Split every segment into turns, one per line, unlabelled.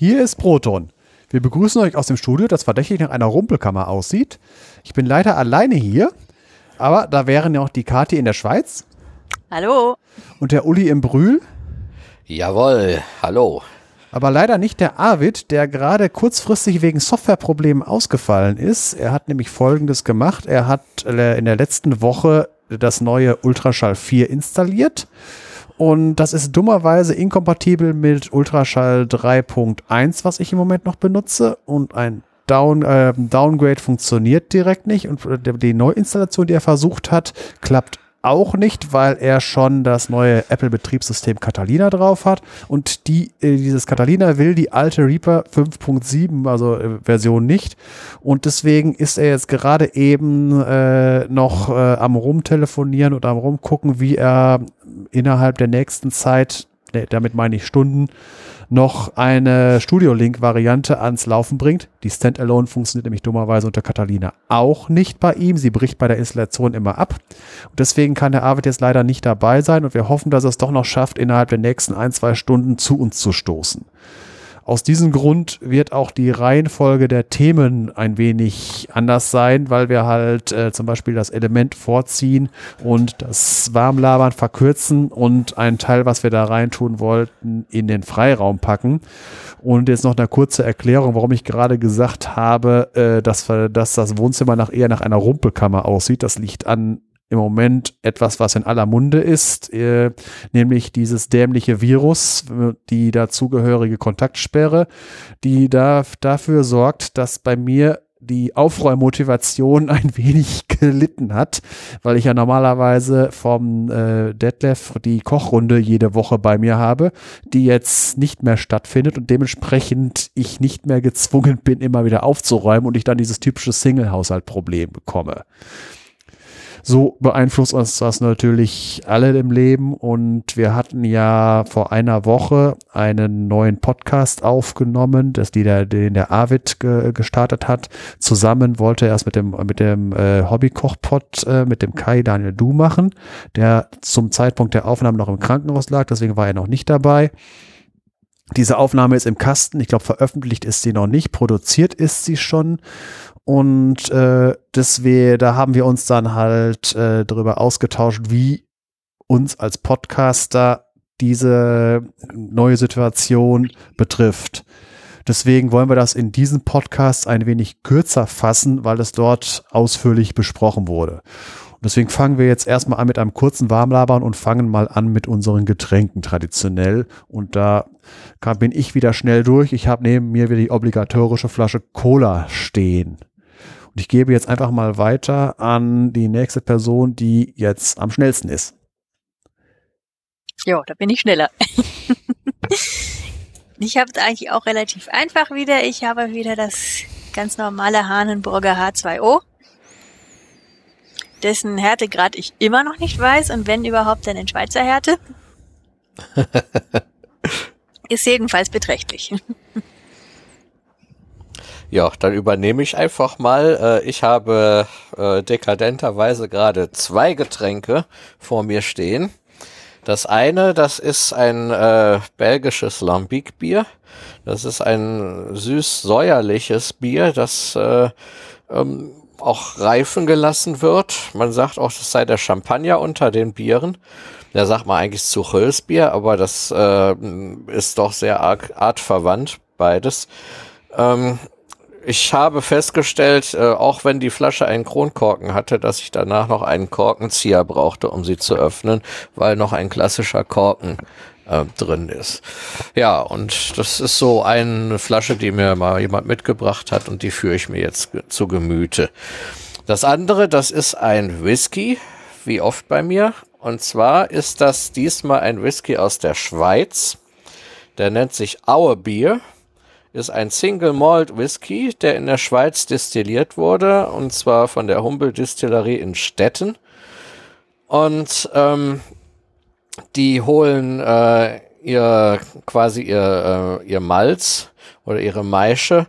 Hier ist Proton. Wir begrüßen euch aus dem Studio, das verdächtig nach einer Rumpelkammer aussieht. Ich bin leider alleine hier, aber da wären ja auch die Kati in der Schweiz.
Hallo.
Und der Uli im Brühl.
Jawohl, hallo.
Aber leider nicht der Arvid, der gerade kurzfristig wegen Softwareproblemen ausgefallen ist. Er hat nämlich Folgendes gemacht. Er hat äh, in der letzten Woche das neue Ultraschall 4 installiert. Und das ist dummerweise inkompatibel mit Ultraschall 3.1, was ich im Moment noch benutze. Und ein Down, äh, Downgrade funktioniert direkt nicht. Und die Neuinstallation, die er versucht hat, klappt auch nicht, weil er schon das neue Apple-Betriebssystem Catalina drauf hat. Und die, äh, dieses Catalina will die alte Reaper 5.7, also äh, Version nicht. Und deswegen ist er jetzt gerade eben äh, noch äh, am rumtelefonieren und am rumgucken, wie er innerhalb der nächsten Zeit, damit meine ich Stunden, noch eine Studio Link Variante ans Laufen bringt. Die Standalone funktioniert nämlich dummerweise unter Catalina auch nicht bei ihm. Sie bricht bei der Installation immer ab. Und deswegen kann der Arvid jetzt leider nicht dabei sein und wir hoffen, dass er es doch noch schafft, innerhalb der nächsten ein, zwei Stunden zu uns zu stoßen. Aus diesem Grund wird auch die Reihenfolge der Themen ein wenig anders sein, weil wir halt äh, zum Beispiel das Element vorziehen und das Warmlabern verkürzen und einen Teil, was wir da reintun wollten, in den Freiraum packen. Und jetzt noch eine kurze Erklärung, warum ich gerade gesagt habe, äh, dass, dass das Wohnzimmer nach eher nach einer Rumpelkammer aussieht. Das liegt an im Moment etwas, was in aller Munde ist, äh, nämlich dieses dämliche Virus, die dazugehörige Kontaktsperre, die da, dafür sorgt, dass bei mir die Aufräummotivation ein wenig gelitten hat, weil ich ja normalerweise vom äh, Detlef die Kochrunde jede Woche bei mir habe, die jetzt nicht mehr stattfindet und dementsprechend ich nicht mehr gezwungen bin, immer wieder aufzuräumen und ich dann dieses typische Single-Haushalt-Problem bekomme. So beeinflusst uns das natürlich alle im Leben und wir hatten ja vor einer Woche einen neuen Podcast aufgenommen, das die der, den der Arvid ge, gestartet hat. Zusammen wollte er es mit dem mit dem äh, Hobbykochpot äh, mit dem Kai Daniel Du machen, der zum Zeitpunkt der Aufnahme noch im Krankenhaus lag, deswegen war er noch nicht dabei. Diese Aufnahme ist im Kasten. Ich glaube, veröffentlicht ist sie noch nicht. Produziert ist sie schon. Und äh, wir, da haben wir uns dann halt äh, darüber ausgetauscht, wie uns als Podcaster diese neue Situation betrifft. Deswegen wollen wir das in diesem Podcast ein wenig kürzer fassen, weil es dort ausführlich besprochen wurde. Und deswegen fangen wir jetzt erstmal an mit einem kurzen Warmlabern und fangen mal an mit unseren Getränken traditionell. Und da kam, bin ich wieder schnell durch. Ich habe neben mir wieder die obligatorische Flasche Cola stehen. Und ich gebe jetzt einfach mal weiter an die nächste Person, die jetzt am schnellsten ist.
Jo, da bin ich schneller. ich habe es eigentlich auch relativ einfach wieder. Ich habe wieder das ganz normale Hahnenburger H2O, dessen Härtegrad ich immer noch nicht weiß und wenn überhaupt dann in Schweizer Härte. Ist jedenfalls beträchtlich.
Ja, dann übernehme ich einfach mal. Äh, ich habe äh, dekadenterweise gerade zwei Getränke vor mir stehen. Das eine, das ist ein äh, belgisches Lambic-Bier. Das ist ein süß-säuerliches Bier, das äh, ähm, auch reifen gelassen wird. Man sagt auch, das sei der Champagner unter den Bieren. Da sagt man eigentlich zu Hölzbier, aber das äh, ist doch sehr arg artverwandt, beides. Ähm, ich habe festgestellt, äh, auch wenn die Flasche einen Kronkorken hatte, dass ich danach noch einen Korkenzieher brauchte, um sie zu öffnen, weil noch ein klassischer Korken äh, drin ist. Ja, und das ist so eine Flasche, die mir mal jemand mitgebracht hat und die führe ich mir jetzt zu Gemüte. Das andere, das ist ein Whisky, wie oft bei mir. Und zwar ist das diesmal ein Whisky aus der Schweiz. Der nennt sich Aue Bier ist ein Single Malt Whisky, der in der Schweiz destilliert wurde, und zwar von der Humble Distillerie in Stetten. Und ähm, die holen äh, ihr quasi ihr, äh, ihr Malz oder ihre Maische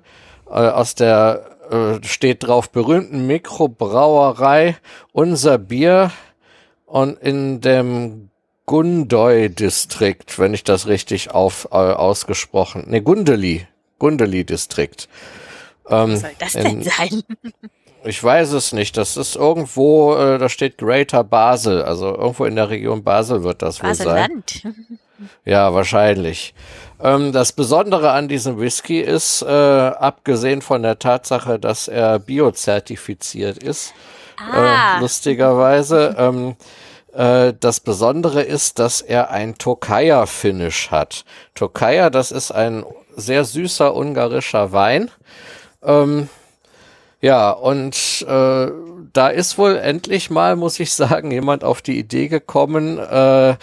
äh, aus der äh, steht drauf berühmten Mikrobrauerei Unser Bier und in dem Gundoi Distrikt, wenn ich das richtig auf, äh, ausgesprochen, ne Gundeli Gundeli-Distrikt.
Ähm, Was soll das denn in, sein?
Ich weiß es nicht. Das ist irgendwo, äh, da steht Greater Basel, also irgendwo in der Region Basel wird das wohl sein. Ja, wahrscheinlich. Ähm, das Besondere an diesem Whisky ist, äh, abgesehen von der Tatsache, dass er biozertifiziert ist, äh, ah. äh, lustigerweise, ähm, äh, das Besondere ist, dass er ein Tokaja-Finish hat. Tokaja, das ist ein sehr süßer ungarischer Wein. Ähm, ja, und äh, da ist wohl endlich mal, muss ich sagen, jemand auf die Idee gekommen, äh,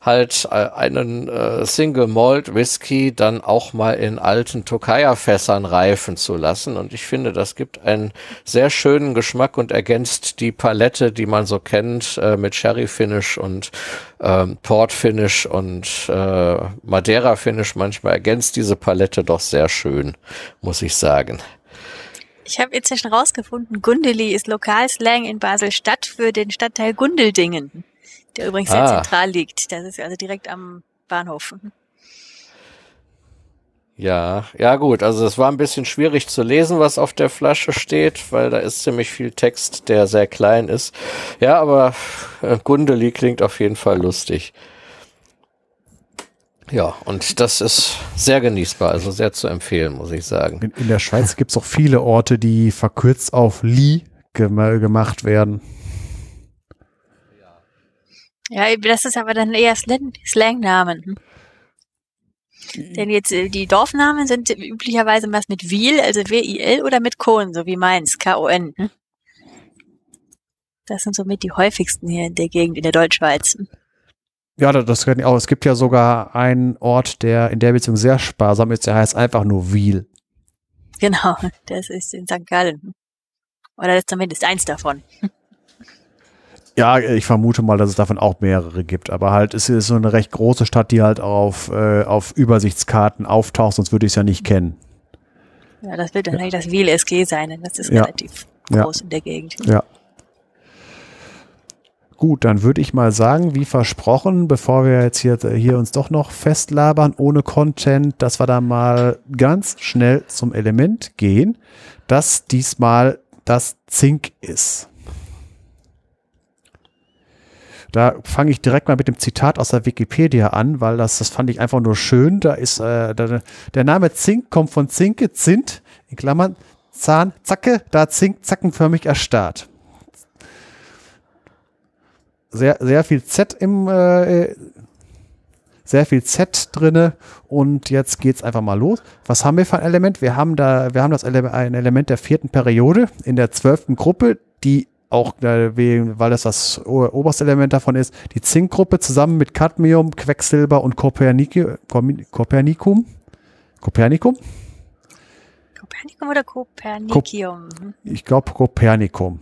halt äh, einen äh, Single Malt Whisky dann auch mal in alten Tokaja Fässern reifen zu lassen. Und ich finde, das gibt einen sehr schönen Geschmack und ergänzt die Palette, die man so kennt, äh, mit Sherry Finish und ähm, Port Finish und äh, Madeira Finish. Manchmal ergänzt diese Palette doch sehr schön, muss ich sagen.
Ich habe inzwischen rausgefunden, Gundeli ist Lokalslang in Basel-Stadt für den Stadtteil Gundeldingen, der übrigens ah. sehr zentral liegt. Das ist also direkt am Bahnhof.
Ja, ja gut, also es war ein bisschen schwierig zu lesen, was auf der Flasche steht, weil da ist ziemlich viel Text, der sehr klein ist. Ja, aber äh, Gundeli klingt auf jeden Fall lustig. Ja, und das ist sehr genießbar, also sehr zu empfehlen, muss ich sagen.
In, in der Schweiz gibt es auch viele Orte, die verkürzt auf Li gem gemacht werden.
Ja, das ist aber dann eher Slangnamen. Denn jetzt äh, die Dorfnamen sind üblicherweise was mit Wiel, also W-I-L oder mit Kohn, so wie meins, K-O-N. Hm? Das sind somit die häufigsten hier in der Gegend in der Deutschschweiz.
Ja, das können auch. Es gibt ja sogar einen Ort, der in der Beziehung sehr sparsam ist, der heißt einfach nur Wiel.
Genau, das ist in St. Gallen. Oder das ist zumindest eins davon.
Ja, ich vermute mal, dass es davon auch mehrere gibt. Aber halt, es ist so eine recht große Stadt, die halt auf, äh, auf Übersichtskarten auftaucht, sonst würde ich es ja nicht kennen.
Ja, das wird dann ja. das Wiel SG sein, denn das ist ja. relativ groß ja. in der Gegend.
Ja. Gut, dann würde ich mal sagen, wie versprochen, bevor wir jetzt hier, hier uns doch noch festlabern ohne Content, dass wir da mal ganz schnell zum Element gehen, das diesmal das Zink ist. Da fange ich direkt mal mit dem Zitat aus der Wikipedia an, weil das, das fand ich einfach nur schön. Da ist äh, der, der Name Zink kommt von Zinke, Zint, in Klammern Zahn, Zacke, da Zink zackenförmig erstarrt sehr, sehr viel Z im, äh, sehr viel Z drinne und jetzt geht's einfach mal los. Was haben wir für ein Element? Wir haben da, wir haben das Ele ein Element der vierten Periode in der zwölften Gruppe, die auch, äh, weil das das oberste Element davon ist, die Zinkgruppe zusammen mit Cadmium, Quecksilber und Kopernik Kopernikum. Kopernikum?
Kopernikum oder Kopernikium?
ich glaube Kopernikum.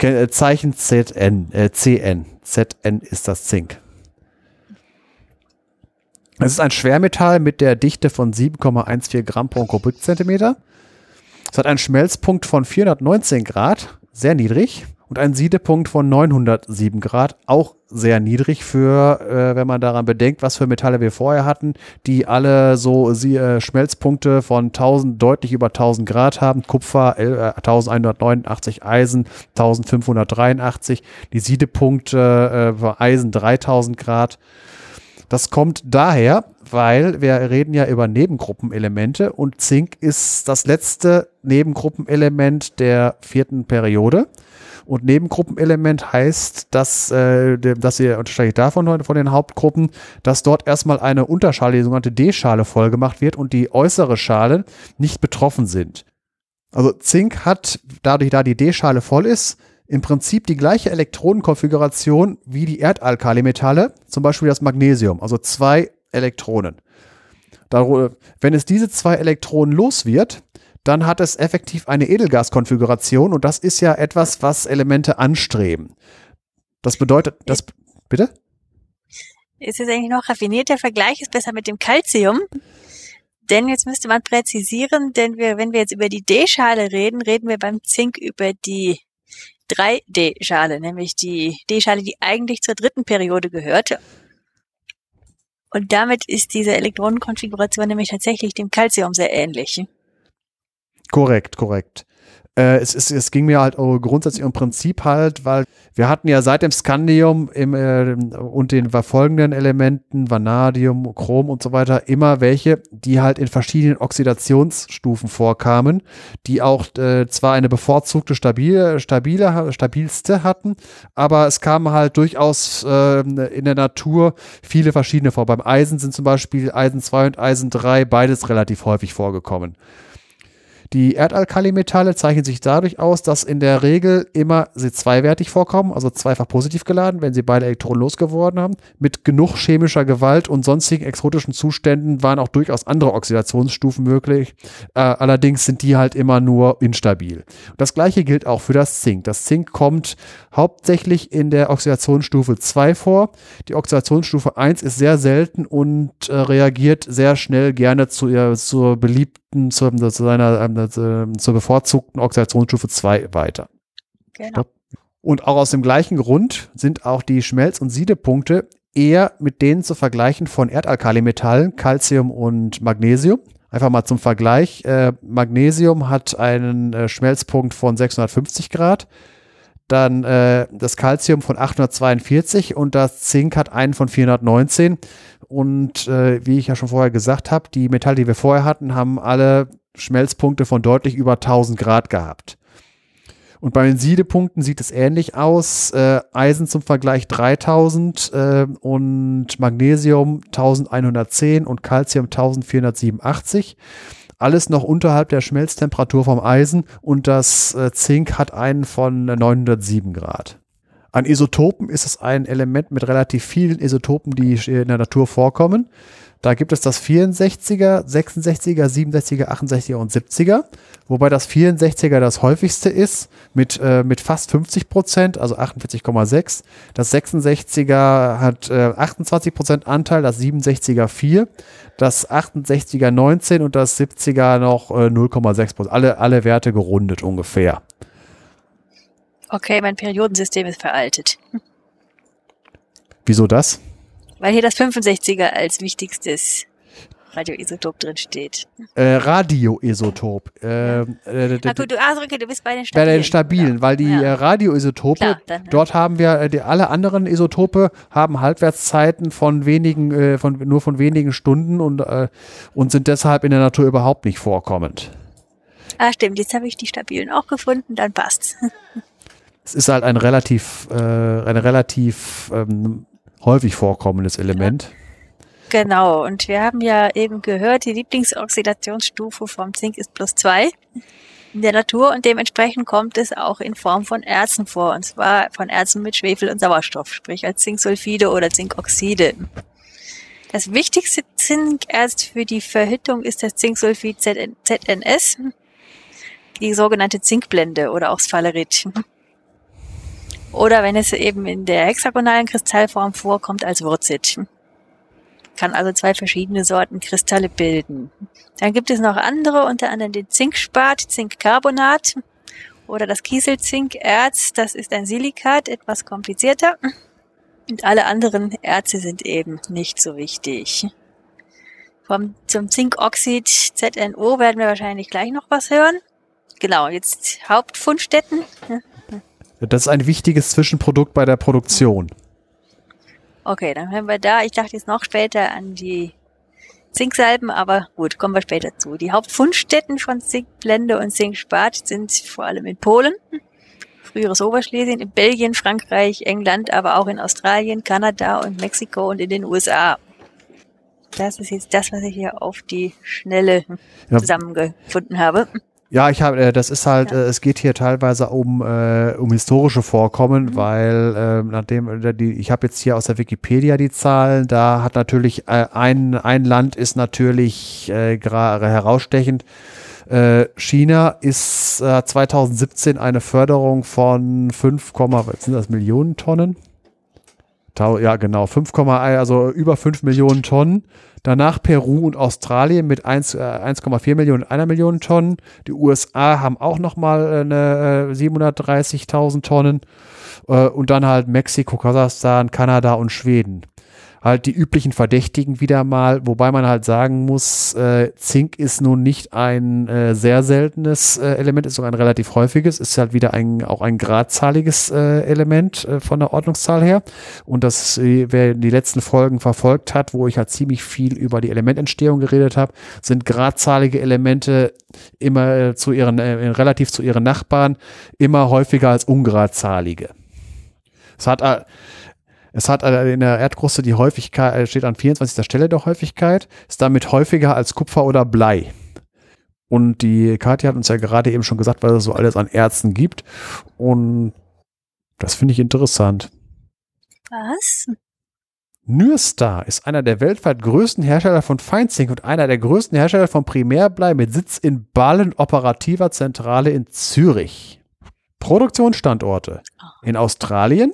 Äh, Zeichen ZN, äh, CN. ZN ist das Zink. Es ist ein Schwermetall mit der Dichte von 7,14 Gramm pro Kubikzentimeter. Es hat einen Schmelzpunkt von 419 Grad, sehr niedrig und ein Siedepunkt von 907 Grad, auch sehr niedrig für, äh, wenn man daran bedenkt, was für Metalle wir vorher hatten, die alle so sie, äh, Schmelzpunkte von 1000, deutlich über 1000 Grad haben. Kupfer äh, 1189, Eisen 1583, die Siedepunkte äh, Eisen 3000 Grad. Das kommt daher, weil wir reden ja über Nebengruppenelemente und Zink ist das letzte Nebengruppenelement der vierten Periode. Und Nebengruppenelement heißt, dass, äh, dass ihr unterscheide ich davon von den Hauptgruppen, dass dort erstmal eine Unterschale, die sogenannte D-Schale vollgemacht wird und die äußere Schale nicht betroffen sind. Also Zink hat, dadurch, da die D-Schale voll ist, im Prinzip die gleiche Elektronenkonfiguration wie die Erdalkalimetalle, zum Beispiel das Magnesium, also zwei Elektronen. Wenn es diese zwei Elektronen los wird, dann hat es effektiv eine Edelgaskonfiguration und das ist ja etwas, was Elemente anstreben. Das bedeutet, das, bitte?
Ist es eigentlich noch raffiniert? Der Vergleich ist besser mit dem Calcium. Denn jetzt müsste man präzisieren, denn wir, wenn wir jetzt über die D-Schale reden, reden wir beim Zink über die 3D-Schale, nämlich die D-Schale, die eigentlich zur dritten Periode gehört. Und damit ist diese Elektronenkonfiguration nämlich tatsächlich dem Calcium sehr ähnlich.
Korrekt, korrekt. Äh, es, es, es ging mir halt grundsätzlich im Prinzip halt, weil wir hatten ja seit dem Scandium im, äh, und den folgenden Elementen, Vanadium, Chrom und so weiter, immer welche, die halt in verschiedenen Oxidationsstufen vorkamen, die auch äh, zwar eine bevorzugte stabile, stabile, stabilste hatten, aber es kamen halt durchaus äh, in der Natur viele verschiedene vor. Beim Eisen sind zum Beispiel Eisen 2 und Eisen 3 beides relativ häufig vorgekommen. Die Erdalkalimetalle zeichnen sich dadurch aus, dass in der Regel immer sie zweiwertig vorkommen, also zweifach positiv geladen, wenn sie beide Elektronen losgeworden haben. Mit genug chemischer Gewalt und sonstigen exotischen Zuständen waren auch durchaus andere Oxidationsstufen möglich. Äh, allerdings sind die halt immer nur instabil. Das gleiche gilt auch für das Zink. Das Zink kommt hauptsächlich in der Oxidationsstufe 2 vor. Die Oxidationsstufe 1 ist sehr selten und äh, reagiert sehr schnell gerne zu, äh, zur beliebten, zu, zu seiner ähm, äh, zur bevorzugten Oxidationsstufe 2 weiter. Genau. Und auch aus dem gleichen Grund sind auch die Schmelz- und Siedepunkte eher mit denen zu vergleichen von Erdalkalimetallen, Calcium und Magnesium. Einfach mal zum Vergleich. Äh, Magnesium hat einen äh, Schmelzpunkt von 650 Grad, dann äh, das Calcium von 842 und das Zink hat einen von 419. Und äh, wie ich ja schon vorher gesagt habe, die Metalle, die wir vorher hatten, haben alle Schmelzpunkte von deutlich über 1000 Grad gehabt. Und bei den Siedepunkten sieht es ähnlich aus. Äh, Eisen zum Vergleich 3000 äh, und Magnesium 1110 und Calcium 1487. Alles noch unterhalb der Schmelztemperatur vom Eisen und das äh, Zink hat einen von 907 Grad. An Isotopen ist es ein Element mit relativ vielen Isotopen, die in der Natur vorkommen. Da gibt es das 64er, 66er, 67er, 68er und 70er, wobei das 64er das häufigste ist mit, äh, mit fast 50 Prozent, also 48,6. Das 66er hat äh, 28 Prozent Anteil, das 67er 4, das 68er 19 und das 70er noch äh, 0,6 Prozent. Alle, alle Werte gerundet ungefähr.
Okay, mein Periodensystem ist veraltet.
Wieso das?
Weil hier das 65er als wichtigstes Radioisotop drin steht.
Äh, Radioisotop. Äh, äh,
ah, gut, du, ah, okay, du bist bei den
stabilen. Bei den stabilen, ja. weil die ja. Äh, Radioisotope, Klar, dann, dort haben wir, äh, die, alle anderen Isotope haben Halbwertszeiten von wenigen, äh, von, nur von wenigen Stunden und, und sind deshalb in der Natur überhaupt nicht vorkommend.
Ah, stimmt, jetzt habe ich die stabilen auch gefunden, dann passt's.
es ist halt ein relativ, äh, eine relativ ähm, häufig vorkommendes Element.
Genau, und wir haben ja eben gehört, die Lieblingsoxidationsstufe vom Zink ist plus zwei in der Natur und dementsprechend kommt es auch in Form von Erzen vor, und zwar von Erzen mit Schwefel und Sauerstoff, sprich als Zinksulfide oder Zinkoxide. Das wichtigste Zinkerz für die Verhüttung ist das Zinksulfid ZNS, die sogenannte Zinkblende oder auch Sphalerit. Oder wenn es eben in der hexagonalen Kristallform vorkommt als Wurzit. Kann also zwei verschiedene Sorten Kristalle bilden. Dann gibt es noch andere, unter anderem den Zinkspat, Zinkcarbonat oder das Kieselzinkerz. Das ist ein Silikat, etwas komplizierter. Und alle anderen Erze sind eben nicht so wichtig. Vom, zum Zinkoxid ZNO werden wir wahrscheinlich gleich noch was hören. Genau, jetzt Hauptfundstätten.
Das ist ein wichtiges Zwischenprodukt bei der Produktion.
Okay, dann hören wir da. Ich dachte jetzt noch später an die Zinksalben, aber gut, kommen wir später zu. Die Hauptfundstätten von Zinkblende und Zinkspat sind vor allem in Polen, früheres Oberschlesien, in Belgien, Frankreich, England, aber auch in Australien, Kanada und Mexiko und in den USA. Das ist jetzt das, was ich hier auf die Schnelle zusammengefunden habe.
Ja, ich habe, äh, das ist halt, ja. äh, es geht hier teilweise um äh, um historische Vorkommen, mhm. weil äh, nachdem äh, die, ich habe jetzt hier aus der Wikipedia die Zahlen, da hat natürlich äh, ein ein Land ist natürlich äh, gerade herausstechend. Äh, China ist äh, 2017 eine Förderung von 5, was sind das Millionen Tonnen? Ja, genau, 5, also über 5 Millionen Tonnen. Danach Peru und Australien mit 1,4 äh, Millionen und einer Million Tonnen. Die USA haben auch nochmal äh, eine 730.000 äh, Tonnen. Und dann halt Mexiko, Kasachstan, Kanada und Schweden. Halt die üblichen Verdächtigen wieder mal, wobei man halt sagen muss, äh, Zink ist nun nicht ein äh, sehr seltenes äh, Element, ist sogar ein relativ häufiges, ist halt wieder ein, auch ein gradzahliges äh, Element äh, von der Ordnungszahl her. Und das, äh, wer die letzten Folgen verfolgt hat, wo ich halt ziemlich viel über die Elemententstehung geredet habe, sind gradzahlige Elemente immer äh, zu ihren, äh, relativ zu ihren Nachbarn immer häufiger als ungradzahlige. Es hat, äh, es hat in der Erdkruste die Häufigkeit, äh, steht an 24. Stelle der Häufigkeit, ist damit häufiger als Kupfer oder Blei. Und die Katja hat uns ja gerade eben schon gesagt, was es so alles an Erzen gibt. Und das finde ich interessant.
Was?
Nyrstar ist einer der weltweit größten Hersteller von Feinzink und einer der größten Hersteller von Primärblei mit Sitz in Ballen operativer Zentrale in Zürich. Produktionsstandorte in Australien,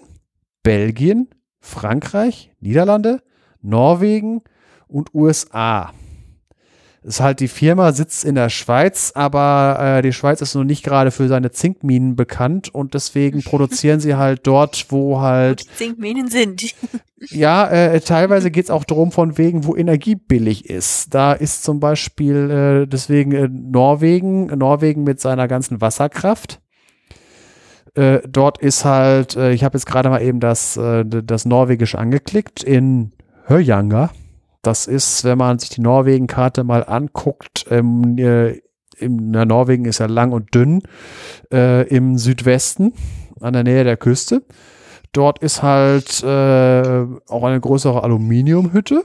Belgien, Frankreich, Niederlande, Norwegen und USA. Ist halt die Firma sitzt in der Schweiz, aber äh, die Schweiz ist noch nicht gerade für seine Zinkminen bekannt und deswegen produzieren sie halt dort, wo halt
Zinkminen sind.
ja, äh, teilweise geht es auch darum, von wegen, wo Energie billig ist. Da ist zum Beispiel äh, deswegen äh, Norwegen, Norwegen mit seiner ganzen Wasserkraft. Äh, dort ist halt, äh, ich habe jetzt gerade mal eben das, äh, das Norwegisch angeklickt in Höjanga. Das ist, wenn man sich die Norwegen-Karte mal anguckt, ähm, äh, im, na, Norwegen ist ja lang und dünn, äh, im Südwesten, an der Nähe der Küste. Dort ist halt äh, auch eine größere Aluminiumhütte.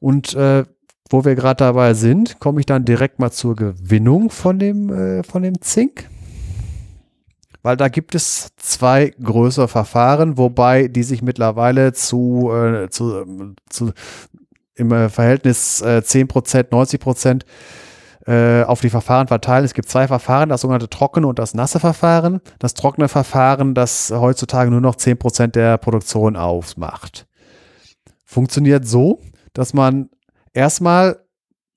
Und wo wir gerade dabei sind, komme ich dann direkt mal zur Gewinnung von dem, von dem Zink. Weil da gibt es zwei größere Verfahren, wobei die sich mittlerweile zu, äh, zu, zu im äh, Verhältnis äh, 10%, 90% äh, auf die Verfahren verteilen. Es gibt zwei Verfahren, das sogenannte trockene und das nasse Verfahren. Das trockene Verfahren, das heutzutage nur noch 10% der Produktion ausmacht. Funktioniert so, dass man erstmal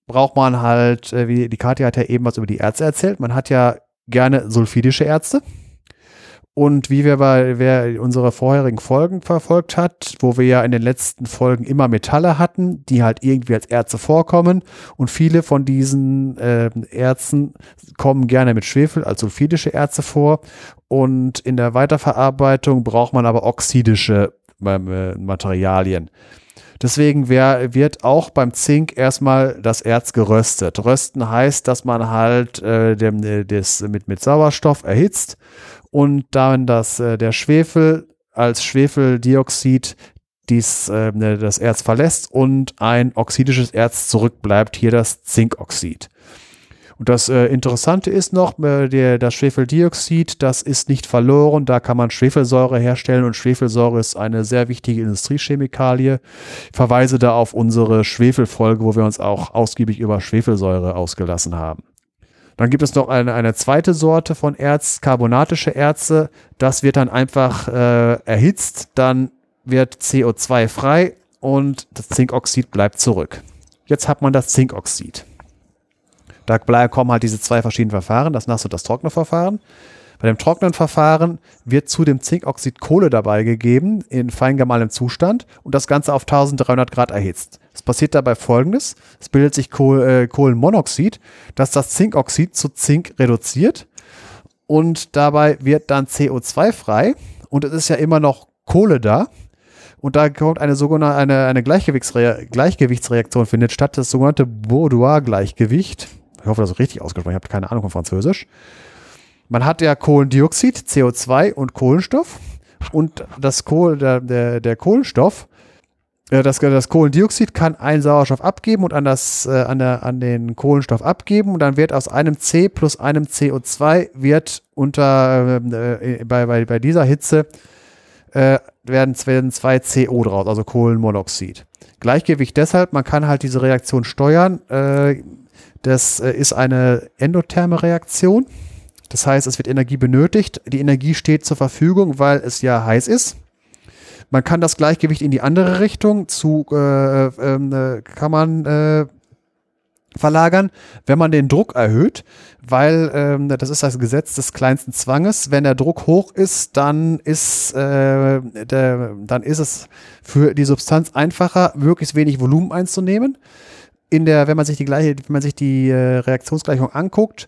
braucht man halt, äh, wie die Katja hat ja eben was über die Ärzte erzählt, man hat ja gerne sulfidische Ärzte. Und wie wir bei, wer unsere vorherigen Folgen verfolgt hat, wo wir ja in den letzten Folgen immer Metalle hatten, die halt irgendwie als Erze vorkommen. Und viele von diesen äh, Erzen kommen gerne mit Schwefel als sulfidische Erze vor. Und in der Weiterverarbeitung braucht man aber oxidische äh, Materialien. Deswegen wär, wird auch beim Zink erstmal das Erz geröstet. Rösten heißt, dass man halt äh, dem, das mit, mit Sauerstoff erhitzt und dann das, äh, der Schwefel als Schwefeldioxid dies, äh, das Erz verlässt und ein oxidisches Erz zurückbleibt, hier das Zinkoxid. Und das äh, Interessante ist noch, äh, der, das Schwefeldioxid, das ist nicht verloren, da kann man Schwefelsäure herstellen und Schwefelsäure ist eine sehr wichtige Industriechemikalie. Ich verweise da auf unsere Schwefelfolge, wo wir uns auch ausgiebig über Schwefelsäure ausgelassen haben. Dann gibt es noch eine, eine zweite Sorte von Erz, carbonatische Erze. Das wird dann einfach äh, erhitzt, dann wird CO2 frei und das Zinkoxid bleibt zurück. Jetzt hat man das Zinkoxid. Da kommen halt diese zwei verschiedenen Verfahren, das nasse und das trockene Verfahren. Bei dem trockenen Verfahren wird zu dem Zinkoxid Kohle dabei gegeben in fein gemahlenem Zustand und das Ganze auf 1300 Grad erhitzt. Passiert dabei folgendes: Es bildet sich äh, Kohlenmonoxid, das das Zinkoxid zu Zink reduziert und dabei wird dann CO2 frei und es ist ja immer noch Kohle da. Und da kommt eine sogenannte eine, eine Gleichgewichtsre Gleichgewichtsreaktion findet statt, das sogenannte Bourdois-Gleichgewicht. Ich hoffe, das ist richtig ausgesprochen. Ich habe keine Ahnung von Französisch. Man hat ja Kohlendioxid, CO2 und Kohlenstoff. Und das Kohl, der, der, der Kohlenstoff, das, das Kohlendioxid kann einen Sauerstoff abgeben und an, das, äh, an, der, an den Kohlenstoff abgeben. Und dann wird aus einem C plus einem CO2 wird unter, äh, bei, bei, bei dieser Hitze äh, werden, werden zwei CO draus, also Kohlenmonoxid. Gleichgewicht deshalb, man kann halt diese Reaktion steuern. Äh, das äh, ist eine endotherme Reaktion. Das heißt, es wird Energie benötigt. Die Energie steht zur Verfügung, weil es ja heiß ist. Man kann das Gleichgewicht in die andere Richtung zu, äh, ähm, äh, kann man, äh, verlagern, wenn man den Druck erhöht, weil ähm, das ist das Gesetz des kleinsten Zwanges. Wenn der Druck hoch ist, dann ist, äh, der, dann ist es für die Substanz einfacher, möglichst wenig Volumen einzunehmen. In der, wenn man sich die gleiche, wenn man sich die äh, Reaktionsgleichung anguckt,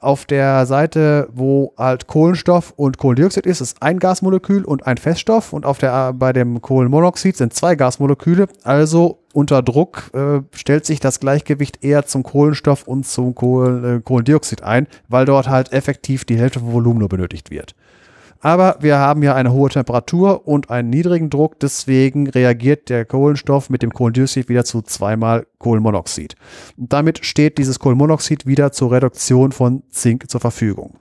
auf der Seite, wo halt Kohlenstoff und Kohlendioxid ist, ist ein Gasmolekül und ein Feststoff und auf der bei dem Kohlenmonoxid sind zwei Gasmoleküle. Also unter Druck äh, stellt sich das Gleichgewicht eher zum Kohlenstoff und zum Kohl, äh, Kohlendioxid ein, weil dort halt effektiv die Hälfte vom Volumen nur benötigt wird. Aber wir haben ja eine hohe Temperatur und einen niedrigen Druck, deswegen reagiert der Kohlenstoff mit dem Kohlendioxid wieder zu zweimal Kohlenmonoxid. Und damit steht dieses Kohlenmonoxid wieder zur Reduktion von Zink zur Verfügung.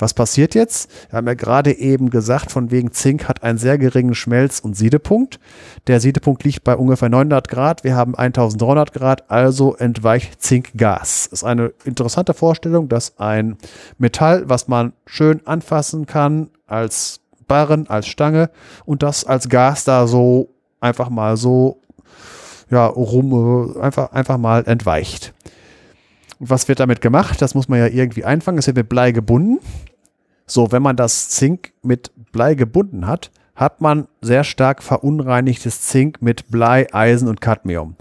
Was passiert jetzt? Wir haben ja gerade eben gesagt, von wegen Zink hat einen sehr geringen Schmelz- und Siedepunkt. Der Siedepunkt liegt bei ungefähr 900 Grad. Wir haben 1300 Grad, also entweicht Zinkgas. Ist eine interessante Vorstellung, dass ein Metall, was man schön anfassen kann, als Barren, als Stange und das als Gas da so einfach mal so ja, rum, einfach, einfach mal entweicht. was wird damit gemacht? Das muss man ja irgendwie einfangen. Es wird mit Blei gebunden. So, wenn man das Zink mit Blei gebunden hat, hat man sehr stark verunreinigtes Zink mit Blei, Eisen und Cadmium.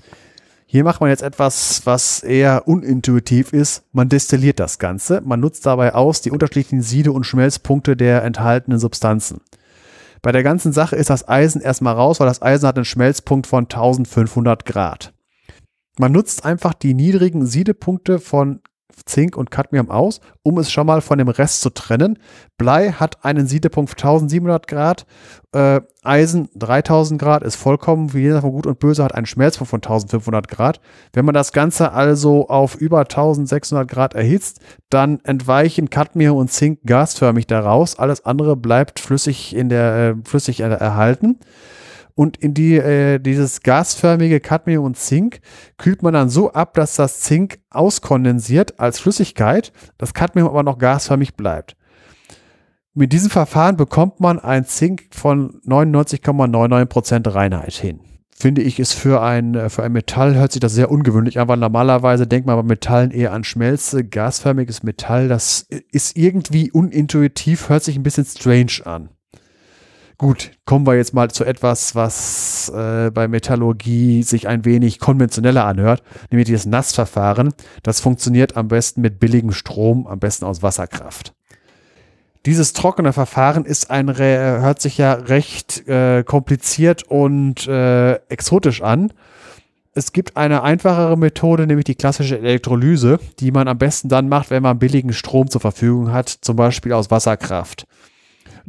Hier macht man jetzt etwas, was eher unintuitiv ist. Man destilliert das Ganze. Man nutzt dabei aus die unterschiedlichen Siede- und Schmelzpunkte der enthaltenen Substanzen. Bei der ganzen Sache ist das Eisen erstmal raus, weil das Eisen hat einen Schmelzpunkt von 1500 Grad. Man nutzt einfach die niedrigen Siedepunkte von Zink und Cadmium aus, um es schon mal von dem Rest zu trennen. Blei hat einen Siedepunkt 1700 Grad, äh, Eisen 3000 Grad ist vollkommen, wie jeder von Gut und Böse hat einen Schmelzpunkt von 1500 Grad. Wenn man das Ganze also auf über 1600 Grad erhitzt, dann entweichen Cadmium und Zink gasförmig daraus. Alles andere bleibt flüssig in der äh, flüssig erhalten und in die, äh, dieses gasförmige Cadmium und Zink kühlt man dann so ab, dass das Zink auskondensiert als Flüssigkeit, das Cadmium aber noch gasförmig bleibt. Mit diesem Verfahren bekommt man ein Zink von 99,99% Reinheit hin. Finde ich, ist für ein, äh, für ein Metall hört sich das sehr ungewöhnlich an, weil normalerweise denkt man bei Metallen eher an Schmelze, gasförmiges Metall. Das ist irgendwie unintuitiv, hört sich ein bisschen strange an. Gut, kommen wir jetzt mal zu etwas, was äh, bei Metallurgie sich ein wenig konventioneller anhört, nämlich dieses Nassverfahren. Das funktioniert am besten mit billigem Strom, am besten aus Wasserkraft. Dieses trockene Verfahren ist ein, hört sich ja recht äh, kompliziert und äh, exotisch an. Es gibt eine einfachere Methode, nämlich die klassische Elektrolyse, die man am besten dann macht, wenn man billigen Strom zur Verfügung hat, zum Beispiel aus Wasserkraft.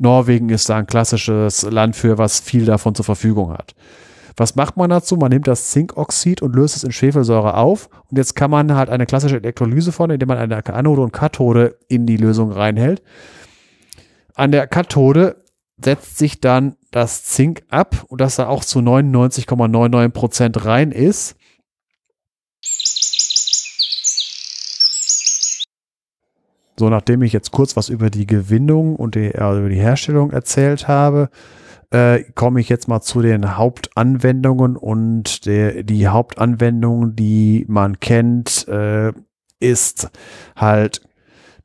Norwegen ist da ein klassisches Land für, was viel davon zur Verfügung hat. Was macht man dazu? Man nimmt das Zinkoxid und löst es in Schwefelsäure auf. Und jetzt kann man halt eine klassische Elektrolyse vornehmen, indem man eine Anode und Kathode in die Lösung reinhält. An der Kathode setzt sich dann das Zink ab und das da auch zu 99,99 Prozent rein ist. So, nachdem ich jetzt kurz was über die Gewinnung und die, äh, über die Herstellung erzählt habe, äh, komme ich jetzt mal zu den Hauptanwendungen und der, die Hauptanwendung, die man kennt, äh, ist halt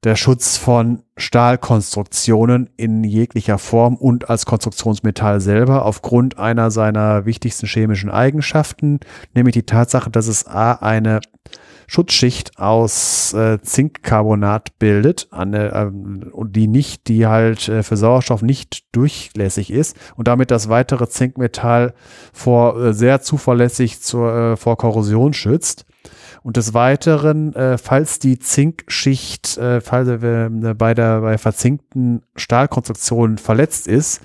der Schutz von Stahlkonstruktionen in jeglicher Form und als Konstruktionsmetall selber aufgrund einer seiner wichtigsten chemischen Eigenschaften, nämlich die Tatsache, dass es A eine Schutzschicht aus äh, Zinkcarbonat bildet, ähm, und die nicht, die halt äh, für Sauerstoff nicht durchlässig ist und damit das weitere Zinkmetall vor äh, sehr zuverlässig zur, äh, vor Korrosion schützt. Und des Weiteren, äh, falls die Zinkschicht äh, falls, äh, bei der bei verzinkten Stahlkonstruktionen verletzt ist,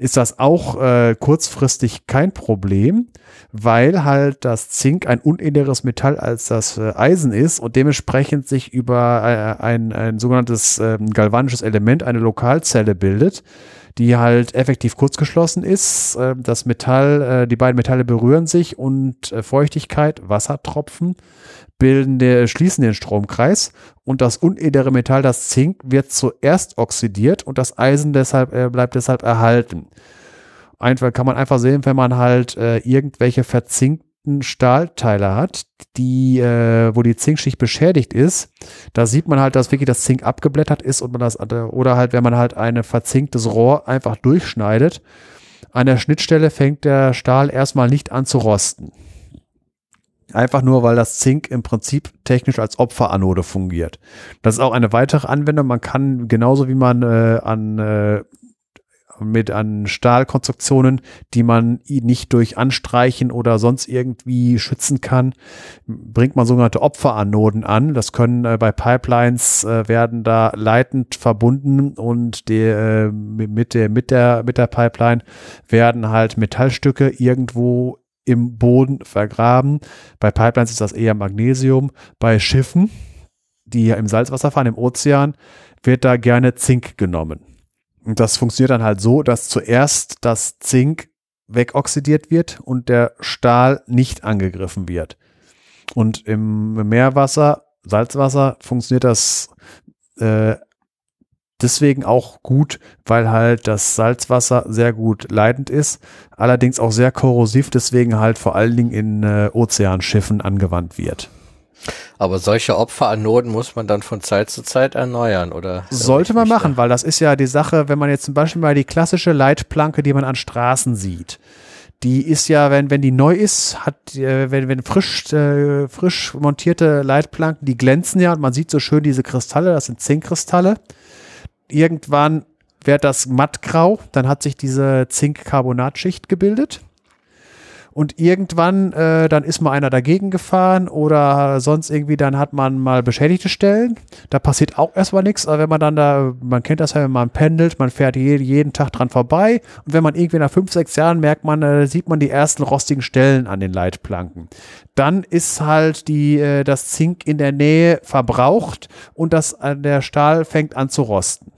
ist das auch äh, kurzfristig kein Problem, weil halt das Zink ein unedleres Metall als das äh, Eisen ist und dementsprechend sich über äh, ein, ein sogenanntes äh, galvanisches Element eine Lokalzelle bildet, die halt effektiv kurzgeschlossen ist. Äh, das Metall, äh, die beiden Metalle berühren sich und äh, Feuchtigkeit, Wassertropfen bilden der, schließen den Stromkreis und das unedere Metall, das Zink, wird zuerst oxidiert und das Eisen deshalb äh, bleibt deshalb erhalten. Einfach kann man einfach sehen, wenn man halt äh, irgendwelche verzinkten Stahlteile hat, die, äh, wo die Zinkschicht beschädigt ist, da sieht man halt, dass wirklich das Zink abgeblättert ist und man das, oder halt, wenn man halt ein verzinktes Rohr einfach durchschneidet, an der Schnittstelle fängt der Stahl erstmal nicht an zu rosten. Einfach nur, weil das Zink im Prinzip technisch als Opferanode fungiert. Das ist auch eine weitere Anwendung. Man kann genauso wie man äh, an äh, mit an Stahlkonstruktionen, die man nicht durch Anstreichen oder sonst irgendwie schützen kann, bringt man sogenannte Opferanoden an. Das können äh, bei Pipelines äh, werden da leitend verbunden und die, äh, mit der mit der mit der Pipeline werden halt Metallstücke irgendwo im Boden vergraben. Bei Pipelines ist das eher Magnesium. Bei Schiffen, die ja im Salzwasser fahren, im Ozean, wird da gerne Zink genommen. Und das funktioniert dann halt so, dass zuerst das Zink wegoxidiert wird und der Stahl nicht angegriffen wird. Und im Meerwasser, Salzwasser, funktioniert das äh, deswegen auch gut, weil halt das Salzwasser sehr gut leitend ist, allerdings auch sehr korrosiv, deswegen halt vor allen Dingen in äh, Ozeanschiffen angewandt wird.
Aber solche Opferanoden muss man dann von Zeit zu Zeit erneuern, oder?
Sollte man machen, weil das ist ja die Sache, wenn man jetzt zum Beispiel mal die klassische Leitplanke, die man an Straßen sieht, die ist ja, wenn, wenn die neu ist, hat, äh, wenn, wenn frisch, äh, frisch montierte Leitplanken, die glänzen ja und man sieht so schön diese Kristalle, das sind Zinkkristalle irgendwann wird das mattgrau, dann hat sich diese Zinkcarbonatschicht gebildet. Und irgendwann, äh, dann ist mal einer dagegen gefahren oder sonst irgendwie, dann hat man mal beschädigte Stellen. Da passiert auch erstmal nichts, aber wenn man dann da, man kennt das ja, wenn man pendelt, man fährt jeden, jeden Tag dran vorbei und wenn man irgendwie nach fünf, sechs Jahren merkt man, äh, sieht man die ersten rostigen Stellen an den Leitplanken. Dann ist halt die, äh, das Zink in der Nähe verbraucht und das, äh, der Stahl fängt an zu rosten.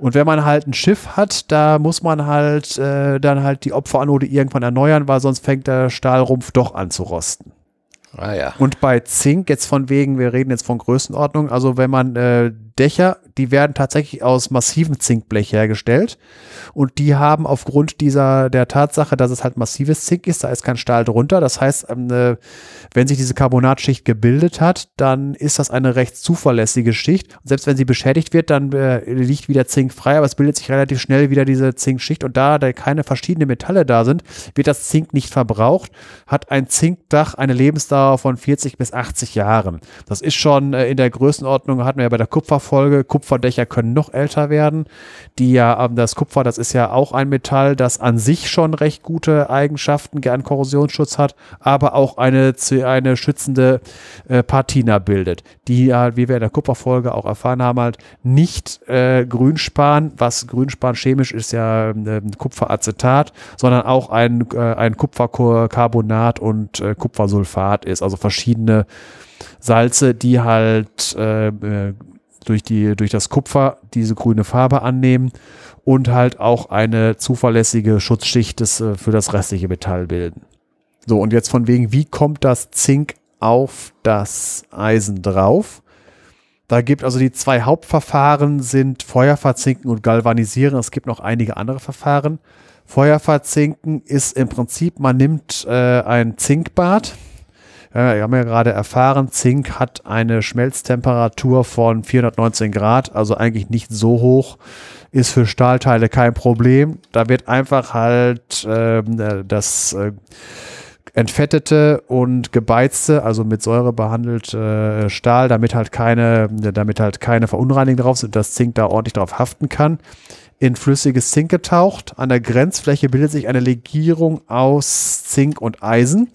Und wenn man halt ein Schiff hat, da muss man halt äh, dann halt die Opferanode irgendwann erneuern, weil sonst fängt der Stahlrumpf doch an zu rosten.
Ah ja.
Und bei Zink, jetzt von wegen, wir reden jetzt von Größenordnung, also wenn man äh, Dächer, die werden tatsächlich aus massivem Zinkblech hergestellt und die haben aufgrund dieser der Tatsache, dass es halt massives Zink ist, da ist kein Stahl drunter. Das heißt, ähm, äh, wenn sich diese Carbonatschicht gebildet hat, dann ist das eine recht zuverlässige Schicht. Und selbst wenn sie beschädigt wird, dann äh, liegt wieder Zink frei, aber es bildet sich relativ schnell wieder diese Zinkschicht. Und da da keine verschiedenen Metalle da sind, wird das Zink nicht verbraucht, hat ein Zinkdach eine Lebensdauer von 40 bis 80 Jahren. Das ist schon äh, in der Größenordnung, hatten wir ja bei der Kupfer Folge. Kupferdächer können noch älter werden. Die ja, ähm, das Kupfer, das ist ja auch ein Metall, das an sich schon recht gute Eigenschaften, gern Korrosionsschutz hat, aber auch eine, eine schützende äh, Patina bildet, die ja, wie wir in der Kupferfolge auch erfahren haben, halt nicht äh, Grünspan, was Grünspan chemisch ist ja äh, Kupferacetat, sondern auch ein, äh, ein Kupfercarbonat und äh, Kupfersulfat ist, also verschiedene Salze, die halt äh, äh durch, die, durch das Kupfer diese grüne Farbe annehmen und halt auch eine zuverlässige Schutzschicht des, äh, für das restliche Metall bilden. So, und jetzt von wegen, wie kommt das Zink auf das Eisen drauf? Da gibt also die zwei Hauptverfahren sind Feuerverzinken und Galvanisieren. Es gibt noch einige andere Verfahren. Feuerverzinken ist im Prinzip, man nimmt äh, ein Zinkbad, ja, wir haben ja gerade erfahren, Zink hat eine Schmelztemperatur von 419 Grad, also eigentlich nicht so hoch, ist für Stahlteile kein Problem. Da wird einfach halt ähm, äh, das äh, entfettete und gebeizte, also mit Säure behandelte äh, Stahl, damit halt keine, damit halt keine Verunreinigung drauf sind, dass Zink da ordentlich drauf haften kann in flüssiges Zink getaucht. An der Grenzfläche bildet sich eine Legierung aus Zink und Eisen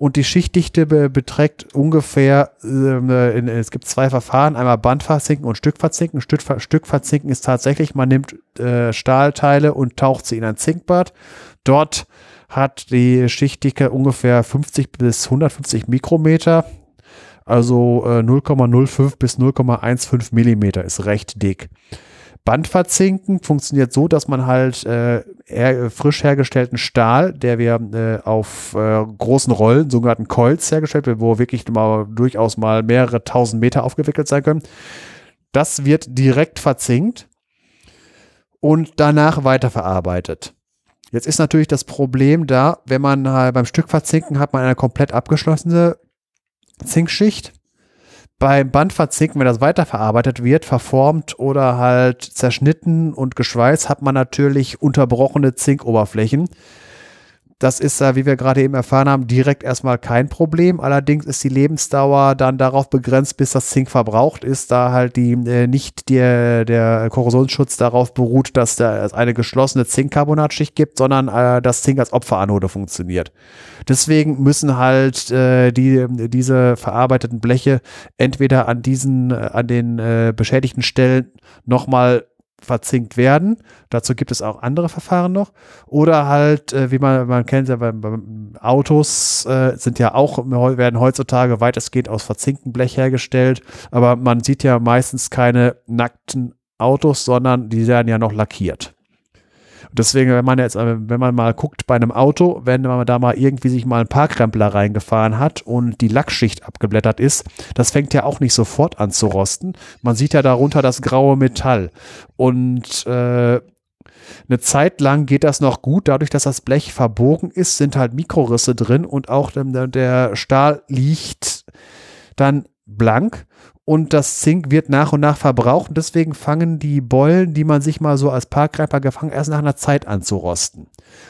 und die Schichtdichte be beträgt ungefähr, äh, in, es gibt zwei Verfahren, einmal Bandverzinken und Stückverzinken. Stück, Stückverzinken ist tatsächlich, man nimmt äh, Stahlteile und taucht sie in ein Zinkbad. Dort hat die Schichtdicke ungefähr 50 bis 150 Mikrometer. Also äh, 0,05 bis 0,15 Millimeter ist recht dick. Bandverzinken funktioniert so, dass man halt äh, frisch hergestellten Stahl, der wir äh, auf äh, großen Rollen, sogenannten Coils hergestellt wird, wo wirklich mal, durchaus mal mehrere tausend Meter aufgewickelt sein können, das wird direkt verzinkt und danach weiterverarbeitet. Jetzt ist natürlich das Problem da, wenn man halt beim Stück verzinken hat man eine komplett abgeschlossene Zinkschicht. Beim Bandverzinken, wenn das weiterverarbeitet wird, verformt oder halt zerschnitten und geschweißt, hat man natürlich unterbrochene Zinkoberflächen. Das ist, äh, wie wir gerade eben erfahren haben, direkt erstmal kein Problem. Allerdings ist die Lebensdauer dann darauf begrenzt, bis das Zink verbraucht ist, da halt die äh, nicht die, der Korrosionsschutz darauf beruht, dass da eine geschlossene Zinkcarbonatschicht gibt, sondern äh, das Zink als Opferanode funktioniert. Deswegen müssen halt äh, die, diese verarbeiteten Bleche entweder an diesen, äh, an den äh, beschädigten Stellen nochmal verzinkt werden. Dazu gibt es auch andere Verfahren noch. Oder halt, äh, wie man, man kennt ja beim, beim Autos, äh, sind ja auch, werden heutzutage weitestgehend aus verzinktem Blech hergestellt. Aber man sieht ja meistens keine nackten Autos, sondern die werden ja noch lackiert. Deswegen, wenn man jetzt, wenn man mal guckt bei einem Auto, wenn man da mal irgendwie sich mal ein Parkrempler reingefahren hat und die Lackschicht abgeblättert ist, das fängt ja auch nicht sofort an zu rosten. Man sieht ja darunter das graue Metall. Und äh, eine Zeit lang geht das noch gut, dadurch, dass das Blech verbogen ist, sind halt Mikrorisse drin und auch der Stahl liegt dann blank und das Zink wird nach und nach verbraucht und deswegen fangen die Beulen, die man sich mal so als Parkgreifer gefangen, erst nach einer Zeit an zu rosten.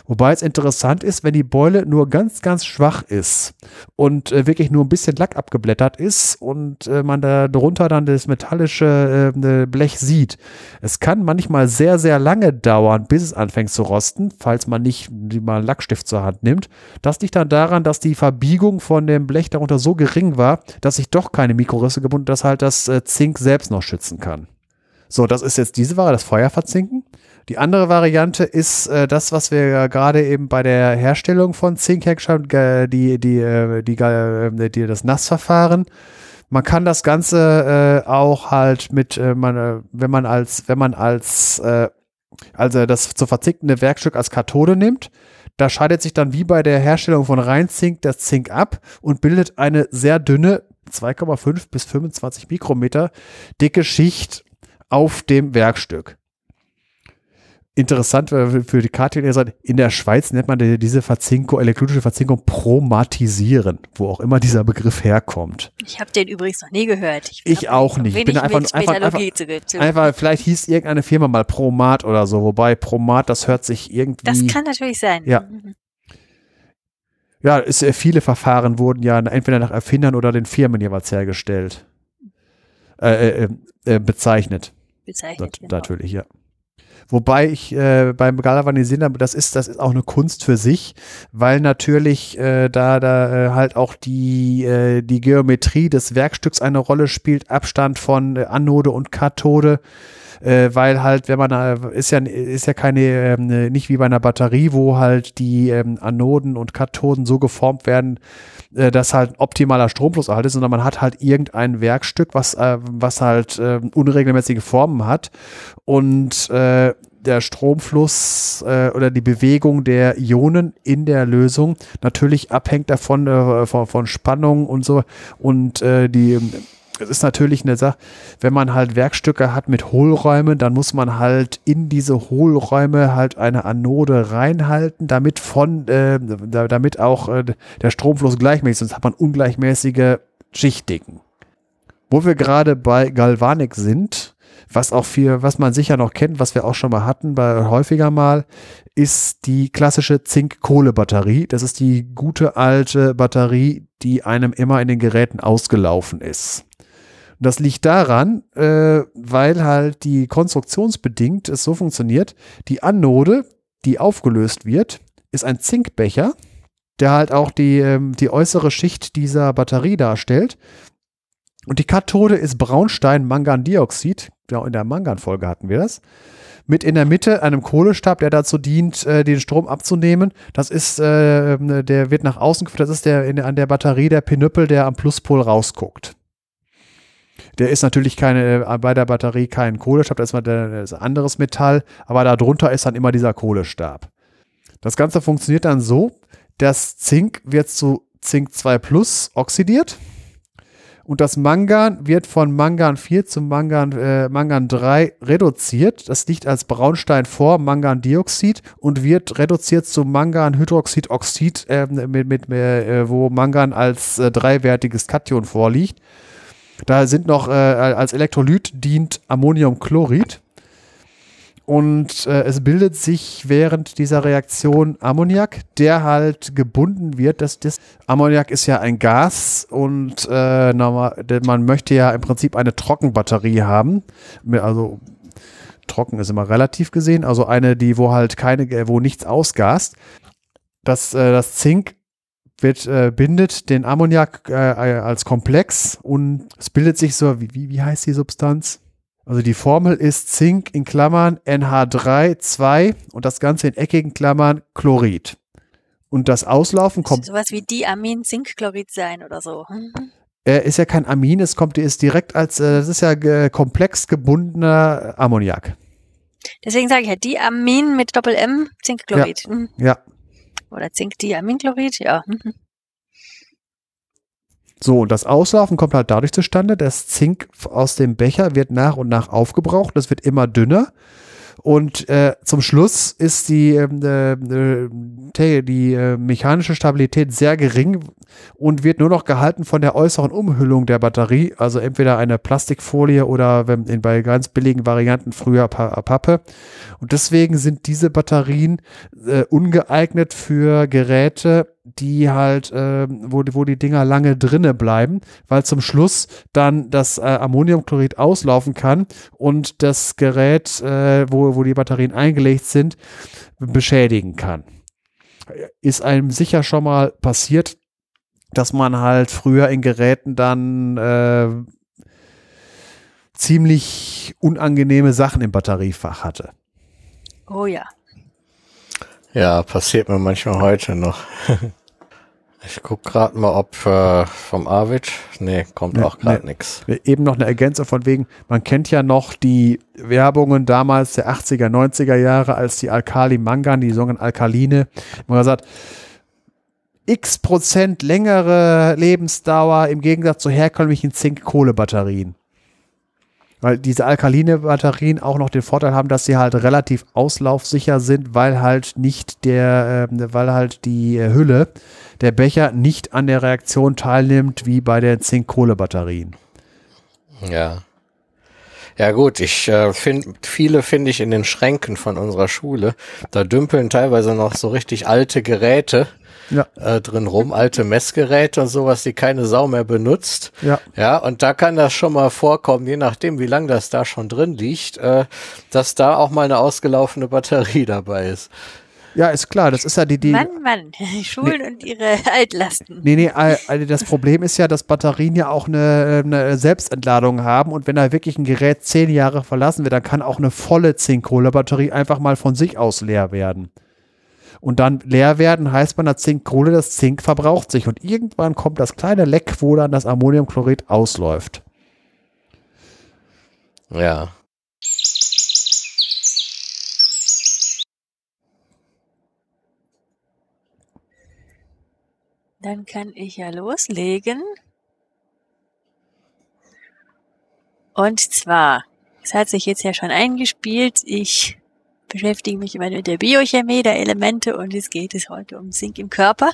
Wobei es interessant ist, wenn die Beule nur ganz, ganz schwach ist und äh, wirklich nur ein bisschen Lack abgeblättert ist und äh, man da drunter dann das metallische äh, Blech sieht. Es kann manchmal sehr, sehr lange dauern, bis es anfängt zu rosten, falls man nicht mal einen Lackstift zur Hand nimmt. Das liegt dann daran, dass die Verbiegung von dem Blech darunter so gering war, dass sich doch keine Mikrorisse gebunden, dass halt das äh, Zink selbst noch schützen kann. So, das ist jetzt diese Ware, das Feuerverzinken. Die andere Variante ist äh, das, was wir gerade eben bei der Herstellung von Zink hergestellt haben, die, die, äh, die, äh, die, das Nassverfahren. Man kann das Ganze äh, auch halt mit, äh, man, äh, wenn man als, wenn man als, äh, also das zu verzinkende Werkstück als Kathode nimmt, da scheidet sich dann wie bei der Herstellung von Reinzink das Zink ab und bildet eine sehr dünne 2,5 bis 25 Mikrometer dicke Schicht auf dem Werkstück. Interessant für die KTL, in der Schweiz nennt man diese Verzinkung, elektrolytische Verzinkung Promatisieren, wo auch immer dieser Begriff herkommt.
Ich habe den übrigens noch nie gehört.
Ich, ich auch nicht. Ich bin einfach, einfach, einfach, einfach, vielleicht hieß irgendeine Firma mal Promat oder so, wobei Promat, das hört sich irgendwie.
Das kann natürlich sein.
Ja. Mhm ja, ist, äh, viele Verfahren wurden ja entweder nach Erfindern oder den Firmen jeweils hergestellt. Äh, äh, äh, bezeichnet.
Bezeichnet.
Das, genau. Natürlich, ja. Wobei ich äh, beim Galvanisieren, das ist, das ist auch eine Kunst für sich, weil natürlich äh, da, da äh, halt auch die, äh, die Geometrie des Werkstücks eine Rolle spielt, Abstand von äh, Anode und Kathode. Äh, weil halt, wenn man, äh, ist ja, ist ja keine, ähm, nicht wie bei einer Batterie, wo halt die ähm, Anoden und Kathoden so geformt werden, äh, dass halt optimaler Stromfluss erhalten ist, sondern man hat halt irgendein Werkstück, was, äh, was halt äh, unregelmäßige Formen hat. Und äh, der Stromfluss äh, oder die Bewegung der Ionen in der Lösung natürlich abhängt davon äh, von, von Spannung und so. Und äh, die es ist natürlich eine Sache, wenn man halt Werkstücke hat mit Hohlräumen, dann muss man halt in diese Hohlräume halt eine Anode reinhalten, damit von, äh, damit auch äh, der Stromfluss gleichmäßig ist, sonst hat man ungleichmäßige Schichtdicken. Wo wir gerade bei Galvanik sind, was auch viel, was man sicher noch kennt, was wir auch schon mal hatten, bei häufiger mal, ist die klassische Zink-Kohle-Batterie. Das ist die gute alte Batterie, die einem immer in den Geräten ausgelaufen ist. Das liegt daran, äh, weil halt die konstruktionsbedingt es so funktioniert, die Anode, die aufgelöst wird, ist ein Zinkbecher, der halt auch die, ähm, die äußere Schicht dieser Batterie darstellt. Und die Kathode ist Braunstein-Mangandioxid. Ja, in der Mangan-Folge hatten wir das. Mit in der Mitte einem Kohlestab, der dazu dient, äh, den Strom abzunehmen. Das ist, äh, der wird nach außen geführt. Das ist der, an der Batterie der Pinüppel, der am Pluspol rausguckt. Der ist natürlich keine, äh, bei der Batterie kein Kohlestab, das ist ein anderes Metall, aber darunter ist dann immer dieser Kohlestab. Das Ganze funktioniert dann so, das Zink wird zu Zink 2 Plus oxidiert Und das Mangan wird von Mangan 4 zu Mangan, äh, Mangan 3 reduziert. Das liegt als Braunstein vor, Mangandioxid, und wird reduziert zu Manganhydroxidoxid, äh, mit, mit, äh, wo Mangan als äh, dreiwertiges Kation vorliegt. Da sind noch äh, als Elektrolyt dient Ammoniumchlorid. Und äh, es bildet sich während dieser Reaktion Ammoniak, der halt gebunden wird. Das, das Ammoniak ist ja ein Gas und äh, man möchte ja im Prinzip eine Trockenbatterie haben. Also trocken ist immer relativ gesehen, also eine, die wo halt keine, wo nichts ausgast. Das, äh, das Zink wird, äh, bindet den Ammoniak äh, als Komplex und es bildet sich so, wie, wie heißt die Substanz? Also die Formel ist Zink in Klammern NH3, 2 und das Ganze in eckigen Klammern Chlorid. Und das Auslaufen kommt.
Sowas wie Diamin-Zinkchlorid sein oder so. Mhm.
Äh, ist ja kein Amin, es kommt, ist direkt als, äh, das ist ja äh, komplex gebundener Ammoniak.
Deswegen sage ich ja Diamin mit Doppel-M, Zinkchlorid.
Ja. Mhm. ja.
Oder Zinkdiaminchlorid, ja. Mhm.
So, und das Auslaufen kommt halt dadurch zustande, das Zink aus dem Becher wird nach und nach aufgebraucht, das wird immer dünner. Und äh, zum Schluss ist die, ähm, äh, die äh, mechanische Stabilität sehr gering und wird nur noch gehalten von der äußeren Umhüllung der Batterie, also entweder eine Plastikfolie oder wenn, in, bei ganz billigen Varianten früher Pappe. Und deswegen sind diese Batterien äh, ungeeignet für Geräte, die halt, äh, wo, wo die Dinger lange drinne bleiben, weil zum Schluss dann das äh, Ammoniumchlorid auslaufen kann und das Gerät, äh, wo, wo die Batterien eingelegt sind, beschädigen kann. Ist einem sicher schon mal passiert, dass man halt früher in Geräten dann äh, ziemlich unangenehme Sachen im Batteriefach hatte.
Oh ja.
Ja, passiert mir manchmal heute noch. Ich guck gerade mal, ob äh, vom Arvid. Nee, kommt nee, auch gerade nee. nix.
Eben noch eine Ergänzung von wegen, man kennt ja noch die Werbungen damals der 80er, 90er Jahre, als die Alkali-Mangan, die sogenannten Alkaline, man gesagt, x Prozent längere Lebensdauer im Gegensatz zu herkömmlichen Zink-Kohle-Batterien. Weil diese alkaline Batterien auch noch den Vorteil haben, dass sie halt relativ auslaufsicher sind, weil halt nicht der, äh, weil halt die äh, Hülle, der Becher nicht an der Reaktion teilnimmt, wie bei den Zink-Kohle-Batterien.
Ja. Ja gut, ich äh, finde, viele finde ich in den Schränken von unserer Schule. Da dümpeln teilweise noch so richtig alte Geräte ja. äh, drin rum, alte Messgeräte und sowas, die keine Sau mehr benutzt.
Ja.
Ja, und da kann das schon mal vorkommen, je nachdem, wie lange das da schon drin liegt, äh, dass da auch mal eine ausgelaufene Batterie dabei ist.
Ja, ist klar, das ist ja die, die
Mann, Mann, Schulen nee, und ihre Altlasten.
Nee, nee, also das Problem ist ja, dass Batterien ja auch eine, eine, Selbstentladung haben und wenn da wirklich ein Gerät zehn Jahre verlassen wird, dann kann auch eine volle Zinkkohlebatterie einfach mal von sich aus leer werden. Und dann leer werden heißt bei einer Zinkkohle, das Zink verbraucht sich und irgendwann kommt das kleine Leck, wo dann das Ammoniumchlorid ausläuft.
Ja.
Dann kann ich ja loslegen. Und zwar, es hat sich jetzt ja schon eingespielt, ich beschäftige mich immer mit der Biochemie der Elemente und es geht es heute um Zink im Körper.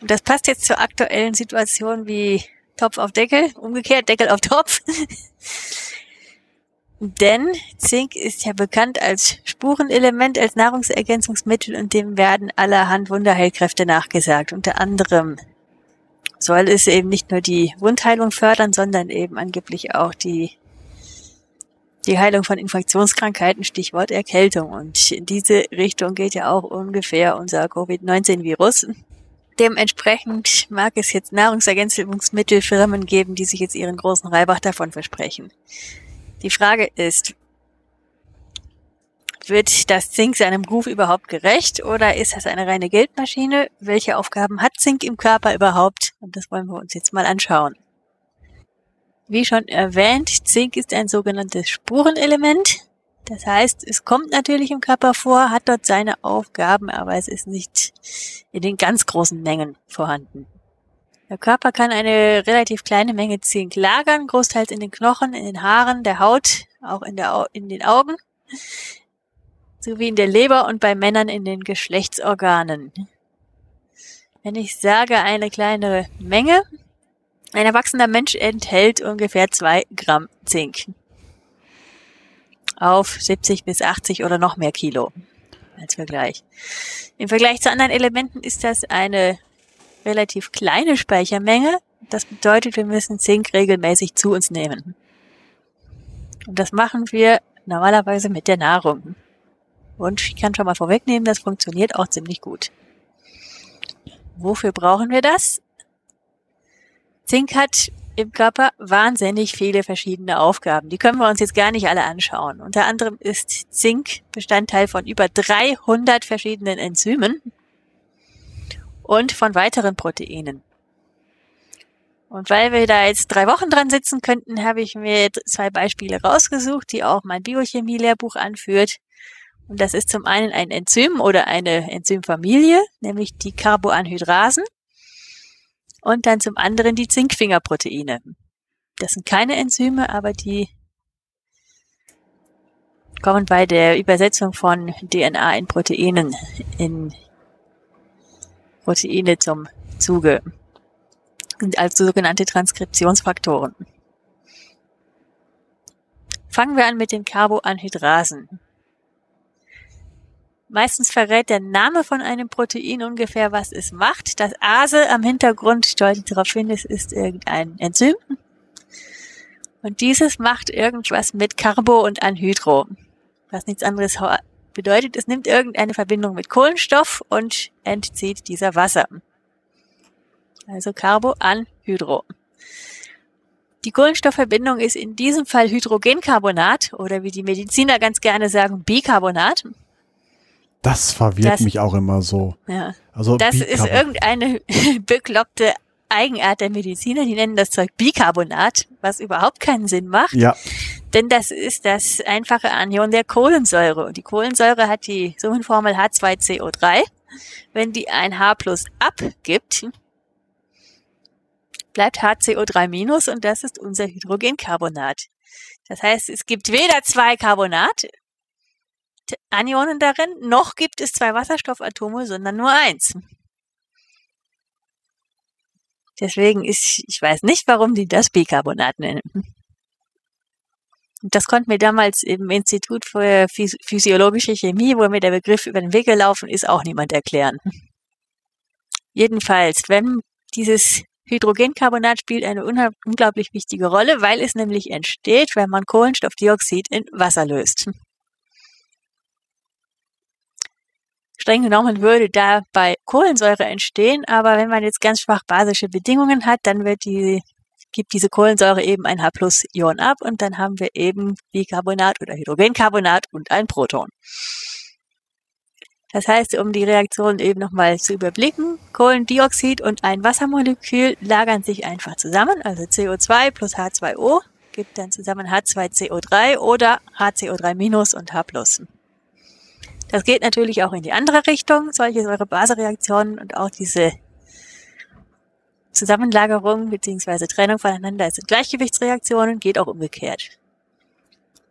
Und das passt jetzt zur aktuellen Situation wie Topf auf Deckel, umgekehrt Deckel auf Topf. Denn Zink ist ja bekannt als Spurenelement, als Nahrungsergänzungsmittel und dem werden allerhand Wunderheilkräfte nachgesagt. Unter anderem soll es eben nicht nur die Wundheilung fördern, sondern eben angeblich auch die die Heilung von Infektionskrankheiten, Stichwort Erkältung. Und in diese Richtung geht ja auch ungefähr unser Covid-19-Virus. Dementsprechend mag es jetzt Nahrungsergänzungsmittelfirmen geben, die sich jetzt ihren großen Reibach davon versprechen. Die Frage ist, wird das Zink seinem Ruf überhaupt gerecht oder ist das eine reine Geldmaschine? Welche Aufgaben hat Zink im Körper überhaupt? Und das wollen wir uns jetzt mal anschauen. Wie schon erwähnt, Zink ist ein sogenanntes Spurenelement. Das heißt, es kommt natürlich im Körper vor, hat dort seine Aufgaben, aber es ist nicht in den ganz großen Mengen vorhanden. Der Körper kann eine relativ kleine Menge Zink lagern, großteils in den Knochen, in den Haaren, der Haut, auch in, der, in den Augen, sowie in der Leber und bei Männern in den Geschlechtsorganen. Wenn ich sage eine kleinere Menge, ein erwachsener Mensch enthält ungefähr zwei Gramm Zink auf 70 bis 80 oder noch mehr Kilo als Vergleich. Im Vergleich zu anderen Elementen ist das eine relativ kleine Speichermenge. Das bedeutet, wir müssen Zink regelmäßig zu uns nehmen. Und das machen wir normalerweise mit der Nahrung. Und ich kann schon mal vorwegnehmen, das funktioniert auch ziemlich gut. Wofür brauchen wir das? Zink hat im Körper wahnsinnig viele verschiedene Aufgaben. Die können wir uns jetzt gar nicht alle anschauen. Unter anderem ist Zink Bestandteil von über 300 verschiedenen Enzymen und von weiteren Proteinen. Und weil wir da jetzt drei Wochen dran sitzen könnten, habe ich mir zwei Beispiele rausgesucht, die auch mein Biochemie-Lehrbuch anführt. Und das ist zum einen ein Enzym oder eine Enzymfamilie, nämlich die Carboanhydrasen. Und dann zum anderen die Zinkfingerproteine. Das sind keine Enzyme, aber die kommen bei der Übersetzung von DNA in Proteinen in Proteine zum Zuge sind als sogenannte Transkriptionsfaktoren. Fangen wir an mit den Carboanhydrasen. Meistens verrät der Name von einem Protein ungefähr, was es macht. Das Ase am Hintergrund deutet darauf hin, es ist irgendein Enzym. Und dieses macht irgendwas mit Carbo und Anhydro, was nichts anderes bedeutet, es nimmt irgendeine Verbindung mit Kohlenstoff und entzieht dieser Wasser. Also Carbo an Hydro. Die Kohlenstoffverbindung ist in diesem Fall Hydrogencarbonat oder wie die Mediziner ganz gerne sagen, Bicarbonat.
Das verwirrt das, mich auch immer so.
Ja. Also das ist irgendeine bekloppte Eigenart der Mediziner, die nennen das Zeug Bicarbonat, was überhaupt keinen Sinn macht.
Ja.
Denn das ist das einfache Anion der Kohlensäure. Und die Kohlensäure hat die Summenformel H2CO3. Wenn die ein H plus abgibt, bleibt HCO3 minus und das ist unser Hydrogencarbonat. Das heißt, es gibt weder zwei Carbonat, Anionen darin, noch gibt es zwei Wasserstoffatome, sondern nur eins. Deswegen ist, ich weiß nicht, warum die das Bicarbonat nennen. Das konnte mir damals im Institut für physiologische Chemie, wo mir der Begriff über den Weg gelaufen ist, auch niemand erklären. Jedenfalls, wenn dieses Hydrogencarbonat spielt eine unglaublich wichtige Rolle, weil es nämlich entsteht, wenn man Kohlenstoffdioxid in Wasser löst. streng genommen würde dabei Kohlensäure entstehen, aber wenn man jetzt ganz schwach basische Bedingungen hat, dann wird die, gibt diese Kohlensäure eben ein H-Plus-Ion ab und dann haben wir eben Bicarbonat oder Hydrogencarbonat und ein Proton. Das heißt, um die Reaktion eben nochmal zu überblicken, Kohlendioxid und ein Wassermolekül lagern sich einfach zusammen, also CO2 plus H2O gibt dann zusammen H2CO3 oder HCO3 minus und H. Das geht natürlich auch in die andere Richtung, solche Säure-Base-Reaktionen und auch diese Zusammenlagerung bzw. Trennung voneinander sind Gleichgewichtsreaktionen, geht auch umgekehrt.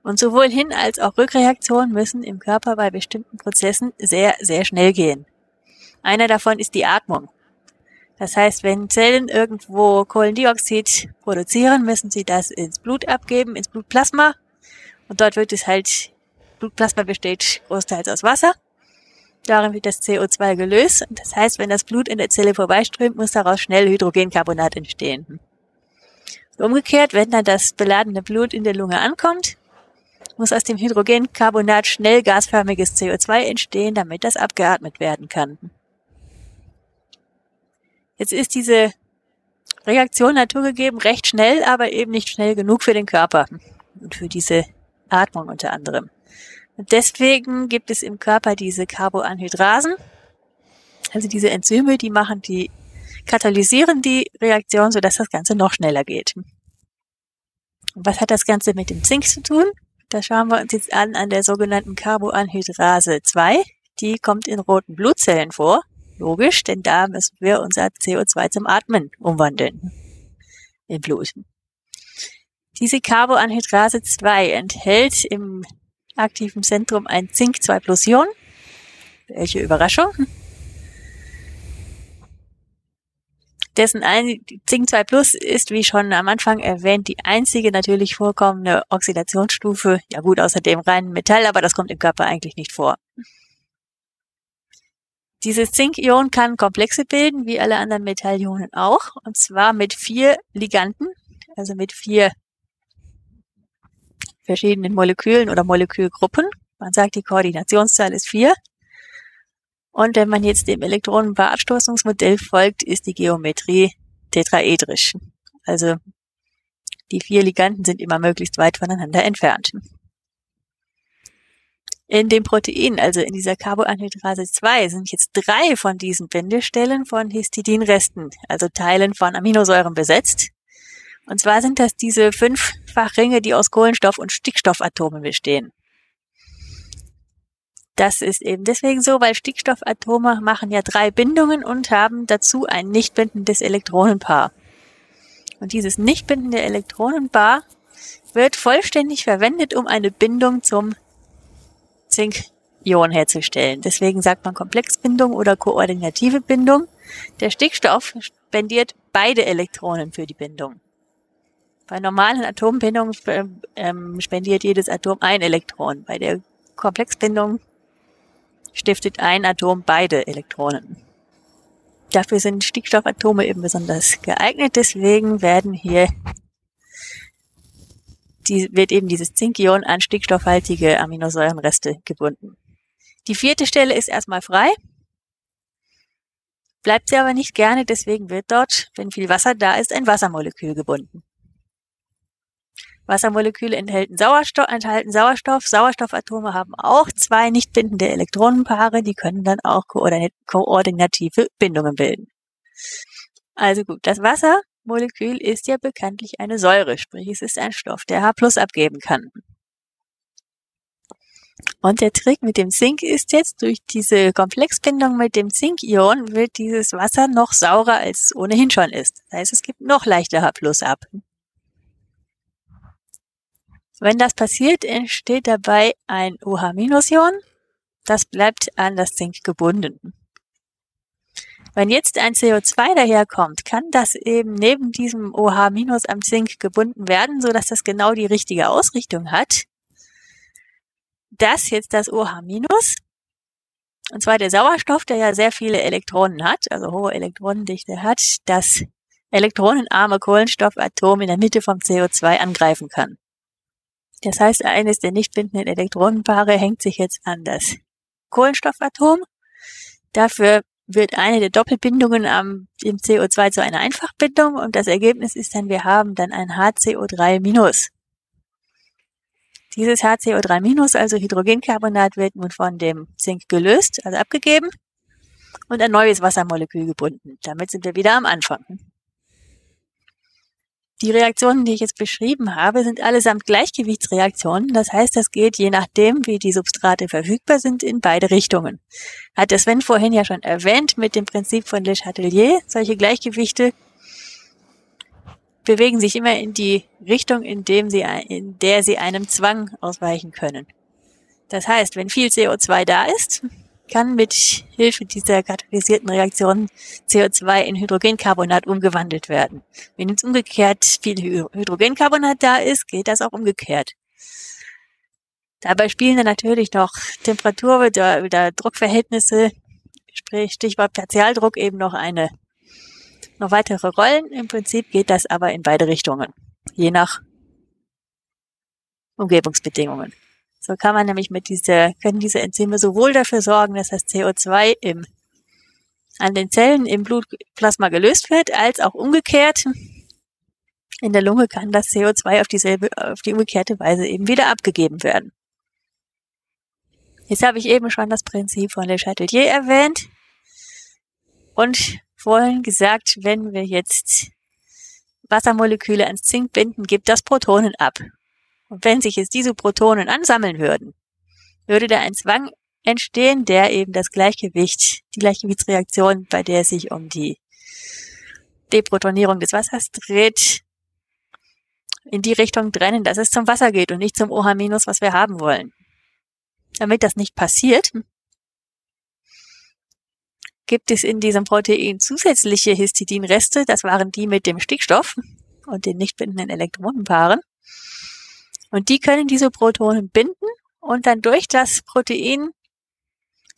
Und sowohl Hin- als auch Rückreaktionen müssen im Körper bei bestimmten Prozessen sehr, sehr schnell gehen. Einer davon ist die Atmung. Das heißt, wenn Zellen irgendwo Kohlendioxid produzieren, müssen sie das ins Blut abgeben, ins Blutplasma. Und dort wird es halt Blutplasma besteht großteils aus Wasser. Darin wird das CO2 gelöst. Das heißt, wenn das Blut in der Zelle vorbeiströmt, muss daraus schnell Hydrogencarbonat entstehen. Umgekehrt, wenn dann das beladene Blut in der Lunge ankommt, muss aus dem Hydrogencarbonat schnell gasförmiges CO2 entstehen, damit das abgeatmet werden kann. Jetzt ist diese Reaktion naturgegeben recht schnell, aber eben nicht schnell genug für den Körper und für diese Atmung unter anderem. Deswegen gibt es im Körper diese Carboanhydrasen, also diese Enzyme, die machen die, katalysieren die Reaktion, sodass das Ganze noch schneller geht. Und was hat das Ganze mit dem Zink zu tun? Das schauen wir uns jetzt an an der sogenannten Carboanhydrase 2. Die kommt in roten Blutzellen vor. Logisch, denn da müssen wir unser CO2 zum Atmen umwandeln. Im Blut. Diese Carboanhydrase 2 enthält im aktiven Zentrum ein Zink 2 Plus Ion. Welche Überraschung. Dessen ein Zink 2 Plus ist, wie schon am Anfang erwähnt, die einzige natürlich vorkommende Oxidationsstufe. Ja gut, außer dem reinen Metall, aber das kommt im Körper eigentlich nicht vor. Dieses Zink-Ion kann Komplexe bilden, wie alle anderen Metallionen auch, und zwar mit vier Liganden, also mit vier verschiedenen Molekülen oder Molekülgruppen. Man sagt, die Koordinationszahl ist vier. Und wenn man jetzt dem Elektronenpaarabstoßungsmodell folgt, ist die Geometrie tetraedrisch. Also die vier Liganden sind immer möglichst weit voneinander entfernt. In dem Protein, also in dieser Carboanhydrase 2, sind jetzt drei von diesen Bindestellen von Histidinresten, also Teilen von Aminosäuren besetzt. Und zwar sind das diese Fünffachringe, die aus Kohlenstoff- und Stickstoffatomen bestehen. Das ist eben deswegen so, weil Stickstoffatome machen ja drei Bindungen und haben dazu ein nicht bindendes Elektronenpaar. Und dieses nicht bindende Elektronenpaar wird vollständig verwendet, um eine Bindung zum Zink-Ion herzustellen. Deswegen sagt man Komplexbindung oder koordinative Bindung. Der Stickstoff spendiert beide Elektronen für die Bindung. Bei normalen Atombindungen ähm, spendiert jedes Atom ein Elektron. Bei der Komplexbindung stiftet ein Atom beide Elektronen. Dafür sind Stickstoffatome eben besonders geeignet, deswegen werden hier die, wird eben dieses Zinkion an stickstoffhaltige Aminosäurenreste gebunden. Die vierte Stelle ist erstmal frei, bleibt sie aber nicht gerne, deswegen wird dort, wenn viel Wasser da ist, ein Wassermolekül gebunden. Wassermoleküle enthalten Sauerstoff, enthalten Sauerstoff. Sauerstoffatome haben auch zwei nicht bindende Elektronenpaare, die können dann auch koordinative Bindungen bilden. Also gut, das Wassermolekül ist ja bekanntlich eine Säure, sprich es ist ein Stoff, der H plus abgeben kann. Und der Trick mit dem Zink ist jetzt, durch diese Komplexbindung mit dem Zinkion wird dieses Wasser noch saurer, als es ohnehin schon ist. Das heißt, es gibt noch leichter H plus ab. Wenn das passiert, entsteht dabei ein OH-Ion. Das bleibt an das Zink gebunden. Wenn jetzt ein CO2 daherkommt, kann das eben neben diesem OH- am Zink gebunden werden, so dass das genau die richtige Ausrichtung hat. Das jetzt das OH-, und zwar der Sauerstoff, der ja sehr viele Elektronen hat, also hohe Elektronendichte hat, das elektronenarme Kohlenstoffatom in der Mitte vom CO2 angreifen kann. Das heißt, eines der nicht bindenden Elektronenpaare hängt sich jetzt an das Kohlenstoffatom. Dafür wird eine der Doppelbindungen am dem CO2 zu einer Einfachbindung und das Ergebnis ist dann, wir haben dann ein HCO3-. Dieses HCO3-, also Hydrogencarbonat, wird nun von dem Zink gelöst, also abgegeben und ein neues Wassermolekül gebunden. Damit sind wir wieder am Anfang. Die Reaktionen, die ich jetzt beschrieben habe, sind allesamt Gleichgewichtsreaktionen. Das heißt, das geht je nachdem, wie die Substrate verfügbar sind, in beide Richtungen. Hat der Sven vorhin ja schon erwähnt mit dem Prinzip von Le Chatelier. Solche Gleichgewichte bewegen sich immer in die Richtung, in, dem sie, in der sie einem Zwang ausweichen können. Das heißt, wenn viel CO2 da ist, kann mit Hilfe dieser katalysierten Reaktion CO2 in Hydrogencarbonat umgewandelt werden. Wenn jetzt umgekehrt viel Hydrogencarbonat da ist, geht das auch umgekehrt. Dabei spielen dann natürlich noch Temperatur oder, oder Druckverhältnisse, sprich Stichwort Partialdruck eben noch eine, noch weitere Rollen. Im Prinzip geht das aber in beide Richtungen, je nach Umgebungsbedingungen. So kann man nämlich mit dieser, können diese Enzyme sowohl dafür sorgen, dass das CO2 im, an den Zellen im Blutplasma gelöst wird, als auch umgekehrt. In der Lunge kann das CO2 auf dieselbe, auf die umgekehrte Weise eben wieder abgegeben werden. Jetzt habe ich eben schon das Prinzip von Le Chatelier erwähnt und vorhin gesagt, wenn wir jetzt Wassermoleküle ans Zink binden, gibt das Protonen ab. Und wenn sich jetzt diese Protonen ansammeln würden, würde da ein Zwang entstehen, der eben das Gleichgewicht, die Gleichgewichtsreaktion, bei der es sich um die Deprotonierung des Wassers dreht, in die Richtung trennen, dass es zum Wasser geht und nicht zum OH-, was wir haben wollen. Damit das nicht passiert, gibt es in diesem Protein zusätzliche Histidinreste. Das waren die mit dem Stickstoff und den nicht bindenden Elektronenpaaren. Und die können diese Protonen binden und dann durch das Protein,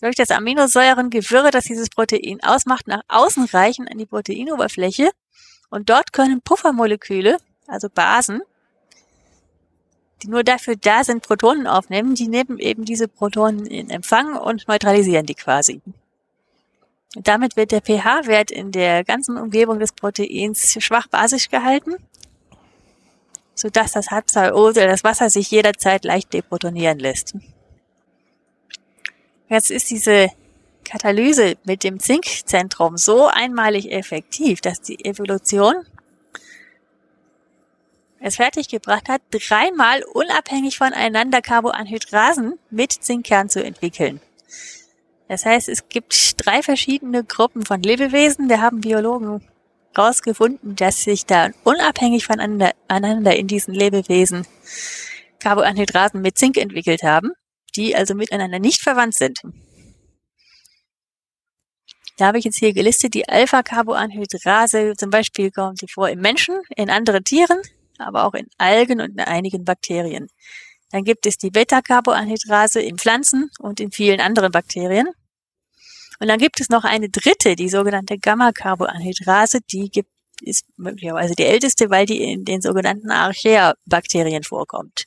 durch das Aminosäurengewirre, das dieses Protein ausmacht, nach außen reichen an die Proteinoberfläche. Und dort können Puffermoleküle, also Basen, die nur dafür da sind, Protonen aufnehmen, die nehmen eben diese Protonen in Empfang und neutralisieren die quasi. Damit wird der pH-Wert in der ganzen Umgebung des Proteins schwach basisch gehalten, sodass das H2O, das Wasser, sich jederzeit leicht deprotonieren lässt. Jetzt ist diese Katalyse mit dem Zinkzentrum so einmalig effektiv, dass die Evolution es fertiggebracht hat, dreimal unabhängig voneinander Carboanhydrasen mit Zinkkern zu entwickeln. Das heißt, es gibt drei verschiedene Gruppen von Lebewesen. Da haben Biologen herausgefunden, dass sich da unabhängig voneinander in diesen Lebewesen Carboanhydrasen mit Zink entwickelt haben, die also miteinander nicht verwandt sind. Da habe ich jetzt hier gelistet, die Alpha-Carboanhydrase zum Beispiel kommt die vor im Menschen, in anderen Tieren, aber auch in Algen und in einigen Bakterien. Dann gibt es die Beta-Carboanhydrase in Pflanzen und in vielen anderen Bakterien. Und dann gibt es noch eine dritte, die sogenannte Gamma-Carboanhydrase, die gibt, ist möglicherweise die älteste, weil die in den sogenannten Archaea-Bakterien vorkommt.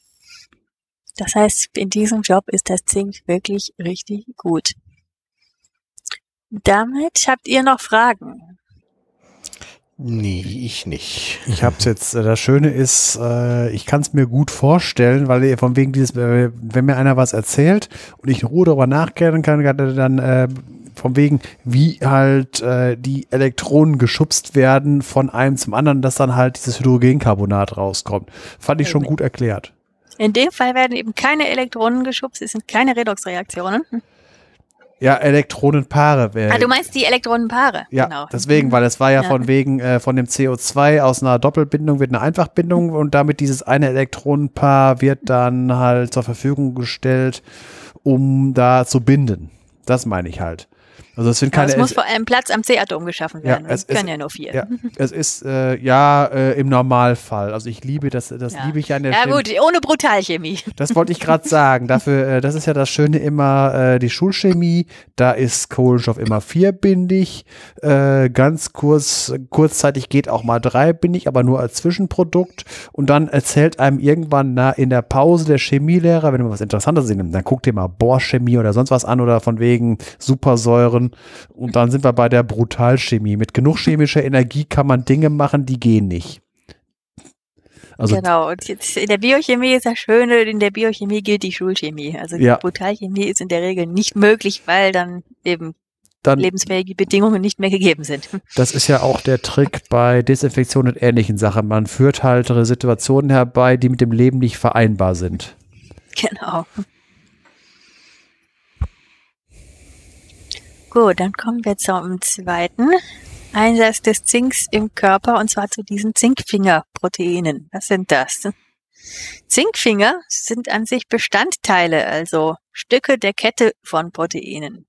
Das heißt, in diesem Job ist das Zink wirklich richtig gut. Damit habt ihr noch Fragen.
Nee, ich nicht.
Ich hab's jetzt, äh, das Schöne ist, äh, ich kann es mir gut vorstellen, weil ihr von wegen dieses, äh, wenn mir einer was erzählt und ich in Ruhe darüber nachkehren kann, dann von wegen, wie halt äh, die Elektronen geschubst werden von einem zum anderen, dass dann halt dieses Hydrogencarbonat rauskommt. Fand ich schon gut erklärt.
In dem Fall werden eben keine Elektronen geschubst, es sind keine Redoxreaktionen.
Ja, Elektronenpaare. Äh,
ah, du meinst die Elektronenpaare.
Ja, genau. deswegen, weil es war ja, ja, von wegen äh, von dem CO2 aus einer Doppelbindung wird eine Einfachbindung und damit dieses eine Elektronenpaar wird dann halt zur Verfügung gestellt, um da zu binden. Das meine ich halt. Also es sind keine.
es muss vor allem Platz am C-Atom geschaffen werden. Ja, es können ja nur vier.
Ja, es ist äh, ja äh, im Normalfall. Also ich liebe das, das
ja.
liebe ich an der
Ja gut, ohne Brutalchemie.
Das wollte ich gerade sagen. Dafür, äh, das ist ja das Schöne immer äh, die Schulchemie. Da ist Kohlenstoff immer vierbindig. Äh, ganz kurz, kurzzeitig geht auch mal dreibindig, aber nur als Zwischenprodukt. Und dann erzählt einem irgendwann na, in der Pause der Chemielehrer, wenn du was Interessantes nimmt, dann guck dir mal Bohrchemie oder sonst was an oder von wegen Supersäuren und dann sind wir bei der Brutalchemie. Mit genug chemischer Energie kann man Dinge machen, die gehen nicht.
Also genau, und jetzt in der Biochemie ist das Schöne, in der Biochemie gilt die Schulchemie. Also die ja. Brutalchemie ist in der Regel nicht möglich, weil dann eben dann, lebensfähige Bedingungen nicht mehr gegeben sind.
Das ist ja auch der Trick bei Desinfektion und ähnlichen Sachen. Man führt halt Situationen herbei, die mit dem Leben nicht vereinbar sind.
Genau. Gut, dann kommen wir zum zweiten Einsatz des Zinks im Körper und zwar zu diesen Zinkfingerproteinen. Was sind das? Zinkfinger sind an sich Bestandteile, also Stücke der Kette von Proteinen.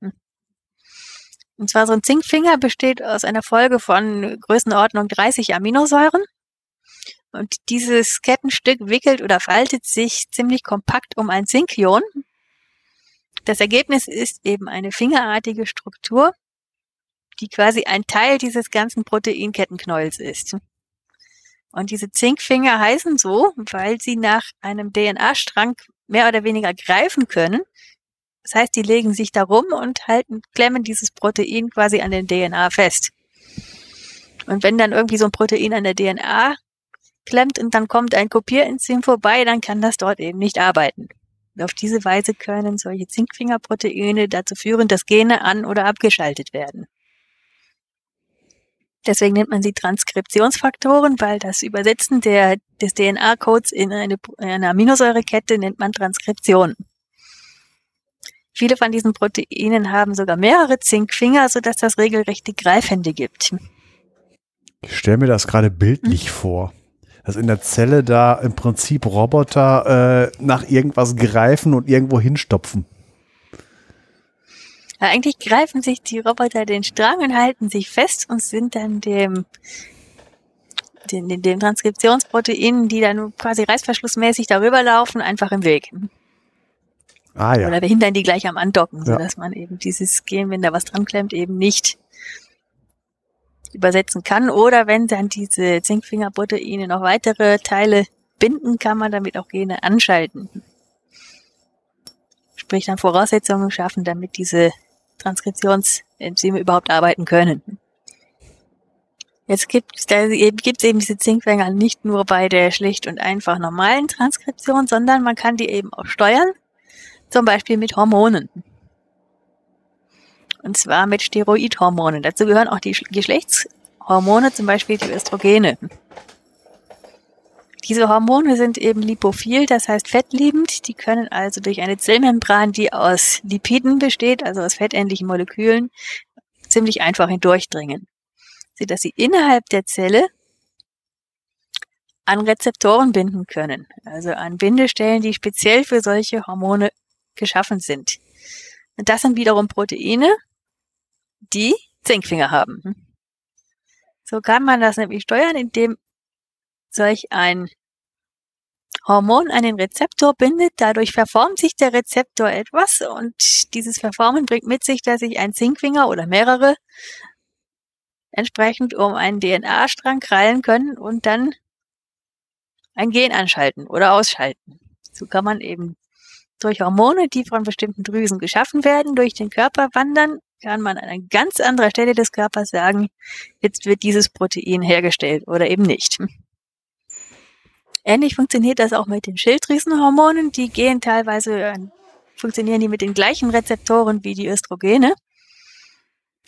Und zwar so ein Zinkfinger besteht aus einer Folge von Größenordnung 30 Aminosäuren. Und dieses Kettenstück wickelt oder faltet sich ziemlich kompakt um ein Zinkion, das Ergebnis ist eben eine fingerartige Struktur, die quasi ein Teil dieses ganzen Proteinkettenknäuels ist. Und diese Zinkfinger heißen so, weil sie nach einem DNA-Strang mehr oder weniger greifen können. Das heißt, die legen sich da rum und halten, klemmen dieses Protein quasi an den DNA fest. Und wenn dann irgendwie so ein Protein an der DNA klemmt und dann kommt ein Kopierenzym vorbei, dann kann das dort eben nicht arbeiten. Und auf diese Weise können solche Zinkfingerproteine dazu führen, dass Gene an- oder abgeschaltet werden. Deswegen nennt man sie Transkriptionsfaktoren, weil das Übersetzen der, des DNA-Codes in eine, eine Aminosäurekette nennt man Transkription. Viele von diesen Proteinen haben sogar mehrere Zinkfinger, sodass das regelrecht die Greifhände gibt.
Ich stelle mir das gerade bildlich hm. vor. Dass in der Zelle da im Prinzip Roboter äh, nach irgendwas greifen und irgendwo hinstopfen.
Ja, eigentlich greifen sich die Roboter den Strang und halten sich fest und sind dann dem den, den Transkriptionsproteinen, die dann quasi reißverschlussmäßig darüber laufen, einfach im Weg. Ah, ja. Oder behindern die gleich am Andocken, ja. sodass man eben dieses Gen, wenn da was dran klemmt, eben nicht übersetzen kann. Oder wenn dann diese Zinkfingerproteine noch weitere Teile binden, kann man damit auch Gene anschalten. Sprich dann Voraussetzungen schaffen, damit diese Transkriptionsenzyme überhaupt arbeiten können. Jetzt gibt es eben diese Zinkfänger nicht nur bei der schlicht und einfach normalen Transkription, sondern man kann die eben auch steuern, zum Beispiel mit Hormonen. Und zwar mit Steroidhormonen. Dazu gehören auch die Geschlechtshormone, zum Beispiel die Östrogene. Diese Hormone sind eben lipophil, das heißt fettliebend. Die können also durch eine Zellmembran, die aus Lipiden besteht, also aus fettähnlichen Molekülen, ziemlich einfach hindurchdringen dass sie innerhalb der Zelle an Rezeptoren binden können, also an Bindestellen, die speziell für solche Hormone geschaffen sind. Und das sind wiederum Proteine, die Zinkfinger haben. So kann man das nämlich steuern, indem solch ein Hormon an den Rezeptor bindet. Dadurch verformt sich der Rezeptor etwas und dieses Verformen bringt mit sich, dass sich ein Zinkfinger oder mehrere entsprechend um einen DNA-Strang krallen können und dann ein Gen anschalten oder ausschalten. So kann man eben durch Hormone, die von bestimmten Drüsen geschaffen werden, durch den Körper wandern, kann man an einer ganz anderen Stelle des Körpers sagen, jetzt wird dieses Protein hergestellt oder eben nicht. Ähnlich funktioniert das auch mit den Schilddrüsenhormonen. Die gehen teilweise, funktionieren die mit den gleichen Rezeptoren wie die Östrogene.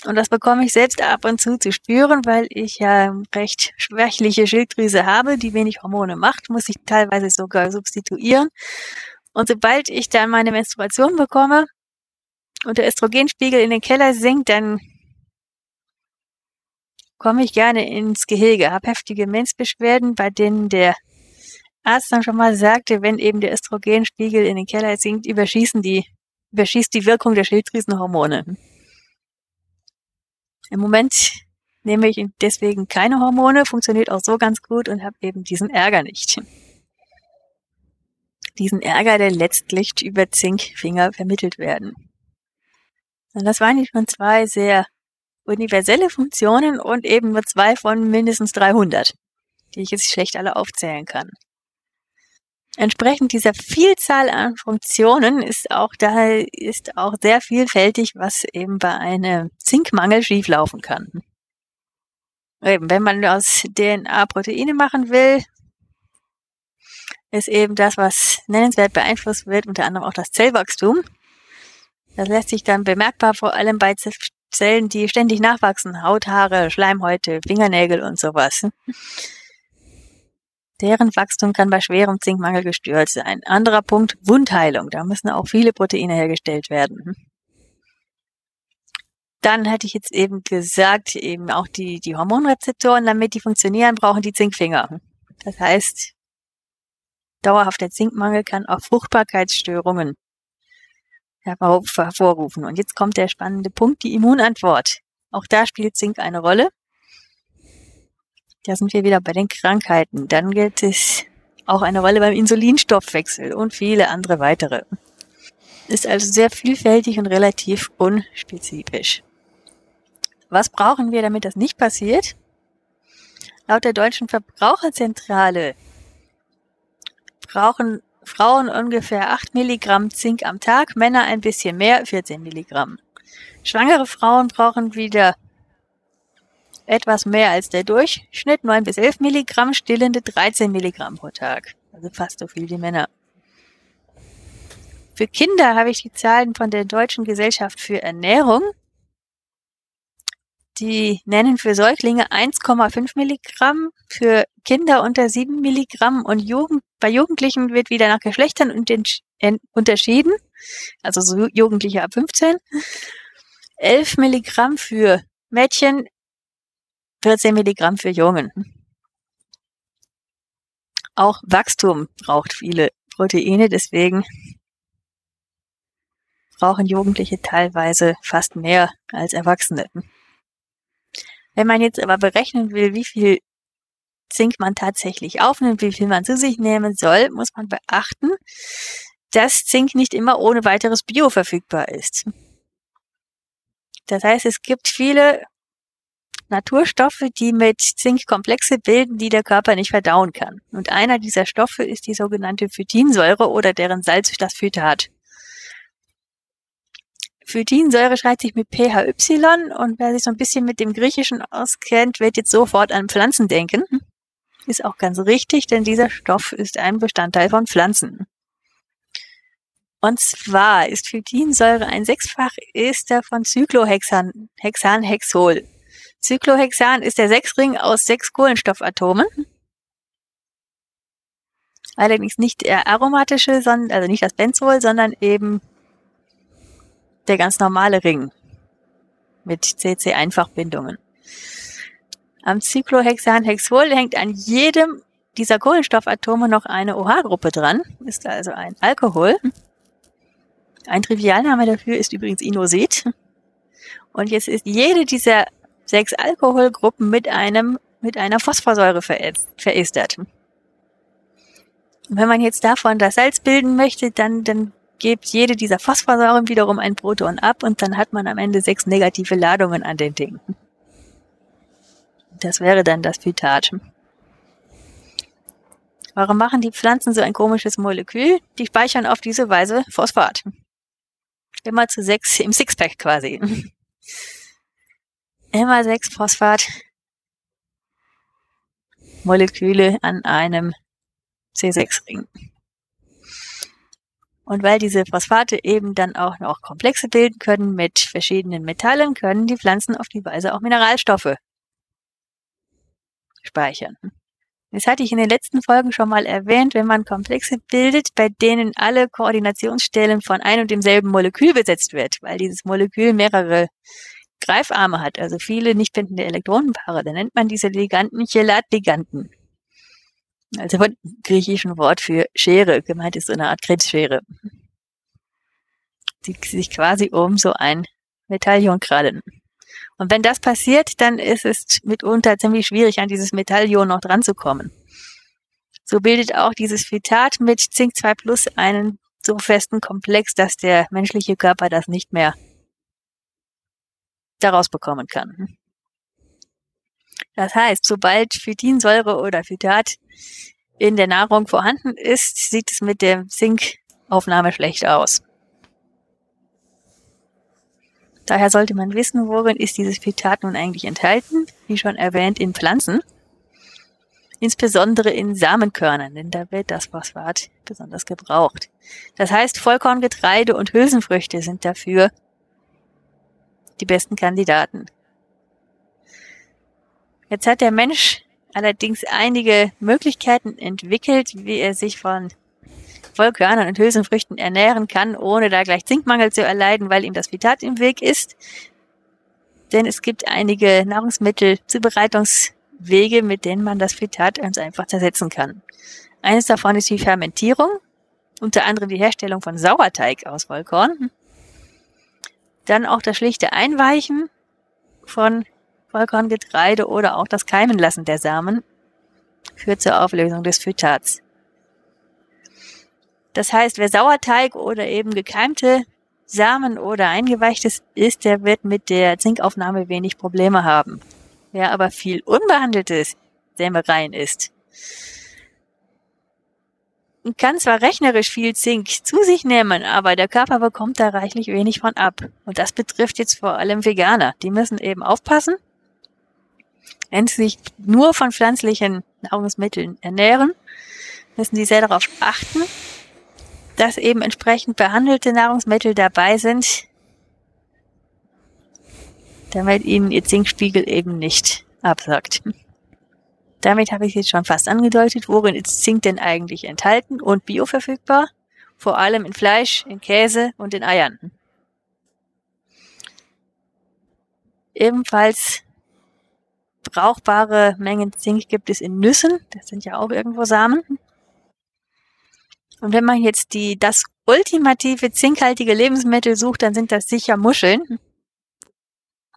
Und das bekomme ich selbst ab und zu zu spüren, weil ich ja recht schwächliche Schilddrüse habe, die wenig Hormone macht, muss ich teilweise sogar substituieren. Und sobald ich dann meine Menstruation bekomme und der Östrogenspiegel in den Keller sinkt, dann komme ich gerne ins Gehege, habe heftige Menzbeschwerden, bei denen der Arzt dann schon mal sagte, wenn eben der Östrogenspiegel in den Keller sinkt, überschießen die, überschießt die Wirkung der Schilddrüsenhormone. Im Moment nehme ich deswegen keine Hormone, funktioniert auch so ganz gut und habe eben diesen Ärger nicht. Diesen Ärger, der letztlich über Zinkfinger vermittelt werden. Und das waren schon zwei sehr universelle Funktionen und eben nur zwei von mindestens 300, die ich jetzt schlecht alle aufzählen kann. Entsprechend dieser Vielzahl an Funktionen ist auch da ist auch sehr vielfältig, was eben bei einem Zinkmangel schieflaufen kann. Eben, wenn man aus DNA Proteine machen will, ist eben das, was nennenswert beeinflusst wird, unter anderem auch das Zellwachstum. Das lässt sich dann bemerkbar vor allem bei Zellen, die ständig nachwachsen, Haut, Haare, Schleimhäute, Fingernägel und sowas. Deren Wachstum kann bei schwerem Zinkmangel gestört sein. Anderer Punkt, Wundheilung. Da müssen auch viele Proteine hergestellt werden. Dann hätte ich jetzt eben gesagt, eben auch die, die Hormonrezeptoren, damit die funktionieren, brauchen die Zinkfinger. Das heißt, dauerhafter Zinkmangel kann auch Fruchtbarkeitsstörungen hervorrufen. Und jetzt kommt der spannende Punkt, die Immunantwort. Auch da spielt Zink eine Rolle. Da sind wir wieder bei den Krankheiten. Dann gilt es auch eine Rolle beim Insulinstoffwechsel und viele andere weitere. Ist also sehr vielfältig und relativ unspezifisch. Was brauchen wir, damit das nicht passiert? Laut der deutschen Verbraucherzentrale brauchen Frauen ungefähr 8 Milligramm Zink am Tag, Männer ein bisschen mehr, 14 Milligramm. Schwangere Frauen brauchen wieder etwas mehr als der Durchschnitt, 9 bis 11 Milligramm, stillende 13 Milligramm pro Tag. Also fast so viel wie Männer. Für Kinder habe ich die Zahlen von der Deutschen Gesellschaft für Ernährung. Die nennen für Säuglinge 1,5 Milligramm, für Kinder unter 7 Milligramm und Jugend, bei Jugendlichen wird wieder nach Geschlechtern unterschieden, also so Jugendliche ab 15. 11 Milligramm für Mädchen, 14 Milligramm für Jungen. Auch Wachstum braucht viele Proteine, deswegen brauchen Jugendliche teilweise fast mehr als Erwachsene. Wenn man jetzt aber berechnen will, wie viel Zink man tatsächlich aufnimmt, wie viel man zu sich nehmen soll, muss man beachten, dass Zink nicht immer ohne weiteres Bio verfügbar ist. Das heißt, es gibt viele Naturstoffe, die mit Zink Komplexe bilden, die der Körper nicht verdauen kann. Und einer dieser Stoffe ist die sogenannte Phytinsäure oder deren Salz das Phytat. Phytinsäure schreibt sich mit PHY und wer sich so ein bisschen mit dem Griechischen auskennt, wird jetzt sofort an Pflanzen denken. Ist auch ganz richtig, denn dieser Stoff ist ein Bestandteil von Pflanzen. Und zwar ist Phytinsäure ein Sechsfachester von Cyclohexan, Hexanhexol. Cyclohexan ist der Sechsring aus sechs Kohlenstoffatomen. Allerdings nicht der aromatische, sondern, also nicht das Benzol, sondern eben der ganz normale Ring mit CC-Einfachbindungen. Am Cyclohexanhexol hängt an jedem dieser Kohlenstoffatome noch eine OH-Gruppe dran, ist also ein Alkohol. Ein Trivialname dafür ist übrigens Inosit. Und jetzt ist jede dieser sechs Alkoholgruppen mit einem, mit einer Phosphorsäure verestert. Und wenn man jetzt davon das Salz bilden möchte, dann, dann gibt jede dieser Phosphorsäuren wiederum ein Proton ab und dann hat man am Ende sechs negative Ladungen an den Dingen. Das wäre dann das Phytat. Warum machen die Pflanzen so ein komisches Molekül? Die speichern auf diese Weise Phosphat. Immer zu sechs im Sixpack quasi. Immer sechs Phosphat Moleküle an einem C6-Ring. Und weil diese Phosphate eben dann auch noch Komplexe bilden können mit verschiedenen Metallen, können die Pflanzen auf die Weise auch Mineralstoffe speichern. Das hatte ich in den letzten Folgen schon mal erwähnt, wenn man Komplexe bildet, bei denen alle Koordinationsstellen von ein und demselben Molekül besetzt wird, weil dieses Molekül mehrere Greifarme hat, also viele nicht bindende Elektronenpaare, dann nennt man diese Liganden Chelatliganden. Also von griechischen Wort für Schere, gemeint ist so eine Art Krebsschere, die sich quasi um so ein Metallion krallen. Und wenn das passiert, dann ist es mitunter ziemlich schwierig, an dieses Metallion noch dran zu kommen. So bildet auch dieses Phytat mit Zink 2 Plus einen so festen Komplex, dass der menschliche Körper das nicht mehr daraus bekommen kann. Das heißt, sobald Phytinsäure oder Phytat in der Nahrung vorhanden ist, sieht es mit der Zinkaufnahme schlecht aus. Daher sollte man wissen, worin ist dieses Phytat nun eigentlich enthalten, wie schon erwähnt in Pflanzen, insbesondere in Samenkörnern, denn da wird das Phosphat besonders gebraucht. Das heißt, Vollkorngetreide und Hülsenfrüchte sind dafür die besten Kandidaten. Jetzt hat der Mensch allerdings einige Möglichkeiten entwickelt, wie er sich von Vollkörnern und Hülsenfrüchten ernähren kann, ohne da gleich Zinkmangel zu erleiden, weil ihm das Vitat im Weg ist. Denn es gibt einige Nahrungsmittelzubereitungswege, mit denen man das Vitat ganz einfach zersetzen kann. Eines davon ist die Fermentierung, unter anderem die Herstellung von Sauerteig aus Vollkorn. Dann auch das schlichte Einweichen von Vollkorngetreide oder auch das Keimenlassen der Samen führt zur Auflösung des Phytats. Das heißt, wer Sauerteig oder eben gekeimte Samen oder eingeweichtes isst, der wird mit der Zinkaufnahme wenig Probleme haben. Wer aber viel unbehandeltes Sämereien isst, kann zwar rechnerisch viel Zink zu sich nehmen, aber der Körper bekommt da reichlich wenig von ab. Und das betrifft jetzt vor allem Veganer. Die müssen eben aufpassen, wenn sie sich nur von pflanzlichen Nahrungsmitteln ernähren, müssen sie sehr darauf achten, dass eben entsprechend behandelte Nahrungsmittel dabei sind, damit ihnen ihr Zinkspiegel eben nicht absagt. Damit habe ich jetzt schon fast angedeutet, worin ist Zink denn eigentlich enthalten und bioverfügbar? vor allem in Fleisch, in Käse und in Eiern. Ebenfalls brauchbare Mengen Zink gibt es in Nüssen. Das sind ja auch irgendwo Samen. Und wenn man jetzt die, das ultimative zinkhaltige Lebensmittel sucht, dann sind das sicher Muscheln.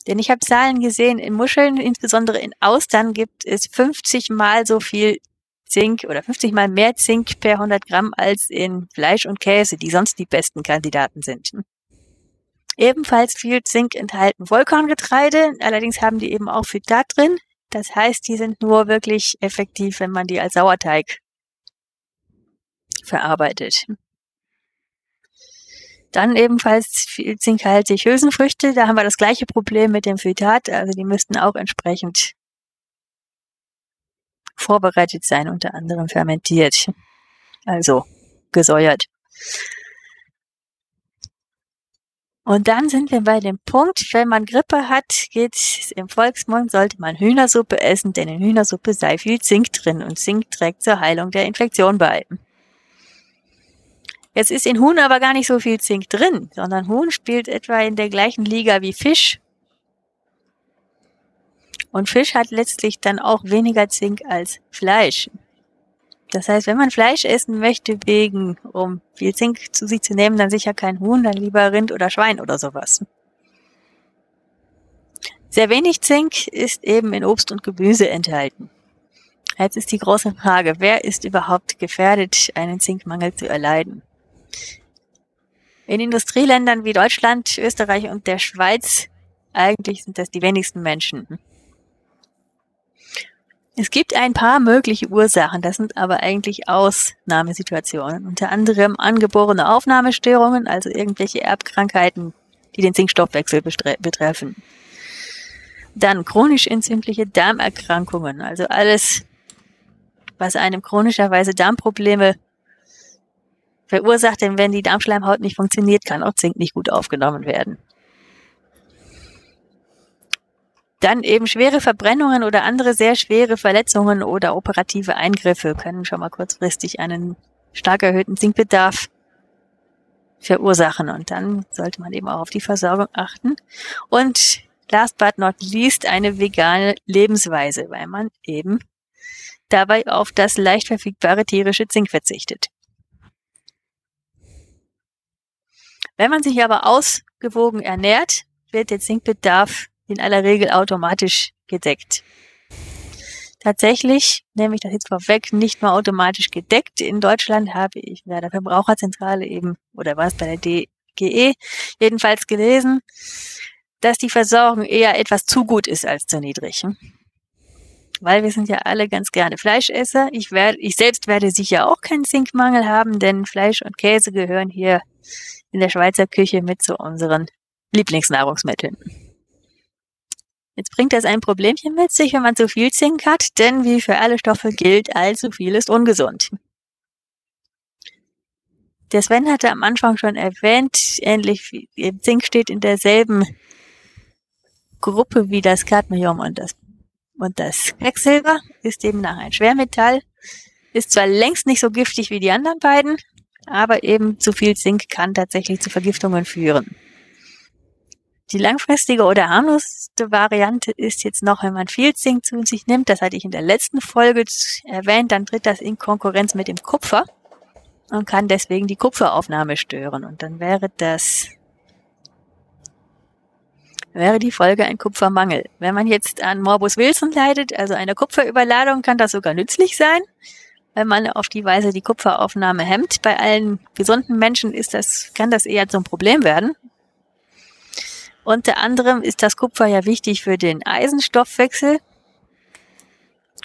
Denn ich habe Zahlen gesehen, in Muscheln, insbesondere in Austern, gibt es 50 mal so viel Zink oder 50 mal mehr Zink per 100 Gramm als in Fleisch und Käse, die sonst die besten Kandidaten sind. Ebenfalls viel Zink enthalten Vollkorngetreide, allerdings haben die eben auch Phytat drin. Das heißt, die sind nur wirklich effektiv, wenn man die als Sauerteig verarbeitet. Dann ebenfalls zinkhaltig Hülsenfrüchte. Da haben wir das gleiche Problem mit dem Phytat. Also die müssten auch entsprechend vorbereitet sein, unter anderem fermentiert. Also gesäuert. Und dann sind wir bei dem Punkt, wenn man Grippe hat, geht im Volksmund, sollte man Hühnersuppe essen, denn in Hühnersuppe sei viel Zink drin und Zink trägt zur Heilung der Infektion bei. Jetzt ist in Huhn aber gar nicht so viel Zink drin, sondern Huhn spielt etwa in der gleichen Liga wie Fisch. Und Fisch hat letztlich dann auch weniger Zink als Fleisch. Das heißt, wenn man Fleisch essen möchte, wegen, um viel Zink zu sich zu nehmen, dann sicher kein Huhn, dann lieber Rind oder Schwein oder sowas. Sehr wenig Zink ist eben in Obst und Gemüse enthalten. Jetzt ist die große Frage, wer ist überhaupt gefährdet, einen Zinkmangel zu erleiden? In Industrieländern wie Deutschland, Österreich und der Schweiz eigentlich sind das die wenigsten Menschen. Es gibt ein paar mögliche Ursachen, das sind aber eigentlich Ausnahmesituationen. Unter anderem angeborene Aufnahmestörungen, also irgendwelche Erbkrankheiten, die den Zinkstoffwechsel betreffen. Dann chronisch entzündliche Darmerkrankungen, also alles, was einem chronischerweise Darmprobleme verursacht, denn wenn die Darmschleimhaut nicht funktioniert, kann auch Zink nicht gut aufgenommen werden. Dann eben schwere Verbrennungen oder andere sehr schwere Verletzungen oder operative Eingriffe können schon mal kurzfristig einen stark erhöhten Zinkbedarf verursachen. Und dann sollte man eben auch auf die Versorgung achten. Und last but not least eine vegane Lebensweise, weil man eben dabei auf das leicht verfügbare tierische Zink verzichtet. Wenn man sich aber ausgewogen ernährt, wird der Zinkbedarf in aller Regel automatisch gedeckt. Tatsächlich, nehme ich das jetzt vorweg, nicht nur automatisch gedeckt. In Deutschland habe ich bei der Verbraucherzentrale eben, oder war es bei der DGE, jedenfalls gelesen, dass die Versorgung eher etwas zu gut ist als zu niedrig. Weil wir sind ja alle ganz gerne Fleischesser. Ich, werde, ich selbst werde sicher auch keinen Zinkmangel haben, denn Fleisch und Käse gehören hier in der Schweizer Küche mit zu unseren Lieblingsnahrungsmitteln. Jetzt bringt das ein Problemchen mit sich, wenn man zu viel Zink hat, denn wie für alle Stoffe gilt, allzu viel ist ungesund. Der Sven hatte am Anfang schon erwähnt, ähnlich wie Zink steht in derselben Gruppe wie das Cadmium und das, und das Quecksilber, ist demnach ein Schwermetall, ist zwar längst nicht so giftig wie die anderen beiden, aber eben zu viel Zink kann tatsächlich zu Vergiftungen führen. Die langfristige oder harmloseste Variante ist jetzt noch, wenn man viel Zink zu sich nimmt, das hatte ich in der letzten Folge erwähnt, dann tritt das in Konkurrenz mit dem Kupfer und kann deswegen die Kupferaufnahme stören. Und dann wäre das, wäre die Folge ein Kupfermangel. Wenn man jetzt an Morbus Wilson leidet, also eine Kupferüberladung, kann das sogar nützlich sein wenn man auf die Weise die Kupferaufnahme hemmt. Bei allen gesunden Menschen ist das, kann das eher zum Problem werden. Unter anderem ist das Kupfer ja wichtig für den Eisenstoffwechsel,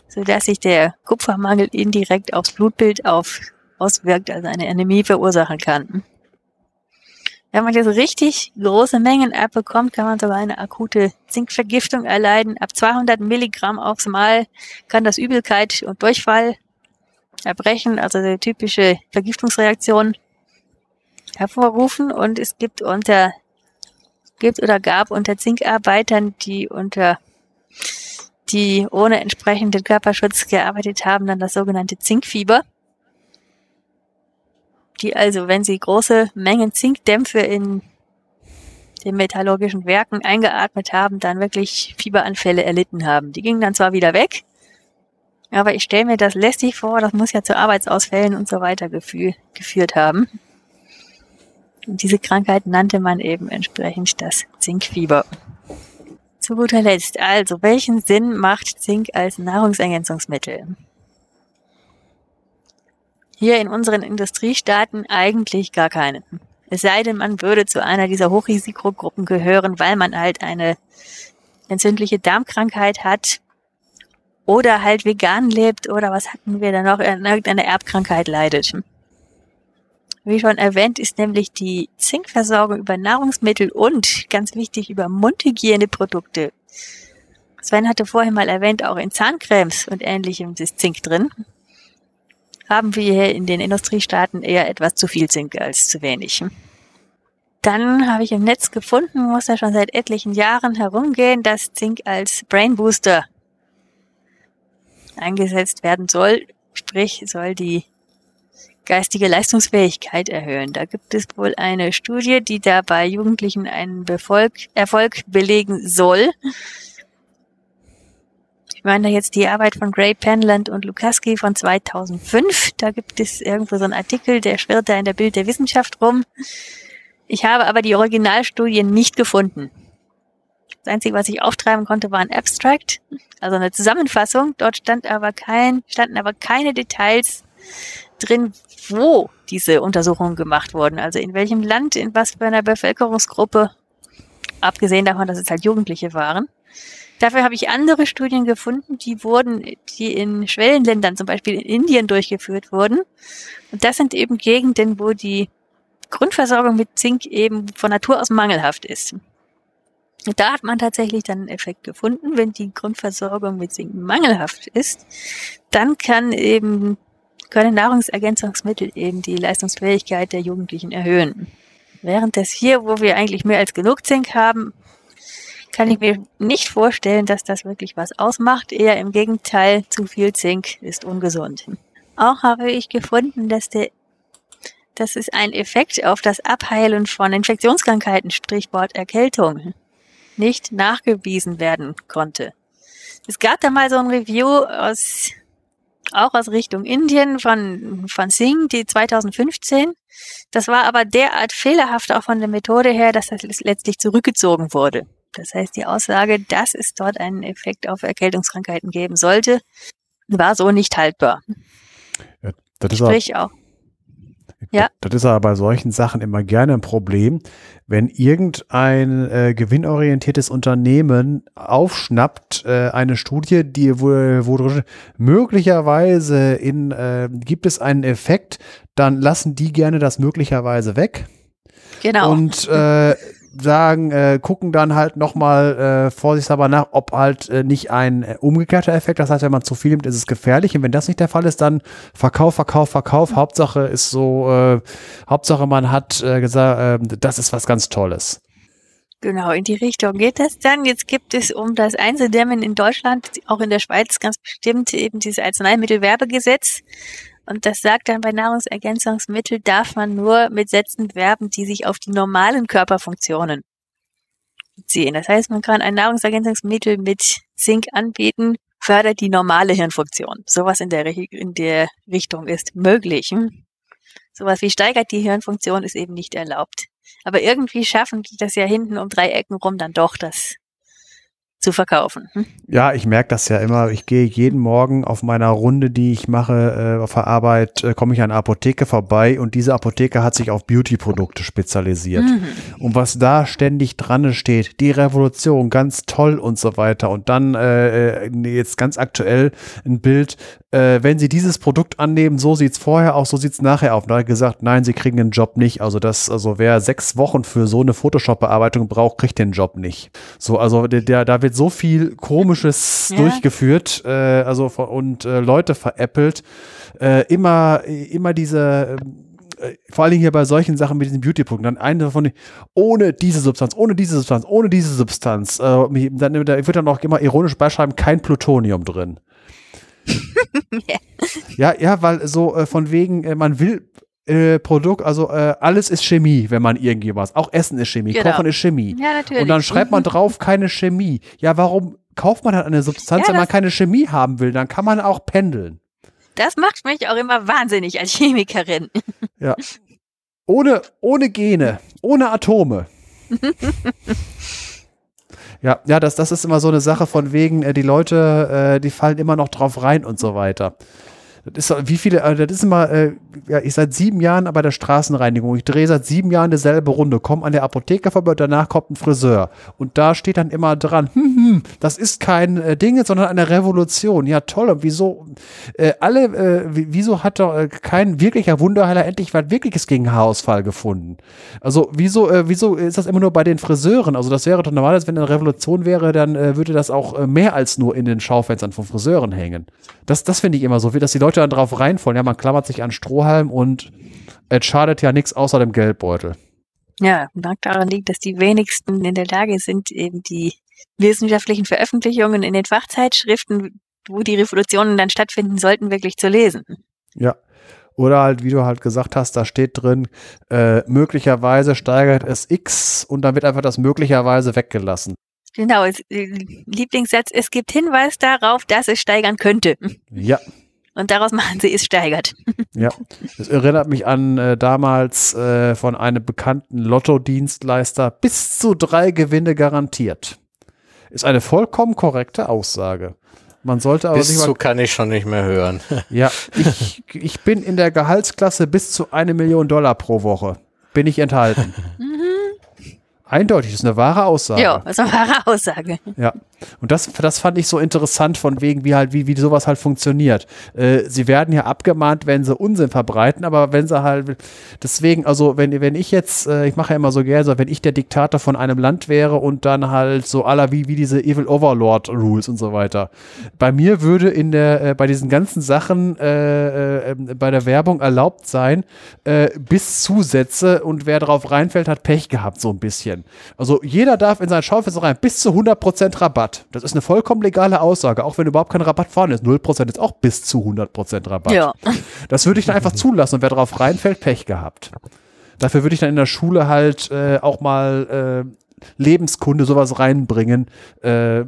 so dass sich der Kupfermangel indirekt aufs Blutbild auf, auswirkt, also eine Anämie verursachen kann. Wenn man jetzt richtig große Mengen abbekommt, kann man sogar eine akute Zinkvergiftung erleiden. Ab 200 Milligramm aufs Mal kann das Übelkeit und Durchfall Erbrechen, also die typische Vergiftungsreaktion hervorrufen und es gibt unter gibt oder gab unter Zinkarbeitern, die unter die ohne entsprechenden Körperschutz gearbeitet haben, dann das sogenannte Zinkfieber. die also, wenn sie große Mengen Zinkdämpfe in den metallurgischen Werken eingeatmet haben, dann wirklich Fieberanfälle erlitten haben. Die gingen dann zwar wieder weg, aber ich stelle mir das lästig vor, das muss ja zu Arbeitsausfällen und so weiter gefühl, geführt haben. Und diese Krankheit nannte man eben entsprechend das Zinkfieber. Zu guter Letzt, also, welchen Sinn macht Zink als Nahrungsergänzungsmittel? Hier in unseren Industriestaaten eigentlich gar keinen. Es sei denn, man würde zu einer dieser Hochrisikogruppen gehören, weil man halt eine entzündliche Darmkrankheit hat oder halt vegan lebt oder was hatten wir da noch, irgendeine Erbkrankheit leidet. Wie schon erwähnt, ist nämlich die Zinkversorgung über Nahrungsmittel und ganz wichtig über Mundhygieneprodukte. Sven hatte vorhin mal erwähnt, auch in Zahncremes und ähnlichem ist Zink drin. Haben wir hier in den Industriestaaten eher etwas zu viel Zink als zu wenig. Dann habe ich im Netz gefunden, muss ja schon seit etlichen Jahren herumgehen, dass Zink als Brain Booster eingesetzt werden soll. Sprich, soll die geistige Leistungsfähigkeit erhöhen. Da gibt es wohl eine Studie, die da bei Jugendlichen einen Befolg, Erfolg belegen soll. Ich meine da jetzt die Arbeit von Gray Penland und Lukaski von 2005. Da gibt es irgendwo so einen Artikel, der schwirrt da in der Bild der Wissenschaft rum. Ich habe aber die Originalstudien nicht gefunden. Einzige, was ich auftreiben konnte, war ein Abstract, also eine Zusammenfassung. Dort stand aber kein, standen aber keine Details drin, wo diese Untersuchungen gemacht wurden. Also in welchem Land, in was für einer Bevölkerungsgruppe, abgesehen davon, dass es halt Jugendliche waren. Dafür habe ich andere Studien gefunden, die wurden, die in Schwellenländern, zum Beispiel in Indien durchgeführt wurden. Und das sind eben Gegenden, wo die Grundversorgung mit Zink eben von Natur aus mangelhaft ist. Da hat man tatsächlich dann einen Effekt gefunden. Wenn die Grundversorgung mit Zink mangelhaft ist, dann kann eben können Nahrungsergänzungsmittel eben die Leistungsfähigkeit der Jugendlichen erhöhen. Während das hier, wo wir eigentlich mehr als genug Zink haben, kann ich mir nicht vorstellen, dass das wirklich was ausmacht. Eher im Gegenteil, zu viel Zink ist ungesund. Auch habe ich gefunden, dass der dass es ein Effekt auf das Abheilen von Infektionskrankheiten, Strichwort Erkältung, nicht nachgewiesen werden konnte. Es gab da mal so ein Review aus auch aus Richtung Indien von, von Singh, die 2015. Das war aber derart fehlerhaft auch von der Methode her, dass das letztlich zurückgezogen wurde. Das heißt, die Aussage, dass es dort einen Effekt auf Erkältungskrankheiten geben sollte, war so nicht haltbar.
Ja, das Sprich auch. Ja. Das ist aber bei solchen Sachen immer gerne ein Problem, wenn irgendein äh, gewinnorientiertes Unternehmen aufschnappt äh, eine Studie, die wo, wo möglicherweise in äh, gibt es einen Effekt, dann lassen die gerne das möglicherweise weg.
Genau.
Und äh, sagen, äh, gucken dann halt nochmal äh, vorsichtshalber nach, ob halt äh, nicht ein äh, umgekehrter Effekt, das heißt, wenn man zu viel nimmt, ist es gefährlich und wenn das nicht der Fall ist, dann Verkauf, Verkauf, Verkauf, Hauptsache ist so, äh, Hauptsache man hat äh, gesagt, äh, das ist was ganz Tolles.
Genau, in die Richtung geht das dann. Jetzt gibt es, um das einzudämmen in Deutschland, auch in der Schweiz ganz bestimmt eben dieses Arzneimittelwerbegesetz. Und das sagt dann bei Nahrungsergänzungsmittel darf man nur mit Sätzen werben, die sich auf die normalen Körperfunktionen beziehen. Das heißt, man kann ein Nahrungsergänzungsmittel mit Zink anbieten, fördert die normale Hirnfunktion. Sowas in der, in der Richtung ist möglich. Hm? Sowas wie steigert die Hirnfunktion ist eben nicht erlaubt. Aber irgendwie schaffen die das ja hinten um drei Ecken rum dann doch, das zu verkaufen. Hm?
Ja, ich merke das ja immer. Ich gehe jeden Morgen auf meiner Runde, die ich mache äh, auf der Arbeit, äh, komme ich an eine Apotheke vorbei und diese Apotheke hat sich auf Beauty-Produkte spezialisiert. Mhm. Und was da ständig dran steht, die Revolution, ganz toll und so weiter. Und dann äh, äh jetzt ganz aktuell ein Bild, äh, wenn Sie dieses Produkt annehmen, so sieht's vorher aus, so sieht's nachher auf. Und da hat gesagt, nein, Sie kriegen den Job nicht. Also das, also wer sechs Wochen für so eine Photoshop-Bearbeitung braucht, kriegt den Job nicht. So, also der, der da wird so viel Komisches ja. durchgeführt, äh, also und äh, Leute veräppelt. Äh, immer, immer diese äh, vor allen Dingen hier bei solchen Sachen mit diesen Beauty-Produkten, dann eine davon, ohne diese Substanz, ohne diese Substanz, ohne diese Substanz, äh, dann da wird dann auch immer ironisch beischreiben, kein Plutonium drin. ja, ja, weil so äh, von wegen, äh, man will äh, Produkt, also äh, alles ist Chemie, wenn man irgendwie was. Auch Essen ist Chemie,
Genau.
Kochen ist Chemie.
Ja, natürlich.
Und dann schreibt man drauf keine Chemie. Ja, warum kauft man dann eine Substanz,
Ja,
wenn man keine Chemie haben will? Dann kann man auch pendeln.
Das macht mich auch immer wahnsinnig als Chemikerin.
Ja. Ohne, ohne Gene, ohne Atome. ja, ja, das, das ist immer so eine Sache von wegen, äh, die Leute, äh, die fallen immer noch drauf rein und so weiter. Das ist, wie viele, äh, das ist immer, äh, ja, ich seit sieben Jahren bei der Straßenreinigung. Ich drehe seit sieben Jahren dieselbe Runde, komme an der Apotheke vorbei danach kommt ein Friseur. Und da steht dann immer dran, hm, hm, das ist kein äh, Ding, sondern eine Revolution. Ja, toll. Und wieso, äh, alle, äh, wie- wieso hat doch äh, kein wirklicher Wunderheiler endlich was Wirkliches gegen Haarausfall gefunden? Also, wieso, äh, wieso ist das immer nur bei den Friseuren? Also, das wäre doch normal, wenn eine Revolution wäre, dann äh, würde das auch äh, mehr als nur in den Schaufenstern von Friseuren hängen. Das, das finde ich immer so, dass die Leute dann drauf reinfallen. Ja, man klammert sich an Strohhalm und es schadet ja nichts außer dem Geldbeutel.
Ja, mag daran liegt, dass die wenigsten in der Lage sind, eben die wissenschaftlichen Veröffentlichungen in den Fachzeitschriften, wo die Revolutionen dann stattfinden sollten, wirklich zu lesen.
Ja. Oder halt, wie du halt gesagt hast, da steht drin, äh, möglicherweise steigert es X und dann wird einfach das möglicherweise weggelassen.
Genau, es- äh, Lieblingssatz, es gibt Hinweis darauf, dass es steigern könnte.
Ja,
Und daraus machen sie, es steigert.
ja. Das erinnert mich an äh, damals äh, von einem bekannten Lottodienstleister bis zu drei Gewinne garantiert. Ist eine vollkommen korrekte Aussage. Man sollte aber
Bis
nicht
zu kann ich schon nicht mehr hören.
ja, ich, ich bin in der Gehaltsklasse bis zu eine Million Dollar pro Woche. Bin ich enthalten. Eindeutig, das ist eine wahre Aussage.
Ja, das ist eine wahre Aussage.
Ja, und das, das fand ich so interessant von wegen, wie halt, wie, wie sowas halt funktioniert. Äh, sie werden ja abgemahnt, wenn sie Unsinn verbreiten, aber wenn sie halt, deswegen, also wenn, wenn ich jetzt, äh, ich mache ja immer so gerne, so, wenn ich der Diktator von einem Land wäre und dann halt so aller wie, wie diese Evil Overlord Rules und so weiter. Bei mir würde in der, äh, bei diesen ganzen Sachen äh, äh, bei der Werbung erlaubt sein, äh, bis Zusätze und wer drauf reinfällt, hat Pech gehabt, so ein bisschen. Also jeder darf in sein Schaufenster rein, bis zu 100% Rabatt. Das ist eine vollkommen legale Aussage, auch wenn überhaupt kein Rabatt vorhanden ist. 0% ist auch bis zu 100% Rabatt.
Ja.
Das würde ich dann einfach zulassen und wer drauf reinfällt, Pech gehabt. Dafür würde ich dann in der Schule halt äh, auch mal äh, Lebenskunde sowas reinbringen. Äh,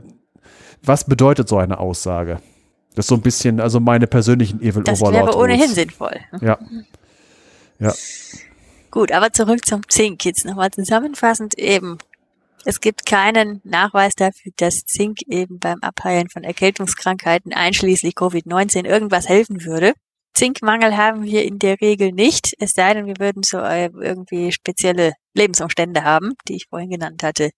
was bedeutet so eine Aussage? Das ist so ein bisschen, also meine persönlichen Evil
Das
Overlord.
wäre ohnehin sinnvoll.
Ja. Ja.
Gut, aber zurück zum Zink. Jetzt nochmal zusammenfassend eben. Es gibt keinen Nachweis dafür, dass Zink eben beim Abheilen von Erkältungskrankheiten einschließlich Covid-19 irgendwas helfen würde. Zinkmangel haben wir in der Regel nicht, es sei denn, wir würden so äh, irgendwie spezielle Lebensumstände haben, die ich vorhin genannt hatte.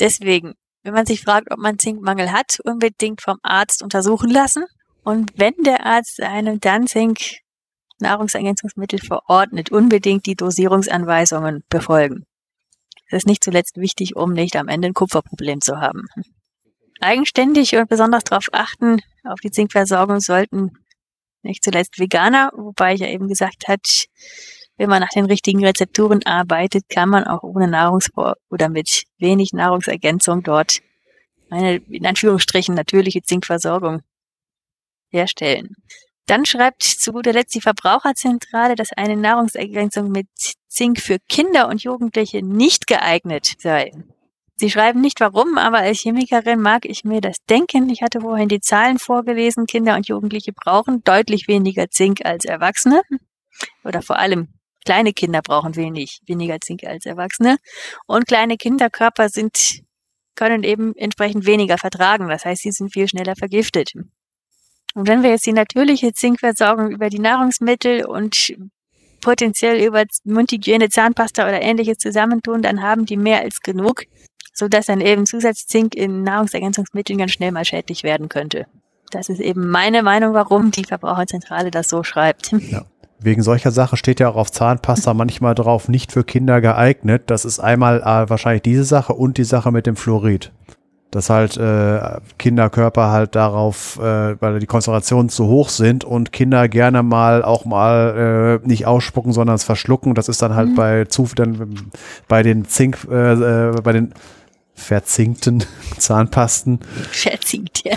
Deswegen, wenn man sich fragt, ob man Zinkmangel hat, unbedingt vom Arzt untersuchen lassen. Und wenn der Arzt einem dann Zink Nahrungsergänzungsmittel verordnet, unbedingt die Dosierungsanweisungen befolgen. Das ist nicht zuletzt wichtig, um nicht am Ende ein Kupferproblem zu haben. Eigenständig und besonders darauf achten, auf die Zinkversorgung sollten nicht zuletzt Veganer, wobei ich ja eben gesagt hat, wenn man nach den richtigen Rezepturen arbeitet, kann man auch ohne Nahrungsvor oder mit wenig Nahrungsergänzung dort eine in Anführungsstrichen natürliche Zinkversorgung herstellen. Dann schreibt zu guter Letzt die Verbraucherzentrale, dass eine Nahrungsergänzung mit Zink für Kinder und Jugendliche nicht geeignet sei. Sie schreiben nicht warum, aber als Chemikerin mag ich mir das denken. Ich hatte vorhin die Zahlen vorgelesen. Kinder und Jugendliche brauchen deutlich weniger Zink als Erwachsene. Oder vor allem kleine Kinder brauchen wenig, weniger Zink als Erwachsene. Und kleine Kinderkörper sind, können eben entsprechend weniger vertragen. Das heißt, sie sind viel schneller vergiftet. Und wenn wir jetzt die natürliche Zinkversorgung über die Nahrungsmittel und potenziell über Mundhygiene, Zahnpasta oder ähnliches zusammentun, dann haben die mehr als genug, sodass dann eben Zusatzzink in Nahrungsergänzungsmitteln ganz schnell mal schädlich werden könnte. Das ist eben meine Meinung, warum die Verbraucherzentrale das so schreibt.
Ja. Wegen solcher Sache steht ja auch auf Zahnpasta manchmal drauf, nicht für Kinder geeignet. Das ist einmal äh, wahrscheinlich diese Sache und die Sache mit dem Fluorid. Dass halt äh, Kinderkörper halt darauf, äh, weil die Konzentrationen zu hoch sind und Kinder gerne mal auch mal äh, nicht ausspucken, sondern es verschlucken. Das ist dann halt
Mhm.
bei zu dann bei den Zink, äh, äh, bei den verzinkten Zahnpasten
Verzinkt, ja.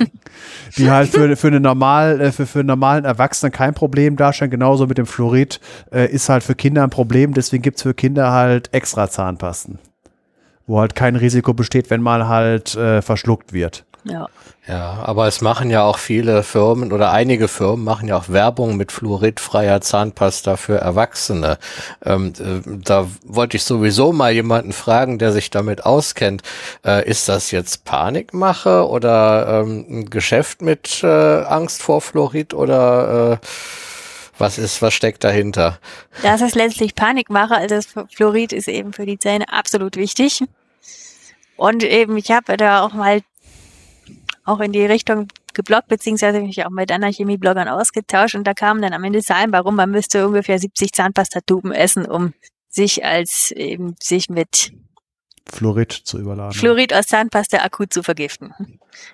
die halt für, für, eine normal, äh, für, für einen normalen Erwachsenen kein Problem darstellen. Genauso mit dem Fluorid äh, ist halt für Kinder ein Problem. Deswegen gibt's für Kinder halt extra Zahnpasten, wo halt kein Risiko besteht, wenn mal halt äh, verschluckt wird.
Ja.
Ja, aber es machen ja auch viele Firmen oder einige Firmen machen ja auch Werbung mit fluoridfreier Zahnpasta für Erwachsene. Ähm, äh, da wollte ich sowieso mal jemanden fragen, der sich damit auskennt. Äh, ist das jetzt Panikmache oder ähm, ein Geschäft mit äh, Angst vor Fluorid oder äh, was ist, was steckt dahinter?
Das ist letztlich Panikmache. Also das Fluorid ist eben für die Zähne absolut wichtig. Und eben, ich habe da auch mal auch in die Richtung geblockt, beziehungsweise mich auch mit anderen Chemiebloggern ausgetauscht und da kamen dann am Ende Zahlen, warum man müsste ungefähr 70 Zahnpastatuben essen, um sich als eben sich mit
Fluorid zu überladen.
Fluorid aus Zahnpasta akut zu vergiften.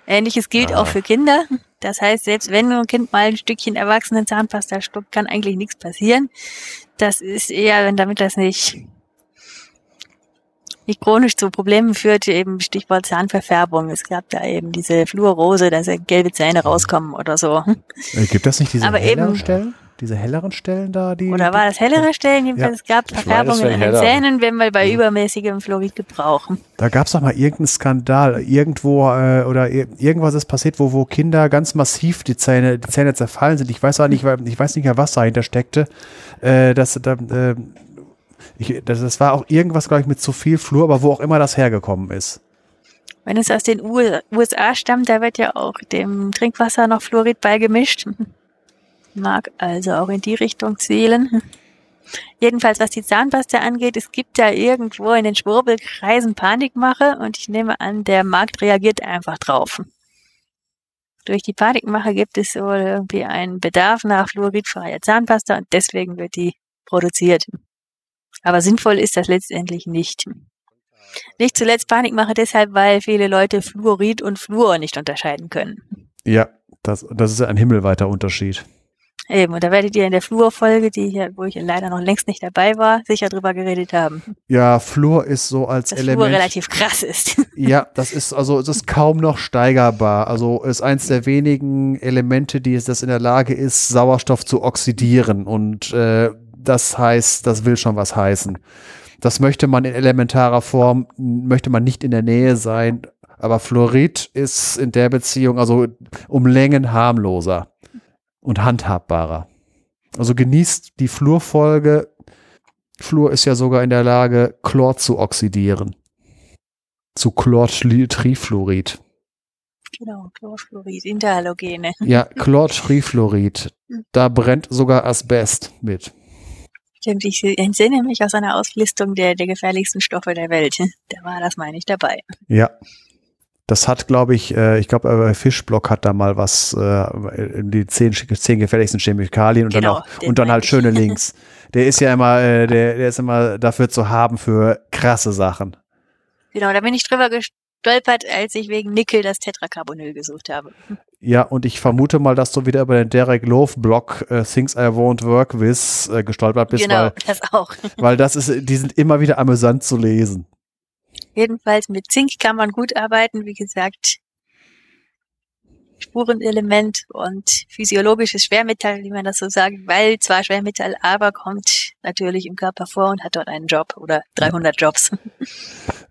Ähnliches gilt ah. auch für Kinder. Das heißt, selbst wenn ein Kind mal ein Stückchen erwachsenen Zahnpasta stuckt, kann eigentlich nichts passieren. Das ist eher, wenn damit das nicht nicht chronisch zu Problemen führt, eben Stichwort Zahnverfärbung. Es gab da eben diese Fluorose, dass gelbe Zähne rauskommen oder so.
Äh, gibt das nicht diese
Aber
helleren
eben,
Stellen? Diese helleren Stellen da? Die,
oder war das hellere Stellen? Jedenfalls, es gab Verfärbungen in den. Zähnen, wenn wir bei übermäßigem Fluorid gebrauchen.
Da gab es doch mal irgendeinen Skandal, irgendwo äh, oder irgendwas ist passiert, wo, wo Kinder ganz massiv die Zähne, die Zähne zerfallen sind. Ich weiß auch nicht, ich weiß nicht mehr, was dahinter steckte. Äh, dass da, äh, ich, das, das war auch irgendwas, glaube ich, mit zu viel Flur, aber wo auch immer das hergekommen ist.
Wenn es aus den USA stammt, da wird ja auch dem Trinkwasser noch Fluorid beigemischt. Mag also auch in die Richtung zählen. Jedenfalls, was die Zahnpasta angeht, es gibt da irgendwo in den Schwurbelkreisen Panikmache und ich nehme an, der Markt reagiert einfach drauf. Durch die Panikmache gibt es wohl irgendwie einen Bedarf nach fluoridfreier Zahnpasta und deswegen wird die produziert. Aber sinnvoll ist das letztendlich nicht. Nicht zuletzt Panikmache deshalb, weil viele Leute Fluorid und Fluor nicht unterscheiden können.
Ja, das, das ist ein himmelweiter Unterschied.
Eben, und da werdet ihr in der Fluor-Folge, die hier, wo ich leider noch längst nicht dabei war, sicher drüber geredet haben.
Ja, Fluor ist so als
Dass
Element.
Fluor relativ krass ist.
Ja, das ist, also, es ist kaum noch steigerbar. Also, ist eins der wenigen Elemente, die es das in der Lage ist, Sauerstoff zu oxidieren. Und, äh, das heißt, das will schon was heißen. Das möchte man in elementarer Form, möchte man nicht in der Nähe sein. Aber Fluorid ist in der Beziehung also um Längen harmloser und handhabbarer. Also genießt die Fluorfolge. Fluor ist ja sogar in der Lage, Chlor zu oxidieren. Zu Chlortrifluorid.
Genau, Chlorfluorid, Interhalogene.
Ja, Chlortrifluorid. Da brennt sogar Asbest mit.
Stimmt, ich entsinne mich aus einer Auslistung der, der gefährlichsten Stoffe der Welt. Da war das, meine ich, dabei.
Ja. Das hat, glaube ich, äh, ich glaube, äh, Fischblock hat da mal was, äh, die zehn, zehn gefährlichsten Chemikalien und
Genau,
dann auch, und dann halt
ich.
schöne Links. Der ist ja immer, äh, der, der ist immer dafür zu haben für krasse Sachen.
Genau, da bin ich drüber gestolpert, als ich wegen Nickel das Tetracarbonyl gesucht habe.
Ja, und ich vermute mal, dass du wieder über den Derek Love Blog äh, Things I Won't Work With äh, gestolpert bist,
genau,
weil,
das auch.
weil das ist, die sind immer wieder amüsant zu lesen.
Jedenfalls mit Zink kann man gut arbeiten, wie gesagt. Spurenelement und physiologisches Schwermetall, wie man das so sagt, weil zwar Schwermetall, aber kommt natürlich im Körper vor und hat dort einen Job oder 300 Jobs.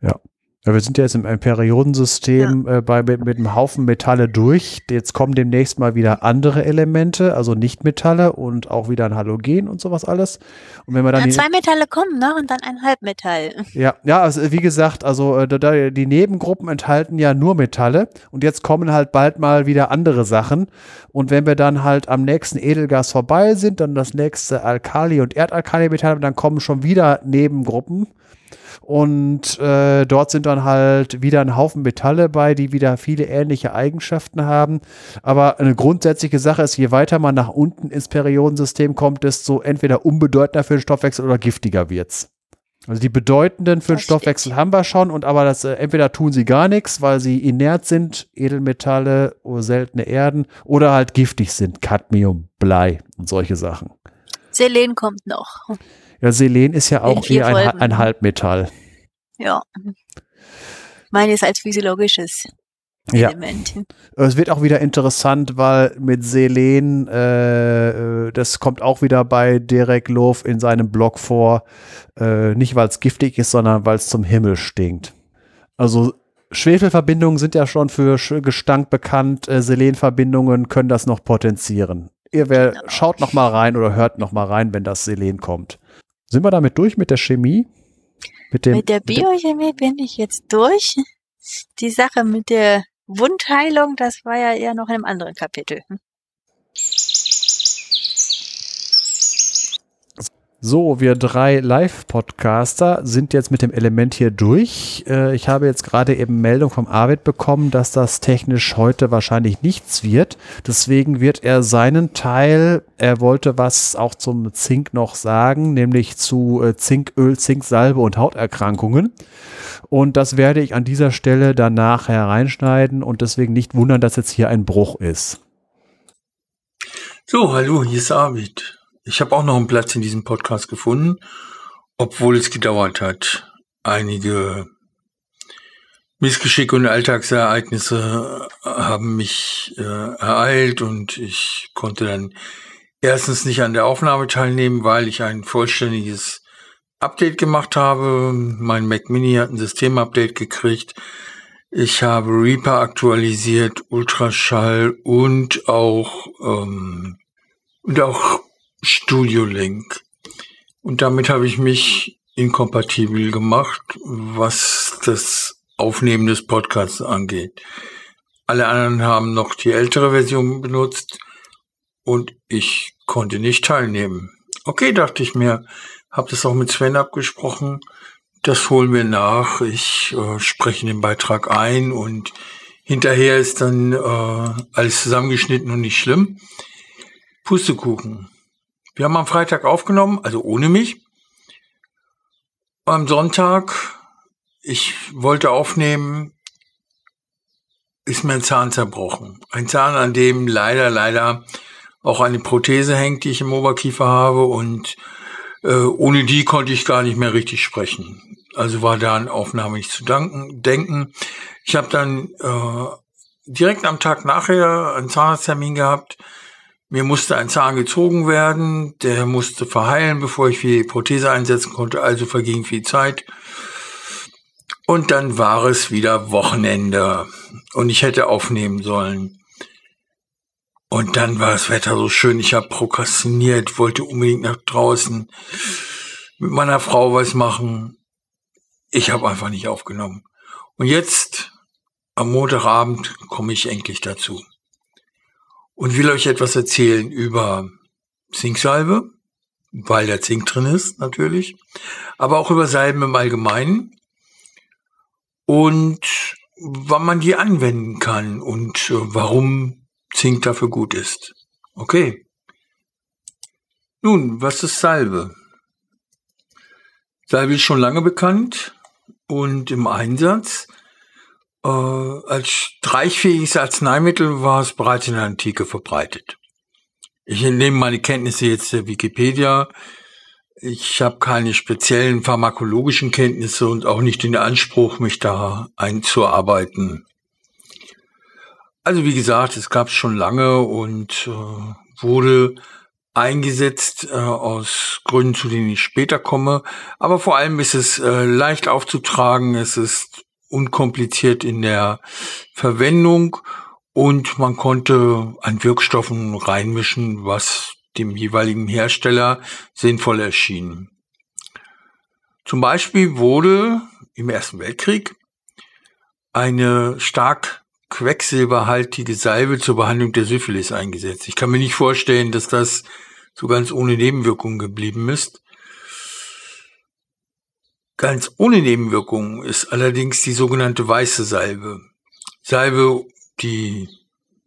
Ja. Ja, wir sind ja jetzt im, Periodensystem äh, bei, mit, mit einem Haufen Metalle durch. Jetzt kommen demnächst mal wieder andere Elemente, also Nichtmetalle und auch wieder ein Halogen und sowas alles. Und wenn wir dann
Ja, zwei Metalle kommen noch und dann ein Halbmetall.
ja, ja, also wie gesagt, also äh, da, da, die Nebengruppen enthalten ja nur Metalle und jetzt kommen halt bald mal wieder andere Sachen. Und wenn wir dann halt am nächsten Edelgas vorbei sind, dann das nächste Alkali- und Erdalkali-Metall, dann kommen schon wieder Nebengruppen. Und äh, dort sind dann halt wieder ein Haufen Metalle bei, die wieder viele ähnliche Eigenschaften haben. Aber eine grundsätzliche Sache ist, je weiter man nach unten ins Periodensystem kommt, desto entweder unbedeutender für den Stoffwechsel oder giftiger wird's. Also die bedeutenden für den
Das stimmt.
Stoffwechsel haben wir schon, und aber das äh, entweder tun sie gar nichts, weil sie inert sind, Edelmetalle oder seltene Erden, oder halt giftig sind, Cadmium, Blei und solche Sachen.
Selen kommt noch.
Ja, Selen ist ja auch eher ein, ein Halbmetall.
Ja. Meine ist als physiologisches
Ja.
Element.
Es wird auch wieder interessant, weil mit Selen, äh, äh, das kommt auch wieder bei Derek Love in seinem Blog vor, äh, nicht weil es giftig ist, sondern weil es zum Himmel stinkt. Also Schwefelverbindungen sind ja schon für Gestank bekannt, äh, Selenverbindungen können das noch potenzieren. Ihr wer,
Genau.
schaut noch mal rein oder hört noch mal rein, wenn das Selen kommt. Sind wir damit durch mit der Chemie? Mit dem,
Mit der Biochemie bin ich jetzt durch. Die Sache mit der Wundheilung, das war ja eher noch in einem anderen Kapitel. Hm?
So, wir drei Live-Podcaster sind jetzt mit dem Element hier durch. Äh, ich habe jetzt gerade eben Meldung vom Arvid bekommen, dass das technisch heute wahrscheinlich nichts wird. Deswegen wird er seinen Teil, er wollte was auch zum Zink noch sagen, nämlich zu äh, Zinköl, Zinksalbe und Hauterkrankungen. Und das werde ich an dieser Stelle danach hereinschneiden und deswegen nicht wundern, dass jetzt hier ein Bruch ist.
So, hallo, hier ist Arvid. Ich habe auch noch einen Platz in diesem Podcast gefunden, obwohl es gedauert hat. Einige Missgeschicke und Alltagsereignisse haben mich äh, ereilt und ich konnte dann erstens nicht an der Aufnahme teilnehmen, weil ich ein vollständiges Update gemacht habe. Mein Mac Mini hat ein Systemupdate gekriegt. Ich habe Reaper aktualisiert, Ultraschall und auch ähm, und auch Studio Link. Und damit habe ich mich inkompatibel gemacht, was das Aufnehmen des Podcasts angeht. Alle anderen haben noch die ältere Version benutzt und ich konnte nicht teilnehmen. Okay, dachte ich mir, habe das auch mit Sven abgesprochen. Das holen wir nach. Ich äh, spreche den Beitrag ein und hinterher ist dann äh, alles zusammengeschnitten und nicht schlimm. Pustekuchen. Wir haben am Freitag aufgenommen, also ohne mich. Am Sonntag, ich wollte aufnehmen, ist mir ein Zahn zerbrochen. Ein Zahn, an dem leider, leider auch eine Prothese hängt, die ich im Oberkiefer habe und äh, ohne die konnte ich gar nicht mehr richtig sprechen. Also war da an Aufnahme nicht zu danken, denken. Ich habe dann äh, direkt am Tag nachher einen Zahnarzttermin gehabt. Mir musste ein Zahn gezogen werden, der musste verheilen, bevor ich die Prothese einsetzen konnte, also verging viel Zeit. Und dann war es wieder Wochenende und ich hätte aufnehmen sollen. Und dann war das Wetter so schön, ich habe prokrastiniert, wollte unbedingt nach draußen mit meiner Frau was machen. Ich habe einfach nicht aufgenommen. Und jetzt, am Montagabend, komme ich endlich dazu und will euch etwas erzählen über Zinksalbe, weil der Zink drin ist natürlich, aber auch über Salben im Allgemeinen und wann man die anwenden kann und äh, warum Zink dafür gut ist. Okay. Nun, was ist Salbe? Salbe ist schon lange bekannt und im Einsatz. Äh, als streichfähiges Arzneimittel war es bereits in der Antike verbreitet. Ich entnehme meine Kenntnisse jetzt der Wikipedia. Ich habe keine speziellen pharmakologischen Kenntnisse und auch nicht den Anspruch, mich da einzuarbeiten. Also wie gesagt, es gab es schon lange und äh, wurde eingesetzt äh, aus Gründen, zu denen ich später komme. Aber vor allem ist es äh, leicht aufzutragen, es ist unkompliziert in der Verwendung und man konnte an Wirkstoffen reinmischen, was dem jeweiligen Hersteller sinnvoll erschien. Zum Beispiel wurde im Ersten Weltkrieg eine stark quecksilberhaltige Salbe zur Behandlung der Syphilis eingesetzt. Ich kann mir nicht vorstellen, dass das so ganz ohne Nebenwirkungen geblieben ist. Ganz ohne Nebenwirkungen ist allerdings die sogenannte weiße Salbe. Salbe, die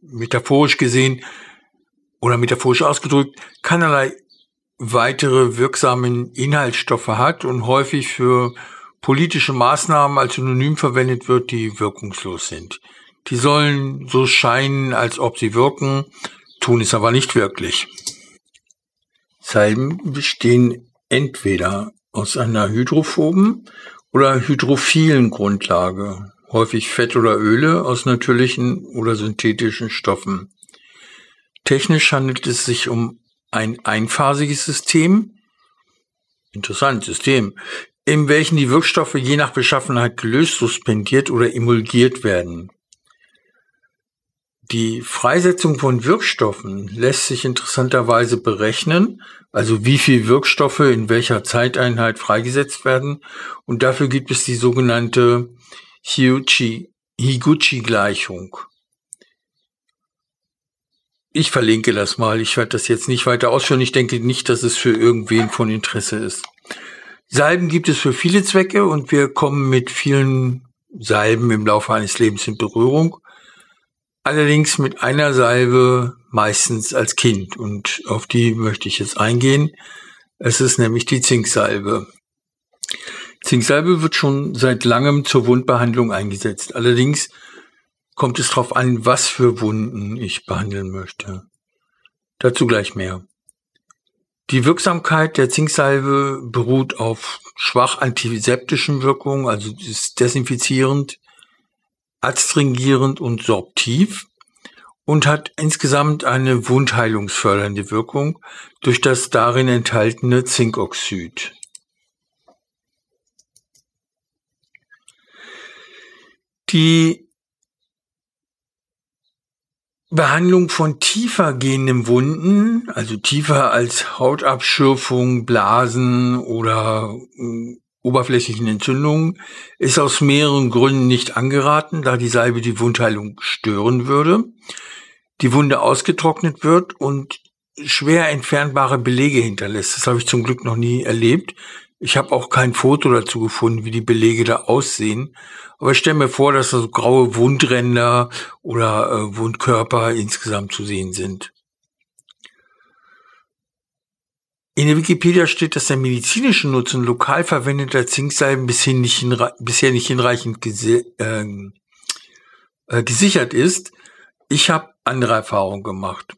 metaphorisch gesehen oder metaphorisch ausgedrückt keinerlei weitere wirksamen Inhaltsstoffe hat und häufig für politische Maßnahmen als Synonym verwendet wird, die wirkungslos sind. Die sollen so scheinen, als ob sie wirken, tun es aber nicht wirklich. Salben bestehen entweder aus einer hydrophoben oder hydrophilen Grundlage. häufig Fett oder Öle aus natürlichen oder synthetischen Stoffen. Technisch handelt es sich um ein einphasiges System, interessantes System, in welchem die Wirkstoffe je nach Beschaffenheit gelöst, suspendiert oder emulgiert werden. Die Freisetzung von Wirkstoffen lässt sich interessanterweise berechnen, also wie viel Wirkstoffe in welcher Zeiteinheit freigesetzt werden. Und dafür gibt es die sogenannte Higuchi-Gleichung. Ich verlinke das mal. Ich werde das jetzt nicht weiter ausführen. Ich denke nicht, dass es für irgendwen von Interesse ist. Salben gibt es für viele Zwecke und wir kommen mit vielen Salben im Laufe eines Lebens in Berührung allerdings mit einer Salbe meistens als Kind und auf die möchte ich jetzt eingehen. Es ist nämlich die Zinksalbe. Zinksalbe wird schon seit langem zur Wundbehandlung eingesetzt. Allerdings kommt es darauf an, was für Wunden ich behandeln möchte. Dazu gleich mehr. Die Wirksamkeit der Zinksalbe beruht auf schwach antiseptischen Wirkungen, also ist desinfizierend, adstringierend und sorptiv und hat insgesamt eine wundheilungsfördernde Wirkung durch das darin enthaltene Zinkoxid. Die Behandlung von tiefer gehenden Wunden, also tiefer als Hautabschürfung, Blasen oder oberflächlichen Entzündungen ist aus mehreren Gründen nicht angeraten, da die Salbe die Wundheilung stören würde, die Wunde ausgetrocknet wird und schwer entfernbare Belege hinterlässt. Das habe ich zum Glück noch nie erlebt. Ich habe auch kein Foto dazu gefunden, wie die Belege da aussehen. Aber ich stelle mir vor, dass da so graue Wundränder oder äh, Wundkörper insgesamt zu sehen sind. In der Wikipedia steht, dass der medizinische Nutzen lokal verwendeter Zinksalben bisher nicht, bisher nicht hinreichend äh, äh, gesichert ist. Ich habe andere Erfahrungen gemacht.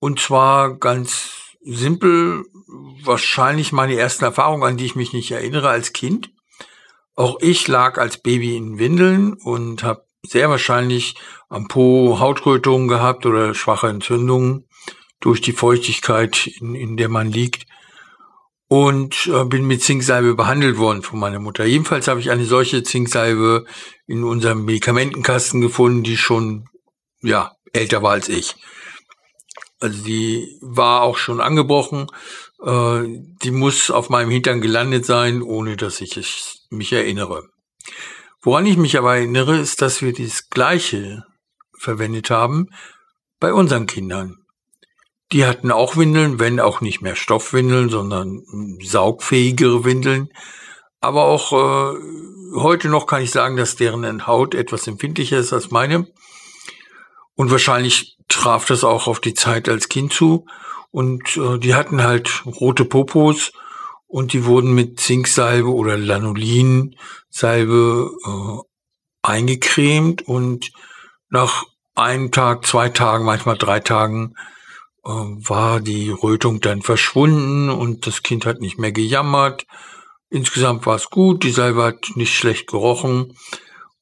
Und zwar ganz simpel, wahrscheinlich meine ersten Erfahrungen, an die ich mich nicht erinnere als Kind. Auch ich lag als Baby in Windeln und habe sehr wahrscheinlich am Po Hautrötungen gehabt oder schwache Entzündungen durch die Feuchtigkeit, in, in der man liegt. Und äh, bin mit Zinksalbe behandelt worden von meiner Mutter. Jedenfalls habe ich eine solche Zinksalbe in unserem Medikamentenkasten gefunden, die schon, ja, älter war als ich. Also die war auch schon angebrochen. Äh, die muss auf meinem Hintern gelandet sein, ohne dass ich es, mich erinnere. Woran ich mich aber erinnere, ist, dass wir das Gleiche verwendet haben bei unseren Kindern. Die hatten auch Windeln, wenn auch nicht mehr Stoffwindeln, sondern saugfähigere Windeln. Aber auch äh, heute noch kann ich sagen, dass deren Haut etwas empfindlicher ist als meine. Und wahrscheinlich traf das auch auf die Zeit als Kind zu. Und äh, die hatten halt rote Popos und die wurden mit Zinksalbe oder Lanolinsalbe äh, eingecremt und nach einem Tag, zwei Tagen, manchmal drei Tagen war die Rötung dann verschwunden und das Kind hat nicht mehr gejammert. Insgesamt war es gut, die Salbe hat nicht schlecht gerochen.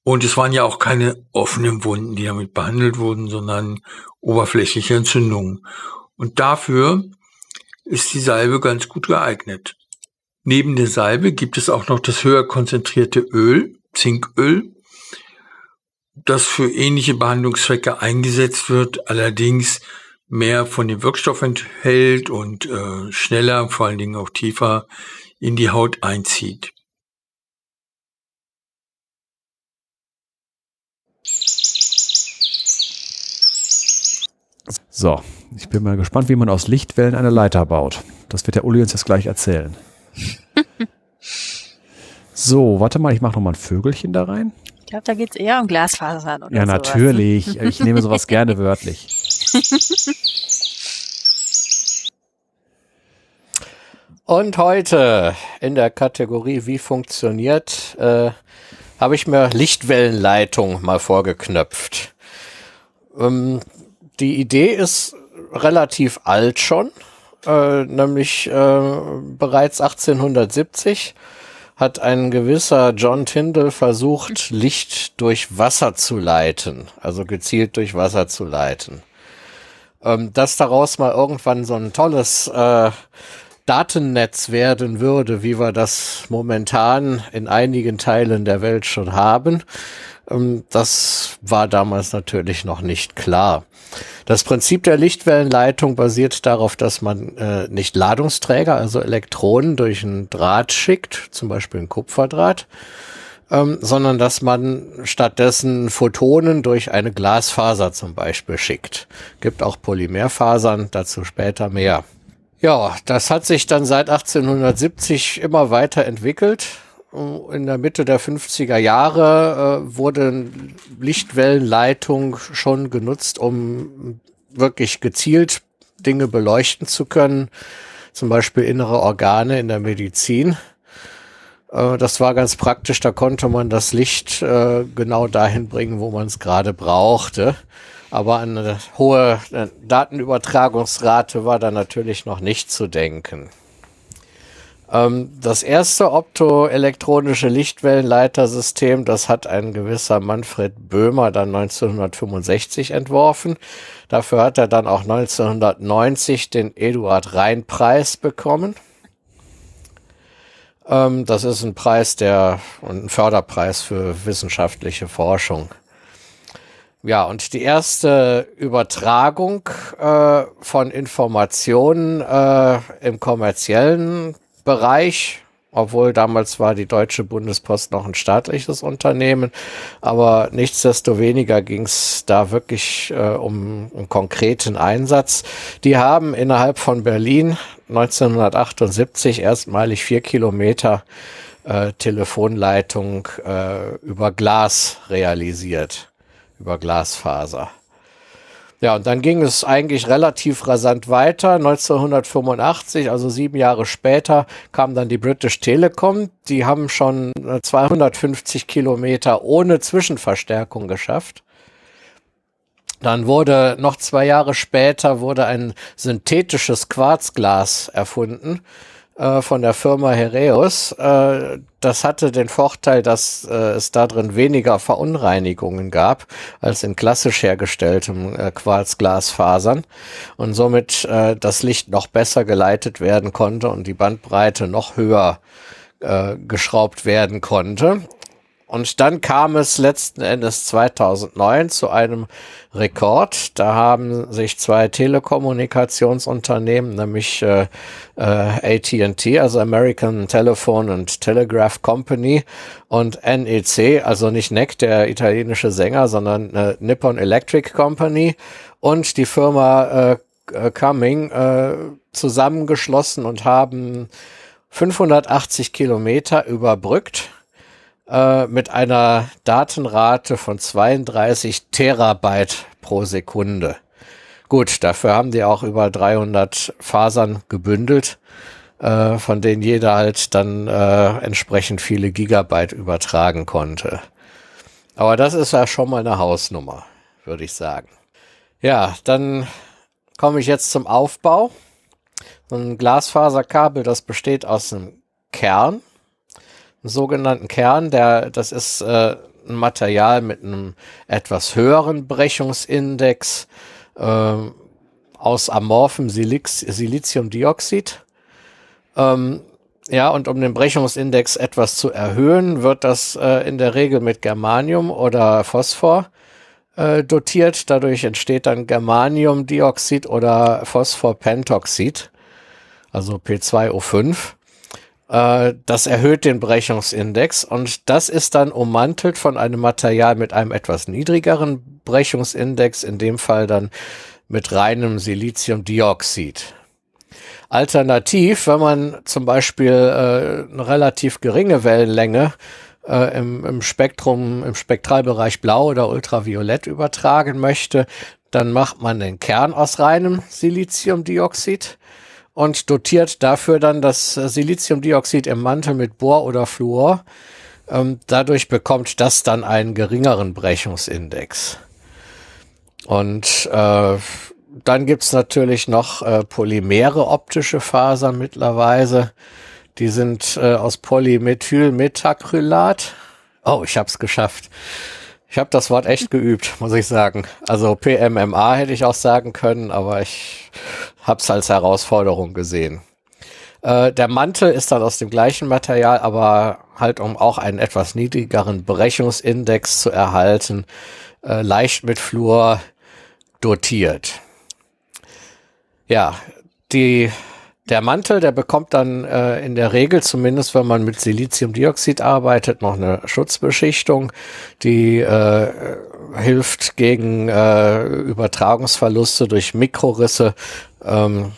Und es waren ja auch keine offenen Wunden, die damit behandelt wurden, sondern oberflächliche Entzündungen. Und dafür ist die Salbe ganz gut geeignet. Neben der Salbe gibt es auch noch das höher konzentrierte Öl, Zinköl, das für ähnliche Behandlungszwecke eingesetzt wird, allerdings mehr von dem Wirkstoff enthält und äh, schneller, vor allen Dingen auch tiefer in die Haut einzieht.
So, ich bin mal gespannt, wie man aus Lichtwellen eine Leiter baut. Das wird der Uli uns jetzt gleich erzählen. so, warte mal, ich mache noch mal ein Vögelchen da rein.
Ich glaube, da geht es eher um Glasfasern oder
Ja, sowas. natürlich. Ich nehme sowas gerne wörtlich.
Und heute in der Kategorie Wie funktioniert, äh, habe ich mir Lichtwellenleitung mal vorgeknöpft. Ähm, die Idee ist relativ alt schon, äh, nämlich äh, bereits 1870 hat ein gewisser John Tyndall versucht, Licht durch Wasser zu leiten, also gezielt durch Wasser zu leiten. Ähm, dass daraus mal irgendwann so ein tolles äh, Datennetz werden würde, wie wir das momentan in einigen Teilen der Welt schon haben, ähm, das war damals natürlich noch nicht klar. Das Prinzip der Lichtwellenleitung basiert darauf, dass man äh, nicht Ladungsträger, also Elektronen durch einen Draht schickt, zum Beispiel einen Kupferdraht, ähm, sondern dass man stattdessen Photonen durch eine Glasfaser zum Beispiel schickt. Gibt auch Polymerfasern, dazu später mehr. Ja, das hat sich dann seit 1870 immer weiter entwickelt in der Mitte der 50er Jahre äh, wurde Lichtwellenleitung schon genutzt, um wirklich gezielt Dinge beleuchten zu können, zum Beispiel innere Organe in der Medizin. Äh, das war ganz praktisch, da konnte man das Licht äh, genau dahin bringen, wo man es gerade brauchte. Aber eine hohe äh, Datenübertragungsrate war da natürlich noch nicht zu denken. Ähm, das erste optoelektronische Lichtwellenleitersystem, das hat ein gewisser Manfred Böhmer dann 1965 entworfen. Dafür hat er dann auch 1990 den Eduard Rhein Preis bekommen. Ähm, das ist ein Preis der und ein Förderpreis für wissenschaftliche Forschung. Ja, und die erste Übertragung äh, von Informationen äh, im kommerziellen Bereich, obwohl damals war die Deutsche Bundespost noch ein staatliches Unternehmen, aber nichtsdestoweniger ging es da wirklich äh, um einen konkreten Einsatz. Die haben innerhalb von Berlin 1978 erstmalig vier Kilometer äh, Telefonleitung äh, über Glas realisiert, über Glasfaser. Ja, und dann ging es eigentlich relativ rasant weiter. 1985, also sieben Jahre später, kam dann die British Telecom. Die haben schon 250 äh, Kilometer ohne Zwischenverstärkung geschafft. Dann wurde noch zwei Jahre später wurde ein synthetisches Quarzglas erfunden äh, von der Firma Hereus. Äh, das hatte den Vorteil, dass äh, es da drin weniger Verunreinigungen gab als in klassisch hergestelltem äh, Quarzglasfasern und somit äh, das Licht noch besser geleitet werden konnte und die Bandbreite noch höher äh, geschraubt werden konnte. Und dann kam es letzten Endes 2009 zu einem Rekord. Da haben sich zwei Telekommunikationsunternehmen, nämlich äh, äh, AT&T, also American Telephone and Telegraph Company und NEC, also nicht NEC, der italienische Sänger, sondern äh, Nippon Electric Company und die Firma äh, äh Cumming äh, zusammengeschlossen und haben 580 Kilometer überbrückt äh, mit einer Datenrate von 32 Terabyte pro Sekunde. Gut, dafür haben die auch über 300 Fasern gebündelt, äh, von denen jeder halt dann äh, entsprechend viele Gigabyte übertragen konnte. Aber das ist ja schon mal eine Hausnummer, würde ich sagen. Ja, dann komme ich jetzt zum Aufbau. So ein Glasfaserkabel, das besteht aus einem Kern, sogenannten Kern, der, das ist äh, ein Material mit einem etwas höheren Brechungsindex äh, aus amorphem Siliz Siliziumdioxid. Ähm, ja, und um den Brechungsindex etwas zu erhöhen, wird das äh, in der Regel mit Germanium oder Phosphor äh, dotiert. Dadurch entsteht dann Germaniumdioxid oder Phosphorpentoxid, also P2O5. Äh, das erhöht den Brechungsindex und das ist dann ummantelt von einem Material mit einem etwas niedrigeren Brechungsindex, in dem Fall dann mit reinem Siliziumdioxid. Alternativ, wenn man zum Beispiel äh, eine relativ geringe Wellenlänge äh, im, im Spektrum, im Spektralbereich Blau oder Ultraviolett übertragen möchte, dann macht man den Kern aus reinem Siliziumdioxid und dotiert dafür dann das Siliziumdioxid im Mantel mit Bohr oder Fluor. Ähm, dadurch bekommt das dann einen geringeren Brechungsindex. Und äh, dann gibt's natürlich noch äh, polymere optische Fasern mittlerweile. Die sind äh, aus Polymethylmethacrylat. Oh, ich hab's geschafft. Ich habe das Wort echt geübt, muss ich sagen. Also PMMA hätte ich auch sagen können, aber ich hab's als Herausforderung gesehen. Äh, der Mantel ist dann aus dem gleichen Material, aber halt um auch einen etwas niedrigeren Brechungsindex zu erhalten, äh, leicht mit Fluor dotiert. Ja, die der Mantel, der bekommt dann äh, in der Regel, zumindest wenn man mit Siliziumdioxid arbeitet, noch eine Schutzbeschichtung, die äh, hilft gegen äh, Übertragungsverluste durch Mikrorisse. Ähm,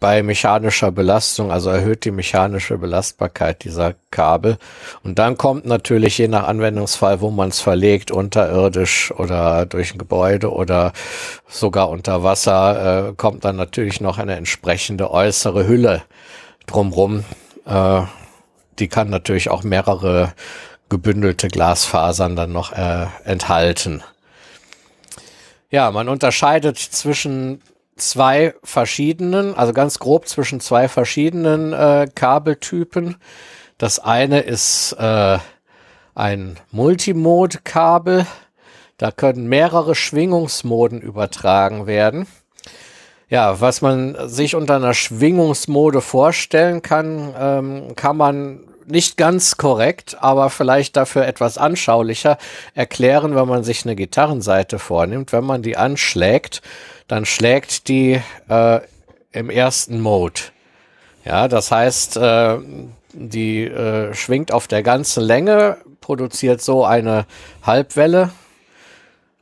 bei mechanischer Belastung, also erhöht die mechanische Belastbarkeit dieser Kabel. Und dann kommt natürlich je nach Anwendungsfall, wo man es verlegt, unterirdisch oder durch ein Gebäude oder sogar unter Wasser, äh, kommt dann natürlich noch eine entsprechende äußere Hülle drumrum. Äh, die kann natürlich auch mehrere gebündelte Glasfasern dann noch äh, enthalten. Ja, man unterscheidet zwischen zwei verschiedenen, also ganz grob zwischen zwei verschiedenen äh, Kabeltypen. Das eine ist äh, ein Multimode-Kabel. Da können mehrere Schwingungsmoden übertragen werden. Ja, was man sich unter einer Schwingungsmode vorstellen kann, ähm, kann man nicht ganz korrekt, aber vielleicht dafür etwas anschaulicher erklären, wenn man sich eine Gitarrenseite vornimmt. Wenn man die anschlägt, dann schlägt die äh, im ersten Mode. Ja, das heißt, äh, die äh, schwingt auf der ganzen Länge, produziert so eine Halbwelle,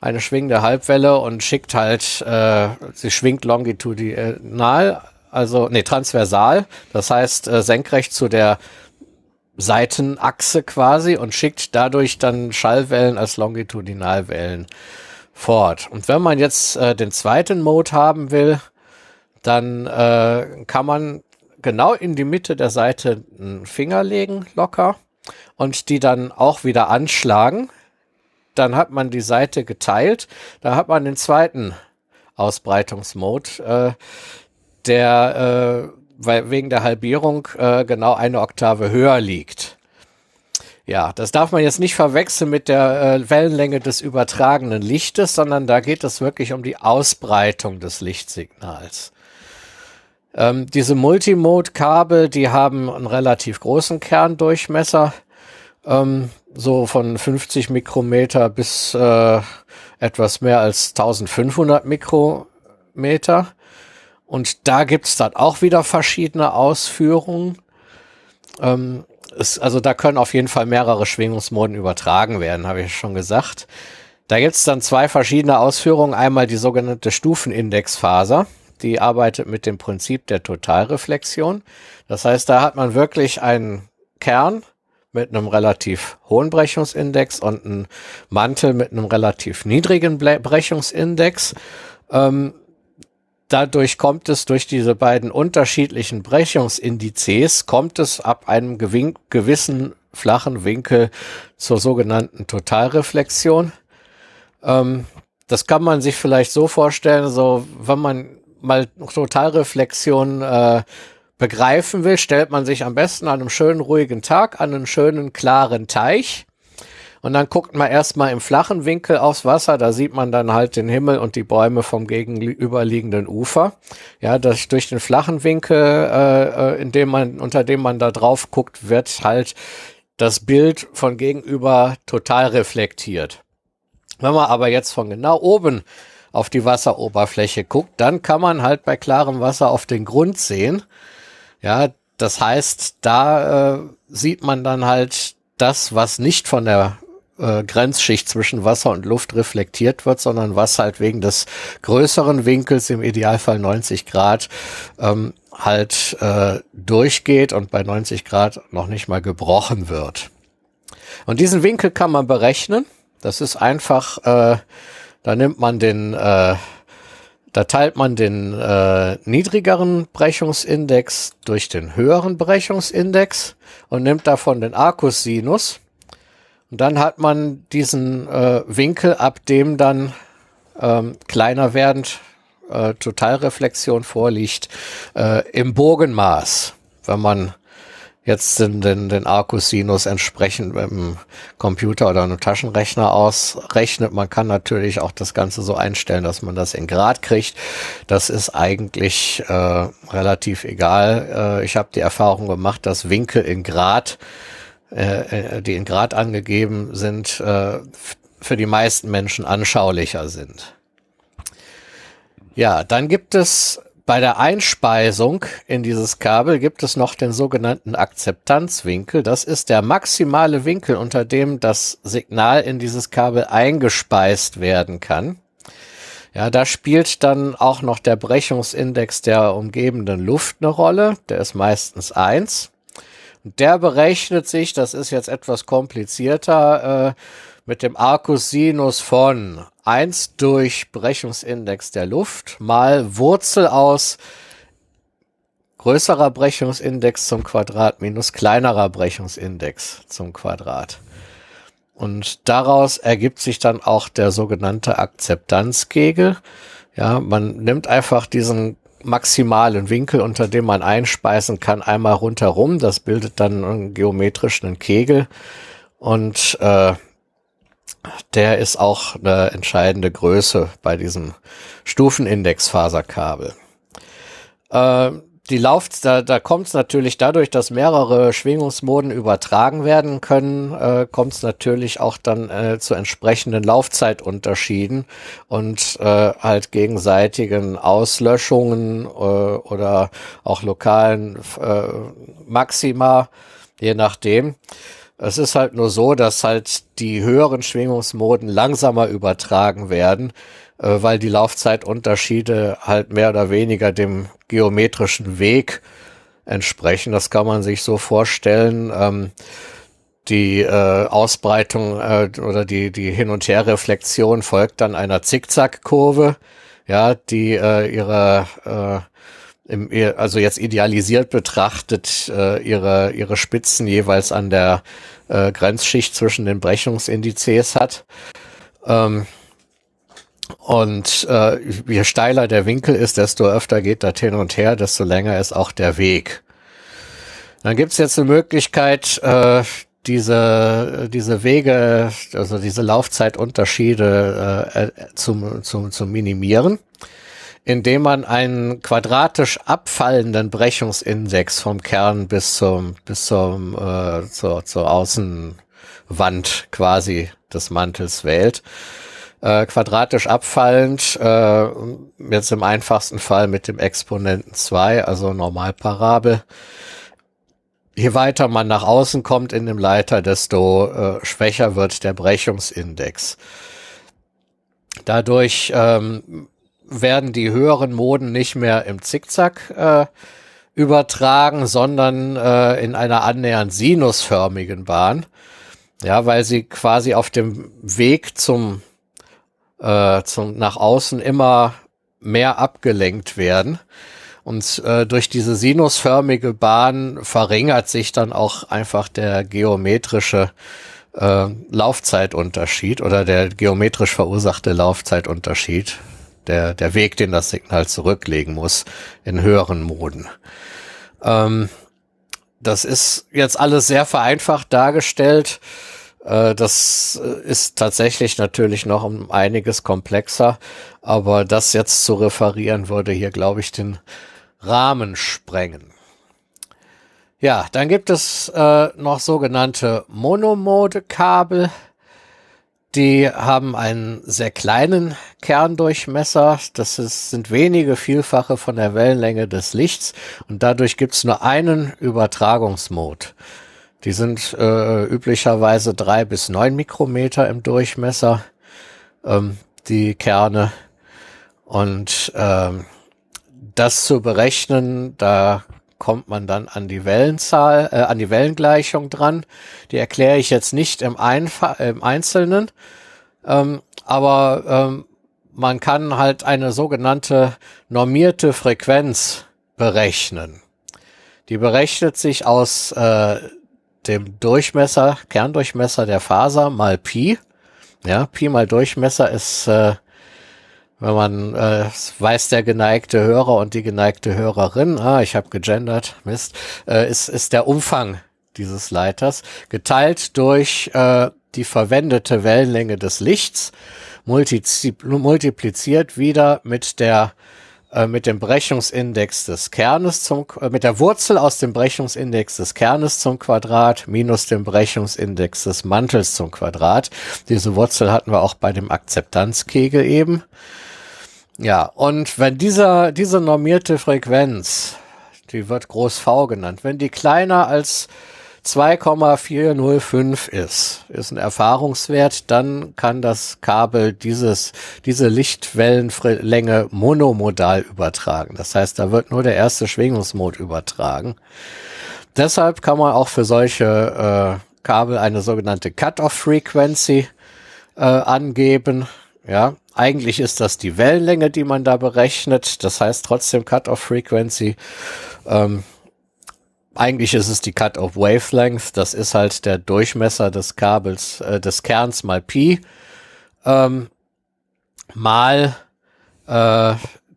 eine schwingende Halbwelle und schickt halt, äh, sie schwingt longitudinal, also nee, transversal, das heißt äh, senkrecht zu der Seitenachse quasi und schickt dadurch dann Schallwellen als Longitudinalwellen fort. Und wenn man jetzt äh, den zweiten Mode haben will, dann äh, kann man genau in die Mitte der Seite einen Finger legen, locker, und die dann auch wieder anschlagen. Dann hat man die Seite geteilt. Da hat man den zweiten Ausbreitungsmode, äh, der äh, weil wegen der Halbierung äh, genau eine Oktave höher liegt. Ja, das darf man jetzt nicht verwechseln mit der äh, Wellenlänge des übertragenen Lichtes, sondern da geht es wirklich um die Ausbreitung des Lichtsignals. Ähm, diese Multimode-Kabel, die haben einen relativ großen Kerndurchmesser, ähm, so von 50 Mikrometer bis äh, etwas mehr als 1500 Mikrometer. Und da gibt's dann auch wieder verschiedene Ausführungen. Ähm, es, also da können auf jeden Fall mehrere Schwingungsmoden übertragen werden, habe ich schon gesagt. Da gibt es dann zwei verschiedene Ausführungen. Einmal die sogenannte Stufenindexfaser. Die arbeitet mit dem Prinzip der Totalreflexion. Das heißt, da hat man wirklich einen Kern mit einem relativ hohen Brechungsindex und einen Mantel mit einem relativ niedrigen Brechungsindex. Ähm, dadurch kommt es durch diese beiden unterschiedlichen Brechungsindizes, kommt es ab einem gewissen flachen Winkel zur sogenannten Totalreflexion. Ähm, das kann man sich vielleicht so vorstellen, so wenn man mal Totalreflexion äh, begreifen will, stellt man sich am besten an einem schönen ruhigen Tag an einen schönen klaren Teich und dann guckt man erstmal im flachen Winkel aufs Wasser, da sieht man dann halt den Himmel und die Bäume vom gegenüberliegenden Ufer. Ja, das, durch den flachen Winkel, äh, äh, in dem man, unter dem man da drauf guckt, wird halt das Bild von gegenüber total reflektiert. Wenn man aber jetzt von genau oben auf die Wasseroberfläche guckt, dann kann man halt bei klarem Wasser auf den Grund sehen. Ja, das heißt, da äh, sieht man dann halt das, was nicht von der äh, Grenzschicht zwischen Wasser und Luft reflektiert wird, sondern was halt wegen des größeren Winkels, im Idealfall 90 Grad, ähm, halt äh, durchgeht und bei 90 Grad noch nicht mal gebrochen wird. Und diesen Winkel kann man berechnen. Das ist einfach, äh, da nimmt man den, äh, da teilt man den äh, niedrigeren Brechungsindex durch den höheren Brechungsindex und nimmt davon den Arcus-Sinus und dann hat man diesen äh, Winkel, ab dem dann ähm, kleiner werdend äh, Totalreflexion vorliegt, äh, im Bogenmaß wenn man jetzt den, den, den Arcusinus entsprechend mit dem Computer oder einem Taschenrechner ausrechnet. Man kann natürlich auch das Ganze so einstellen, dass man das in Grad kriegt. Das ist eigentlich äh, relativ egal. Äh, ich habe die Erfahrung gemacht, dass Winkel in Grad, äh, äh die in Grad angegeben sind, äh, für die meisten Menschen anschaulicher sind. Ja, dann gibt es bei der Einspeisung in dieses Kabel gibt es noch den sogenannten Akzeptanzwinkel. Das ist der maximale Winkel, unter dem das Signal in dieses Kabel eingespeist werden kann. Ja, da spielt dann auch noch der Brechungsindex der umgebenden Luft eine Rolle. Der ist meistens eins. Der berechnet sich, das ist jetzt etwas komplizierter, äh, mit dem Arcusinus von 1 durch Brechungsindex der Luft mal Wurzel aus größerer Brechungsindex zum Quadrat minus kleinerer Brechungsindex zum Quadrat. Und daraus ergibt sich dann auch der sogenannte Akzeptanzkegel. Ja, man nimmt einfach diesen maximalen Winkel, unter dem man einspeisen kann, einmal rundherum. Das bildet dann einen geometrischen Kegel. Und äh, der ist auch eine entscheidende Größe bei diesem Stufenindexfaserkabel. Äh, die Lauf, da, da kommt es natürlich dadurch, dass mehrere Schwingungsmoden übertragen werden können, äh, kommt es natürlich auch dann äh, zu entsprechenden Laufzeitunterschieden und äh, halt gegenseitigen Auslöschungen äh, oder auch lokalen äh, Maxima, je nachdem. Es ist halt nur so, dass halt die höheren Schwingungsmoden langsamer übertragen werden, weil die Laufzeitunterschiede halt mehr oder weniger dem geometrischen Weg entsprechen. Das kann man sich so vorstellen. Ähm, die äh, Ausbreitung äh, oder die, die Hin- und Herreflexion folgt dann einer Zickzackkurve, ja, die äh, ihre äh, im, also jetzt idealisiert betrachtet, äh, ihre, ihre Spitzen jeweils an der äh, Grenzschicht zwischen den Brechungsindizes hat. Ähm, und äh, je steiler der Winkel ist, desto öfter geht das hin und her, desto länger ist auch der Weg. Dann gibt's jetzt eine Möglichkeit, äh, diese, diese Wege, also diese Laufzeitunterschiede äh, äh zum, zum, zu minimieren indem man einen quadratisch abfallenden Brechungsindex vom Kern bis zum bis zum äh, zur, zur Außenwand quasi des Mantels wählt. Äh, quadratisch abfallend, äh, jetzt im einfachsten Fall mit dem Exponenten 2, also Normalparabel. Je weiter man nach außen kommt in dem Leiter, desto äh, schwächer wird der Brechungsindex. Dadurch ähm, werden die höheren Moden nicht mehr im Zickzack äh, übertragen, sondern äh, in einer annähernd sinusförmigen Bahn. Ja, weil sie quasi auf dem Weg zum, äh, zum nach außen immer mehr abgelenkt werden. Und äh, durch diese sinusförmige Bahn verringert sich dann auch einfach der geometrische äh, Laufzeitunterschied oder der geometrisch verursachte Laufzeitunterschied der, der Weg, den das Signal zurücklegen muss in höheren Moden. Ähm, das ist jetzt alles sehr vereinfacht dargestellt. Äh, das ist tatsächlich natürlich noch um einiges komplexer, aber das jetzt zu referieren würde hier, glaube ich, den Rahmen sprengen. Ja, dann gibt es äh, noch sogenannte Monomode-Kabel. Die haben einen sehr kleinen Kerndurchmesser. Das ist, sind wenige Vielfache von der Wellenlänge des Lichts und dadurch gibt es nur einen Übertragungsmod. Die sind äh, üblicherweise drei bis neun Mikrometer im Durchmesser, ähm, die Kerne. Und ähm, das zu berechnen, da kommt man dann an die Wellenzahl, äh, an die Wellengleichung dran. Die erkläre ich jetzt nicht im, Einfa im Einzelnen, ähm, aber ähm, man kann halt eine sogenannte normierte Frequenz berechnen. Die berechnet sich aus äh, dem Durchmesser, Kerndurchmesser der Faser mal Pi. Ja, Pi mal Durchmesser ist äh, wenn man äh, weiß der geneigte Hörer und die geneigte Hörerin, ah, ich habe gegendert, Mist, äh, ist, ist der Umfang dieses Leiters geteilt durch äh, die verwendete Wellenlänge des Lichts, multipliziert wieder mit der äh, mit dem Brechungsindex des Kernes zum, äh, mit der Wurzel aus dem Brechungsindex des Kernes zum Quadrat minus dem Brechungsindex des Mantels zum Quadrat. Diese Wurzel hatten wir auch bei dem Akzeptanzkegel eben. Ja, und wenn dieser, diese normierte Frequenz, die wird groß V genannt, wenn die kleiner als 2,405 ist, ist ein Erfahrungswert, dann kann das Kabel dieses, diese Lichtwellenlänge monomodal übertragen. Das heißt, da wird nur der erste Schwingungsmod übertragen. Deshalb kann man auch für solche äh, Kabel eine sogenannte Cut-off-Frequency äh, angeben. Ja, eigentlich ist das die Wellenlänge, die man da berechnet. Das heißt trotzdem Cut-off-Frequency. Ähm, eigentlich ist es die Cut-off Wavelength. Das ist halt der Durchmesser des Kabels, äh, des Kerns mal Pi, ähm, mal äh,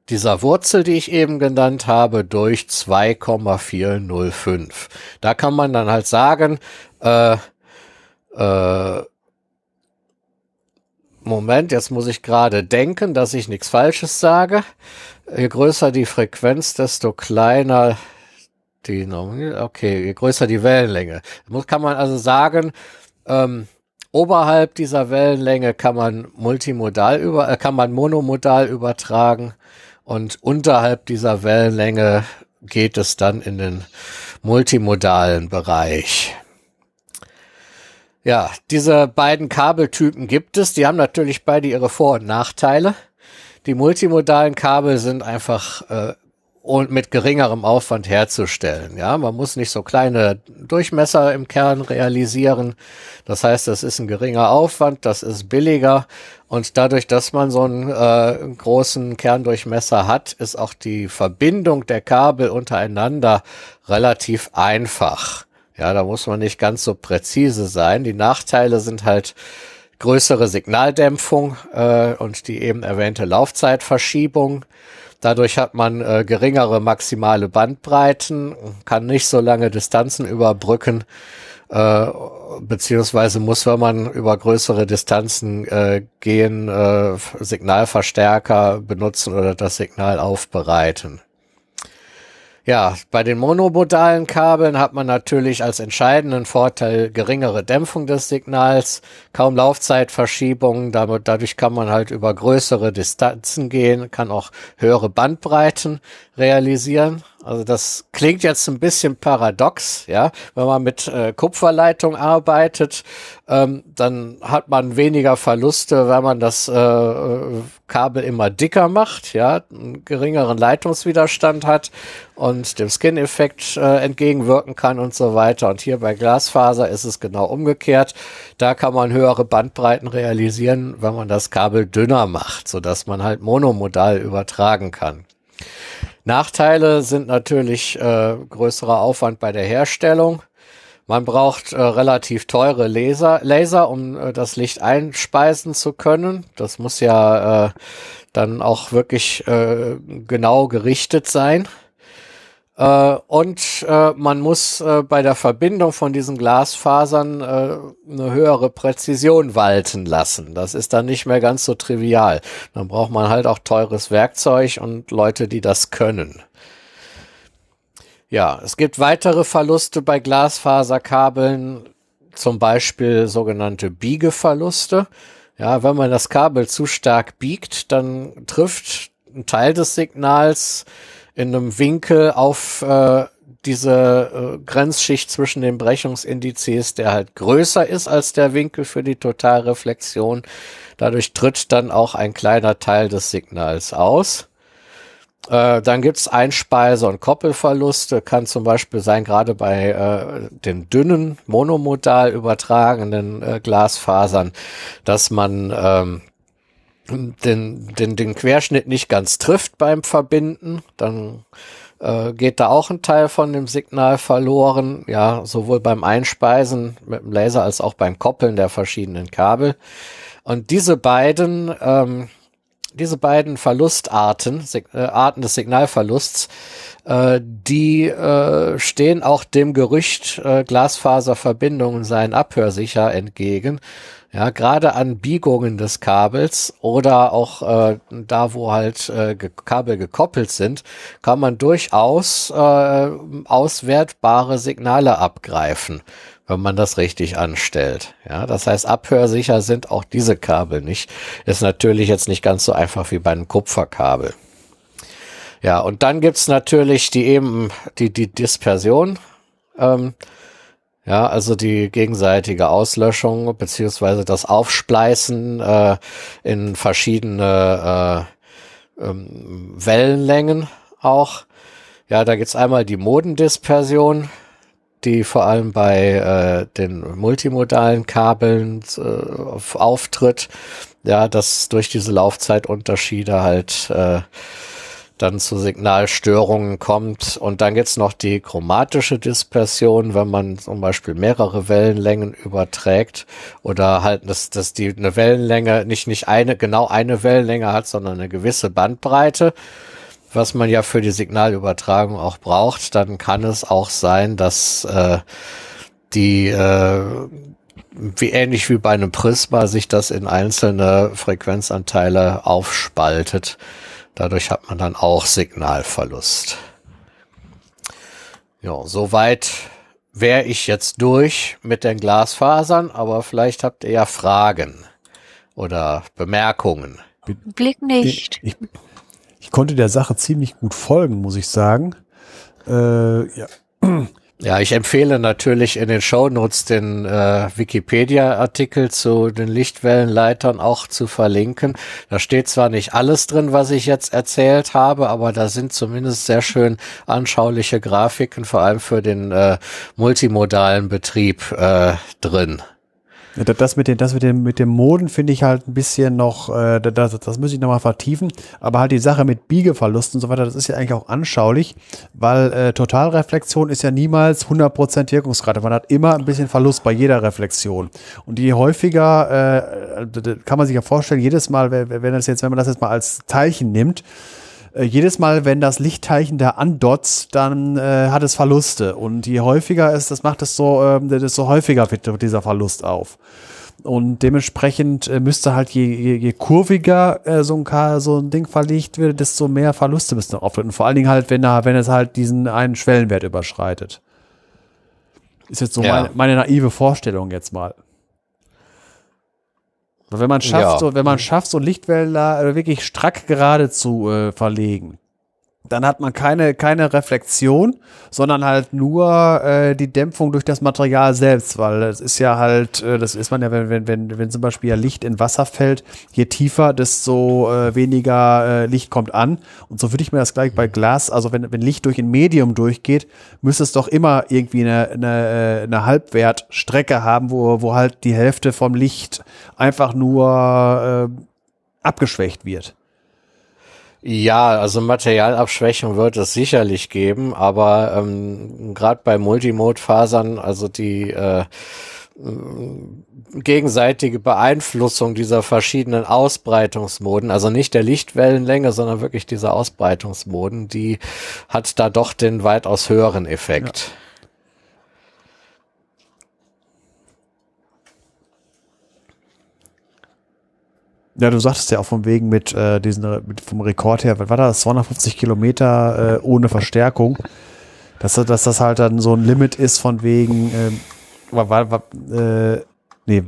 dieser Wurzel, die ich eben genannt habe, durch 2,405. Da kann man dann halt sagen, äh, äh, Moment, jetzt muss ich gerade denken, dass ich nichts Falsches sage. Je größer die Frequenz, desto kleiner die Okay, je größer die Wellenlänge. Muss, kann man also sagen, ähm, oberhalb dieser Wellenlänge kann man multimodal über, äh, kann man monomodal übertragen und unterhalb dieser Wellenlänge geht es dann in den multimodalen Bereich. Ja, diese beiden Kabeltypen gibt es. Die haben natürlich beide ihre Vor- und Nachteile. Die multimodalen Kabel sind einfach äh, und mit geringerem Aufwand herzustellen. Ja, man muss nicht so kleine Durchmesser im Kern realisieren. Das heißt, das ist ein geringer Aufwand, das ist billiger und dadurch, dass man so einen äh, großen Kerndurchmesser hat, ist auch die Verbindung der Kabel untereinander relativ einfach. Ja, da muss man nicht ganz so präzise sein. Die Nachteile sind halt größere Signaldämpfung äh, und die eben erwähnte Laufzeitverschiebung. Dadurch hat man äh, geringere maximale Bandbreiten, kann nicht so lange Distanzen überbrücken, äh, beziehungsweise muss, wenn man über größere Distanzen äh, gehen, äh, Signalverstärker benutzen oder das Signal aufbereiten. Ja, bei den monomodalen Kabeln hat man natürlich als entscheidenden Vorteil geringere Dämpfung des Signals, kaum Laufzeitverschiebungen, damit, dadurch kann man halt über größere Distanzen gehen, kann auch höhere Bandbreiten realisieren. Also das klingt jetzt ein bisschen paradox, ja. Wenn man mit äh, Kupferleitung arbeitet, ähm, dann hat man weniger Verluste, wenn man das äh, Kabel immer dicker macht, ja, einen geringeren Leitungswiderstand hat und dem Skin-Effekt äh, entgegenwirken kann und so weiter. Und hier bei Glasfaser ist es genau umgekehrt. Da kann man höhere Bandbreiten realisieren, wenn man das Kabel dünner macht, so dass man halt monomodal übertragen kann. Nachteile sind natürlich äh, größerer Aufwand bei der Herstellung. Man braucht äh, relativ teure Laser, Laser um äh, das Licht einspeisen zu können. Das muss ja äh, dann auch wirklich äh, genau gerichtet sein. Äh, und äh, man muss äh, bei der Verbindung von diesen Glasfasern äh, eine höhere Präzision walten lassen. Das ist dann nicht mehr ganz so trivial. Dann braucht man halt auch teures Werkzeug und Leute, die das können. Ja, es gibt weitere Verluste bei Glasfaserkabeln, zum Beispiel sogenannte Biegeverluste. Ja, wenn man das Kabel zu stark biegt, dann trifft ein Teil des Signals in einem Winkel auf äh, diese äh, Grenzschicht zwischen den Brechungsindizes, der halt größer ist als der Winkel für die Totalreflexion. Dadurch tritt dann auch ein kleiner Teil des Signals aus. Äh, dann gibt's Einspeise- und Koppelverluste, kann zum Beispiel sein, gerade bei äh, den dünnen, monomodal übertragenen äh, Glasfasern, dass man ähm, den, den, den Querschnitt nicht ganz trifft beim Verbinden, dann äh, geht da auch ein Teil von dem Signal verloren. Ja, sowohl beim Einspeisen mit dem Laser als auch beim Koppeln der verschiedenen Kabel. Und diese beiden ähm, diese beiden Verlustarten, Sig äh, Arten des Signalverlusts, äh, die äh, stehen auch dem Gerücht, äh, Glasfaserverbindungen seien abhörsicher entgegen. Ja, gerade an Biegungen des Kabels oder auch äh, da, wo halt äh, Kabel gekoppelt sind, kann man durchaus äh, auswertbare Signale abgreifen, wenn man das richtig anstellt. Ja, das heißt, abhörsicher sind auch diese Kabel nicht. Ist natürlich jetzt nicht ganz so einfach wie bei einem Kupferkabel. Ja, und dann gibt's natürlich die eben die die Dispersion. Ähm, ja, also die gegenseitige Auslöschung beziehungsweise das Aufspleißen äh, in verschiedene äh, ähm, Wellenlängen auch. Ja, da gibt's einmal die Modendispersion, die vor allem bei äh, den multimodalen Kabeln äh, auftritt. Ja, dass durch diese Laufzeitunterschiede halt äh, dann zu Signalstörungen kommt. Und dann gibt's noch die chromatische Dispersion, wenn man zum Beispiel mehrere Wellenlängen überträgt oder halt, dass, dass die eine Wellenlänge nicht, nicht eine, genau eine Wellenlänge hat, sondern eine gewisse Bandbreite, was man ja für die Signalübertragung auch braucht, dann kann es auch sein, dass äh, die äh, wie ähnlich wie bei einem Prisma sich das in einzelne Frequenzanteile aufspaltet. Dadurch hat man dann auch Signalverlust. Ja, soweit wäre ich jetzt durch mit den Glasfasern, aber vielleicht habt ihr ja Fragen oder Bemerkungen.
Blick nicht.
Ich, ich, ich konnte der Sache ziemlich gut folgen, muss ich sagen. Äh, ja.
Ja, ich empfehle natürlich in den Shownotes den äh, Wikipedia-Artikel zu den Lichtwellenleitern auch zu verlinken. Da steht zwar nicht alles drin, was ich jetzt erzählt habe, aber da sind zumindest sehr schön anschauliche Grafiken, vor allem für den äh, multimodalen Betrieb äh, drin.
Das mit, den, das mit, dem, mit dem Moden finde ich halt ein bisschen noch, äh, das, das muss ich nochmal vertiefen. Aber halt die Sache mit Biegeverlusten und so weiter, das ist ja eigentlich auch anschaulich, weil äh, Totalreflexion ist ja niemals 100% Wirkungsgrade. Man hat immer ein bisschen Verlust bei jeder Reflexion. Und je häufiger, äh, kann man sich ja vorstellen, jedes Mal, wenn, das jetzt, wenn man das jetzt mal als Teilchen nimmt, äh, jedes Mal, wenn das Lichtteilchen da andotzt, dann äh, hat es Verluste. Und je häufiger es das macht, desto, äh, desto häufiger wird dieser Verlust auf. Und dementsprechend äh, müsste halt je, je, je kurviger äh, so, ein, so ein Ding verlegt wird, desto mehr Verluste müssten auftreten. Vor allen Dingen halt, wenn, er, wenn es halt diesen einen Schwellenwert überschreitet. Ist jetzt so ja. meine, meine naive Vorstellung jetzt mal. Wenn man schafft, ja. so, wenn man schafft, so Lichtwälder wirklich strack gerade zu äh, verlegen, dann hat man keine, keine Reflexion, sondern halt nur äh, die Dämpfung durch das Material selbst, weil es ist ja halt, äh, das ist man ja, wenn, wenn, wenn, wenn zum Beispiel ja Licht in Wasser fällt, je tiefer, desto äh, weniger äh, Licht kommt an. Und so würde ich mir das gleich bei Glas, also wenn, wenn Licht durch ein Medium durchgeht, müsste es doch immer irgendwie eine, eine, äh, eine Halbwertstrecke haben, wo, wo halt die Hälfte vom Licht einfach nur äh, abgeschwächt wird.
Ja, also Materialabschwächung wird es sicherlich geben, aber ähm, gerade bei Multimode-Fasern, also die äh, gegenseitige Beeinflussung dieser verschiedenen Ausbreitungsmoden, also nicht der Lichtwellenlänge, sondern wirklich dieser Ausbreitungsmoden, die hat da doch den weitaus höheren Effekt. Ja.
Ja, du sagtest ja auch von wegen mit äh, diesen mit, vom Rekord her, was war das? 250 Kilometer äh, ohne Verstärkung. Dass, dass das halt dann so ein Limit ist von wegen, ähm, war, war, war, äh, nee,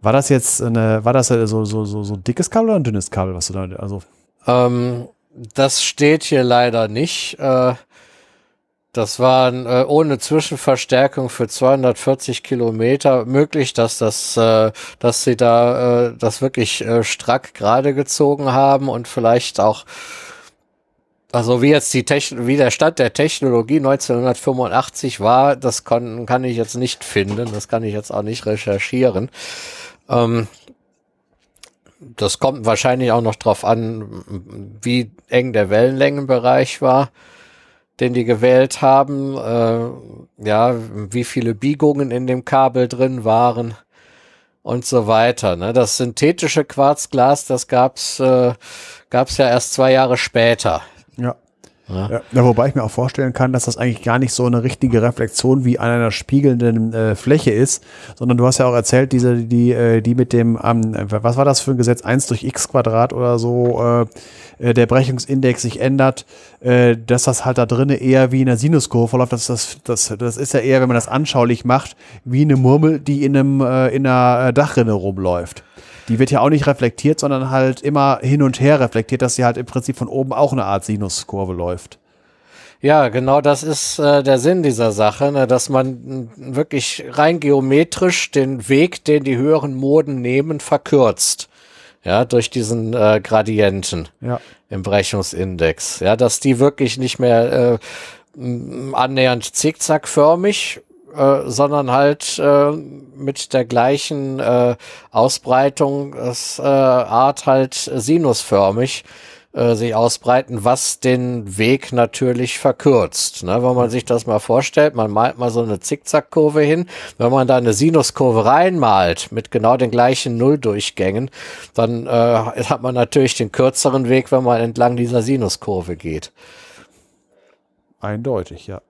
war das jetzt eine, war das so, so, so, so dickes Kabel oder ein dünnes Kabel, was du da, also?
Ähm, das steht hier leider nicht. Äh, das waren äh, ohne Zwischenverstärkung für 240 Kilometer möglich, dass das, äh, dass sie da äh, das wirklich äh, strack gerade gezogen haben und vielleicht auch, also wie jetzt die Techn wie der Stand der Technologie 1985 war, das kann, kann ich jetzt nicht finden, das kann ich jetzt auch nicht recherchieren. Ähm, das kommt wahrscheinlich auch noch drauf an, wie eng der Wellenlängenbereich war den die gewählt haben, äh, ja, wie viele Biegungen in dem Kabel drin waren. und so weiter. Ne? Das synthetische Quarzglas, das gab's äh, gab's ja erst zwei Jahre später.
Ja. Ja. ja. wobei ich mir auch vorstellen kann, dass das eigentlich gar nicht so eine richtige Reflexion wie an einer spiegelnden äh, Fläche ist, sondern du hast ja auch erzählt, diese, die, äh, die mit dem, ähm, was war das für ein Gesetz, 1 durch x Quadrat oder so, äh, äh, der Brechungsindex sich ändert, äh, dass das halt da drinnen eher wie in einer Sinuskurve verläuft. Das, das, das, das ist ja eher, wenn man das anschaulich macht, wie eine Murmel, die in, einem, äh, in einer äh, Dachrinne rumläuft die wird ja auch nicht reflektiert, sondern halt immer hin und her reflektiert, dass sie halt im Prinzip von oben auch eine Art Sinuskurve läuft.
Ja, genau das ist äh, der Sinn dieser Sache, ne, dass man wirklich rein geometrisch den Weg, den die höheren Moden nehmen, verkürzt. Ja, durch diesen äh, Gradienten
ja.
im Brechungsindex. Ja, dass die wirklich nicht mehr äh, annähernd zickzackförmig äh, sondern halt äh, mit der gleichen äh, Ausbreitung, das, äh, Art halt sinusförmig äh, sich ausbreiten, was den Weg natürlich verkürzt. Ne? Wenn man sich das mal vorstellt, man malt mal so eine Zickzackkurve hin, wenn man da eine Sinuskurve reinmalt mit genau den gleichen Nulldurchgängen, dann äh, hat man natürlich den kürzeren Weg, wenn man entlang dieser Sinuskurve geht.
Eindeutig, ja.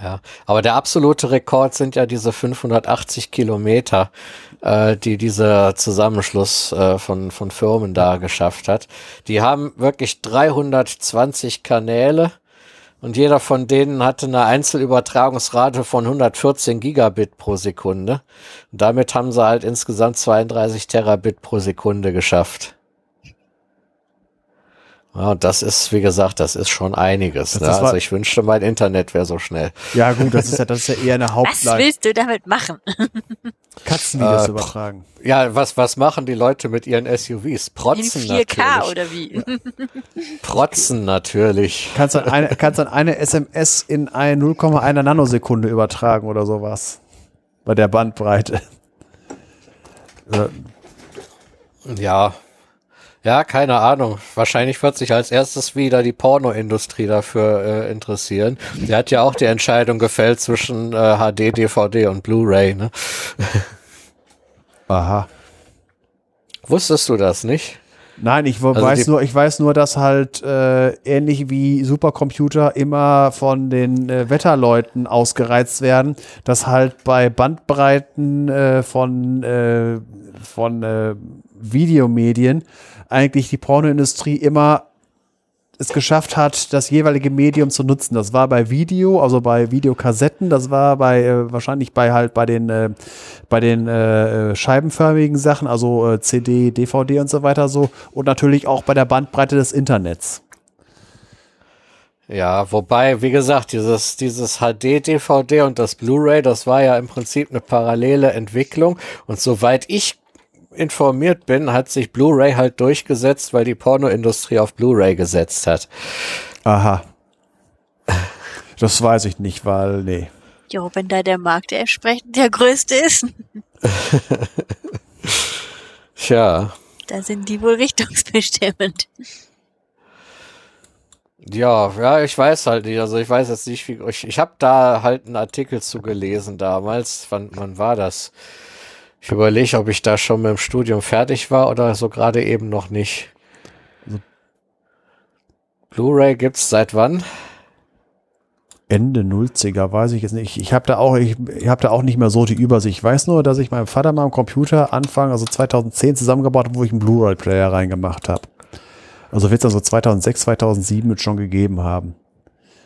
Ja, aber der absolute Rekord sind ja diese 580 Kilometer, äh, die dieser Zusammenschluss äh, von, von Firmen da geschafft hat. Die haben wirklich 320 Kanäle und jeder von denen hatte eine Einzelübertragungsrate von 114 Gigabit pro Sekunde. Und damit haben sie halt insgesamt 32 Terabit pro Sekunde geschafft. Ja, und das ist, wie gesagt, das ist schon einiges. Ne? Also ich wünschte, mein Internet wäre so schnell.
Ja, gut, das ist ja, das ist ja eher eine Hauptleitung.
Was willst du damit machen?
Katzenvideos äh, übertragen.
Ja, was, was machen die Leute mit ihren SUVs? Protzen In 4K
natürlich. oder wie?
Protzen natürlich.
Kannst dann eine, kannst dann eine SMS in 0,1 Nanosekunde übertragen oder sowas. Bei der Bandbreite.
Ja, ja, keine Ahnung. Wahrscheinlich wird sich als erstes wieder die Pornoindustrie dafür äh, interessieren. Die hat ja auch die Entscheidung gefällt zwischen äh, HD, DVD und Blu-ray. Ne?
Aha.
Wusstest du das nicht?
Nein, ich also weiß nur, ich weiß nur, dass halt äh, ähnlich wie Supercomputer immer von den äh, Wetterleuten ausgereizt werden, dass halt bei Bandbreiten äh, von äh, von äh, Videomedien eigentlich die Pornoindustrie immer es geschafft hat, das jeweilige Medium zu nutzen. Das war bei Video, also bei Videokassetten, das war bei äh, wahrscheinlich bei halt bei den äh, bei den äh, scheibenförmigen Sachen, also äh, CD, DVD und so weiter so und natürlich auch bei der Bandbreite des Internets.
Ja, wobei, wie gesagt, dieses, dieses HD-DVD und das Blu-ray, das war ja im Prinzip eine parallele Entwicklung. Und soweit ich informiert bin, hat sich Blu-ray halt durchgesetzt, weil die Pornoindustrie auf Blu-ray gesetzt hat.
Aha. Das weiß ich nicht, weil, nee.
Jo, wenn da der Markt entsprechend der größte ist.
Tja.
Da sind die wohl richtungsbestimmend.
Ja, ja, ich weiß halt nicht. Also ich weiß jetzt nicht, wie ich, ich habe da halt einen Artikel zu gelesen damals. Wann, wann war das? Ich überlege, ob ich da schon mit dem Studium fertig war oder so gerade eben noch nicht. Blu-ray gibt's seit wann?
Ende 90er, weiß ich jetzt nicht. Ich habe da auch, ich, ich habe da auch nicht mehr so die Übersicht. Ich weiß nur, dass ich meinem Vater mal am Computer Anfang, also 2010 zusammengebaut habe, wo ich einen Blu-ray-Player reingemacht habe. Also wird es also 2006, 2007 schon gegeben haben.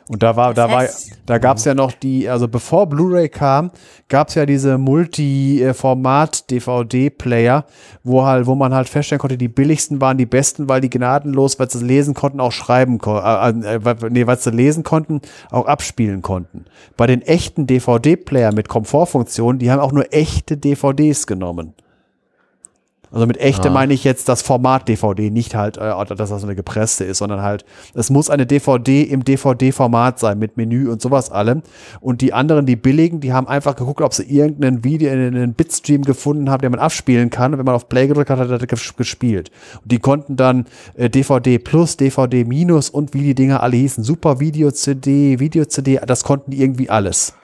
Und da war, da war, da gab es ja noch die, also bevor Blu-ray kam, gab es ja diese Multi-Format-DVD-Player, wo halt, wo man halt feststellen konnte, die billigsten waren die besten, weil die gnadenlos, weil sie lesen konnten, auch schreiben konnten, äh, äh, nee, weil sie lesen konnten, auch abspielen konnten. Bei den echten DVD-Player mit Komfortfunktionen, die haben auch nur echte DVDs genommen. Also mit echte ja. meine ich jetzt das Format DVD, nicht halt, äh, dass das eine gepresste ist, sondern halt, es muss eine DVD im DVD-Format sein, mit Menü und sowas allem. Und die anderen, die billigen, die haben einfach geguckt, ob sie irgendeinen Video, einen Bitstream gefunden haben, den man abspielen kann. Und wenn man auf Play gedrückt hat, hat er gespielt. Und die konnten dann äh, DVD Plus, DVD Minus und wie die Dinger alle hießen, Super Video CD, Video CD, das konnten die irgendwie alles.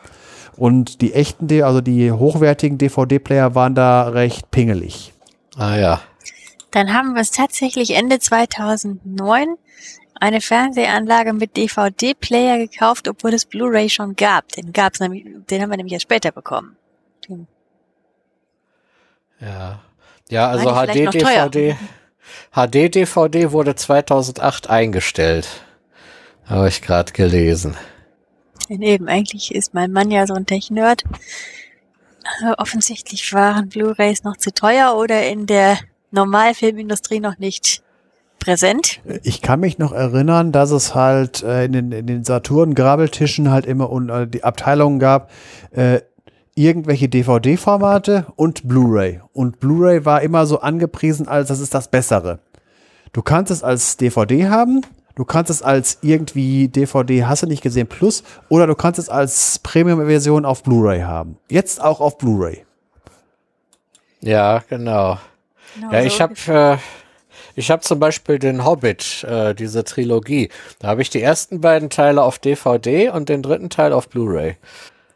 Und die echten, also die hochwertigen DVD-Player waren da recht pingelig.
Ah ja.
Dann haben wir uns tatsächlich Ende 2009 eine Fernsehanlage mit DVD-Player gekauft, obwohl es Blu-ray schon gab. Den gab's nämlich, den haben wir nämlich erst später bekommen.
Ja. Ja, also. HD-DVD. HD-DVD wurde 2008 eingestellt. Habe ich gerade gelesen.
Denn eben, eigentlich ist mein Mann ja so ein Tech-Nerd. Äh, Offensichtlich waren Blu-rays noch zu teuer oder in der Normalfilmindustrie noch nicht präsent.
Ich kann mich noch erinnern, dass es halt äh, in den, in den Saturn-Grabeltischen halt immer äh, die Abteilungen gab, äh, irgendwelche DVD-Formate und Blu-ray. Und Blu-ray war immer so angepriesen, als das ist das Bessere. Du kannst es als DVD haben, du kannst es als irgendwie DVD, hast du nicht gesehen, Plus, oder du kannst es als Premium-Version auf Blu-ray haben. Jetzt auch auf Blu-ray.
Ja, genau.
Genau
Ja,
so
ich habe äh, ich habe zum Beispiel den Hobbit, äh, diese Trilogie. Da habe ich die ersten beiden Teile auf DVD und den dritten Teil auf Blu-ray.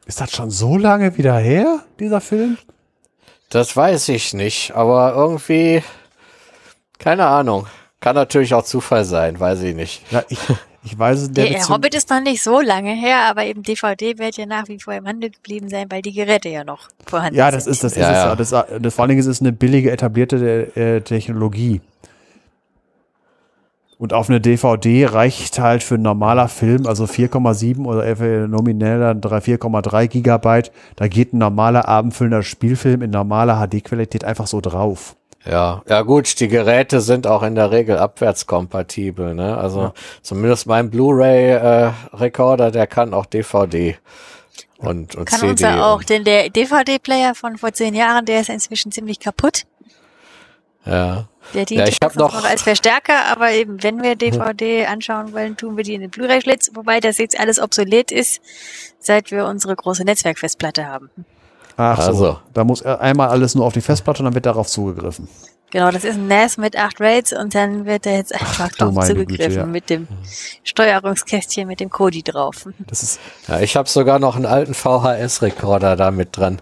Ist das schon so lange wieder her, dieser Film?
Das weiß ich nicht, aber irgendwie keine Ahnung. Kann natürlich auch Zufall sein, weiß ich nicht.
Ja, ich, ich weiß es der
Der, Hobbit ist noch nicht so lange her, aber eben DVD wird ja nach wie vor im Handel geblieben sein, weil die Geräte ja noch vorhanden
Ja, das
sind.
ist das.
Ja,
ist
ja.
es. Das, das, vor allen Dingen ist es eine billige, etablierte äh, Technologie. Und auf eine DVD reicht halt für ein normaler Film, also 4,7 oder nominell dann 3 4,3 Gigabyte. Da geht ein normaler abendfüllender Spielfilm in normaler HD-Qualität einfach so drauf.
Ja, ja gut, die Geräte sind auch in der Regel abwärtskompatibel, ne? Also zumindest mein Blu-ray-Rekorder, der kann auch DVD und, und
Kann
CD.
unser auch, denn der DVD-Player von vor zehn Jahren, der ist inzwischen ziemlich kaputt.
ja.
Der dient
Ja, ich hab noch-
noch als Verstärker, aber eben, wenn wir DVD anschauen wollen, tun wir die in den Blu-ray-Schlitz, wobei das jetzt alles obsolet ist, seit wir unsere große Netzwerkfestplatte haben.
Ach so.
Also.
Da muss er einmal alles nur auf die Festplatte und dann wird darauf zugegriffen.
Genau, das ist ein NAS mit acht RAIDs und dann wird da jetzt einfach
du
drauf zugegriffen
Güte, ja.
mit dem Steuerungskästchen mit dem Kodi drauf.
Das ist,
ja, ich habe sogar noch einen alten VHS-Rekorder da mit dran.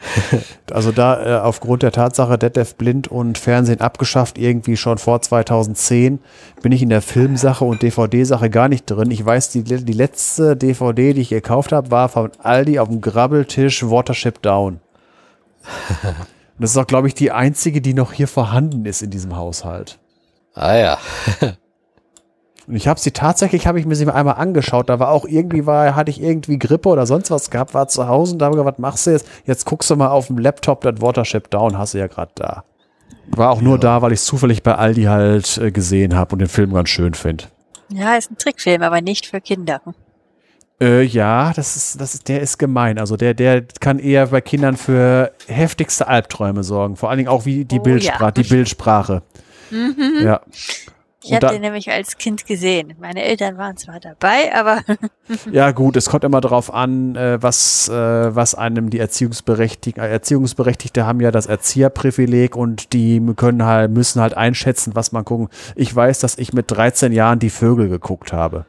Also da äh, aufgrund der Tatsache Detlef Blind und Fernsehen abgeschafft, irgendwie schon vor 2010, bin ich in der Filmsache und DVD-Sache gar nicht drin. Ich weiß, die, die letzte DVD, die ich gekauft habe, war von Aldi auf dem Grabbeltisch Watership Down. Und das ist auch, glaube ich, die einzige, die noch hier vorhanden ist in diesem Haushalt.
Ah ja.
Und ich habe sie tatsächlich, habe ich mir sie mal einmal angeschaut. Da war auch irgendwie, war, hatte ich irgendwie Grippe oder sonst was gehabt, war zu Hause und da habe ich gedacht, was machst du jetzt? Jetzt guckst du mal auf dem Laptop, das Watership Down hast du ja gerade da. War auch nur da, weil ich es zufällig bei Aldi halt äh, gesehen habe und den Film ganz schön finde.
Ja, ist ein Trickfilm, aber nicht für Kinder.
Äh, ja, das ist, das ist, der ist gemein. Also der, der kann eher bei Kindern für heftigste Albträume sorgen. Vor allen Dingen auch wie die
Oh,
Bildsprache,
ja.
die Bildsprache. Ja.
Ich
Und
habe den nämlich als Kind gesehen. Meine Eltern waren zwar dabei, aber
Ja, gut, es kommt immer darauf an, äh, was, äh, was einem die Erziehungsberechtigten, äh, Erziehungsberechtigte haben ja das Erzieherprivileg und die können halt, müssen halt einschätzen, was man gucken. Ich weiß, dass ich mit 13 Jahren die Vögel geguckt habe.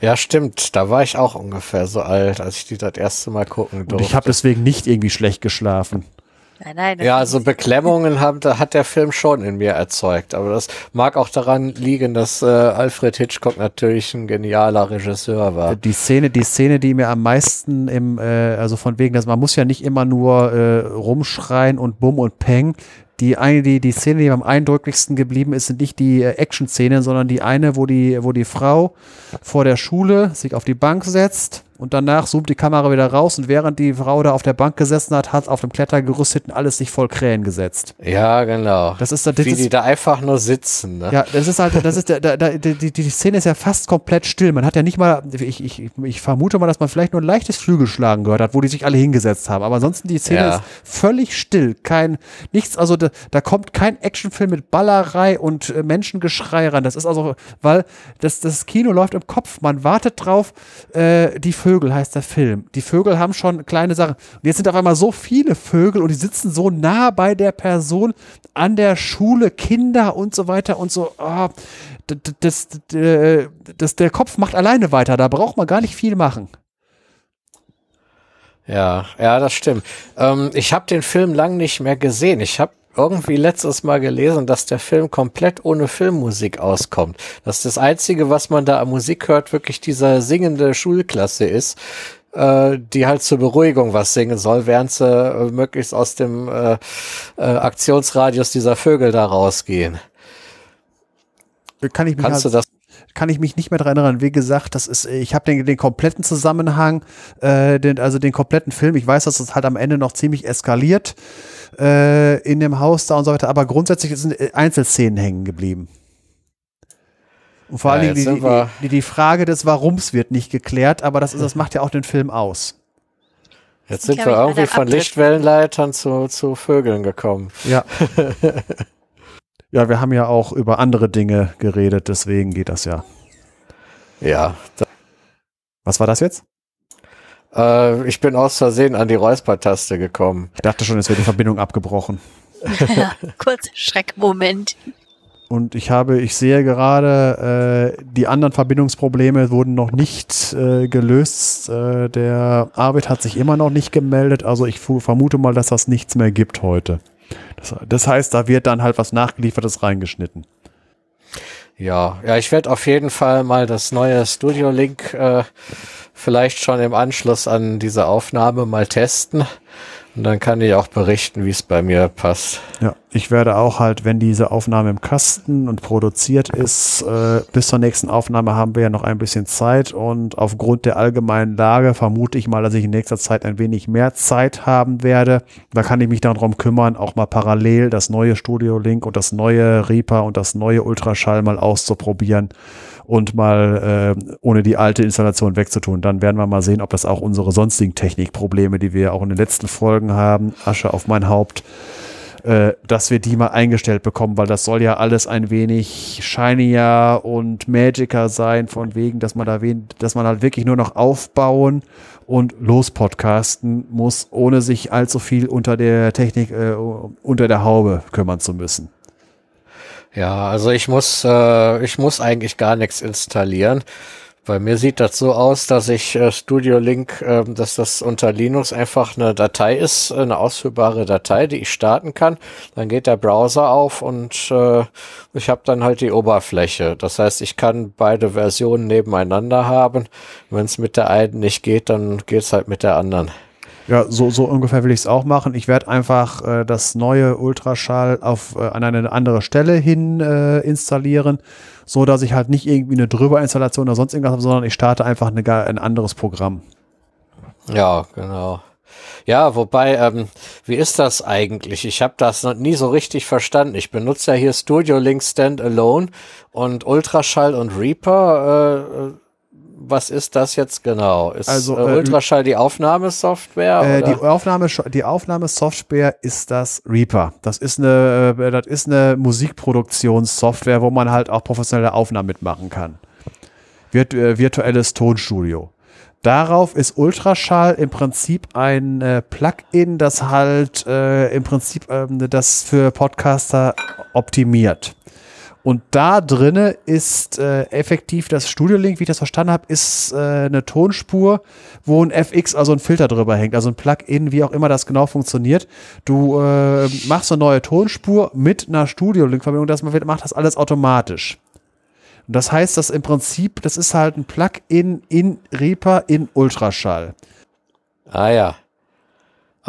Ja, stimmt. Da war ich auch ungefähr so alt, als ich die das erste Mal gucken
Und
durfte.
ich habe deswegen nicht irgendwie schlecht geschlafen.
Nein, nein.
ja, also Beklemmungen haben, da hat der Film schon in mir erzeugt. Aber das mag auch daran liegen, dass äh, Alfred Hitchcock natürlich ein genialer Regisseur war.
Die Szene, die Szene, die mir am meisten im, äh, also von wegen, dass man muss ja nicht immer nur äh, rumschreien und bumm und peng. Die eine, die, die Szene, die mir am eindrücklichsten geblieben ist, sind nicht die äh, Action-Szenen, sondern die eine, wo die, wo die Frau vor der Schule sich auf die Bank setzt und danach zoomt die Kamera wieder raus und während die Frau da auf der Bank gesessen hat, hat auf dem Klettergerüst hinten alles sich voll Krähen gesetzt.
Ja, genau.
Das ist, das
Wie
ist,
die da einfach nur sitzen. Ne?
ja, das ist halt, das ist der, der, der, die, die, die Szene ist ja fast komplett still. Man hat ja nicht mal, ich, ich, ich vermute mal, dass man vielleicht nur ein leichtes Flügelschlagen gehört hat, wo die sich alle hingesetzt haben. Aber ansonsten die Szene
Ja.
ist völlig still. Kein, nichts, also da, da kommt kein Actionfilm mit Ballerei und äh, Menschengeschrei ran. Das ist also, weil das, das Kino läuft im Kopf. Man wartet drauf, äh, die Vögel heißt der Film. Die Vögel haben schon kleine Sachen. Und jetzt sind auf einmal so viele Vögel und die sitzen so nah bei der Person an der Schule, Kinder und so weiter und so. d- das, d- das, der Kopf macht alleine weiter. Da braucht man gar nicht viel machen.
Ja, ja, das stimmt. Ähm, ich habe den Film lang nicht mehr gesehen. Ich habe irgendwie letztes Mal gelesen, dass der Film komplett ohne Filmmusik auskommt. Dass das Einzige, was man da an Musik hört, wirklich dieser singende Schulklasse ist, äh, die halt zur Beruhigung was singen soll, während sie äh, möglichst aus dem äh, äh, Aktionsradius dieser Vögel da rausgehen.
Kann ich mich
Kannst du das
kann ich mich nicht mehr dran erinnern. Wie gesagt, das ist, ich habe den, den kompletten Zusammenhang, äh, den, also den kompletten Film. Ich weiß, dass es halt am Ende noch ziemlich eskaliert äh, in dem Haus da und so weiter, aber grundsätzlich sind äh, Einzelszenen hängen geblieben. Und vor
Ja,
allen Dingen die, die, die, Frage des Warums wird nicht geklärt, aber das, ist, das macht ja auch den Film aus.
Jetzt
sind,
wir irgendwie von. Lichtwellenleitern zu, zu Vögeln gekommen.
Ja. ja, wir haben ja auch über andere Dinge geredet, deswegen geht das ja.
Ja. Da,
Was war das jetzt?
äh, ich bin aus Versehen an die Räuspertaste gekommen.
Ich dachte schon, es wird die Verbindung abgebrochen.
Kurz Schreckmoment.
Und ich habe, ich sehe gerade, äh, die anderen Verbindungsprobleme wurden noch nicht äh, gelöst. Äh, der Arvid hat sich immer noch nicht gemeldet. Also ich vermute mal, dass das nichts mehr gibt heute. Das, das heißt, da wird dann halt was Nachgeliefertes reingeschnitten.
Ja, ja, ich werde auf jeden Fall mal das neue Studio Link äh, vielleicht schon im Anschluss an diese Aufnahme mal testen. Und dann kann ich auch berichten, wie es bei mir passt.
Ja, ich werde auch halt, wenn diese Aufnahme im Kasten und produziert ist, äh, bis zur nächsten Aufnahme haben wir ja noch ein bisschen Zeit und aufgrund der allgemeinen Lage vermute ich mal, dass ich in nächster Zeit ein wenig mehr Zeit haben werde. Da kann ich mich dann darum kümmern, auch mal parallel das neue Studio Link und das neue Reaper und das neue Ultraschall mal auszuprobieren und mal äh, ohne die alte Installation wegzutun. Dann werden wir mal sehen, ob das auch unsere sonstigen Technikprobleme, die wir auch in den letzten Folgen haben, Asche auf mein Haupt, äh, dass wir die mal eingestellt bekommen, weil das soll ja alles ein wenig shinier und magicer sein, von wegen, dass man da wen, dass man halt wirklich nur noch aufbauen und lospodcasten muss, ohne sich allzu viel unter der Technik, äh, unter der Haube kümmern zu müssen.
Ja, also ich muss, äh, ich muss eigentlich gar nichts installieren. Bei mir sieht das so aus, dass ich äh, Studio Link, äh, dass das unter Linux einfach eine Datei ist, eine ausführbare Datei, die ich starten kann. Dann geht der Browser auf und äh, ich habe dann halt die Oberfläche. Das heißt, ich kann beide Versionen nebeneinander haben. Wenn es mit der einen nicht geht, dann geht's halt mit der anderen.
Ja, so, so ungefähr will ich es auch machen. Ich werde einfach äh, das neue Ultraschall auf äh, an eine andere Stelle hin äh, installieren, so dass ich halt nicht irgendwie eine Drüberinstallation oder sonst irgendwas habe, sondern ich starte einfach eine, ein anderes Programm.
Ja, genau. Ja, wobei, ähm, wie ist das eigentlich? Ich habe das noch nie so richtig verstanden. Ich benutze ja hier Studio Link Standalone und Ultraschall und Reaper. Äh, äh, was ist das jetzt genau? Ist
Also,
äh,
äh,
Ultraschall die Aufnahmesoftware?
Äh, die? Aufnahme, die Aufnahmesoftware ist das Reaper. Das ist eine, äh, das ist eine Musikproduktionssoftware, wo man halt auch professionelle Aufnahmen mitmachen kann. Virt, äh, virtuelles Tonstudio. Darauf ist Ultraschall im Prinzip ein äh, Plugin, das halt äh, im Prinzip ähm, das für Podcaster optimiert. Und da drinne ist äh, effektiv das Studio Link, wie ich das verstanden habe, ist äh, eine Tonspur, wo ein FX, also ein Filter drüber hängt, also ein Plugin, wie auch immer das genau funktioniert. Du äh, machst eine neue Tonspur mit einer Studio Link Verbindung, das macht das alles automatisch. Und das heißt, dass im Prinzip, das ist halt ein Plugin in Reaper in Ultraschall.
Ah ja.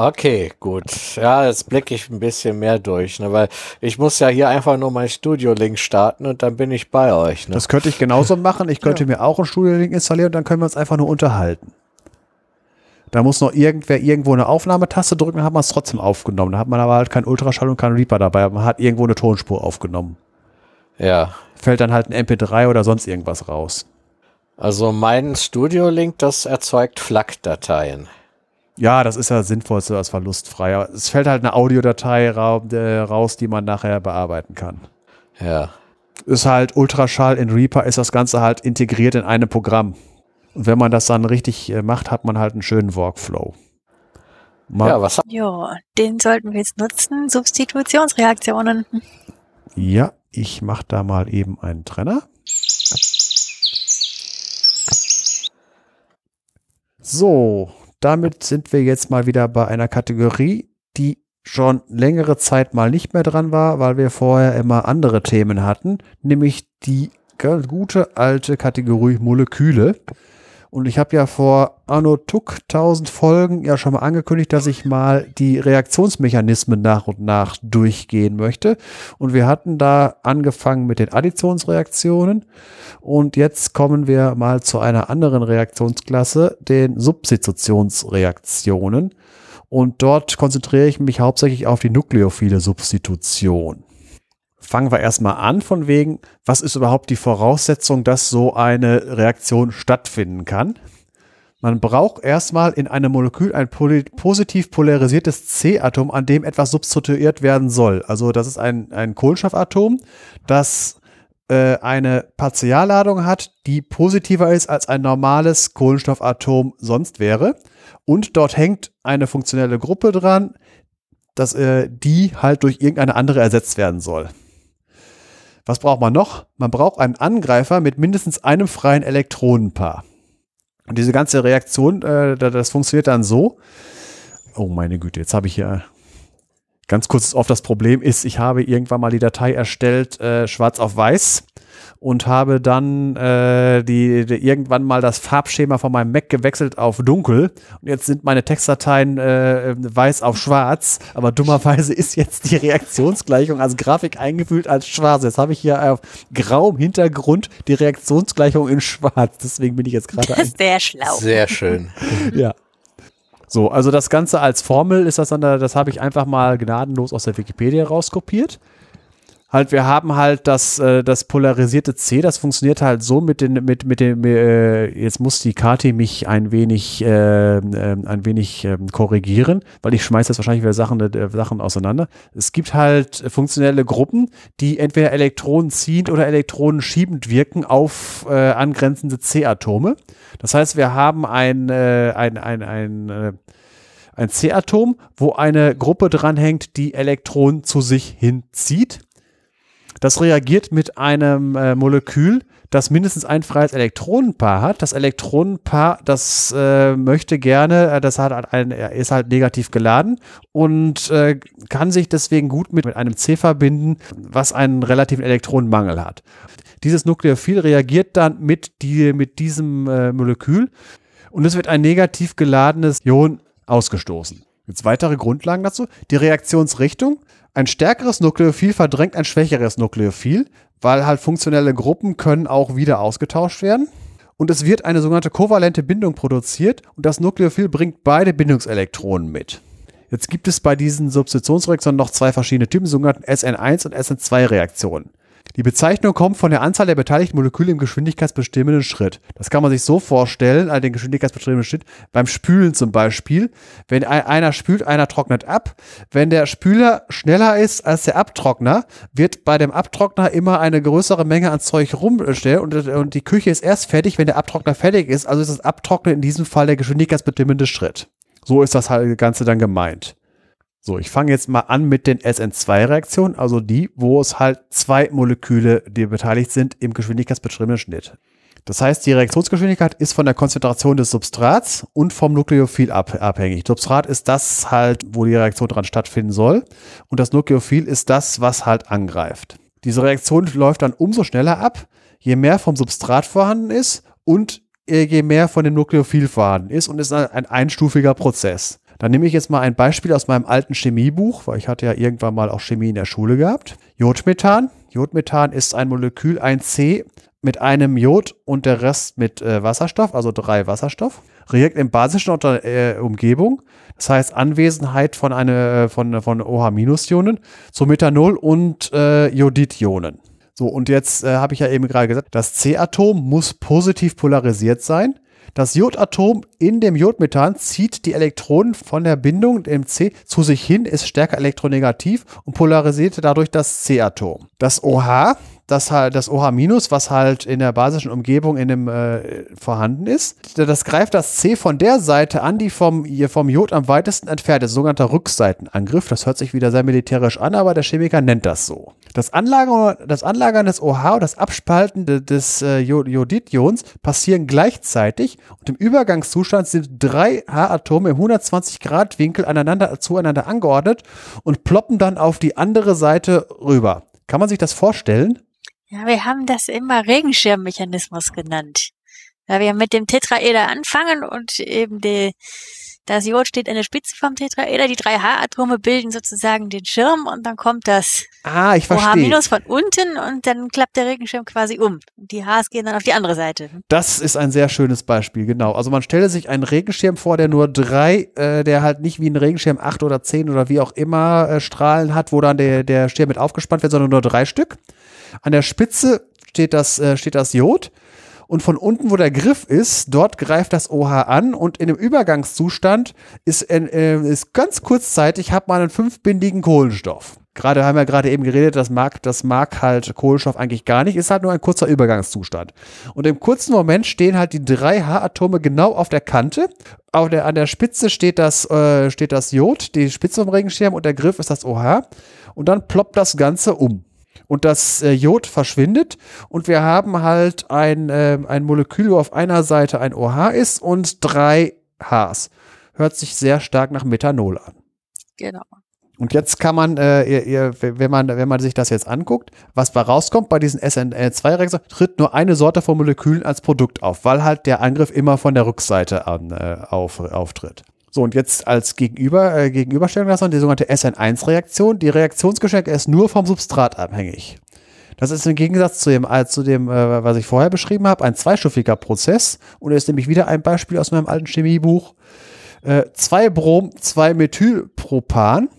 Okay, gut. Ja, jetzt blicke ich ein bisschen mehr durch, ne, weil ich muss ja hier einfach nur mein Studio Link starten und dann bin ich bei euch. Ne?
Das könnte ich genauso machen. Ich könnte mir auch ein Studio Link installieren und dann können wir uns einfach nur unterhalten. Da muss noch irgendwer irgendwo eine Aufnahmetaste drücken, dann hat man es trotzdem aufgenommen. Da hat man aber halt kein Ultraschall und kein Reaper dabei. aber Man hat irgendwo eine Tonspur aufgenommen.
ja.
Fällt dann halt ein MP3 oder sonst irgendwas raus.
Also mein Studio Link, das erzeugt FLAC-Dateien.
Ja, das ist ja sinnvoll, so als verlustfrei. Aber Es fällt halt eine Audiodatei ra äh, raus, die man nachher bearbeiten kann.
Ja.
Ist halt Ultraschall in Reaper, ist das Ganze halt integriert in einem Programm. Und wenn man das dann richtig äh, macht, hat man halt einen schönen Workflow. Mal,
Ja, was
Ja, den sollten wir jetzt nutzen. Substitutionsreaktionen.
Ja, ich mache da mal eben einen Trenner. So, damit sind wir jetzt mal wieder bei einer Kategorie, die schon längere Zeit mal nicht mehr dran war, weil wir vorher immer andere Themen hatten, nämlich die gute alte Kategorie Moleküle. Und ich habe ja vor Anno Tuck 1000 Folgen ja schon mal angekündigt, dass ich mal die Reaktionsmechanismen nach und nach durchgehen möchte. Und wir hatten da angefangen mit den Additionsreaktionen. Und jetzt kommen wir mal zu einer anderen Reaktionsklasse, den Substitutionsreaktionen. Und dort konzentriere ich mich hauptsächlich auf die nukleophile Substitution fangen wir erstmal an von wegen, was ist überhaupt die Voraussetzung, dass so eine Reaktion stattfinden kann? Man braucht erstmal in einem Molekül ein positiv polarisiertes C-Atom, an dem etwas substituiert werden soll. Also das ist ein, ein Kohlenstoffatom, das äh, eine Partialladung hat, die positiver ist als ein normales Kohlenstoffatom sonst wäre. Und dort hängt eine funktionelle Gruppe dran, dass äh, die halt durch irgendeine andere ersetzt werden soll. Was braucht man noch? Man braucht einen Angreifer mit mindestens einem freien Elektronenpaar. Und diese ganze Reaktion, äh, das funktioniert dann so. Oh meine Güte, jetzt habe ich hier ganz kurz auf das Problem ist, ich habe irgendwann mal die Datei erstellt, äh, schwarz auf weiß und habe dann äh, die, die, irgendwann mal das Farbschema von meinem Mac gewechselt auf dunkel und jetzt sind meine Textdateien äh, weiß auf schwarz, aber dummerweise ist jetzt die Reaktionsgleichung als Grafik eingefühlt als schwarz. Jetzt habe ich hier auf grauem Hintergrund die Reaktionsgleichung in schwarz. Deswegen bin ich jetzt gerade.
Sehr schlau.
Sehr schön.
ja. So, also das Ganze als Formel ist das dann, das habe ich einfach mal gnadenlos aus der Wikipedia rauskopiert halt, wir haben halt das, äh, das polarisierte C, das funktioniert halt so mit den, mit, mit dem, äh, jetzt muss die Kati mich ein wenig, äh, äh, ein wenig äh, korrigieren, weil ich schmeiße jetzt wahrscheinlich wieder Sachen, äh, Sachen auseinander. Es gibt halt funktionelle Gruppen, die entweder Elektronen ziehend oder Elektronen schiebend wirken auf äh, angrenzende C-Atome. Das heißt, wir haben ein, äh, ein, ein, ein, äh, ein C-Atom, wo eine Gruppe dranhängt, die Elektronen zu sich hinzieht. Das reagiert mit einem äh, Molekül, das mindestens ein freies Elektronenpaar hat. Das Elektronenpaar, das äh, möchte gerne, äh, das hat ein, ist halt negativ geladen und äh, kann sich deswegen gut mit, mit einem C verbinden, was einen relativen Elektronenmangel hat. Dieses Nukleophil reagiert dann mit, die, mit diesem äh, Molekül und es wird ein negativ geladenes Ion ausgestoßen. Jetzt weitere Grundlagen dazu. Die Reaktionsrichtung. Ein stärkeres Nukleophil verdrängt ein schwächeres Nukleophil, weil halt funktionelle Gruppen können auch wieder ausgetauscht werden. Und es wird eine sogenannte kovalente Bindung produziert und das Nukleophil bringt beide Bindungselektronen mit. Jetzt gibt es bei diesen Substitutionsreaktionen noch zwei verschiedene Typen, sogenannten SN1 und SN2-Reaktionen. Die Bezeichnung kommt von der Anzahl der beteiligten Moleküle im geschwindigkeitsbestimmenden Schritt. Das kann man sich so vorstellen, also den geschwindigkeitsbestimmenden Schritt beim Spülen zum Beispiel. Wenn einer spült, einer trocknet ab. Wenn der Spüler schneller ist als der Abtrockner, wird bei dem Abtrockner immer eine größere Menge an Zeug rumstellen und, und die Küche ist erst fertig, wenn der Abtrockner fertig ist. Also ist das Abtrocknen in diesem Fall der geschwindigkeitsbestimmende Schritt. So ist das halt Ganze dann gemeint. So, ich fange jetzt mal an mit den SN2-Reaktionen, also die, wo es halt zwei Moleküle, die beteiligt sind im geschwindigkeitsbestimmenden Schnitt. Das heißt, die Reaktionsgeschwindigkeit ist von der Konzentration des Substrats und vom Nukleophil ab, abhängig. Substrat ist das halt, wo die Reaktion dran stattfinden soll. Und das Nukleophil ist das, was halt angreift. Diese Reaktion läuft dann umso schneller ab, je mehr vom Substrat vorhanden ist und je mehr von dem Nukleophil vorhanden ist und ist ein einstufiger Prozess. Dann nehme ich jetzt mal ein Beispiel aus meinem alten Chemiebuch, weil ich hatte ja irgendwann mal auch Chemie in der Schule gehabt. Jodmethan. Jodmethan ist ein Molekül, ein C mit einem Jod und der Rest mit äh, Wasserstoff, also drei Wasserstoff. Reagiert in basischen äh, Umgebung, das heißt Anwesenheit von, eine, von, von OH-Ionen zu Methanol und äh, Jodidionen. So, und jetzt äh, habe ich ja eben gerade gesagt, das C-Atom muss positiv polarisiert sein. Das Jodatom in dem Jodmethan zieht die Elektronen von der Bindung im C zu sich hin, ist stärker elektronegativ und polarisiert dadurch das C-Atom. Das OH, das halt das OH-, was halt in der basischen Umgebung in dem äh, vorhanden ist, das greift das C von der Seite an, die vom, vom Jod am weitesten entfernt ist, sogenannter Rückseitenangriff. Das hört sich wieder sehr militärisch an, aber der Chemiker nennt das so. Das Anlagern, das Anlagern des OH und das Abspalten de, des äh, Jodidions passieren gleichzeitig und im Übergangszustand sind drei H-Atome im 120 Grad Winkel aneinander, zueinander angeordnet und ploppen dann auf die andere Seite rüber. Kann man sich das vorstellen?
Ja, wir haben das immer Regenschirmmechanismus genannt. Ja, wir mit dem Tetraeder anfangen und eben die, das Jod steht an der Spitze vom Tetraeder. Die drei H-Atome bilden sozusagen den Schirm und dann kommt das
Ah, ich
OH minus von unten und dann klappt der Regenschirm quasi um. Die Hs gehen dann auf die andere Seite.
Das ist ein sehr schönes Beispiel, genau. Also man stelle sich einen Regenschirm vor, der nur drei, äh, der halt nicht wie ein Regenschirm acht oder zehn oder wie auch immer äh, Strahlen hat, wo dann der, der Schirm mit aufgespannt wird, sondern nur drei Stück. An der Spitze steht das, äh, steht das Jod. Und von unten, wo der Griff ist, dort greift das OH an und in dem Übergangszustand ist, äh, ist ganz kurzzeitig hat man einen fünfbindigen Kohlenstoff. Gerade haben wir gerade eben geredet, das mag, das mag halt Kohlenstoff eigentlich gar nicht, ist halt nur ein kurzer Übergangszustand. Und im kurzen Moment stehen halt die drei H-Atome genau auf der Kante. Auf der, an der Spitze steht das, äh, steht das Jod, die Spitze vom Regenschirm und der Griff ist das OH. Und dann ploppt das Ganze um und das äh, Jod verschwindet und wir haben halt ein, äh, ein Molekül, wo auf einer Seite ein OH ist und drei Hs. Hört sich sehr stark nach Methanol an.
Genau.
Und jetzt kann man, äh, ihr, ihr, wenn man, wenn man sich das jetzt anguckt, was bei rauskommt bei diesen SN2-Reaktionen, tritt nur eine Sorte von Molekülen als Produkt auf, weil halt der Angriff immer von der Rückseite an äh, auf, auftritt. So, und jetzt als Gegenüber, äh, Gegenüberstellung das die sogenannte SN1-Reaktion. Die Reaktionsgeschwindigkeit ist nur vom Substrat abhängig. Das ist im Gegensatz zu dem, äh, zu dem äh, was ich vorher beschrieben habe, ein zweistufiger Prozess. Und ist nämlich wieder ein Beispiel aus meinem alten Chemiebuch. Äh, zwei Brom, zwei Methylpropan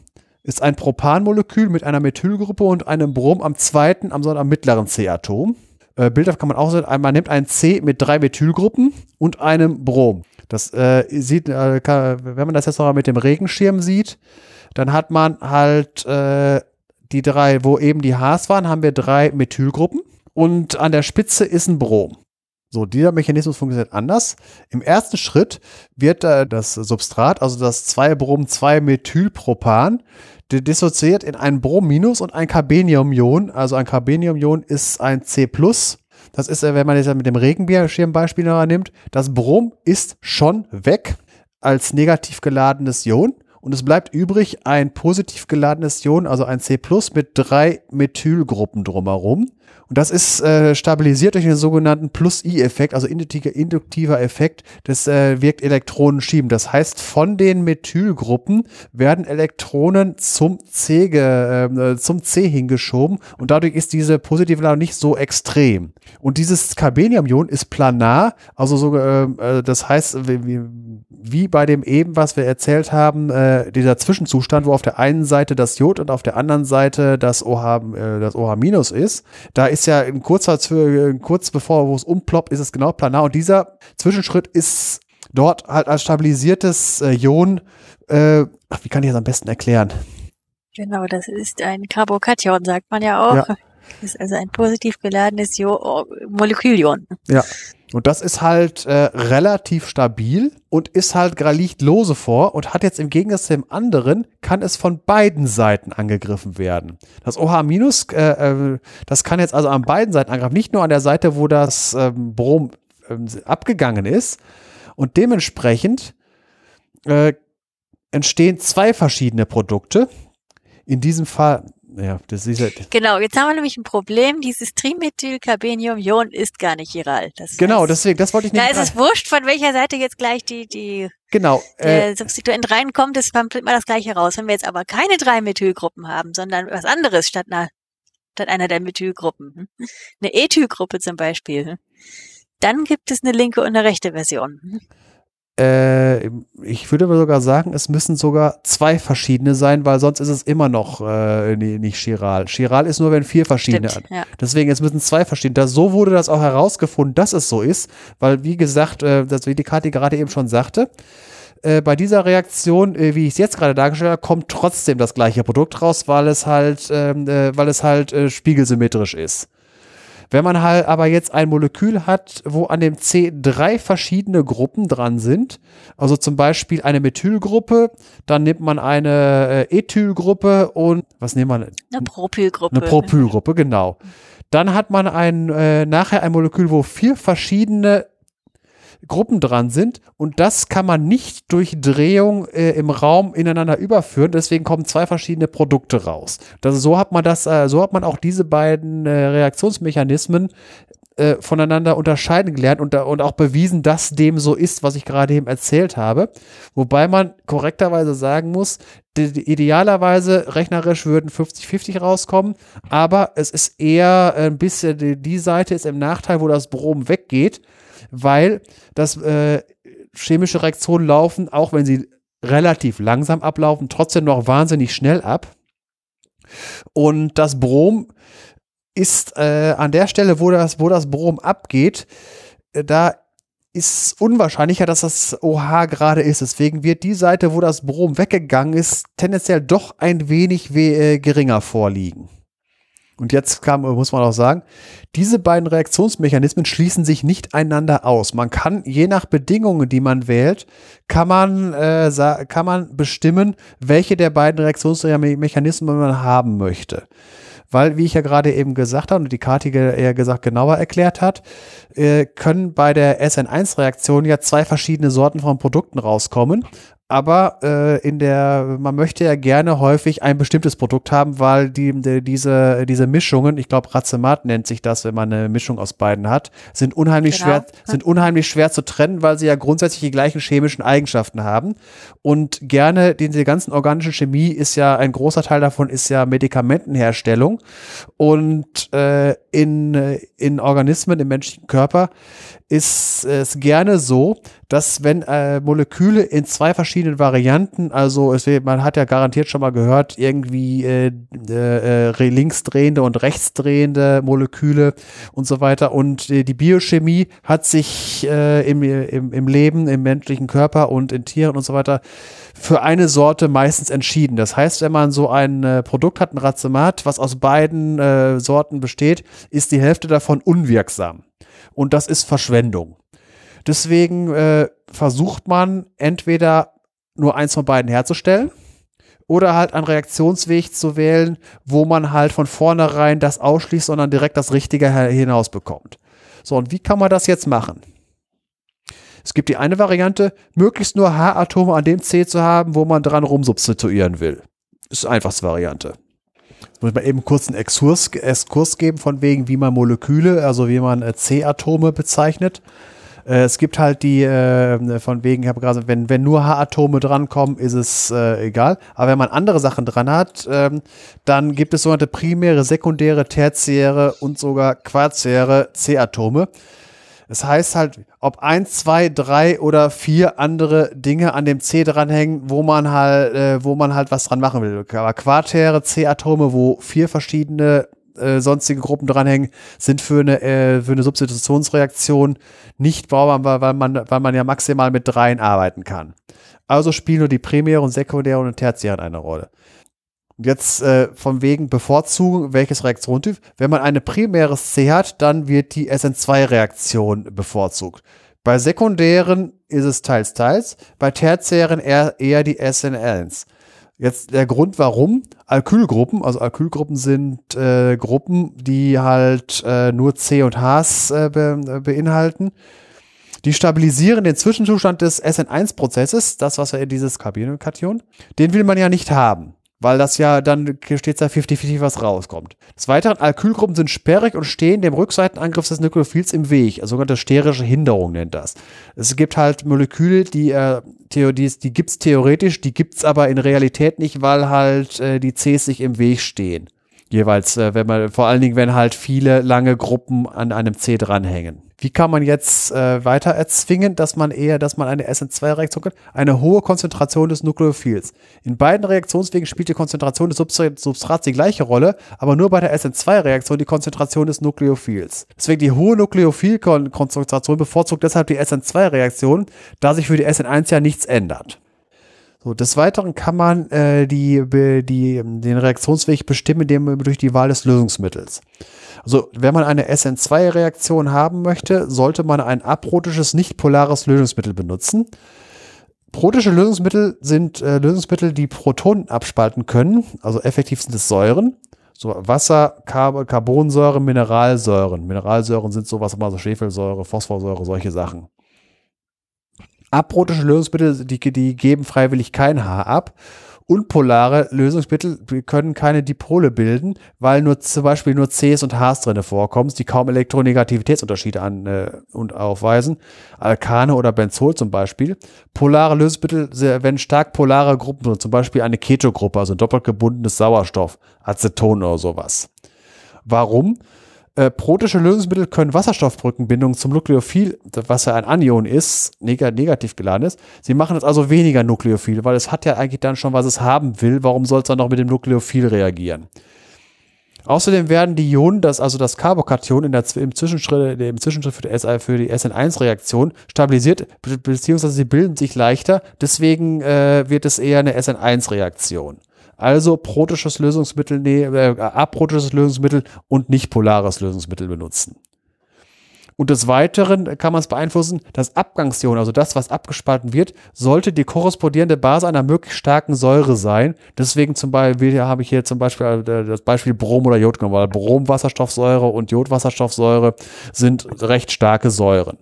ist ein Propanmolekül mit einer Methylgruppe und einem Brom am zweiten, am, am mittleren C-Atom. Äh, bildhaft kann man auch sehen, man nimmt ein C mit drei Methylgruppen und einem Brom. Das äh, sieht, äh, kann, wenn man das jetzt noch mit dem Regenschirm sieht, dann hat man halt äh, die drei, wo eben die Hs waren, haben wir drei Methylgruppen und an der Spitze ist ein Brom. So, dieser Mechanismus funktioniert anders. Im ersten Schritt wird äh, das Substrat, also das 2-Brom-2-Methylpropan, dissoziiert in ein Brom- und ein Carbeniumion. Also ein Carbeniumion ist ein C+. Das ist, äh, wenn man jetzt mit dem Regenschirmbeispiel noch nimmt, das Brom ist schon weg als negativ geladenes Ion und es bleibt übrig ein positiv geladenes Ion, also ein C+, mit drei Methylgruppen drumherum. Und das ist äh, stabilisiert durch den sogenannten Plus-I-Effekt, also induktiver, Effekt. Das äh, wirkt Elektronen schieben. Das heißt, von den Methylgruppen werden Elektronen zum C, ge, äh, zum C hingeschoben und dadurch ist diese positive Ladung nicht so extrem. Und dieses Carbeniumion ist planar, also so, äh, das heißt, wie, wie bei dem eben, was wir erzählt haben, äh, dieser Zwischenzustand, wo auf der einen Seite das Jod und auf der anderen Seite das OH, äh, das OH- ist, da ist ja in kurzer, kurz bevor wo es umploppt, ist es genau planar und dieser Zwischenschritt ist dort halt als stabilisiertes äh, Ion, äh, ach, wie kann ich das am besten erklären?
Genau, das ist ein Carbokation, sagt man ja auch.
Ja.
Das ist also ein positiv geladenes jo Molekülion.
Ja. Und das ist halt äh, relativ stabil und ist halt liegt lose vor und hat jetzt im Gegensatz zu dem anderen, kann es von beiden Seiten angegriffen werden. Das OH- äh, äh, das kann jetzt also an beiden Seiten angreifen, nicht nur an der Seite, wo das ähm, Brom ähm, abgegangen ist. Und dementsprechend äh, entstehen zwei verschiedene Produkte. In diesem Fall, ja, das ist ja,
Genau, jetzt haben wir nämlich ein Problem. Dieses Trimethylcarbeniumion ist gar nicht chiral. Das
genau,
heißt,
deswegen, das wollte ich
Da
nicht.
ist es wurscht, von welcher Seite jetzt gleich die, die,
genau, äh,
der Substituent reinkommt, das kommt immer das gleiche raus. Wenn wir jetzt aber keine drei Methylgruppen haben, sondern was anderes statt einer, statt einer der Methylgruppen, hm, eine Ethylgruppe zum Beispiel, hm, dann gibt es eine linke und eine rechte Version. hm.
Äh, ich würde sogar sagen, es müssen sogar zwei verschiedene sein, weil sonst ist es immer noch äh, nicht chiral. Chiral ist nur, wenn vier verschiedene.
Stimmt, ja.
Deswegen, es müssen zwei verschiedene. Das, so wurde das auch herausgefunden, dass es so ist, weil, wie gesagt, äh, das, wie die Kathi gerade eben schon sagte, äh, bei dieser Reaktion, äh, wie ich es jetzt gerade dargestellt habe, kommt trotzdem das gleiche Produkt raus, weil es halt, ähm, äh, weil es halt äh, spiegelsymmetrisch ist. Wenn man halt aber jetzt ein Molekül hat, wo an dem C drei verschiedene Gruppen dran sind, also zum Beispiel eine Methylgruppe, dann nimmt man eine äh, Ethylgruppe und was nimmt man?
Eine Propylgruppe.
Eine Propylgruppe, genau. Dann hat man ein, äh, nachher ein Molekül, wo vier verschiedene Gruppen dran sind und das kann man nicht durch Drehung äh, im Raum ineinander überführen. Deswegen kommen zwei verschiedene Produkte raus. Das, so hat man das, äh, so hat man auch diese beiden äh, Reaktionsmechanismen äh, voneinander unterscheiden gelernt und, und auch bewiesen, dass dem so ist, was ich gerade eben erzählt habe. Wobei man korrekterweise sagen muss, idealerweise rechnerisch würden 50-50 rauskommen, aber es ist eher ein bisschen, die, die Seite ist im Nachteil, wo das Brom weggeht weil das äh, chemische Reaktionen laufen, auch wenn sie relativ langsam ablaufen, trotzdem noch wahnsinnig schnell ab. Und das Brom ist äh, an der Stelle, wo das, wo das Brom abgeht, äh, da ist unwahrscheinlicher, dass das OH gerade ist. Deswegen wird die Seite, wo das Brom weggegangen ist, tendenziell doch ein wenig äh, geringer vorliegen. Und jetzt kam, muss man auch sagen, diese beiden Reaktionsmechanismen schließen sich nicht einander aus. Man kann, je nach Bedingungen, die man wählt, kann man, äh, kann man bestimmen, welche der beiden Reaktionsmechanismen man haben möchte. Weil, wie ich ja gerade eben gesagt habe und die Kati eher gesagt genauer erklärt hat, äh, können bei der SN1-Reaktion ja zwei verschiedene Sorten von Produkten rauskommen aber äh, in der, man möchte ja gerne häufig ein bestimmtes Produkt haben, weil die, die diese, diese Mischungen, ich glaube, Racemat nennt sich das, wenn man eine Mischung aus beiden hat, sind unheimlich genau. schwer, sind unheimlich schwer zu trennen, weil sie ja grundsätzlich die gleichen chemischen Eigenschaften haben. Und gerne, diese ganzen organischen Chemie ist ja, ein großer Teil davon ist ja Medikamentenherstellung. Und äh, in, in Organismen, im menschlichen Körper, ist es gerne so, dass wenn äh, Moleküle in zwei verschiedenen Varianten, also es, man hat ja garantiert schon mal gehört, irgendwie äh, äh, äh linksdrehende und rechtsdrehende Moleküle und so weiter. Und äh, die Biochemie hat sich äh, im, im, im Leben, im menschlichen Körper und in Tieren und so weiter für eine Sorte meistens entschieden. Das heißt, wenn man so ein äh, Produkt hat, ein Racemat, was aus beiden äh, Sorten besteht, ist die Hälfte davon unwirksam und das ist Verschwendung. Deswegen äh, versucht man entweder nur eins von beiden herzustellen oder halt einen Reaktionsweg zu wählen, wo man halt von vornherein das ausschließt, sondern direkt das Richtige hinausbekommt. So, und wie kann man das jetzt machen? Es gibt die eine Variante, möglichst nur H-Atome an dem C zu haben, wo man dran rumsubstituieren will. Ist die einfachste Variante. Muss man eben kurz einen Exkurs, Exkurs geben von wegen, wie man Moleküle, also wie man äh, C-Atome bezeichnet. Äh, es gibt halt die, äh, von wegen, ich habe gerade wenn, wenn nur H-Atome drankommen, ist es äh, egal. Aber wenn man andere Sachen dran hat, ähm, dann gibt es sogenannte primäre, sekundäre, tertiäre und sogar quarziäre C-Atome. Das heißt halt, ob ein, zwei, drei oder vier andere Dinge an dem C dranhängen, wo man halt, äh, wo man halt was dran machen will. Aber quartäre C-Atome, wo vier verschiedene äh, sonstige Gruppen dranhängen, sind für eine, äh, für eine Substitutionsreaktion nicht brauchbar, weil man, weil man ja maximal mit dreien arbeiten kann. Also spielen nur die primäre und sekundäre und tertiäre eine Rolle. Jetzt äh, von wegen Bevorzugung, welches Reaktionstyp. Wenn man eine primäres C hat, dann wird die SN2-Reaktion bevorzugt. Bei sekundären ist es teils, teils. Bei tertiären eher, eher die SN1. Jetzt der Grund, warum Alkylgruppen, also Alkylgruppen sind äh, Gruppen, die halt äh, nur C und Hs äh, be, äh, beinhalten. Die stabilisieren den Zwischenzustand des SN1-Prozesses, das was wir dieses Carbonation, den will man ja nicht haben weil das ja dann steht da 50-50, was rauskommt. Des Weiteren, Alkylgruppen sind sperrig und stehen dem Rückseitenangriff des Nukleophils im Weg. Also sogenannte sterische Hinderung nennt das. Es gibt halt Moleküle, die, äh, die, die gibt's theoretisch, die gibt's aber in Realität nicht, weil halt äh, die Cs sich im Weg stehen. Jeweils, äh, wenn man, vor allen Dingen, wenn halt viele lange Gruppen an einem C dranhängen. Wie kann man jetzt äh, weiter erzwingen, dass man eher, dass man eine SN2-Reaktion hat? Eine hohe Konzentration des Nukleophils. In beiden Reaktionswegen spielt die Konzentration des Substrats die gleiche Rolle, aber nur bei der SN2-Reaktion die Konzentration des Nukleophils. Deswegen die hohe Nukleophilkonzentration bevorzugt deshalb die SN2-Reaktion, da sich für die SN1 ja nichts ändert. So, des Weiteren kann man äh, die, die, den Reaktionsweg bestimmen, indem durch die Wahl des Lösungsmittels. Also, wenn man eine SN2-Reaktion haben möchte, sollte man ein aprotisches, nicht polares Lösungsmittel benutzen. Protische Lösungsmittel sind äh, Lösungsmittel, die Protonen abspalten können. Also effektiv sind es Säuren. So Wasser, Car Carbonsäure, Mineralsäuren. Mineralsäuren sind sowas, immer so Schwefelsäure, Phosphorsäure, solche Sachen. Aprotische Lösungsmittel, die, die geben freiwillig kein Haar ab. Unpolare Lösungsmittel können keine Dipole bilden, weil nur zum Beispiel nur Cs und Hs drinne vorkommen, die kaum Elektronegativitätsunterschiede an äh, und aufweisen. Alkane oder Benzol zum Beispiel. Polare Lösungsmittel, wenn stark polare Gruppen, zum Beispiel eine Ketogruppe, also doppelt gebundenes Sauerstoff, Aceton oder sowas. Warum? Äh, protische Lösungsmittel können Wasserstoffbrückenbindungen zum Nukleophil, was ja ein Anion ist, neg negativ geladen ist. Sie machen es also weniger nukleophil, weil es hat ja eigentlich dann schon, was es haben will. Warum soll es dann noch mit dem Nukleophil reagieren? Außerdem werden die Ionen, das, also das Carbokation in der, im, Zwischenschritt, im Zwischenschritt für die, die SN1-Reaktion stabilisiert, beziehungsweise sie bilden sich leichter. Deswegen äh, wird es eher eine SN1-Reaktion. Also protisches Lösungsmittel, nee, äh, aprotisches Lösungsmittel und nicht polares Lösungsmittel benutzen. Und des Weiteren kann man es beeinflussen, das Abgangsion, also das, was abgespalten wird, sollte die korrespondierende Base einer möglichst starken Säure sein. Deswegen zum Beispiel habe ich hier zum Beispiel äh, das Beispiel Brom oder Jod genommen, weil Bromwasserstoffsäure und Jodwasserstoffsäure sind recht starke Säuren.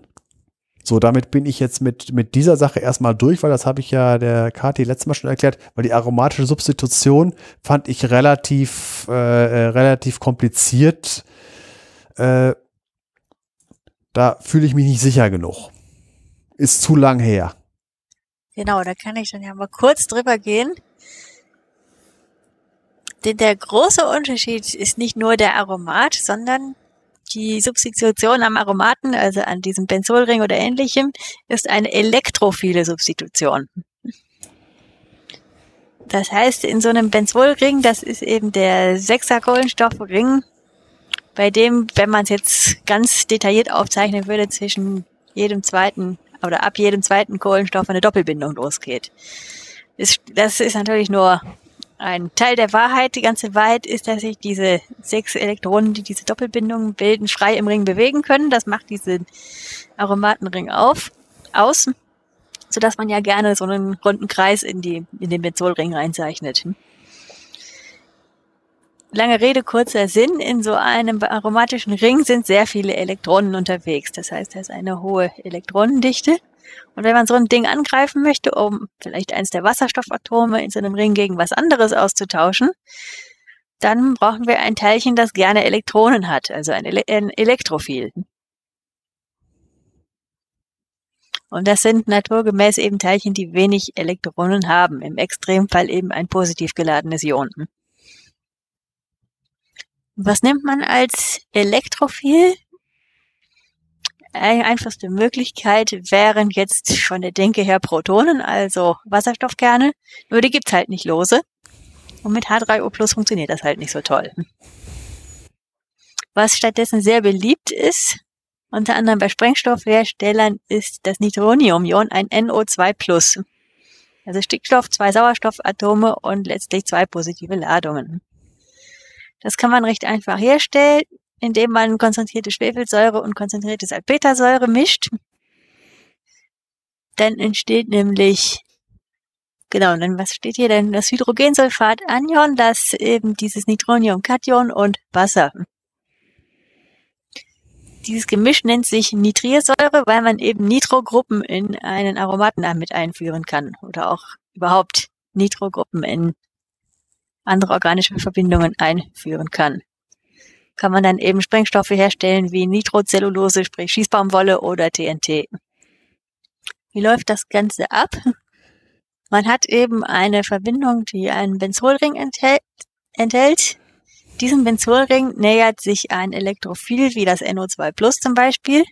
So, damit bin ich jetzt mit, mit dieser Sache erstmal durch, weil das habe ich ja der Kati letztes Mal schon erklärt, weil die aromatische Substitution fand ich relativ, äh, äh, relativ kompliziert. Äh, da fühle ich mich nicht sicher genug. Ist zu lang her.
Genau, da kann ich dann ja mal kurz drüber gehen. Denn der große Unterschied ist nicht nur der Aromat, sondern die Substitution am Aromaten, also an diesem Benzolring oder ähnlichem, ist eine elektrophile Substitution. Das heißt, in so einem Benzolring, das ist eben der Sechser-Kohlenstoffring, bei dem, wenn man es jetzt ganz detailliert aufzeichnen würde, zwischen jedem zweiten oder ab jedem zweiten Kohlenstoff eine Doppelbindung losgeht. Das ist natürlich nur ein Teil der Wahrheit, die ganze Wahrheit ist, dass sich diese sechs Elektronen, die diese Doppelbindungen bilden, frei im Ring bewegen können. Das macht diesen Aromatenring auf, aus, so dass man ja gerne so einen runden Kreis in die, in den Benzolring reinzeichnet. Lange Rede, kurzer Sinn. In so einem aromatischen Ring sind sehr viele Elektronen unterwegs. Das heißt, da ist eine hohe Elektronendichte. Und wenn man so ein Ding angreifen möchte, um vielleicht eins der Wasserstoffatome in so einem Ring gegen was anderes auszutauschen, dann brauchen wir ein Teilchen, das gerne Elektronen hat, also ein, Ele ein Elektrophil. Und das sind naturgemäß eben Teilchen, die wenig Elektronen haben, im Extremfall eben ein positiv geladenes Ion. Was nimmt man als Elektrophil? Einfachste Möglichkeit wären jetzt von der Denke her Protonen, also Wasserstoffkerne. Nur die gibt's halt nicht lose. Und mit H3O Plus funktioniert das halt nicht so toll. Was stattdessen sehr beliebt ist, unter anderem bei Sprengstoffherstellern, ist das Nitronium-Ion, ein NO2 Plus. Also Stickstoff, zwei Sauerstoffatome und letztlich zwei positive Ladungen. Das kann man recht einfach herstellen indem man konzentrierte Schwefelsäure und konzentrierte Salpetersäure mischt. Dann entsteht nämlich, genau, dann was steht hier denn? Das Hydrogensulfat Anion, das eben dieses Nitronium-Kation und Wasser. Dieses Gemisch nennt sich Nitriersäure, weil man eben Nitrogruppen in einen Aromaten mit einführen kann oder auch überhaupt Nitrogruppen in andere organische Verbindungen einführen kann kann man dann eben Sprengstoffe herstellen wie Nitrocellulose, sprich Schießbaumwolle oder TNT. Wie läuft das Ganze ab? Man hat eben eine Verbindung, die einen Benzolring enthält. enthält. Diesem Benzolring nähert sich ein Elektrophil wie das NO2 Plus zum Beispiel.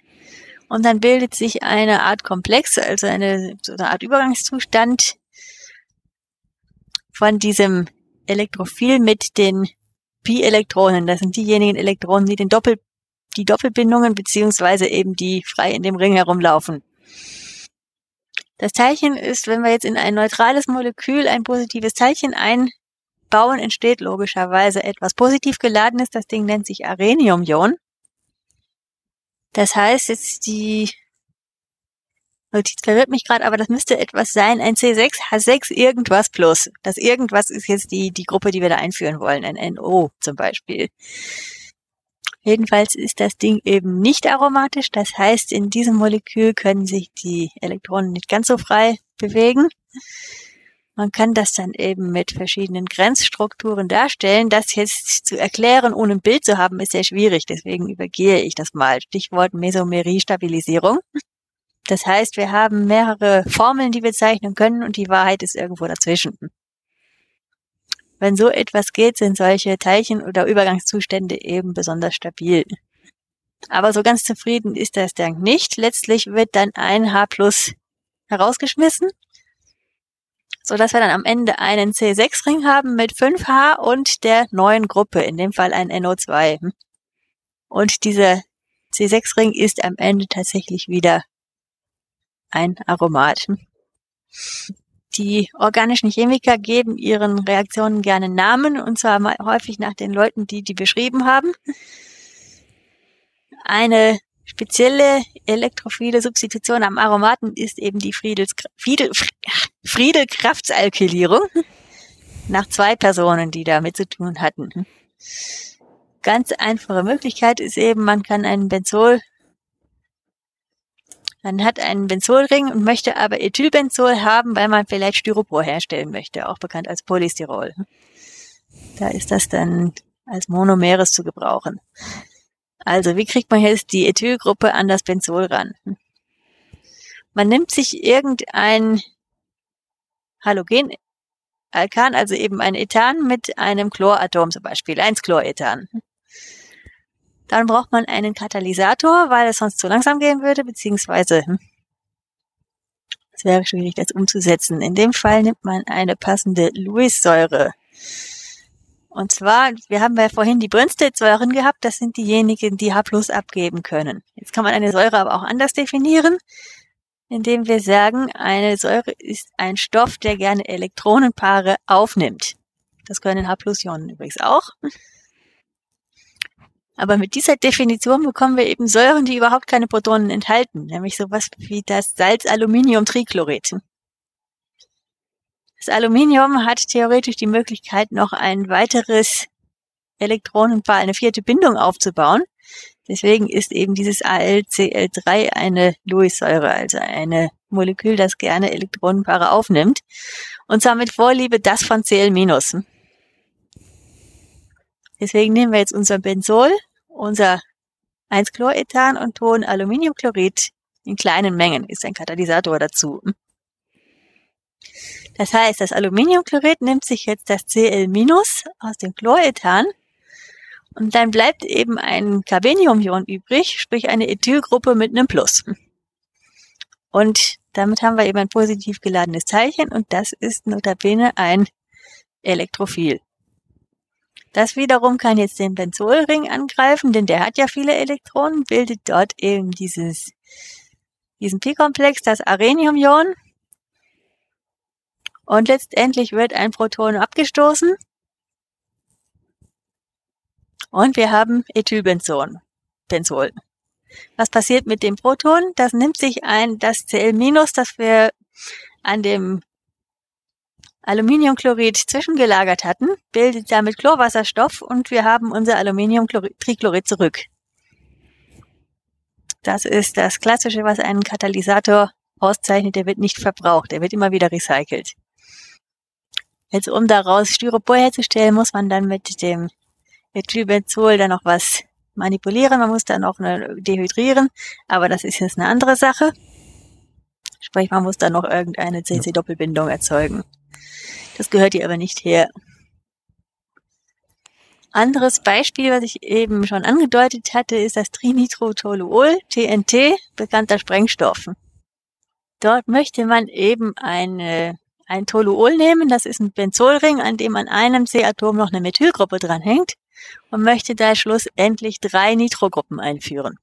Und dann bildet sich eine Art Komplex, also eine, so eine Art Übergangszustand von diesem Elektrophil mit den Pi-Elektronen. Das sind diejenigen Elektronen, die den Doppel, die Doppelbindungen beziehungsweise eben die frei in dem Ring herumlaufen. Das Teilchen ist, wenn wir jetzt in ein neutrales Molekül ein positives Teilchen einbauen, entsteht logischerweise etwas positiv geladenes. Das Ding nennt sich Arrhenium-Ion. Das heißt, jetzt die Notiz verwirrt mich gerade, aber das müsste etwas sein, ein C6H6 irgendwas plus. Das irgendwas ist jetzt die, die Gruppe, die wir da einführen wollen, ein NO zum Beispiel. Jedenfalls ist das Ding eben nicht aromatisch. Das heißt, in diesem Molekül können sich die Elektronen nicht ganz so frei bewegen. Man kann das dann eben mit verschiedenen Grenzstrukturen darstellen. Das jetzt zu erklären, ohne ein Bild zu haben, ist sehr schwierig. Deswegen übergehe ich das mal. Stichwort Mesomerie-Stabilisierung. Das heißt, wir haben mehrere Formeln, die wir zeichnen können und die Wahrheit ist irgendwo dazwischen. Wenn so etwas geht, sind solche Teilchen oder Übergangszustände eben besonders stabil. Aber so ganz zufrieden ist das dann nicht. Letztlich wird dann ein H plus herausgeschmissen, so dass wir dann am Ende einen C6-Ring haben mit 5H und der neuen Gruppe, in dem Fall ein NO2. Und dieser C6-Ring ist am Ende tatsächlich wieder ein Aromat. Die organischen Chemiker geben ihren Reaktionen gerne Namen, und zwar häufig nach den Leuten, die die beschrieben haben. Eine spezielle elektrophile Substitution am Aromaten ist eben die Friedelkraftsalkylierung nach zwei Personen, die damit zu tun hatten. Ganz einfache Möglichkeit ist eben, man kann einen Benzol man hat einen Benzolring und möchte aber Ethylbenzol haben, weil man vielleicht Styropor herstellen möchte, auch bekannt als Polystyrol. Da ist das dann als Monomeres zu gebrauchen. Also, wie kriegt man jetzt die Ethylgruppe an das Benzol ran? Man nimmt sich irgendein Halogenalkan, also eben ein Ethan mit einem Chloratom zum Beispiel, 1-Chlorethan. Dann braucht man einen Katalysator, weil es sonst zu langsam gehen würde, beziehungsweise hm, es wäre schwierig, das umzusetzen. In dem Fall nimmt man eine passende Lewis-Säure. Und zwar, wir haben ja vorhin die Brünsted-Säuren gehabt, das sind diejenigen, die H plus abgeben können. Jetzt kann man eine Säure aber auch anders definieren, indem wir sagen, eine Säure ist ein Stoff, der gerne Elektronenpaare aufnimmt. Das können H plus Ionen übrigens auch. Aber mit dieser Definition bekommen wir eben Säuren, die überhaupt keine Protonen enthalten, nämlich sowas wie das Salz-Aluminium-Trichlorid. Das Aluminium hat theoretisch die Möglichkeit, noch ein weiteres Elektronenpaar, eine vierte Bindung aufzubauen. Deswegen ist eben dieses AlCl3 eine Lewis-Säure, also eine Molekül, das gerne Elektronenpaare aufnimmt. Und zwar mit Vorliebe das von Cl-. Deswegen nehmen wir jetzt unser Benzol, unser 1-Chlorethan und Ton Aluminiumchlorid in kleinen Mengen, ist ein Katalysator dazu. Das heißt, das Aluminiumchlorid nimmt sich jetzt das Cl- aus dem Chlorethan und dann bleibt eben ein Carbeniumion übrig, sprich eine Ethylgruppe mit einem Plus. Und damit haben wir eben ein positiv geladenes Teilchen und das ist notabene ein Elektrophil. Das wiederum kann jetzt den Benzolring angreifen, denn der hat ja viele Elektronen, bildet dort eben dieses, diesen Pi-Komplex, das Arrhenium-Ion. Und letztendlich wird ein Proton abgestoßen. Und wir haben Ethylbenzol. Benzol. Was passiert mit dem Proton? Das nimmt sich ein, das Cl-, das wir an dem Aluminiumchlorid zwischengelagert hatten, bildet damit Chlorwasserstoff und wir haben unser Aluminiumtrichlorid zurück. Das ist das Klassische, was einen Katalysator auszeichnet. Der wird nicht verbraucht, der wird immer wieder recycelt. Jetzt um daraus Styropor herzustellen, muss man dann mit dem Ethylbenzol dann noch was manipulieren. Man muss dann auch dehydrieren, aber das ist jetzt eine andere Sache. Sprich, man muss dann noch irgendeine CC-Doppelbindung erzeugen. Das gehört hier aber nicht her. Anderes Beispiel, was ich eben schon angedeutet hatte, ist das Trinitrotoluol, TNT, bekannter Sprengstoff. Dort möchte man eben eine, ein Toluol nehmen, das ist ein Benzolring, an dem an einem C-Atom noch eine Methylgruppe dranhängt und möchte da schlussendlich drei Nitrogruppen einführen.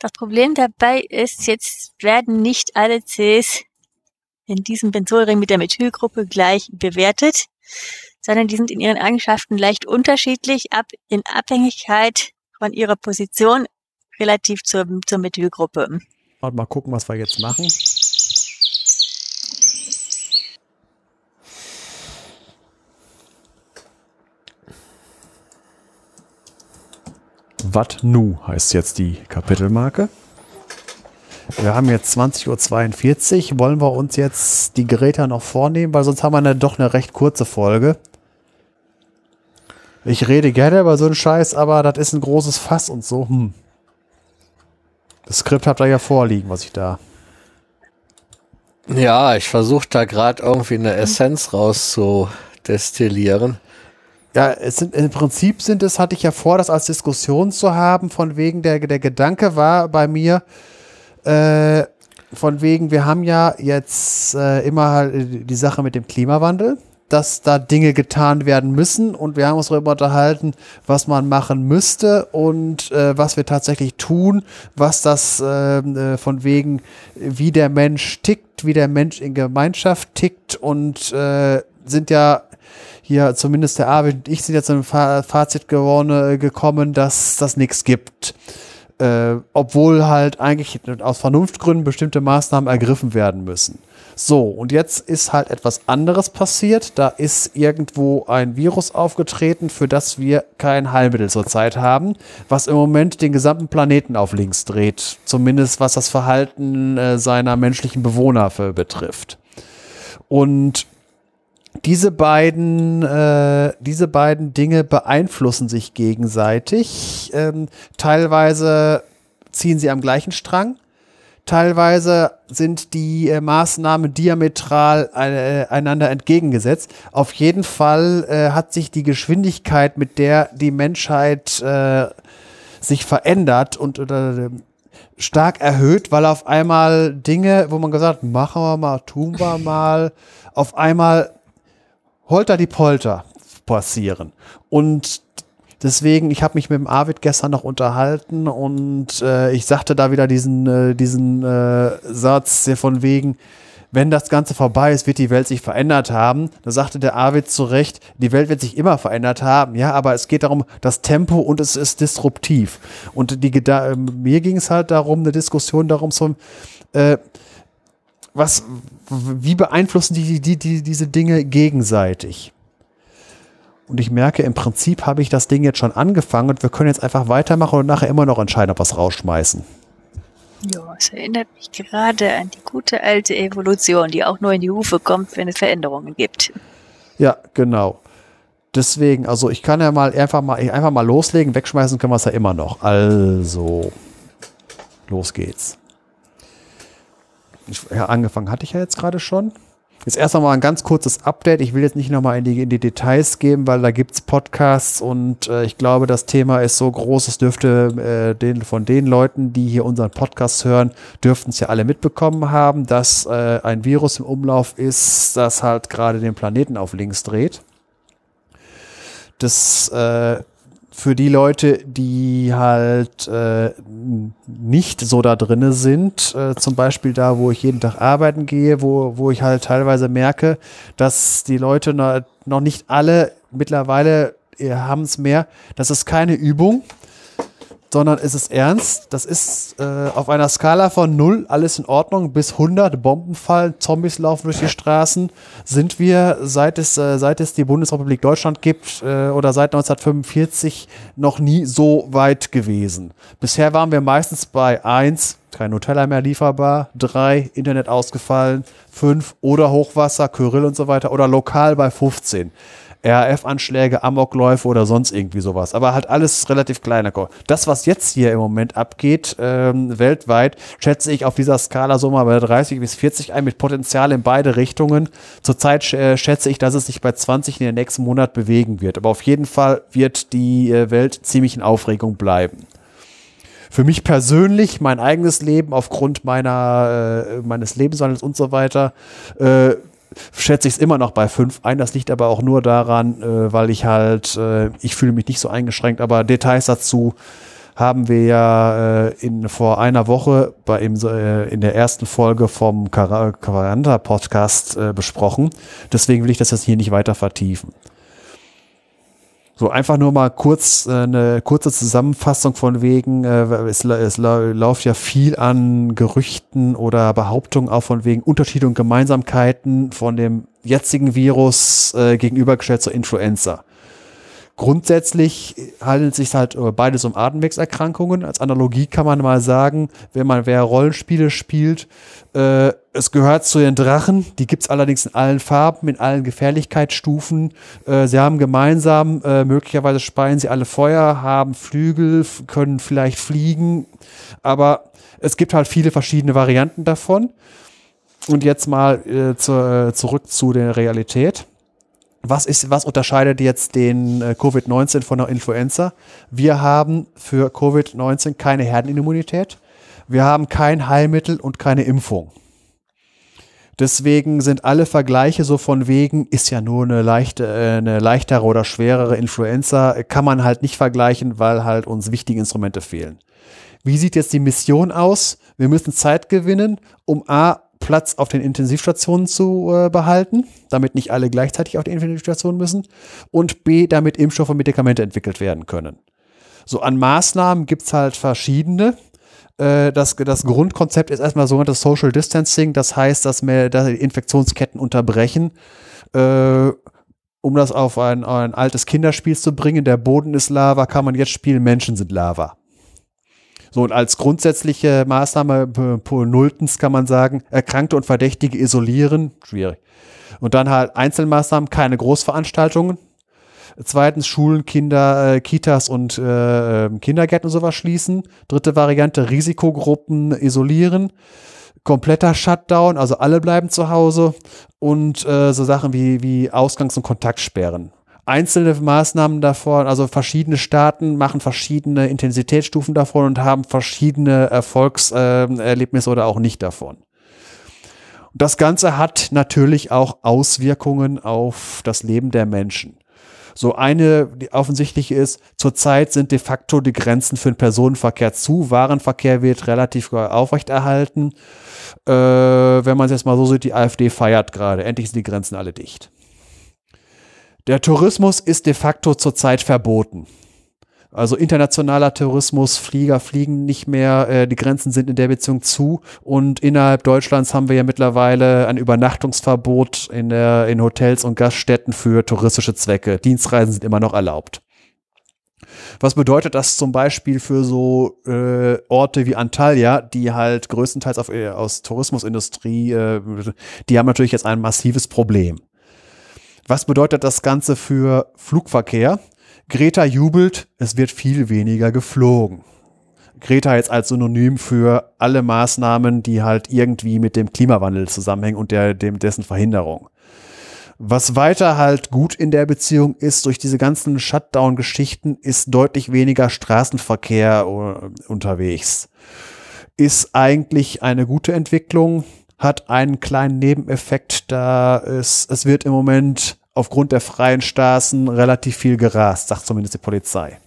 Das Problem dabei ist, jetzt werden nicht alle Cs in diesem Benzolring mit der Methylgruppe gleich bewertet, sondern die sind in ihren Eigenschaften leicht unterschiedlich, ab, in Abhängigkeit von ihrer Position relativ zur, zur Methylgruppe.
Und mal gucken, was wir jetzt machen. Wat nu heißt jetzt die Kapitelmarke. Wir haben jetzt 20.42 Uhr. Wollen wir uns jetzt die Geräte noch vornehmen, weil sonst haben wir eine, doch eine recht kurze Folge. Ich rede gerne über so einen Scheiß, aber das ist ein großes Fass und so. Hm. Das Skript habt ihr ja vorliegen, was ich da.
Ja, ich versuche da gerade irgendwie eine Essenz rauszudestillieren.
Ja, es sind, im Prinzip sind es, hatte ich ja vor, das als Diskussion zu haben, von wegen der, der Gedanke war bei mir, äh, von wegen, wir haben ja jetzt äh, immer halt die Sache mit dem Klimawandel, dass da Dinge getan werden müssen und wir haben uns darüber unterhalten, was man machen müsste und äh, was wir tatsächlich tun, was das äh, äh von wegen, wie der Mensch tickt, wie der Mensch in Gemeinschaft tickt und äh, sind ja hier zumindest der Arvid und ich sind jetzt zu einem Fazit geworden, äh, gekommen, dass das nichts gibt. Äh, obwohl halt eigentlich aus Vernunftgründen bestimmte Maßnahmen ergriffen werden müssen. So, und jetzt ist halt etwas anderes passiert. Da ist irgendwo ein Virus aufgetreten, für das wir kein Heilmittel zurzeit haben, was im Moment den gesamten Planeten auf links dreht. Zumindest was das Verhalten äh, seiner menschlichen Bewohner betrifft. Und diese beiden, äh, diese beiden Dinge beeinflussen sich gegenseitig. Ähm, teilweise ziehen sie am gleichen Strang. Teilweise sind die äh, Maßnahmen diametral äh, einander entgegengesetzt. Auf jeden Fall äh, hat sich die Geschwindigkeit, mit der die Menschheit äh, sich verändert und oder, stark erhöht, weil auf einmal Dinge, wo man gesagt, machen wir mal, tun wir mal, auf einmal Holter die Polter passieren. Und deswegen, ich habe mich mit dem Arvid gestern noch unterhalten und äh, ich sagte da wieder diesen, äh, diesen äh, Satz von wegen, wenn das Ganze vorbei ist, wird die Welt sich verändert haben. Da sagte der Arvid zu Recht, die Welt wird sich immer verändert haben. Ja, aber es geht darum, das Tempo und es ist disruptiv. Und die, da, mir ging es halt darum, eine Diskussion darum, so, äh, was, wie beeinflussen die, die, die, diese Dinge gegenseitig? Und ich merke, im Prinzip habe ich das Ding jetzt schon angefangen und wir können jetzt einfach weitermachen und nachher immer noch entscheiden, ob wir es rausschmeißen.
Ja, es erinnert mich gerade an die gute alte Evolution, die auch nur in die Hufe kommt, wenn es Veränderungen gibt.
Ja, genau. Deswegen, also ich kann ja mal einfach mal, einfach mal loslegen, wegschmeißen können wir es ja immer noch. Also, los geht's. Ja, angefangen hatte ich ja jetzt gerade schon. Jetzt erst einmal ein ganz kurzes Update. Ich will jetzt nicht nochmal in die, in die Details geben, weil da gibt es Podcasts und äh, ich glaube, das Thema ist so groß, es dürfte äh, den, von den Leuten, die hier unseren Podcast hören, dürften es ja alle mitbekommen haben, dass äh, ein Virus im Umlauf ist, das halt gerade den Planeten auf links dreht. Das äh, für die Leute, die halt äh, nicht so da drinne sind, äh, zum Beispiel da, wo ich jeden Tag arbeiten gehe, wo, wo ich halt teilweise merke, dass die Leute noch, nicht alle mittlerweile haben es mehr. Das ist keine Übung, sondern es ist ernst. Das ist äh, auf einer Skala von 0 alles in Ordnung bis 100 Bomben fallen, Zombies laufen durch die Straßen. Sind wir, seit es, äh, seit es die Bundesrepublik Deutschland gibt äh, oder seit 1945 noch nie so weit gewesen. Bisher waren wir meistens bei 1, kein Nutella mehr lieferbar, 3, Internet ausgefallen, 5 oder Hochwasser, Kyrill und so weiter oder lokal bei 15. RAF-Anschläge, Amokläufe oder sonst irgendwie sowas. Aber halt alles relativ kleiner. Das, was jetzt hier im Moment abgeht, ähm, weltweit, schätze ich auf dieser Skala so mal bei 30 bis 40 ein, mit Potenzial in beide Richtungen. Zurzeit äh, schätze ich, dass es sich bei 20 in den nächsten Monat bewegen wird. Aber auf jeden Fall wird die äh, Welt ziemlich in Aufregung bleiben für mich persönlich, mein eigenes Leben aufgrund meiner, äh, meines Lebenswandels und so weiter, äh, schätze ich es immer noch bei fünf ein. Das liegt aber auch nur daran, äh, weil ich halt, äh, ich fühle mich nicht so eingeschränkt, aber Details dazu haben wir ja äh, in, vor einer Woche bei im, äh, in der ersten Folge vom Karanda Podcast äh, besprochen. Deswegen will ich das jetzt hier nicht weiter vertiefen. So einfach nur mal kurz äh, eine kurze Zusammenfassung von wegen, äh, es, es läuft ja viel an Gerüchten oder Behauptungen auch von wegen Unterschiede und Gemeinsamkeiten von dem jetzigen Virus äh, gegenübergestellt zur Influenza. Grundsätzlich handelt es sich halt beides um Atemwegserkrankungen. Als Analogie kann man mal sagen, wenn man wer Rollenspiele spielt, äh, es gehört zu den Drachen, die gibt es allerdings in allen Farben, in allen Gefährlichkeitsstufen. Äh, sie haben gemeinsam, äh, möglicherweise speien sie alle Feuer, haben Flügel, können vielleicht fliegen, aber es gibt halt viele verschiedene Varianten davon. Und jetzt mal äh, äh, zurück zu der Realität. Was, ist, was unterscheidet jetzt den äh, Covid-19 von der Influenza? Wir haben für Covid-19 keine Herdenimmunität. Wir haben kein Heilmittel und keine Impfung. Deswegen sind alle Vergleiche so von wegen, ist ja nur eine, leichte, äh, eine leichtere oder schwerere Influenza, kann man halt nicht vergleichen, weil halt uns wichtige Instrumente fehlen. Wie sieht jetzt die Mission aus? Wir müssen Zeit gewinnen, um A, Platz auf den Intensivstationen zu äh, behalten, damit nicht alle gleichzeitig auf die Intensivstation müssen und B, damit Impfstoffe und Medikamente entwickelt werden können. So an Maßnahmen gibt's halt verschiedene. Äh, das, das Grundkonzept ist erstmal sogenanntes Social Distancing, das heißt, dass wir dass Infektionsketten unterbrechen. Äh, um das auf ein, ein altes Kinderspiel zu bringen, der Boden ist Lava, kann man jetzt spielen, Menschen sind Lava. So, und als grundsätzliche Maßnahme nulltens kann man sagen, Erkrankte und Verdächtige isolieren, schwierig. Und dann halt Einzelmaßnahmen, keine Großveranstaltungen. Zweitens Schulen, Kinder, äh, Kitas und äh, ähm, Kindergärten und sowas schließen. Dritte Variante, Risikogruppen isolieren. Kompletter Shutdown, also alle bleiben zu Hause. Und äh, so Sachen wie, wie Ausgangs- und Kontaktsperren einzelne Maßnahmen davon, also verschiedene Staaten machen verschiedene Intensitätsstufen davon und haben verschiedene Erfolgserlebnisse oder auch nicht davon. Das Ganze hat natürlich auch Auswirkungen auf das Leben der Menschen. So eine, die offensichtliche ist, zurzeit sind de facto die Grenzen für den Personenverkehr zu. Warenverkehr wird relativ aufrechterhalten. Äh, wenn man es jetzt mal so sieht, die AfD feiert gerade. Endlich sind die Grenzen alle dicht. Der Tourismus ist de facto zurzeit verboten. Also internationaler Tourismus, Flieger fliegen nicht mehr, äh, die Grenzen sind in der Beziehung zu und innerhalb Deutschlands haben wir ja mittlerweile ein Übernachtungsverbot in, der, in Hotels und Gaststätten für touristische Zwecke. Dienstreisen sind immer noch erlaubt. Was bedeutet das zum Beispiel für so äh, Orte wie Antalya, die halt größtenteils auf, äh, aus Tourismusindustrie, äh, die haben natürlich jetzt ein massives Problem. Was bedeutet das Ganze für Flugverkehr? Greta jubelt, es wird viel weniger geflogen. Greta jetzt als Synonym für alle Maßnahmen, die halt irgendwie mit dem Klimawandel zusammenhängen und der, dem, dessen Verhinderung. Was weiter halt gut in der Beziehung ist, durch diese ganzen Shutdown-Geschichten ist deutlich weniger Straßenverkehr äh, unterwegs. Ist eigentlich eine gute Entwicklung hat einen kleinen Nebeneffekt, da es, es wird im Moment aufgrund der freien Straßen relativ viel gerast, sagt zumindest die Polizei.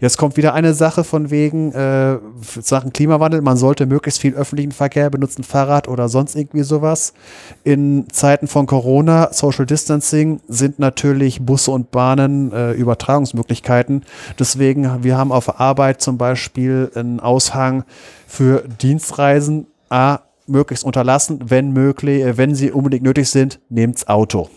Jetzt kommt wieder eine Sache von wegen äh, Sachen Klimawandel. Man sollte möglichst viel öffentlichen Verkehr benutzen, Fahrrad oder sonst irgendwie sowas. In Zeiten von Corona, Social Distancing sind natürlich Busse und Bahnen äh, Übertragungsmöglichkeiten. Deswegen, wir haben auf Arbeit zum Beispiel einen Aushang für Dienstreisen. A, möglichst unterlassen, wenn möglich, äh, wenn sie unbedingt nötig sind, nehmt's Auto.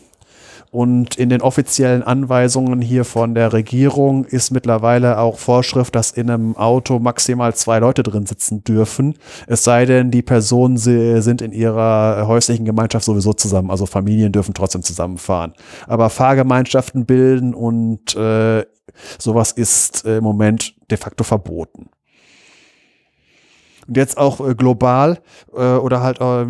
Und in den offiziellen Anweisungen hier von der Regierung ist mittlerweile auch Vorschrift, dass in einem Auto maximal zwei Leute drin sitzen dürfen. Es sei denn, die Personen sind in ihrer häuslichen Gemeinschaft sowieso zusammen. Also Familien dürfen trotzdem zusammenfahren. Aber Fahrgemeinschaften bilden und äh, sowas ist im Moment de facto verboten und jetzt auch äh, global äh, oder halt äh,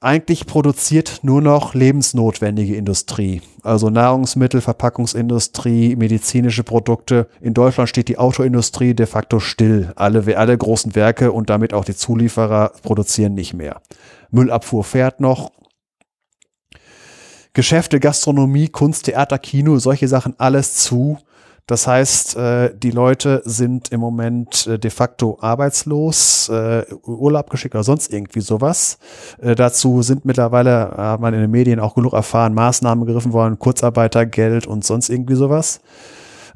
eigentlich produziert nur noch lebensnotwendige Industrie, also Nahrungsmittel, Verpackungsindustrie, medizinische Produkte. In Deutschland steht die Autoindustrie de facto still. Alle, alle großen Werke und damit auch die Zulieferer produzieren nicht mehr. Müllabfuhr fährt noch. Geschäfte, Gastronomie, Kunst, Theater, Kino, solche Sachen alles zu. Das heißt, äh, die Leute sind im Moment äh, de facto arbeitslos, äh, Urlaub geschickt oder sonst irgendwie sowas. Äh, dazu sind mittlerweile, hat man in den Medien auch genug erfahren, Maßnahmen gegriffen worden, Kurzarbeitergeld und sonst irgendwie sowas.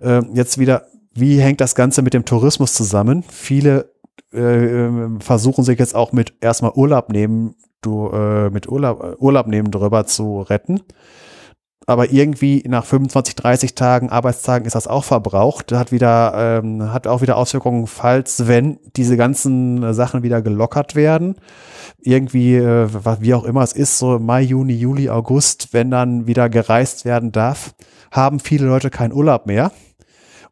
Äh, jetzt wieder, wie hängt das Ganze mit dem Tourismus zusammen? Viele äh, versuchen sich jetzt auch mit erstmal Urlaub nehmen, du, äh, mit Urlaub, Urlaub nehmen drüber zu retten aber irgendwie nach 25, 30 Tagen Arbeitstagen ist das auch verbraucht. Hat wieder, ähm, hat auch wieder Auswirkungen, falls, wenn diese ganzen Sachen wieder gelockert werden. Irgendwie, äh, wie auch immer es ist, so Mai, Juni, Juli, August, wenn dann wieder gereist werden darf, haben viele Leute keinen Urlaub mehr.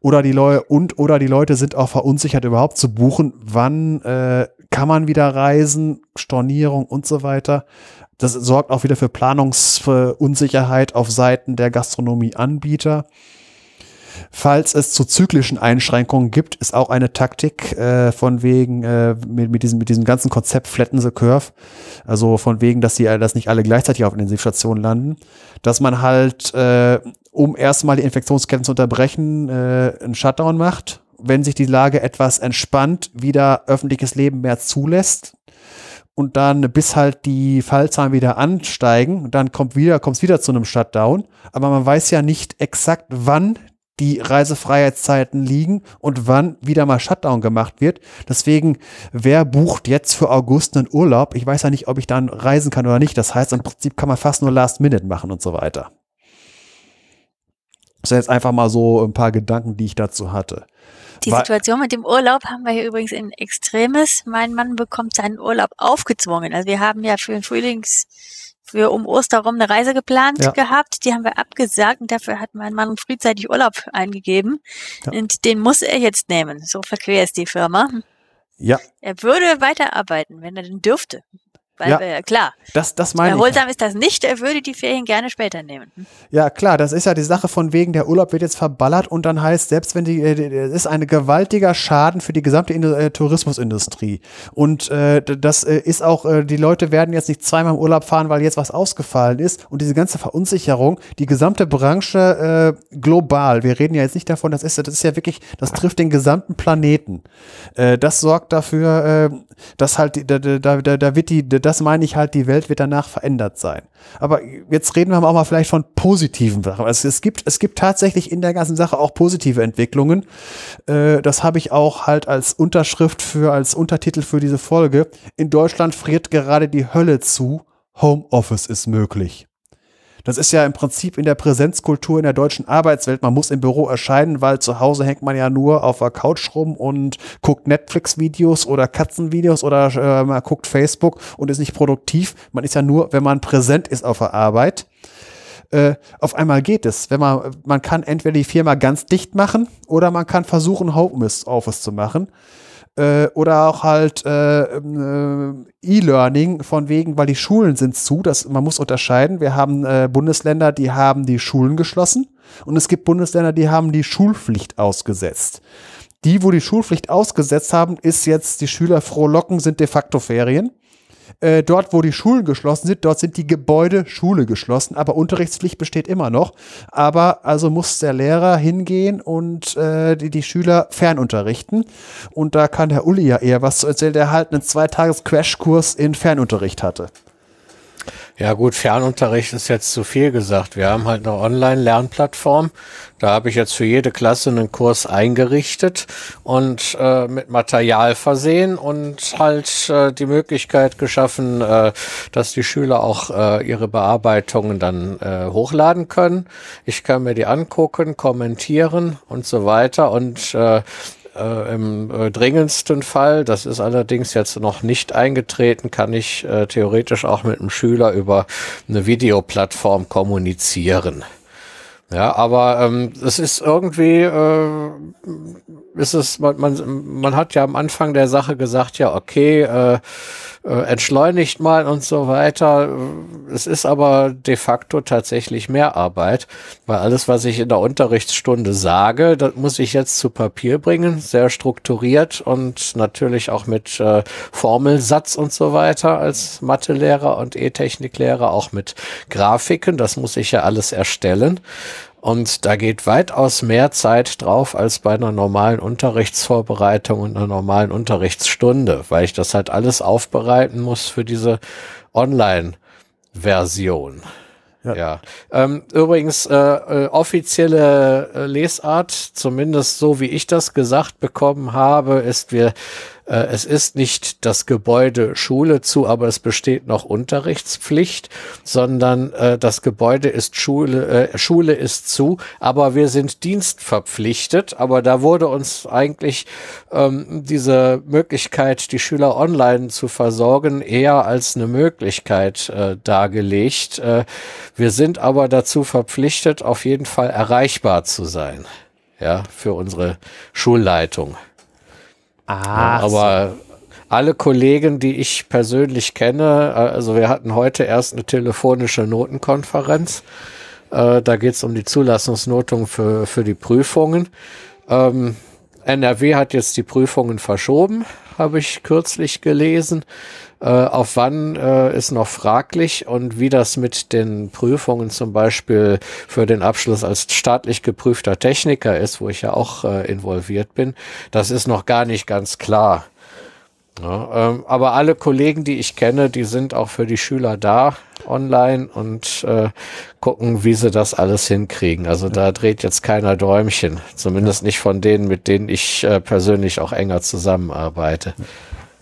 Oder die Leute und oder die Leute sind auch verunsichert überhaupt zu buchen, wann äh, kann man wieder reisen, Stornierung und so weiter. Das sorgt auch wieder für Planungsunsicherheit auf Seiten der Gastronomieanbieter. Falls es zu zyklischen Einschränkungen gibt, ist auch eine Taktik äh, von wegen äh, mit, mit, diesem, mit diesem ganzen Konzept Flatten the Curve, also von wegen, dass sie dass nicht alle gleichzeitig auf Intensivstationen landen, dass man halt, äh, um erstmal die Infektionsketten zu unterbrechen, äh, einen Shutdown macht, wenn sich die Lage etwas entspannt, wieder öffentliches Leben mehr zulässt, und dann bis halt die Fallzahlen wieder ansteigen, dann kommt wieder, kommt es wieder zu einem Shutdown. Aber man weiß ja nicht exakt, wann die Reisefreiheitszeiten liegen und wann wieder mal Shutdown gemacht wird. Deswegen, wer bucht jetzt für August einen Urlaub? Ich weiß ja nicht, ob ich dann reisen kann oder nicht. Das heißt, im Prinzip kann man fast nur Last Minute machen und so weiter. Das sind jetzt einfach mal so ein paar Gedanken, die ich dazu hatte.
Die Situation mit dem Urlaub haben wir hier übrigens in Extremes. Mein Mann bekommt seinen Urlaub aufgezwungen. Also wir haben ja für den Frühlings, für um Osterum eine Reise geplant ja. gehabt. Die haben wir abgesagt und dafür hat mein Mann frühzeitig Urlaub eingegeben. Ja. Und den muss er jetzt nehmen. So verquer ist die Firma.
Ja.
Er würde weiterarbeiten, wenn er denn dürfte. Weil, ja, äh, klar.
Das, das meine
Erholsam ich. ist das nicht, er würde die Ferien gerne später nehmen.
Ja, klar, das ist ja die Sache von wegen, der Urlaub wird jetzt verballert und dann heißt, selbst wenn die, äh, ist ein gewaltiger Schaden für die gesamte äh, Tourismusindustrie. Und äh, das äh, ist auch, die Leute werden jetzt nicht zweimal im Urlaub fahren, weil jetzt was ausgefallen ist. Und diese ganze Verunsicherung, die gesamte Branche äh, global, wir reden ja jetzt nicht davon, das ist, das ist ja wirklich, das trifft den gesamten Planeten. Äh, das sorgt dafür, dass halt, da, da, da, da wird die, das meine ich halt, die Welt wird danach verändert sein. Aber jetzt reden wir auch mal vielleicht von positiven Sachen. Also es gibt, es gibt tatsächlich in der ganzen Sache auch positive Entwicklungen. Äh, das habe ich auch halt als Unterschrift für, als Untertitel für diese Folge. In Deutschland friert gerade die Hölle zu. Homeoffice ist möglich. Das ist ja im Prinzip in der Präsenzkultur in der deutschen Arbeitswelt. Man muss im Büro erscheinen, weil zu Hause hängt man ja nur auf der Couch rum und guckt Netflix-Videos oder Katzenvideos oder äh, man guckt Facebook und ist nicht produktiv. Man ist ja nur, wenn man präsent ist auf der Arbeit. Äh, auf einmal geht es. Wenn man, man kann entweder die Firma ganz dicht machen oder man kann versuchen, Homeoffice zu machen äh, oder auch halt äh, äh, E-Learning von wegen, weil die Schulen sind zu, das, man muss unterscheiden. Wir haben äh, Bundesländer, die haben die Schulen geschlossen und es gibt Bundesländer, die haben die Schulpflicht ausgesetzt. Die, wo die Schulpflicht ausgesetzt haben, ist jetzt, die Schüler frohlocken, sind de facto Ferien. Äh, dort, wo die Schulen geschlossen sind, dort sind die Gebäude Schule geschlossen, aber Unterrichtspflicht besteht immer noch. Aber also muss der Lehrer hingehen und äh, die, die Schüler fernunterrichten. Und da kann Herr Uli ja eher was zu erzählen, der halt einen Zweitages-Crashkurs in Fernunterricht hatte.
Ja gut, Fernunterricht ist jetzt zu viel gesagt. Wir haben halt eine Online-Lernplattform. Da habe ich jetzt für jede Klasse einen Kurs eingerichtet und äh, mit Material versehen und halt äh, die Möglichkeit geschaffen, äh, dass die Schüler auch äh, ihre Bearbeitungen dann äh, hochladen können. Ich kann mir die angucken, kommentieren und so weiter und äh, äh, Im äh, dringendsten Fall, das ist allerdings jetzt noch nicht eingetreten, kann ich äh, theoretisch auch mit einem Schüler über eine Videoplattform kommunizieren. Ja, aber ähm, es ist irgendwie, äh, ist es, man, man, man hat ja am Anfang der Sache gesagt, ja, okay, äh, äh, entschleunigt mal und so weiter. Es ist aber de facto tatsächlich mehr Arbeit, weil alles, was ich in der Unterrichtsstunde sage, das muss ich jetzt zu Papier bringen, sehr strukturiert und natürlich auch mit äh, Formelsatz und so weiter als Mathelehrer und E-Techniklehrer, auch mit Grafiken, das muss ich ja alles erstellen. Und da geht weitaus mehr Zeit drauf als bei einer normalen Unterrichtsvorbereitung und einer normalen Unterrichtsstunde, weil ich das halt alles aufbereiten muss für diese Online-Version. Ja. ja. Ähm, übrigens, äh, äh, offizielle äh, Lesart, zumindest so wie ich das gesagt bekommen habe, ist wir äh, es ist nicht das Gebäude Schule zu, aber es besteht noch Unterrichtspflicht, sondern äh, das Gebäude ist Schule, äh, Schule ist zu, aber wir sind dienstverpflichtet. Aber da wurde uns eigentlich ähm, diese Möglichkeit, die Schüler online zu versorgen, eher als eine Möglichkeit äh, dargelegt. Äh, wir sind aber dazu verpflichtet, auf jeden Fall erreichbar zu sein. Ja, für unsere Schulleitung. Ah, aber so. alle Kollegen, die ich persönlich kenne, also wir hatten heute erst eine telefonische Notenkonferenz. Äh, da geht es um die Zulassungsnotung für, für die Prüfungen. Ähm, NRW hat jetzt die Prüfungen verschoben, habe ich kürzlich gelesen. Äh, auf wann äh, ist noch fraglich und wie das mit den Prüfungen zum Beispiel für den Abschluss als staatlich geprüfter Techniker ist, wo ich ja auch äh, involviert bin, das ist noch gar nicht ganz klar. Ja, ähm, aber alle Kollegen, die ich kenne, die sind auch für die Schüler da online und äh, gucken, wie sie das alles hinkriegen. Also ja. da dreht jetzt keiner Däumchen, zumindest ja. nicht von denen, mit denen ich äh, persönlich auch enger zusammenarbeite.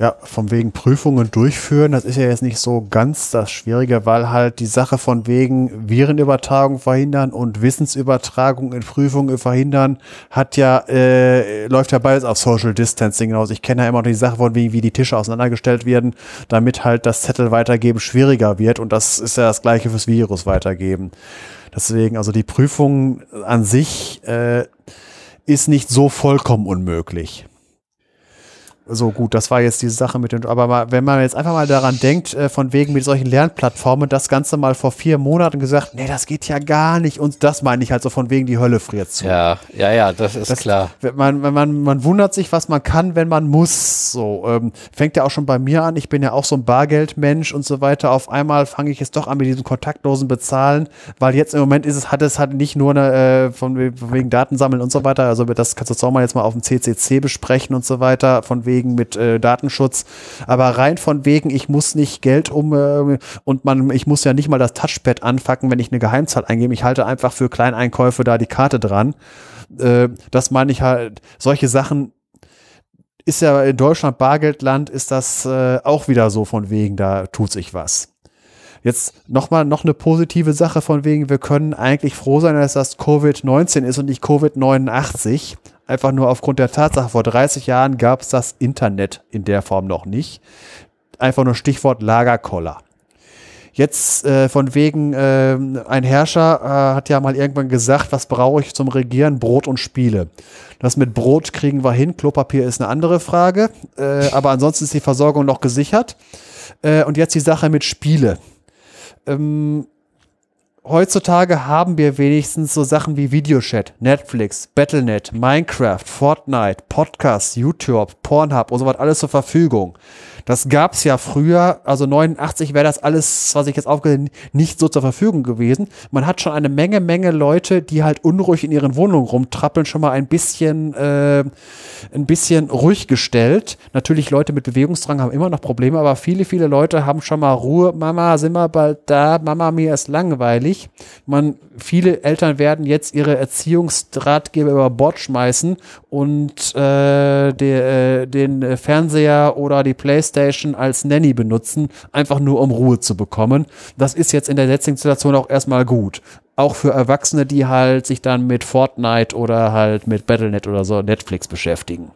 Ja, von wegen Prüfungen durchführen, das ist ja jetzt nicht so ganz das Schwierige, weil halt die Sache von wegen Virenübertragung verhindern und Wissensübertragung in Prüfungen verhindern, hat ja, äh, läuft ja beides auf Social Distancing hinaus. Ich kenne ja immer noch die Sache von wegen, wie die Tische auseinandergestellt werden, damit halt das Zettel weitergeben schwieriger wird und das ist ja das gleiche fürs Virus weitergeben. Deswegen, also die Prüfung an sich äh, ist nicht so vollkommen unmöglich so gut, das war jetzt diese Sache mit den, aber mal, wenn man jetzt einfach mal daran denkt, äh, von wegen mit solchen Lernplattformen, das Ganze mal vor vier Monaten gesagt, nee, das geht ja gar nicht und das meine ich halt so von wegen die Hölle friert zu.
Ja, ja, ja, das ist das, klar.
Man, man, man wundert sich, was man kann, wenn man muss. So, ähm, fängt ja auch schon bei mir an, ich bin ja auch so ein Bargeldmensch und so weiter. Auf einmal fange ich jetzt doch an mit diesem kontaktlosen Bezahlen, weil jetzt im Moment ist es, hat es halt nicht nur eine, äh, von wegen Datensammeln und so weiter, also das kannst du auch mal jetzt mal auf dem CCC besprechen und so weiter, von wegen wegen mit äh, Datenschutz, aber rein von wegen, ich muss nicht Geld um äh, und man, ich muss ja nicht mal das Touchpad anfacken, wenn ich eine Geheimzahl eingebe. Ich halte einfach für Kleineinkäufe da die Karte dran. Äh, das meine ich halt, solche Sachen ist ja in Deutschland Bargeldland, ist das äh, auch wieder so von wegen, da tut sich was. Jetzt nochmal noch eine positive Sache von wegen, wir können eigentlich froh sein, dass das Covid-19 ist und nicht Covid-89. Einfach nur aufgrund der Tatsache, vor 30 Jahren gab es das Internet in der Form noch nicht. Einfach nur Stichwort Lagerkoller. Jetzt äh, von wegen, äh, ein Herrscher äh, hat ja mal irgendwann gesagt, was brauche ich zum Regieren? Brot und Spiele. Das mit Brot kriegen wir hin, Klopapier ist eine andere Frage, äh, aber ansonsten ist die Versorgung noch gesichert. Äh, und jetzt die Sache mit Spiele. Ähm, heutzutage haben wir wenigstens so Sachen wie Videochat, Netflix, Battlenet, Minecraft, Fortnite, Podcasts, YouTube, Pornhub und so was alles zur Verfügung. Das gab es ja früher, also 89 wäre das alles, was ich jetzt aufgehört nicht so zur Verfügung gewesen. Man hat schon eine Menge, Menge Leute, die halt unruhig in ihren Wohnungen rumtrappeln, schon mal ein bisschen, äh, ein bisschen ruhig gestellt. Natürlich Leute mit Bewegungsdrang haben immer noch Probleme, aber viele, viele Leute haben schon mal Ruhe. Mama, sind wir bald da? Mama, mir ist langweilig. Man, viele Eltern werden jetzt ihre Erziehungsratgeber über Bord schmeißen und äh, de, äh, den Fernseher oder die Playstation Playstation als Nanny benutzen, einfach nur um Ruhe zu bekommen. Das ist jetzt in der jetzigen Situation auch erstmal gut. Auch für Erwachsene, die halt sich dann mit Fortnite oder halt mit Battlenet oder so Netflix beschäftigen.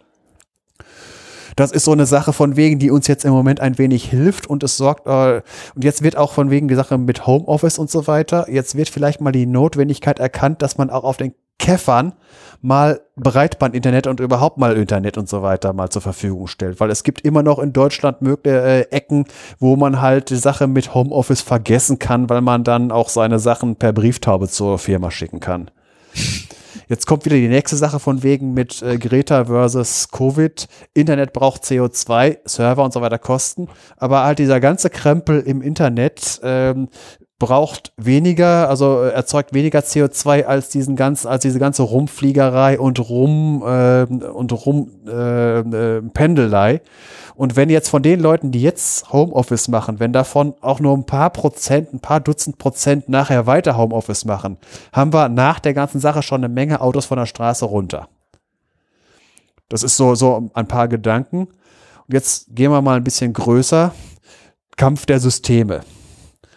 Das ist so eine Sache von wegen, die uns jetzt im Moment ein wenig hilft und es sorgt, äh, und jetzt wird auch von wegen die Sache mit Homeoffice und so weiter, jetzt wird vielleicht mal die Notwendigkeit erkannt, dass man auch auf den Käffern mal Breitbandinternet und überhaupt mal Internet und so weiter mal zur Verfügung stellt. Weil es gibt immer noch in Deutschland mögliche äh, Ecken, wo man halt die Sache mit Homeoffice vergessen kann, weil man dann auch seine Sachen per Brieftaube zur Firma schicken kann. Jetzt kommt wieder die nächste Sache von wegen mit äh, Greta versus Covid. Internet braucht CO2, Server und so weiter kosten. Aber halt dieser ganze Krempel im Internet ähm, braucht weniger, also äh, erzeugt weniger CO2 als diesen ganzen, als diese ganze Rumfliegerei und Rum äh, und Rum äh, äh. Und wenn jetzt von den Leuten, die jetzt Homeoffice machen, wenn davon auch nur ein paar Prozent, ein paar Dutzend Prozent nachher weiter Homeoffice machen, haben wir nach der ganzen Sache schon eine Menge Autos von der Straße runter. Das ist so, so ein paar Gedanken. Und jetzt gehen wir mal ein bisschen größer. Kampf der Systeme.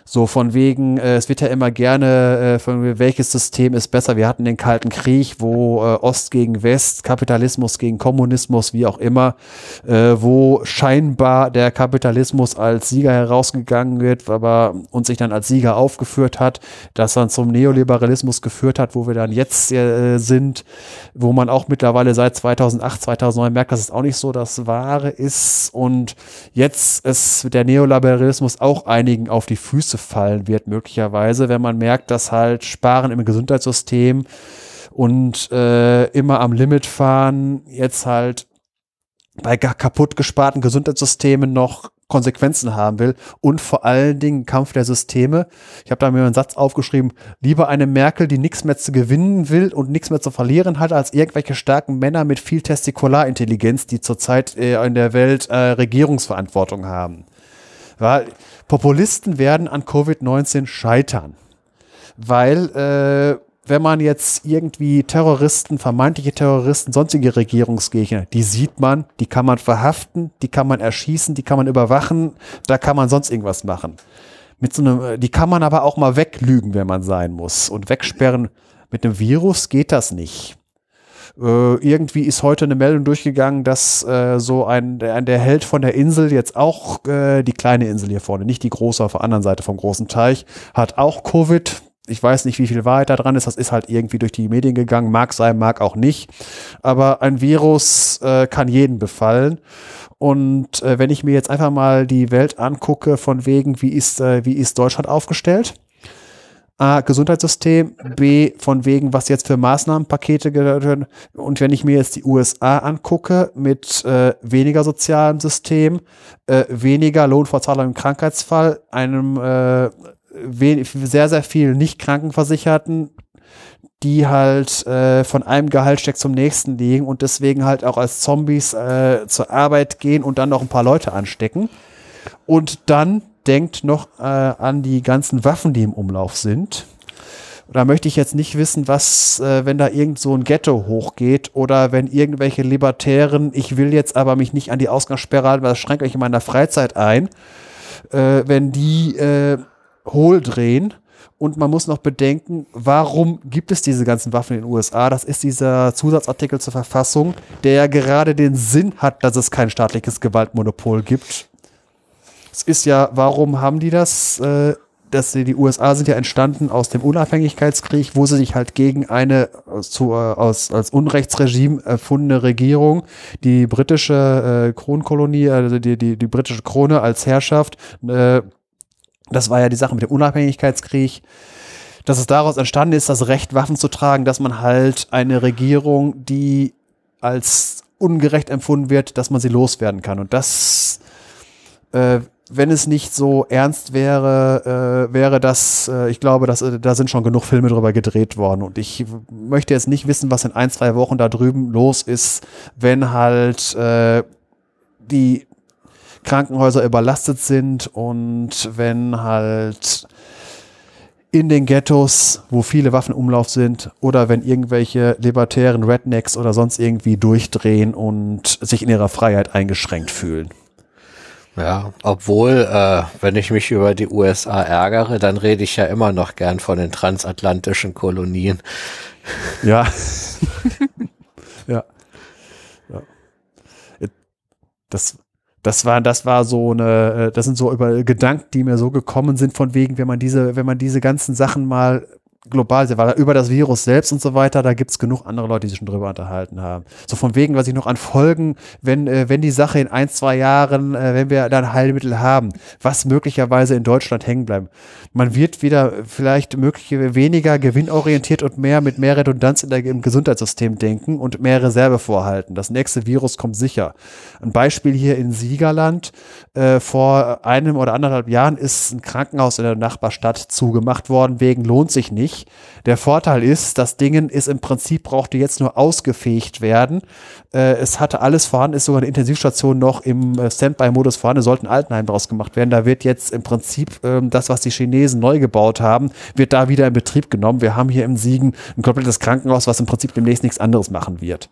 So von wegen, äh, es wird ja immer gerne, äh, von welches System ist besser. Wir hatten den Kalten Krieg, wo äh, Ost gegen West, Kapitalismus gegen Kommunismus, wie auch immer, äh, wo scheinbar der Kapitalismus als Sieger herausgegangen wird, aber uns sich dann als Sieger aufgeführt hat, das dann zum Neoliberalismus geführt hat, wo wir dann jetzt äh, sind, wo man auch mittlerweile seit 2008, 2009 merkt, dass es auch nicht so das Wahre ist und jetzt ist der Neoliberalismus auch einigen auf die Füße fallen wird, möglicherweise, wenn man merkt, dass halt Sparen im Gesundheitssystem und äh, immer am Limit fahren jetzt halt bei kaputt gesparten Gesundheitssystemen noch Konsequenzen haben will und vor allen Dingen Kampf der Systeme. Ich habe da mir einen Satz aufgeschrieben, lieber eine Merkel, die nichts mehr zu gewinnen will und nichts mehr zu verlieren hat, als irgendwelche starken Männer mit viel Testikularintelligenz, die zurzeit äh, in der Welt äh, Regierungsverantwortung haben. Weil Populisten werden an Covid-19 scheitern. Weil, äh, wenn man jetzt irgendwie Terroristen, vermeintliche Terroristen, sonstige Regierungsgegner, die sieht man, die kann man verhaften, die kann man erschießen, die kann man überwachen, da kann man sonst irgendwas machen. Mit so einem, die kann man aber auch mal weglügen, wenn man sein muss. Und wegsperren mit einem Virus geht das nicht. Äh, irgendwie ist heute eine Meldung durchgegangen, dass äh, so ein der, der Held von der Insel jetzt auch äh, die kleine Insel hier vorne, nicht die große auf der anderen Seite vom großen Teich, hat auch Covid. Ich weiß nicht, wie viel Wahrheit da dran ist. Das ist halt irgendwie durch die Medien gegangen. Mag sein, mag auch nicht. Aber ein Virus äh, kann jeden befallen. Und äh, wenn ich mir jetzt einfach mal die Welt angucke, von wegen, wie ist, äh, wie ist Deutschland aufgestellt? A, Gesundheitssystem, B, von wegen, was jetzt für Maßnahmenpakete gehören. Und wenn ich mir jetzt die USA angucke, mit äh, weniger sozialem System, äh, weniger Lohnfortzahlung im Krankheitsfall, einem äh, sehr, sehr viel nicht Krankenversicherten, die halt äh, von einem Gehaltscheck zum nächsten liegen und deswegen halt auch als Zombies äh, zur Arbeit gehen und dann noch ein paar Leute anstecken. Und dann denkt noch äh, an die ganzen Waffen, die im Umlauf sind. Da möchte ich jetzt nicht wissen, was, äh, wenn da irgend so ein Ghetto hochgeht oder wenn irgendwelche Libertären, ich will jetzt aber mich nicht an die Ausgangssperre halten, weil das schränkt euch in meiner Freizeit ein, äh, wenn die äh, hohl drehen. Und man muss noch bedenken, warum gibt es diese ganzen Waffen in den USA? Das ist dieser Zusatzartikel zur Verfassung, der gerade den Sinn hat, dass es kein staatliches Gewaltmonopol gibt es ist ja, warum haben die das? Äh, dass die, die USA sind ja entstanden aus dem Unabhängigkeitskrieg, wo sie sich halt gegen eine zu, äh, aus, als Unrechtsregime erfundene Regierung, die britische äh, Kronkolonie, also die, die, die britische Krone als Herrschaft, äh, das war ja die Sache mit dem Unabhängigkeitskrieg, dass es daraus entstanden ist, das Recht, Waffen zu tragen, dass man halt eine Regierung, die als ungerecht empfunden wird, dass man sie loswerden kann. Und das äh, wenn es nicht so ernst wäre, äh, wäre das, äh, ich glaube, dass, äh, da sind schon genug Filme drüber gedreht worden. Und ich möchte jetzt nicht wissen, was in ein, zwei Wochen da drüben los ist, wenn halt äh, die Krankenhäuser überlastet sind und wenn halt in den Ghettos, wo viele Waffen Umlauf sind, oder wenn irgendwelche libertären Rednecks oder sonst irgendwie durchdrehen und sich in ihrer Freiheit eingeschränkt fühlen.
Ja, obwohl, äh, wenn ich mich über die USA ärgere, dann rede ich ja immer noch gern von den transatlantischen Kolonien.
Ja. ja. ja. Das, das war, das war so eine, äh, das sind so über Gedanken, die mir so gekommen sind, von wegen, wenn man diese, wenn man diese ganzen Sachen mal global, weil über das Virus selbst und so weiter, da gibt's genug andere Leute, die sich schon drüber unterhalten haben. So von wegen, was ich noch an Folgen, wenn, äh, wenn die Sache in ein, zwei Jahren, äh, wenn wir dann Heilmittel haben, was möglicherweise in Deutschland hängen bleiben. Man wird wieder vielleicht möglich weniger gewinnorientiert und mehr mit mehr Redundanz in der, im Gesundheitssystem denken und mehr Reserve vorhalten. Das nächste Virus kommt sicher. Ein Beispiel hier in Siegerland, äh, vor einem oder anderthalb Jahren ist ein Krankenhaus in der Nachbarstadt zugemacht worden, wegen lohnt sich nicht. Der Vorteil ist, das Ding ist im Prinzip brauchte jetzt nur ausgefegt werden. Äh, es hatte alles vorhanden, ist sogar eine Intensivstation noch im äh, Standby-Modus vorhanden, sollte ein Altenheim draus gemacht werden. Da wird jetzt im Prinzip äh, das, was die Chinesen neu gebaut haben, wird da wieder in Betrieb genommen. Wir haben hier im Siegen ein komplettes Krankenhaus, was im Prinzip demnächst nichts anderes machen wird.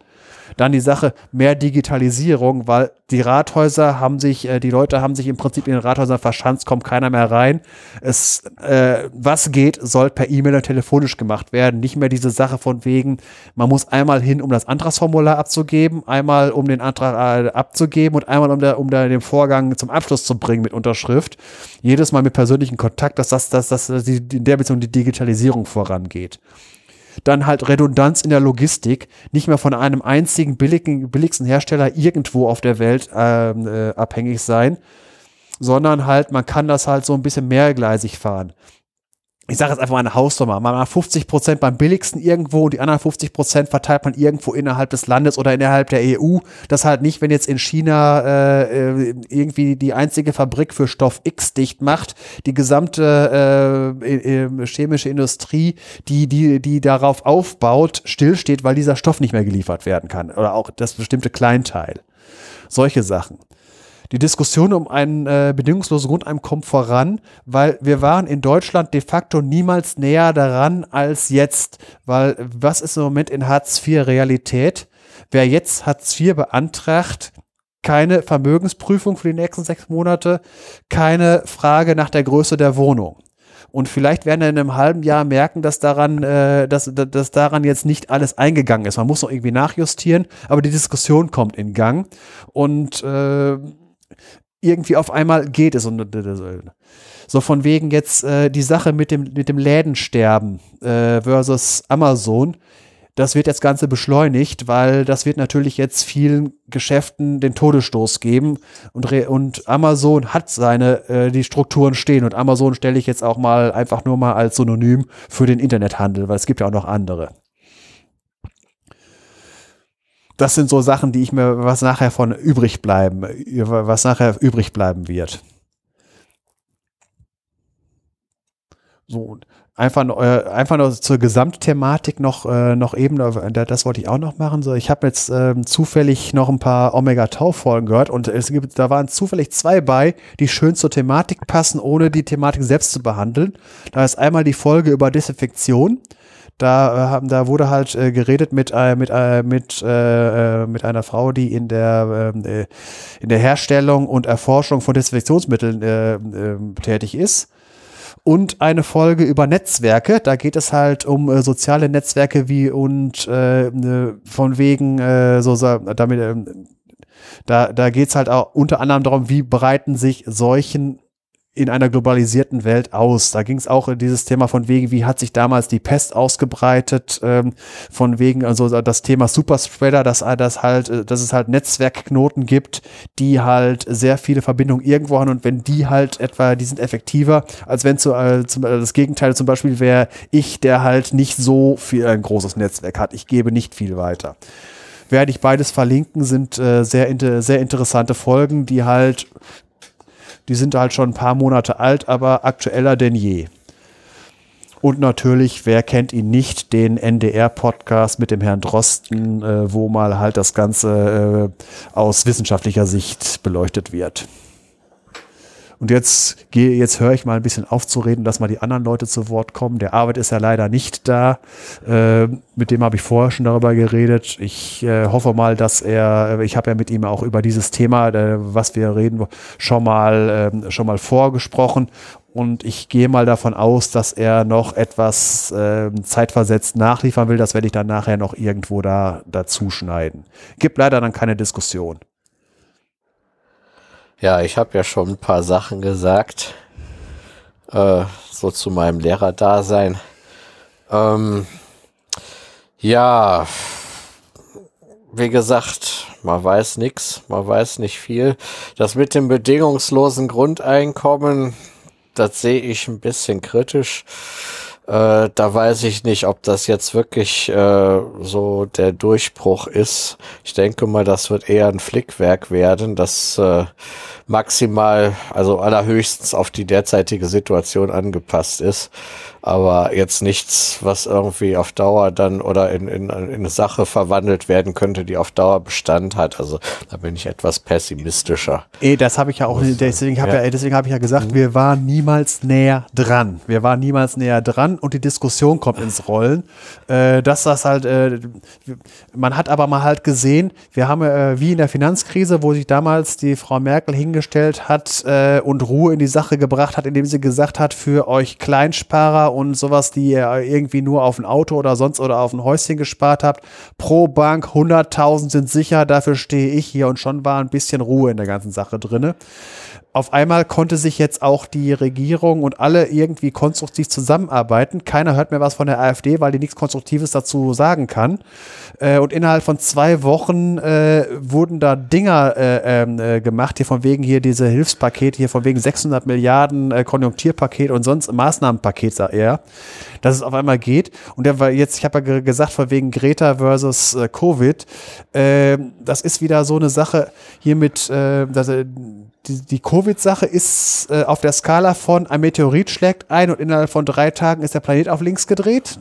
Dann die Sache mehr Digitalisierung, weil die Rathäuser haben sich, äh, die Leute haben sich im Prinzip in den Rathäusern verschanzt, kommt keiner mehr rein. Es, äh, was geht, soll per E-Mail oder telefonisch gemacht werden. Nicht mehr diese Sache von wegen, man muss einmal hin, um das Antragsformular abzugeben, einmal um den Antrag äh, abzugeben und einmal um, der, um da den Vorgang zum Abschluss zu bringen mit Unterschrift. Jedes Mal mit persönlichem Kontakt, dass das, dass, dass, dass die, in der Beziehung die Digitalisierung vorangeht. Dann halt Redundanz in der Logistik, nicht mehr von einem einzigen billigen, billigsten Hersteller irgendwo auf der Welt ähm, äh, abhängig sein, sondern halt, man kann das halt so ein bisschen mehrgleisig fahren ich sage jetzt einfach mal eine Hausnummer, man macht 50 Prozent beim billigsten irgendwo und die anderen 50 Prozent verteilt man irgendwo innerhalb des Landes oder innerhalb der EU. Das halt nicht, wenn jetzt in China äh, äh irgendwie die einzige Fabrik für Stoff X dicht macht, die gesamte äh, chemische Industrie, die, die, die darauf aufbaut, stillsteht, weil dieser Stoff nicht mehr geliefert werden kann. Oder auch das bestimmte Kleinteil. Solche Sachen die Diskussion um ein äh, bedingungsloses Grundeinkommen voran, weil wir waren in Deutschland de facto niemals näher daran als jetzt, weil was ist im Moment in Hartz IV Realität? Wer jetzt Hartz IV beantragt, keine Vermögensprüfung für die nächsten sechs Monate, keine Frage nach der Größe der Wohnung. Und vielleicht werden wir in einem halben Jahr merken, dass daran, äh, dass, dass daran jetzt nicht alles eingegangen ist. Man muss noch irgendwie nachjustieren, aber die Diskussion kommt in Gang. Und äh, irgendwie auf einmal geht es. Und so von wegen jetzt äh, die Sache mit dem, mit dem Lädensterben äh, versus Amazon. Das wird jetzt Ganze beschleunigt, weil das wird natürlich jetzt vielen Geschäften den Todesstoß geben und, und Amazon hat seine, äh, die Strukturen stehen und Amazon stelle ich jetzt auch mal einfach nur mal als Synonym für den Internethandel, weil es gibt ja auch noch andere das sind so Sachen, die ich mir, was nachher von übrig bleiben, was nachher übrig bleiben wird. So, einfach, äh, einfach nur zur Gesamtthematik noch, äh, noch eben, das wollte ich auch noch machen. So, ich habe jetzt äh, zufällig noch ein paar Omega-Tau-Folgen gehört und es gibt, da waren zufällig zwei bei, die schön zur Thematik passen, ohne die Thematik selbst zu behandeln. Da ist einmal die Folge über Desinfektion. Da, äh, haben, da wurde halt äh, geredet mit, äh, mit, äh, mit, äh, äh, mit einer Frau, die in der, ähm, äh, in der Herstellung und Erforschung von Desinfektionsmitteln äh, äh, tätig ist. Und eine Folge über Netzwerke. Da geht es halt um äh, soziale Netzwerke wie und äh, ne, von wegen äh, so damit äh, da, da geht es halt auch unter anderem darum, wie bereiten sich solchen in einer globalisierten Welt aus. Da ging es auch in dieses Thema von wegen, wie hat sich damals die Pest ausgebreitet, ähm, von wegen, also das Thema Superspreader, dass, äh, dass halt, äh, dass es halt Netzwerkknoten gibt, die halt sehr viele Verbindungen irgendwo haben und wenn die halt etwa, die sind effektiver, als wenn zu, äh, zum, äh, das Gegenteil zum Beispiel wäre ich, der halt nicht so viel ein großes Netzwerk hat. Ich gebe nicht viel weiter werde ich beides verlinken, sind äh, sehr, sehr interessante Folgen, die halt die sind halt schon ein paar Monate alt, aber aktueller denn je. Und natürlich, wer kennt ihn nicht, den NDR-Podcast mit dem Herrn Drosten, äh, wo mal halt das Ganze äh, aus wissenschaftlicher Sicht beleuchtet wird. Und jetzt gehe, jetzt höre ich mal ein bisschen aufzureden, dass mal die anderen Leute zu Wort kommen. Der Arbeit ist ja leider nicht da. Äh, mit dem habe ich vorher schon darüber geredet. Ich äh, hoffe mal, dass er, ich habe ja mit ihm auch über dieses Thema, äh, was wir reden, schon mal, ähm, schon mal vorgesprochen. Und ich gehe mal davon aus, dass er noch etwas äh, zeitversetzt nachliefern will. Das werde ich dann nachher noch irgendwo da dazu. Gibt leider dann keine Diskussion.
Ja, ich habe ja schon ein paar Sachen gesagt, äh, so zu meinem Lehrerdasein. Ähm, ja, wie gesagt, man weiß nichts, man weiß nicht viel. Das mit dem bedingungslosen Grundeinkommen, das sehe ich ein bisschen kritisch. Äh, da weiß ich nicht, ob das jetzt wirklich äh, so der Durchbruch ist. Ich denke mal, das wird eher ein Flickwerk werden, das äh, maximal, also allerhöchstens auf die derzeitige Situation angepasst ist aber jetzt nichts, was irgendwie auf Dauer dann oder in, in, in eine Sache verwandelt werden könnte, die auf Dauer Bestand hat. Also da bin ich etwas pessimistischer.
Eh, das habe ich ja auch, deswegen habe ja. ja, deswegen hab ich ja gesagt, mhm. wir waren niemals näher dran. Wir waren niemals näher dran und die Diskussion kommt ins Rollen. Äh, dass das halt, äh, man hat aber mal halt gesehen, wir haben äh, wie in der Finanzkrise, wo sich damals die Frau Merkel hingestellt hat äh, und Ruhe in die Sache gebracht hat, indem sie gesagt hat, für euch Kleinsparer und sowas, die ihr irgendwie nur auf ein Auto oder sonst oder auf ein Häuschen gespart habt. Pro Bank 100.000 sind sicher, dafür stehe ich hier und schon war ein bisschen Ruhe in der ganzen Sache drinne auf einmal konnte sich jetzt auch die Regierung und alle irgendwie konstruktiv zusammenarbeiten. Keiner hört mehr was von der AfD, weil die nichts Konstruktives dazu sagen kann. Äh, und innerhalb von zwei Wochen äh, wurden da Dinger äh, ähm, äh, gemacht, hier von wegen hier diese Hilfspakete, hier von wegen 600 Milliarden äh, Konjunkturpaket und sonst Maßnahmenpaket, sagt er, dass es auf einmal geht. Und der jetzt, ich habe ja gesagt, von wegen Greta versus äh, Covid, das ist wieder so eine Sache hier mit, dass, die, die Covid-Sache ist äh, auf der Skala von ein Meteorit schlägt ein und innerhalb von drei Tagen ist der Planet auf links gedreht.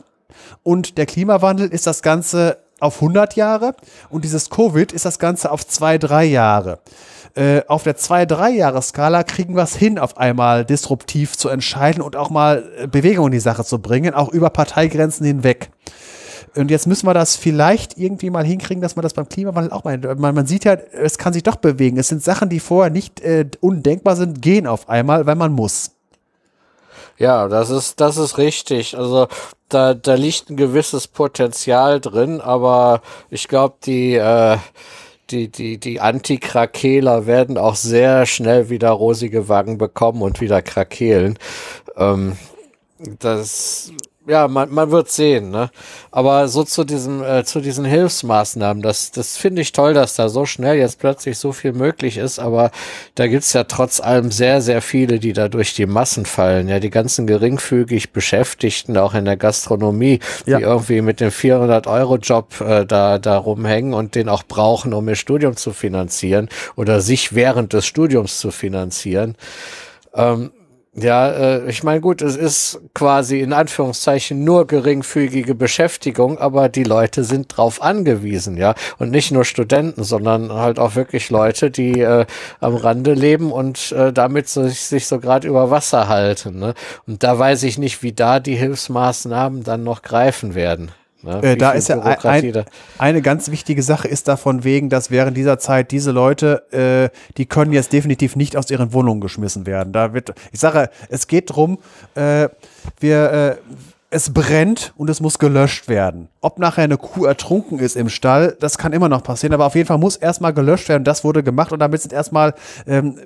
Und der Klimawandel ist das Ganze auf 100 Jahre und dieses Covid ist das Ganze auf zwei, drei Jahre. Äh, auf der zwei, drei Jahre Skala kriegen wir es hin, auf einmal disruptiv zu entscheiden und auch mal äh, Bewegung in die Sache zu bringen, auch über Parteigrenzen hinweg. Und jetzt müssen wir das vielleicht irgendwie mal hinkriegen, dass man das beim Klimawandel auch mal, man, man sieht ja, es kann sich doch bewegen. Es sind Sachen, die vorher nicht äh, undenkbar sind, gehen auf einmal, weil man muss.
Ja, das ist, das ist richtig. Also da, da liegt ein gewisses Potenzial drin, aber ich glaube, die, äh, die, die, die Antikrakeler werden auch sehr schnell wieder rosige Wangen bekommen und wieder krakehlen. Ähm, das ja, man, man wird sehen, ne? Aber so zu diesem, äh, zu diesen Hilfsmaßnahmen, das, das finde ich toll, dass da so schnell jetzt plötzlich so viel möglich ist, aber da gibt's ja trotz allem sehr, sehr viele, die da durch die Massen fallen. Ja, die ganzen geringfügig Beschäftigten, auch in der Gastronomie, ja. die irgendwie mit dem 400-Euro-Job äh, da, da rumhängen und den auch brauchen, um ihr Studium zu finanzieren oder sich während des Studiums zu finanzieren. Ähm, ja, äh, ich meine, gut, es ist quasi in Anführungszeichen nur geringfügige Beschäftigung, aber die Leute sind drauf angewiesen, ja. Und nicht nur Studenten, sondern halt auch wirklich Leute, die äh, am Rande leben und äh, damit so, sich so gerade über Wasser halten. Ne? Und da weiß ich nicht, wie da die Hilfsmaßnahmen dann noch greifen werden.
Ne? Äh, da ist ja ein, da. eine ganz wichtige Sache ist davon wegen, dass während dieser Zeit diese Leute, äh, die können jetzt definitiv nicht aus ihren Wohnungen geschmissen werden. Da wird, ich sage, es geht drum, äh, wir, äh, es brennt und es muss gelöscht werden. Ob nachher eine Kuh ertrunken ist im Stall, das kann immer noch passieren, aber auf jeden Fall muss erstmal gelöscht werden. Das wurde gemacht und damit sind erstmal, ähm,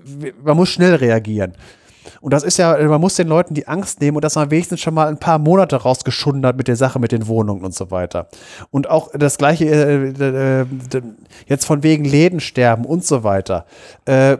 man muss schnell reagieren. Und das ist ja, man muss den Leuten die Angst nehmen und dass man wenigstens schon mal ein paar Monate rausgeschunden hat mit der Sache mit den Wohnungen und so weiter. Und auch das gleiche äh, äh, jetzt von wegen Läden sterben und so weiter. Äh,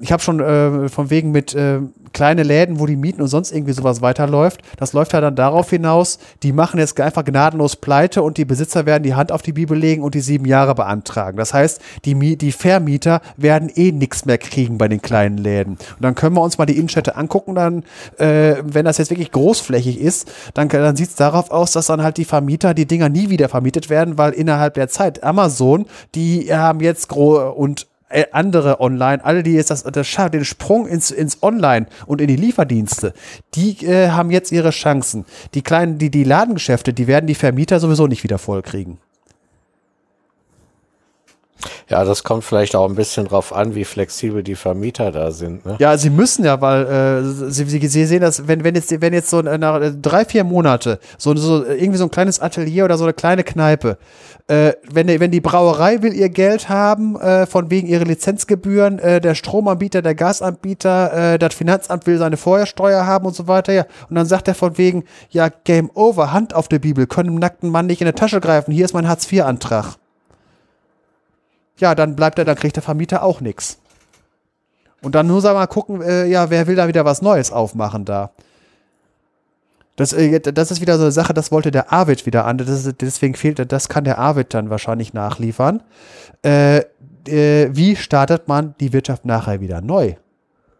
ich habe schon äh, von wegen mit äh, kleine Läden, wo die Mieten und sonst irgendwie sowas weiterläuft. Das läuft ja dann darauf hinaus, die machen jetzt einfach gnadenlos pleite und die Besitzer werden die Hand auf die Bibel legen und die sieben Jahre beantragen. Das heißt, die, die Vermieter werden eh nichts mehr kriegen bei den kleinen Läden. Und dann können wir uns mal die Innenstädte angucken, dann, äh, wenn das jetzt wirklich großflächig ist, dann, dann sieht es darauf aus, dass dann halt die Vermieter die Dinger nie wieder vermietet werden, weil innerhalb der Zeit Amazon, die haben jetzt und äh, andere online, alle, die jetzt das, das den Sprung ins, ins Online und in die Lieferdienste, die äh, haben jetzt ihre Chancen. Die kleinen, die, die Ladengeschäfte, die werden die Vermieter sowieso nicht wieder vollkriegen.
Ja, das kommt vielleicht auch ein bisschen drauf an, wie flexibel die Vermieter da sind. Ne?
Ja, sie müssen ja, weil äh, sie, sie, sie sehen das, wenn, wenn jetzt, wenn jetzt so nach drei, vier Monate so, so irgendwie so ein kleines Atelier oder so eine kleine Kneipe, äh, wenn, wenn die Brauerei will ihr Geld haben, äh, von wegen ihre Lizenzgebühren, äh, der Stromanbieter, der Gasanbieter, äh, das Finanzamt will seine Vorhersteuer haben und so weiter, ja. Und dann sagt er von wegen, ja, Game Over, Hand auf der Bibel, können nackten Mann nicht in die Tasche greifen, hier ist mein Hartz-IV-Antrag ja, dann bleibt er, dann kriegt der Vermieter auch nichts. Und dann nur sag mal gucken, äh, ja, wer will da wieder was Neues aufmachen da? Das, äh, das ist wieder so eine Sache, das wollte der Arvid wieder an. Ist, deswegen fehlt, das kann der Arvid dann wahrscheinlich nachliefern. Äh, äh, wie startet man die Wirtschaft nachher wieder neu?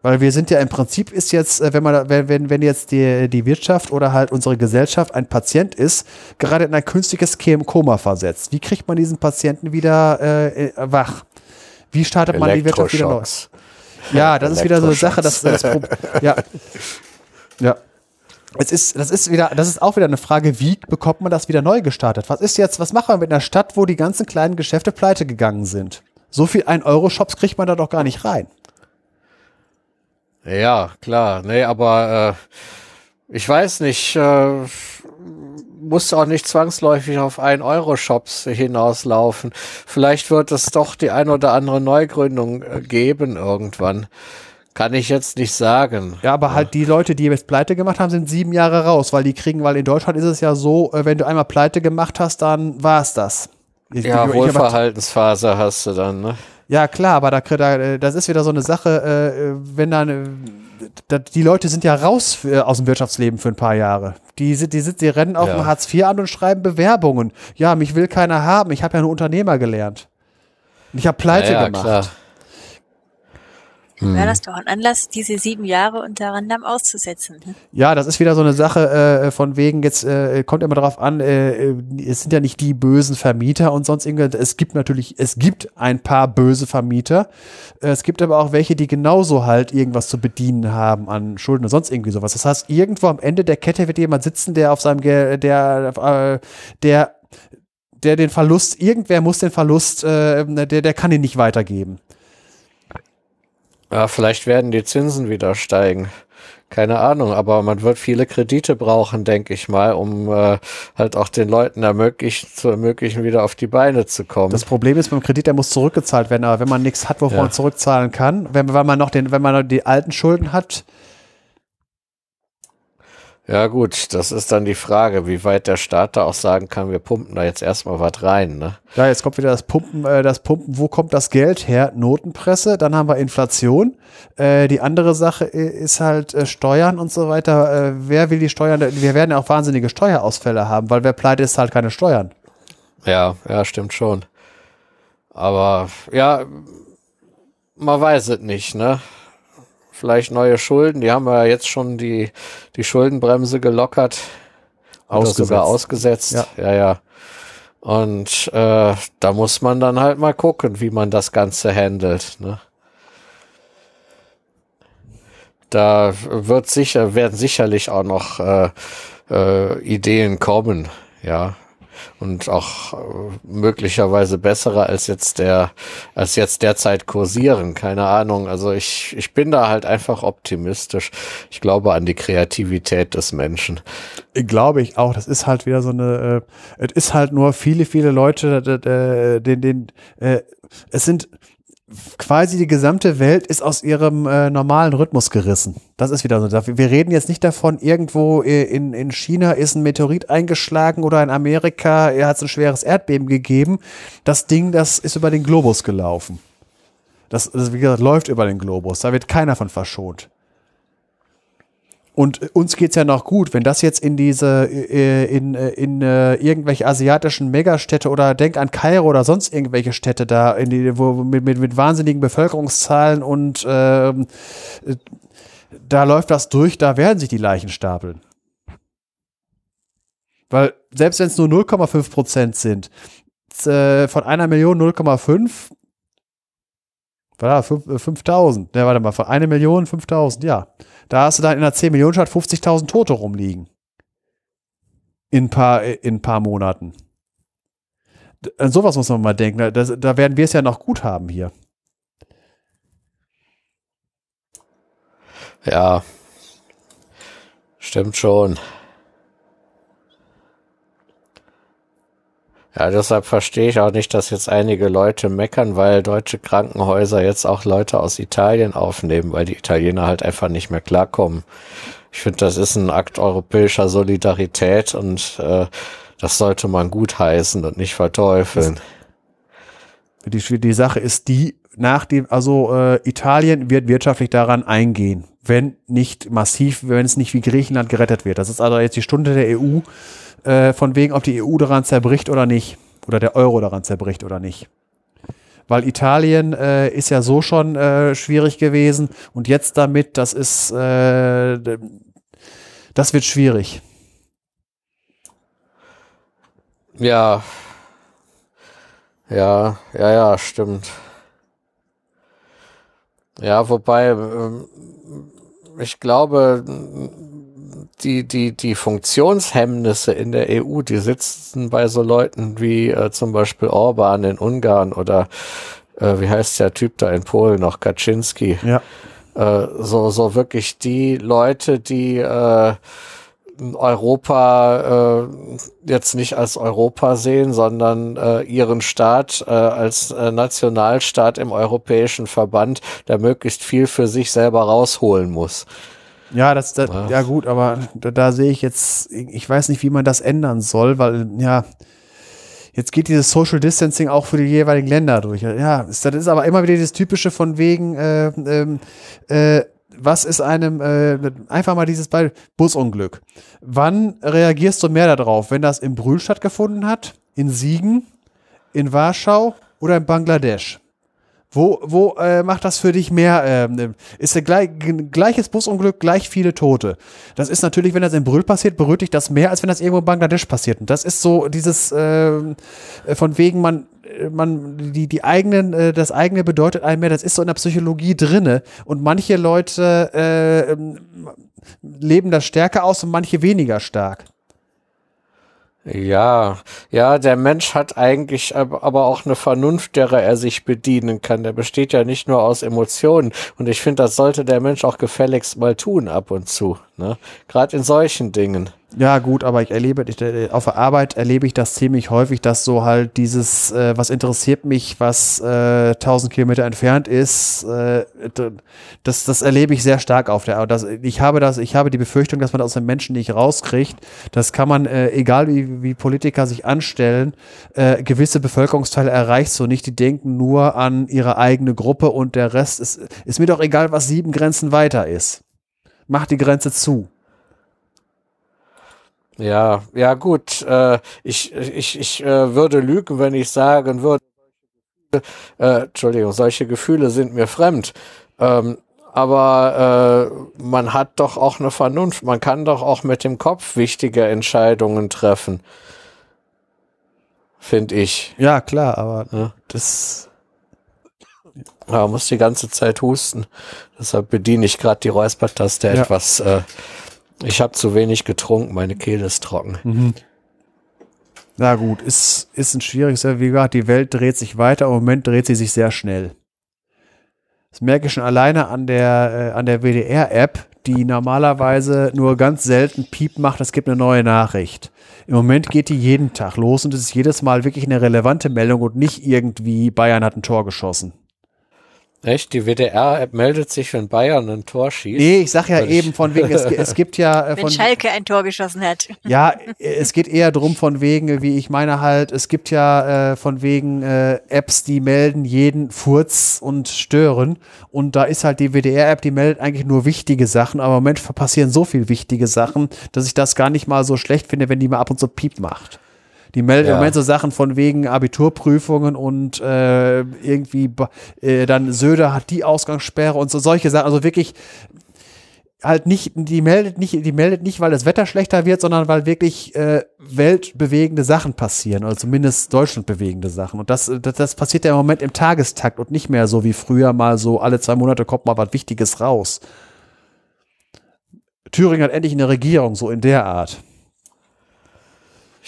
Weil wir sind ja im Prinzip ist jetzt, äh, wenn man, wenn, wenn jetzt die, die Wirtschaft oder halt unsere Gesellschaft ein Patient ist, gerade in ein künstliches Koma versetzt. Wie kriegt man diesen Patienten wieder äh, äh wach? Wie startet man die Wirtschaft wieder neu? Ja, das ist wieder so eine Sache, dass das ja. Ja. Es ist, das ist wieder, das ist auch wieder eine Frage, wie bekommt man das wieder neu gestartet? Was ist jetzt, was machen wir mit einer Stadt, wo die ganzen kleinen Geschäfte pleite gegangen sind? So viel 1-Euro-Shops kriegt man da doch gar nicht rein.
Ja, klar. Nee, aber äh, ich weiß nicht, äh, muss auch nicht zwangsläufig auf 1-Euro-Shops hinauslaufen. Vielleicht wird es doch die ein oder andere Neugründung äh, geben irgendwann. Kann ich jetzt nicht sagen.
Ja, aber halt die Leute, die jetzt pleite gemacht haben, sind sieben Jahre raus, weil die kriegen, weil in Deutschland ist es ja so, äh, wenn du einmal pleite gemacht hast, dann war's das.
Ich, ja, ich, Wohlverhaltensphase hast du dann, ne?
Ja, klar, aber da, da, das ist wieder so eine Sache, äh, wenn dann, äh, die Leute sind ja raus für, aus dem Wirtschaftsleben für ein paar Jahre. Die, die, die, die rennen auf ja. dem Hartz IV an und schreiben Bewerbungen. Ja, mich will keiner haben, ich habe ja nur Unternehmer gelernt. Ich habe Pleite ja, ja, gemacht. Klar.
Wäre das doch ein Anlass, diese sieben Jahre unter Randam auszusetzen. Ne?
Ja, das ist wieder so eine Sache äh, von wegen, jetzt äh, kommt immer darauf an, äh, es sind ja nicht die bösen Vermieter und sonst irgendwas. Es gibt natürlich, es gibt ein paar böse Vermieter. Äh, es gibt aber auch welche, die genauso halt irgendwas zu bedienen haben an Schulden und sonst irgendwie sowas. Das heißt, irgendwo am Ende der Kette wird jemand sitzen, der auf seinem, der, der, der der den Verlust, irgendwer muss den Verlust, äh, der, der kann ihn nicht weitergeben.
Ja, vielleicht werden die Zinsen wieder steigen. Keine Ahnung, aber man wird viele Kredite brauchen, denke ich mal, um äh, halt auch den Leuten ermöglichen, zu ermöglichen, wieder auf die Beine zu kommen.
Das Problem ist beim Kredit, der muss zurückgezahlt werden, aber wenn man nichts hat, wovon ja. man zurückzahlen kann, wenn, wenn man noch den, wenn man noch die alten Schulden hat,
ja gut, das ist dann die Frage, wie weit der Staat da auch sagen kann, wir pumpen da jetzt erstmal was rein. Ne?
Ja, jetzt kommt wieder das Pumpen, äh, das Pumpen, wo kommt das Geld her? Notenpresse, dann haben wir Inflation. Äh, die andere Sache ist halt äh, Steuern und so weiter. Äh, wer will die Steuern? Wir werden ja auch wahnsinnige Steuerausfälle haben, weil wer pleite ist, halt keine Steuern.
Ja, ja, stimmt schon. Aber ja, man weiß es nicht, ne? Vielleicht neue Schulden. Die haben ja jetzt schon die, die Schuldenbremse gelockert. Ausgesetzt. Sogar ausgesetzt. Ja, ja. ja. Und äh, da muss man dann halt mal gucken, wie man das Ganze handelt. Ne? Da wird sicher, werden sicherlich auch noch äh, äh, Ideen kommen, ja und auch äh, möglicherweise bessere als jetzt der, als jetzt derzeit kursieren. Keine Ahnung. Also ich, ich bin da halt einfach optimistisch. Ich glaube an die Kreativität des Menschen.
Glaube ich auch. Das ist halt wieder so eine, äh, es ist halt nur viele, viele Leute, äh, den, den, äh, es sind, quasi die gesamte Welt ist aus ihrem äh, normalen Rhythmus gerissen. Das ist wieder so. Wir reden jetzt nicht davon, irgendwo in, in China ist ein Meteorit eingeschlagen oder in Amerika hat es ein schweres Erdbeben gegeben. Das Ding, das ist über den Globus gelaufen. Das, das wie gesagt, läuft über den Globus. Da wird keiner von verschont. Und uns geht's ja noch gut, wenn das jetzt in diese, äh, in, äh, in, in äh, irgendwelche asiatischen Megastädte oder denk an Kairo oder sonst irgendwelche Städte da, in die, wo, mit, mit, mit wahnsinnigen Bevölkerungszahlen und ähm, da läuft das durch, da werden sich die Leichen stapeln. Weil selbst wenn es nur 0,5 Prozent sind, von einer Million 0,5, war 5000, ne, warte mal, von einer Million 5000, ja. Da hast du dann in einer 10 Millionen Stadt 50.000 Tote rumliegen. In ein paar, in paar Monaten. An sowas muss man mal denken. Da, das, da werden wir es ja noch gut haben hier.
Ja, stimmt schon. Ja, deshalb verstehe ich auch nicht, dass jetzt einige Leute meckern, weil deutsche Krankenhäuser jetzt auch Leute aus Italien aufnehmen, weil die Italiener halt einfach nicht mehr klarkommen. Ich finde, das ist ein Akt europäischer Solidarität und äh, das sollte man gutheißen und nicht verteufeln.
Die, die Sache ist die, nach dem, also äh, Italien wird wirtschaftlich daran eingehen, wenn nicht massiv, wenn es nicht wie Griechenland gerettet wird. Das ist also jetzt die Stunde der EU, äh, von wegen, ob die EU daran zerbricht oder nicht. Oder der Euro daran zerbricht oder nicht. Weil Italien äh, ist ja so schon äh, schwierig gewesen und jetzt damit, das ist, äh, das wird schwierig.
Ja. Ja, ja, ja, stimmt. Ja, wobei, ähm, ich glaube, die, die, die Funktionshemmnisse in der EU, die sitzen bei so Leuten wie äh, zum Beispiel Orban in Ungarn oder äh, wie heißt der Typ da in Polen noch, Kaczynski.
Ja.
Äh, so, so wirklich die Leute, die äh, Europa äh, jetzt nicht als Europa sehen, sondern äh, ihren Staat äh, als äh, Nationalstaat im europäischen Verband, der möglichst viel für sich selber rausholen muss.
Ja, das, das ja. ja gut, aber da, da sehe ich jetzt, ich weiß nicht, wie man das ändern soll, weil ja, jetzt geht dieses Social Distancing auch für die jeweiligen Länder durch. Ja, das ist aber immer wieder das Typische von wegen, äh, ähm, äh, was ist einem, äh, einfach mal dieses Beispiel, Busunglück. Wann reagierst du mehr darauf, wenn das in Brühl stattgefunden hat, in Siegen, in Warschau oder in Bangladesch? Wo, wo äh, macht das für dich mehr? Ähm, ist der gleich, gleiches Busunglück, gleich viele Tote? Das ist natürlich, wenn das in Brühl passiert, berührt dich das mehr, als wenn das irgendwo in Bangladesch passiert. Und das ist so dieses äh, von wegen, man, man, die, die eigenen, äh, das eigene bedeutet einem mehr, das ist so in der Psychologie drinne. Und manche Leute äh, leben das stärker aus und manche weniger stark.
Ja, ja, der Mensch hat eigentlich aber auch eine Vernunft, derer er sich bedienen kann. Der besteht ja nicht nur aus Emotionen. Und ich finde, das sollte der Mensch auch gefälligst mal tun ab und zu. Ne? Gerade in solchen Dingen.
Ja, gut, aber ich erlebe, ich, äh, auf der Arbeit erlebe ich das ziemlich häufig, dass so halt dieses, äh, was interessiert mich, was äh, 1000 Kilometer entfernt ist, äh, das, das erlebe ich sehr stark auf der Arbeit. Ich habe das, ich habe die Befürchtung, dass man das aus den Menschen nicht rauskriegt. Das kann man, äh, egal wie, wie Politiker sich anstellen, äh, gewisse Bevölkerungsteile erreicht so nicht. Die denken nur an ihre eigene Gruppe und der Rest ist, ist mir doch egal, was sieben Grenzen weiter ist. Mach die Grenze zu.
Ja, ja gut. Äh, ich ich, ich äh, würde lügen, wenn ich sagen würde, äh, Entschuldigung, solche Gefühle sind mir fremd. Ähm, aber äh, man hat doch auch eine Vernunft. Man kann doch auch mit dem Kopf wichtige Entscheidungen treffen. Finde ich.
Ja, klar, aber ja. das.
Ja, man muss die ganze Zeit husten. Deshalb bediene ich gerade die Räuspertaste ja. etwas. Äh, ich habe zu wenig getrunken, meine Kehle ist trocken. Mhm.
Na gut, ist, ist ein schwieriges, wie gesagt, die Welt dreht sich weiter, im Moment dreht sie sich sehr schnell. Das merke ich schon alleine an der, äh, an der WDR-App, die normalerweise nur ganz selten Piep macht, es gibt eine neue Nachricht. Im Moment geht die jeden Tag los und es ist jedes Mal wirklich eine relevante Meldung und nicht irgendwie Bayern hat ein Tor geschossen.
Echt? Die WDR-App meldet sich, wenn Bayern ein Tor schießt?
Nee, ich sag ja Weil eben von wegen, es, es gibt ja...
Äh,
von,
wenn Schalke ein Tor geschossen hat.
Ja, es geht eher drum von wegen, wie ich meine halt, es gibt ja äh, von wegen äh, Apps, die melden jeden Furz und stören. Und da ist halt die WDR-App, die meldet eigentlich nur wichtige Sachen, aber im Moment passieren so viel wichtige Sachen, dass ich das gar nicht mal so schlecht finde, wenn die mal ab und zu Piep macht. Die melden ja. im Moment so Sachen von wegen Abiturprüfungen und äh, irgendwie äh, dann Söder hat die Ausgangssperre und so solche Sachen. Also wirklich halt nicht, die meldet nicht, die meldet nicht, weil das Wetter schlechter wird, sondern weil wirklich äh, weltbewegende Sachen passieren oder zumindest deutschlandbewegende Sachen. Und das, das, das passiert ja im Moment im Tagestakt und nicht mehr so wie früher mal so alle zwei Monate kommt mal was Wichtiges raus. Thüringen hat endlich eine Regierung, so in der Art.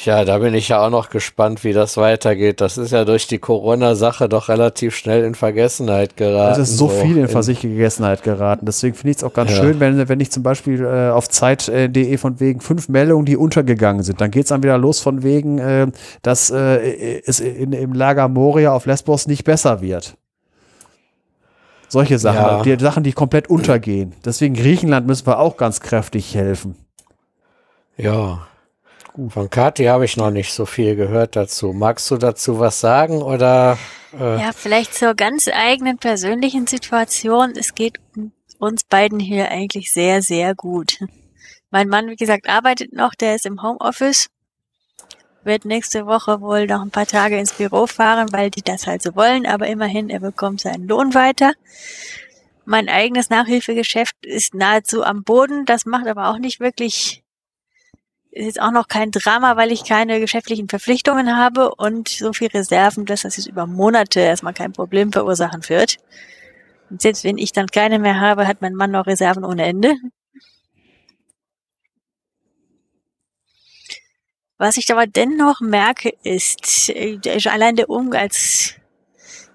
Ja, da bin ich ja auch noch gespannt, wie das weitergeht. Das ist ja durch die Corona-Sache doch relativ schnell in Vergessenheit geraten.
Es ist so, viel in Vergessenheit geraten. Deswegen finde ich es auch ganz
Ja.
schön, wenn, wenn ich zum Beispiel äh, auf Zeit.de von wegen fünf Meldungen, die untergegangen sind. Dann geht es dann wieder los von wegen, äh, dass äh, es in, im Lager Moria auf Lesbos nicht besser wird. Solche Sachen,
Ja.
die Sachen, die komplett untergehen. Deswegen Griechenland müssen wir auch ganz kräftig helfen.
Ja. Von Kathi habe ich noch nicht so viel gehört dazu. Magst du dazu was sagen oder? Äh,
Ja, vielleicht zur ganz eigenen persönlichen Situation. Es geht uns beiden hier eigentlich sehr, sehr gut. Mein Mann, wie gesagt, arbeitet noch, der ist im Homeoffice, wird nächste Woche wohl noch ein paar Tage ins Büro fahren, weil die das halt so wollen, aber immerhin, er bekommt seinen Lohn weiter. Mein eigenes Nachhilfegeschäft ist nahezu am Boden, das macht aber auch nicht wirklich, ist jetzt auch noch kein Drama, weil ich keine geschäftlichen Verpflichtungen habe und so viel Reserven, dass das jetzt über Monate erstmal kein Problem verursachen wird. Und selbst wenn ich dann keine mehr habe, hat mein Mann noch Reserven ohne Ende. Was ich aber dennoch merke, ist äh, allein der Umgang als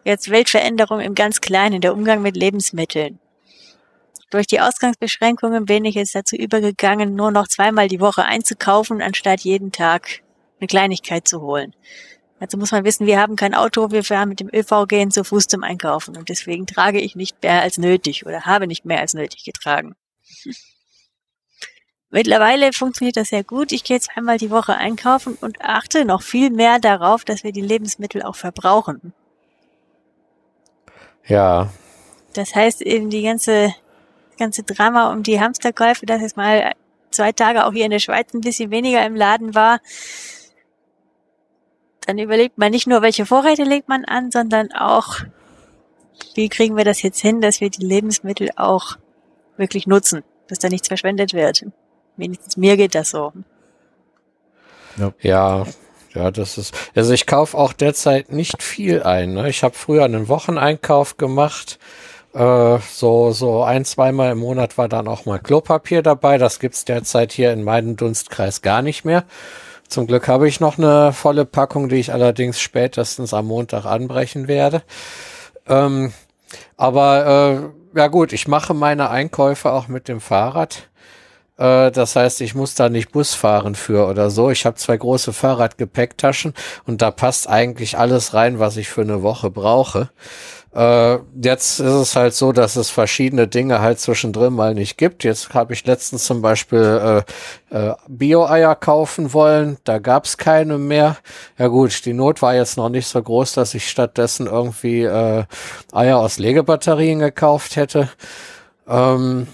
jetzt Weltveränderung im ganz Kleinen, der Umgang mit Lebensmitteln. Durch die Ausgangsbeschränkungen bin ich jetzt dazu übergegangen, nur noch zweimal die Woche einzukaufen, anstatt jeden Tag eine Kleinigkeit zu holen. Also muss man wissen, wir haben kein Auto, wir fahren mit dem ÖV gehen zu Fuß zum Einkaufen und deswegen trage ich nicht mehr als nötig oder habe nicht mehr als nötig getragen. Mittlerweile funktioniert das sehr gut. Ich gehe zweimal die Woche einkaufen und achte noch viel mehr darauf, dass wir die Lebensmittel auch verbrauchen.
ja,
Das heißt eben die ganze, ganze Drama um die Hamsterkäufe, dass es mal zwei Tage auch hier in der Schweiz ein bisschen weniger im Laden war. Dann überlegt man nicht nur, welche Vorräte legt man an, sondern auch, wie kriegen wir das jetzt hin, dass wir die Lebensmittel auch wirklich nutzen, dass da nichts verschwendet wird. Wenigstens mir geht das so.
ja, ja, das ist. Also ich kaufe auch derzeit nicht viel ein. Ne? Ich habe früher einen Wocheneinkauf gemacht. Äh, so, so ein, zweimal im Monat war dann auch mal Klopapier dabei. Das gibt's derzeit hier in meinem Dunstkreis gar nicht mehr. Zum Glück habe ich noch eine volle Packung, die ich allerdings spätestens am Montag anbrechen werde. Ähm, aber äh, ja gut, ich mache meine Einkäufe auch mit dem Fahrrad. Äh, das heißt, ich muss da nicht Bus fahren für oder so. Ich habe zwei große Fahrradgepäcktaschen und da passt eigentlich alles rein, was ich für eine Woche brauche. Äh, jetzt ist es halt so, dass es verschiedene Dinge halt zwischendrin mal nicht gibt. Jetzt habe ich letztens zum Beispiel äh, äh, Bio-Eier kaufen wollen. Da gab es keine mehr. Ja gut, die Not war jetzt noch nicht so groß, dass ich stattdessen irgendwie äh, Eier aus Legebatterien gekauft hätte. Ähm,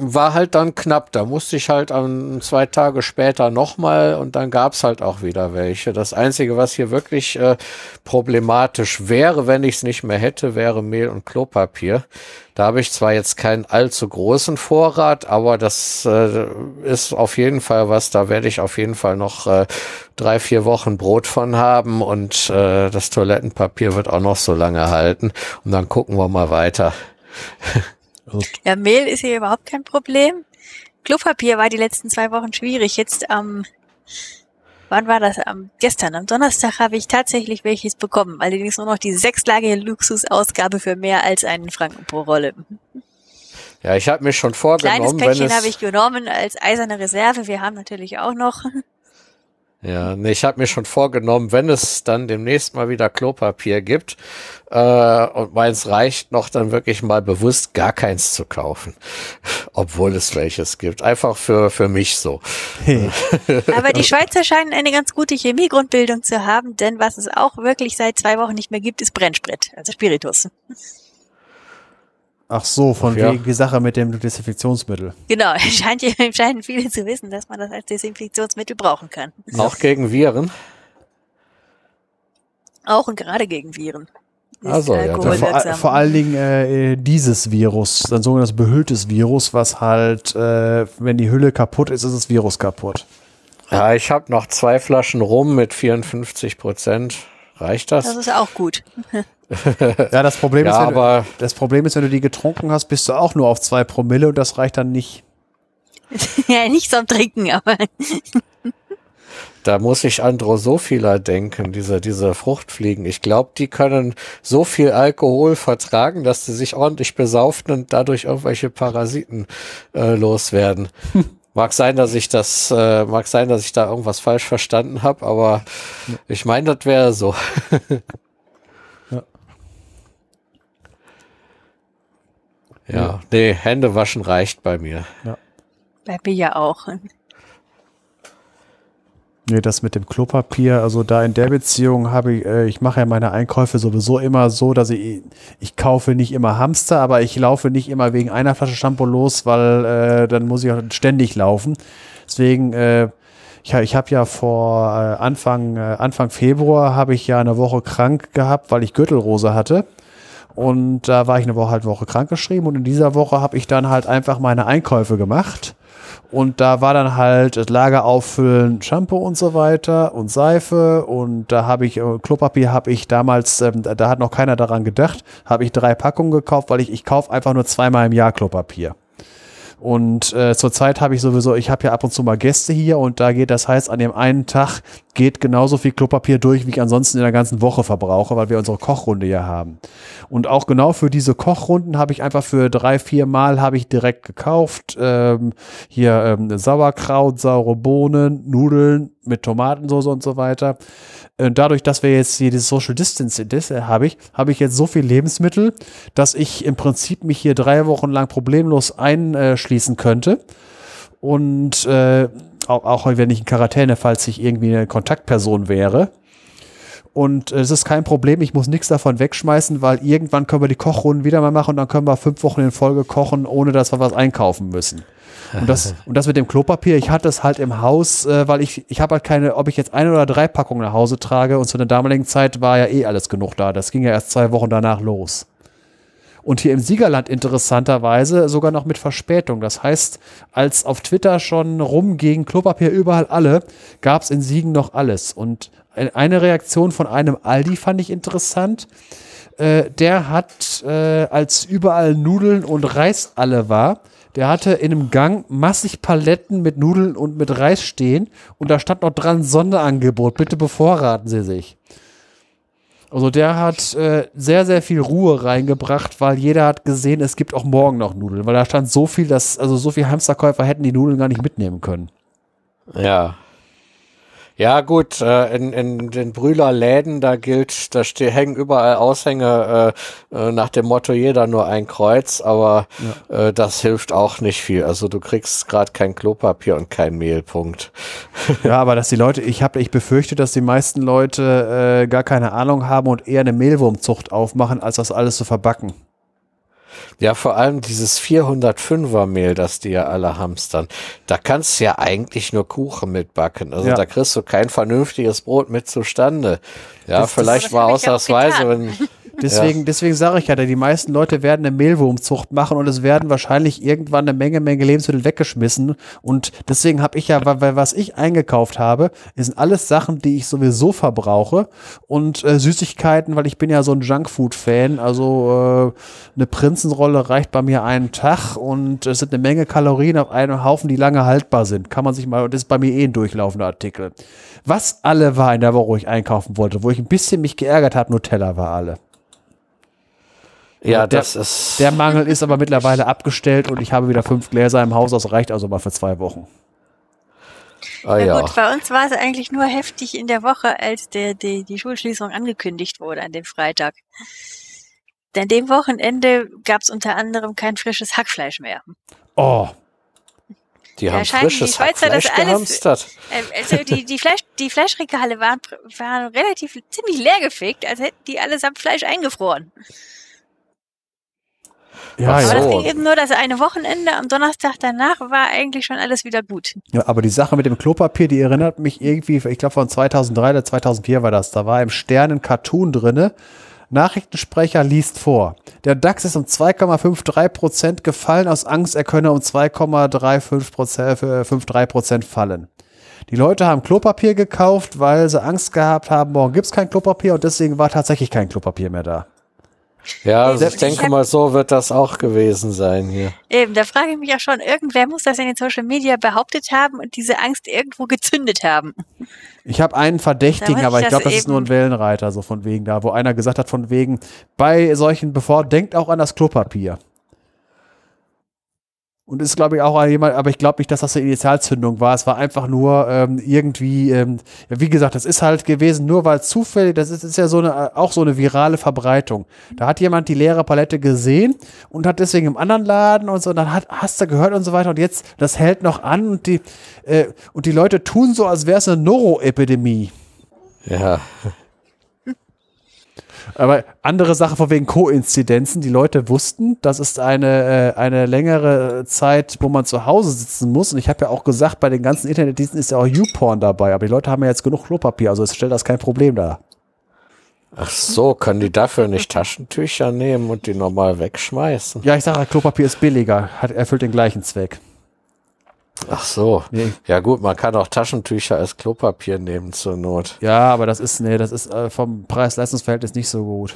war halt dann knapp. Da musste ich halt an zwei Tage später nochmal und dann gab's halt auch wieder welche. Das Einzige, was hier wirklich äh, problematisch wäre, wenn ich es nicht mehr hätte, wäre Mehl und Klopapier. Da habe ich zwar jetzt keinen allzu großen Vorrat, aber das äh, ist auf jeden Fall was. Da werde ich auf jeden Fall noch äh, drei, vier Wochen Brot von haben und äh, das Toilettenpapier wird auch noch so lange halten. Und dann gucken wir mal weiter.
Ja, Mehl ist hier überhaupt kein Problem. Klopapier war die letzten zwei Wochen schwierig. Jetzt am, wann war das? Am, gestern, am Donnerstag habe ich tatsächlich welches bekommen. Allerdings nur noch die sechslagige Luxusausgabe für mehr als einen Franken pro Rolle.
Ja, ich habe mir schon
Kleines
vorgenommen, wenn
Päckchen habe ich genommen als eiserne Reserve. Wir haben natürlich auch noch.
Ja, nee, ich habe mir schon vorgenommen, wenn es dann demnächst mal wieder Klopapier gibt äh, und meins reicht noch, dann wirklich mal bewusst gar keins zu kaufen, obwohl es welches gibt. Einfach für für mich so.
Aber die Schweizer scheinen eine ganz gute Chemiegrundbildung zu haben, denn was es auch wirklich seit zwei Wochen nicht mehr gibt, ist Brennsprit, also Spiritus.
Ach so, von
Ach ja.
wegen die Sache mit dem Desinfektionsmittel.
Genau, scheint, scheinen viele zu wissen, dass man das als Desinfektionsmittel brauchen kann.
Auch gegen Viren.
Auch und gerade gegen Viren. Ist
Ach so, ja,
Ja, vor, vor allen Dingen äh, dieses Virus, ein sogenanntes behülltes Virus, was halt, äh, wenn die Hülle kaputt ist, ist das Virus kaputt.
Ja, ich habe noch zwei Flaschen rum mit 54 Prozent. Reicht das?
Das ist auch gut.
Ja, das Problem,
Ja,
ist, wenn
aber-
du, das Problem ist, wenn du die getrunken hast, bist du auch nur auf zwei Promille und das reicht dann nicht.
ja, nicht zum Trinken, aber
Da muss ich an Drosophila denken, diese, diese Fruchtfliegen. Ich glaube, die können so viel Alkohol vertragen, dass sie sich ordentlich besaufen und dadurch irgendwelche Parasiten äh, loswerden. Mag sein, dass ich das, äh, mag sein, dass ich da irgendwas falsch verstanden habe, aber ich meine, das wäre so.
Ja.
ja, nee, Hände waschen reicht bei mir.
Bei mir ja auch.
Nee, das mit dem Klopapier, also da in der Beziehung habe ich, äh, ich mache ja meine Einkäufe sowieso immer so, dass ich, ich kaufe nicht immer Hamster, aber ich laufe nicht immer wegen einer Flasche Shampoo los, weil äh, dann muss ich auch ständig laufen. Deswegen, äh, ich, ich habe ja vor äh, Anfang, äh, Anfang Februar habe ich ja eine Woche krank gehabt, weil ich Gürtelrose hatte. Und da war ich eine Woche halt Woche krankgeschrieben und in dieser Woche habe ich dann halt einfach meine Einkäufe gemacht. Und da war dann halt das Lager auffüllen, Shampoo und so weiter und Seife. Und da habe ich, äh, Klopapier habe ich damals, ähm, da hat noch keiner daran gedacht, habe ich drei Packungen gekauft, weil ich, ich kaufe einfach nur zweimal im Jahr Klopapier. Und äh, zurzeit habe ich sowieso, ich habe ja ab und zu mal Gäste hier und da geht, das heißt, an dem einen Tag geht genauso viel Klopapier durch, wie ich ansonsten in der ganzen Woche verbrauche, weil wir unsere Kochrunde hier haben. Und auch genau für diese Kochrunden habe ich einfach für drei, vier Mal habe ich direkt gekauft. Ähm, hier ähm, Sauerkraut, saure Bohnen, Nudeln mit Tomatensauce und so weiter. Äh, dadurch, dass wir jetzt hier dieses Social Distance das, äh, habe ich, habe ich jetzt so viel Lebensmittel, dass ich im Prinzip mich hier drei Wochen lang problemlos einschließen könnte. Und äh, auch, auch wenn ich in Quarantäne, falls ich irgendwie eine Kontaktperson wäre. Und es ist kein Problem, ich muss nichts davon wegschmeißen, weil irgendwann können wir die Kochrunden wieder mal machen und dann können wir fünf Wochen in Folge kochen, ohne dass wir was einkaufen müssen. Und das, und das mit dem Klopapier, ich hatte es halt im Haus, äh, weil ich, ich habe halt keine, ob ich jetzt eine oder drei Packungen nach Hause trage und zu der damaligen Zeit war ja eh alles genug da. Das ging ja erst zwei Wochen danach los. Und hier im Siegerland interessanterweise sogar noch mit Verspätung. Das heißt, als auf Twitter schon rumging, Klopapier überall alle, gab es in Siegen noch alles. Und eine Reaktion von einem Aldi fand ich interessant. Äh, der hat, äh, als überall Nudeln und Reis alle war, der hatte in einem Gang massig Paletten mit Nudeln und mit Reis stehen und da stand noch dran Sonderangebot. Bitte bevorraten Sie sich. Also der hat äh, sehr, sehr viel Ruhe reingebracht, weil jeder hat gesehen, es gibt auch morgen noch Nudeln, weil da stand so viel, dass, also so viel Hamsterkäufer hätten die Nudeln gar nicht mitnehmen können.
Ja. Ja, gut, äh, in, in den Brühler Läden, da gilt, da ste hängen überall Aushänge äh, äh, nach dem Motto jeder nur ein Kreuz, aber ja. äh, das hilft auch nicht viel. Also du kriegst gerade kein Klopapier und kein Mehlpunkt.
Ja, aber dass die Leute, ich habe, ich befürchte, dass die meisten Leute äh, gar keine Ahnung haben und eher eine Mehlwurmzucht aufmachen, als das alles zu verbacken.
Ja, vor allem dieses 405er Mehl, das die ja alle hamstern. Da kannst du ja eigentlich nur Kuchen mitbacken. Also ja. da kriegst du kein vernünftiges Brot mit zustande. Ja, das, vielleicht das, mal ausnahmsweise, wenn,
Deswegen, ja. deswegen sage ich ja, die meisten Leute werden eine Mehlwurmzucht machen und es werden wahrscheinlich irgendwann eine Menge, Menge Lebensmittel weggeschmissen. Und deswegen habe ich ja, weil was ich eingekauft habe, sind alles Sachen, die ich sowieso verbrauche und äh, Süßigkeiten, weil ich bin ja so ein Junkfood-Fan. Also äh, eine Prinzenrolle reicht bei mir einen Tag und es sind eine Menge Kalorien auf einem Haufen, die lange haltbar sind. Kann man sich mal, und das ist bei mir eh ein durchlaufender Artikel. Was alle war in der Woche, wo ich einkaufen wollte, wo ich ein bisschen mich geärgert habe, Nutella war alle.
Ja, der, das ist.
Der Mangel ist aber mittlerweile abgestellt und ich habe wieder fünf Gläser im Haus. Das reicht also mal für zwei Wochen.
Ah, ja, ja, gut, bei uns war es eigentlich nur heftig in der Woche, als der, die, die Schulschließung angekündigt wurde an dem Freitag. Denn dem Wochenende gab es unter anderem kein frisches Hackfleisch mehr.
Oh.
Die haben frisches Hackfleisch gehamstert.
Äh, also die, die, Fleisch, die Fleischregale waren, waren relativ ziemlich leergefegt, als hätten die allesamt Fleisch eingefroren. Ja, aber ja. das ging eben nur das eine Wochenende. Am Donnerstag danach war eigentlich schon alles wieder gut.
Ja, aber die Sache mit dem Klopapier, die erinnert mich irgendwie, ich glaube von 2003 oder 2004 war das. Da war im Stern ein Cartoon drinne. Nachrichtensprecher liest vor. Der DAX ist um 2,53 Prozent gefallen aus Angst, er könne um 2,35 Prozent fallen. Die Leute haben Klopapier gekauft, weil sie Angst gehabt haben, morgen gibt es kein Klopapier und deswegen war tatsächlich kein Klopapier mehr da.
Ja, also ich denke
ich hab-
mal, so wird das auch gewesen sein hier.
Eben, da frage ich mich auch schon, irgendwer muss das in den Social Media behauptet haben und diese Angst irgendwo gezündet haben.
Ich habe einen Verdächtigen, aber
ich
glaube,
das
ist nur ein. Wellenreiter, so von wegen da, wo einer gesagt hat, von wegen, bei solchen bevor, denkt auch an das Klopapier. Und ist, glaube ich, auch jemand, aber ich glaube nicht, dass das eine Initialzündung war. Es war einfach nur ähm, irgendwie, ähm, wie gesagt, das ist halt gewesen, nur weil zufällig, das ist, ist ja so eine, auch so eine virale Verbreitung. Da hat jemand die leere Palette gesehen und hat deswegen im anderen Laden und so, und dann hat, hast du gehört und so weiter und jetzt, das hält noch an und die, äh, und die Leute tun so, als wäre es eine Neuroepidemie.
Ja,
Aber andere Sache von wegen Koinzidenzen. Die Leute wussten, das ist eine, äh, eine längere Zeit, wo man zu Hause sitzen muss. Und ich habe ja auch gesagt, bei den ganzen Internetdiensten ist ja auch YouPorn dabei. Aber die Leute haben ja jetzt genug Klopapier, also es stellt das kein Problem dar.
ach so, können die dafür nicht Taschentücher nehmen und die normal wegschmeißen?
Ja, ich sage, Klopapier ist billiger, hat, erfüllt den gleichen Zweck.
Ach so.
Nee.
Ja gut, man kann auch Taschentücher als Klopapier nehmen zur Not.
Ja, aber das ist, nee, das ist äh, vom Preis-Leistungs-Verhältnis nicht so gut.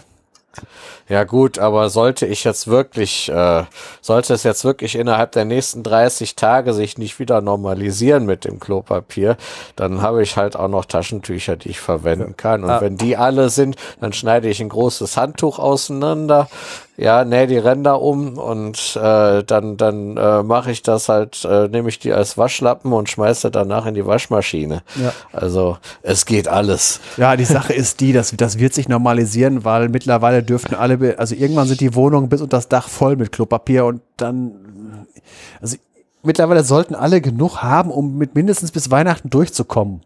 Ja gut, aber sollte ich jetzt wirklich, äh, sollte es jetzt wirklich innerhalb der nächsten 30 Tage sich nicht wieder normalisieren mit dem Klopapier, dann habe ich halt auch noch Taschentücher, die ich verwenden kann. Und
Ah.
wenn die alle sind, dann schneide ich ein großes Handtuch auseinander, ja, nähe die Ränder um und äh, dann, dann äh, mache ich das halt, äh, nehme ich die als Waschlappen und schmeiße danach in die Waschmaschine.
Ja.
Also es geht alles.
Ja, die Sache ist die, dass das wird sich normalisieren, weil mittlerweile dürften alle, also irgendwann sind die Wohnungen bis unter das Dach voll mit Klopapier und dann, also mittlerweile sollten alle genug haben, um mit mindestens bis Weihnachten durchzukommen.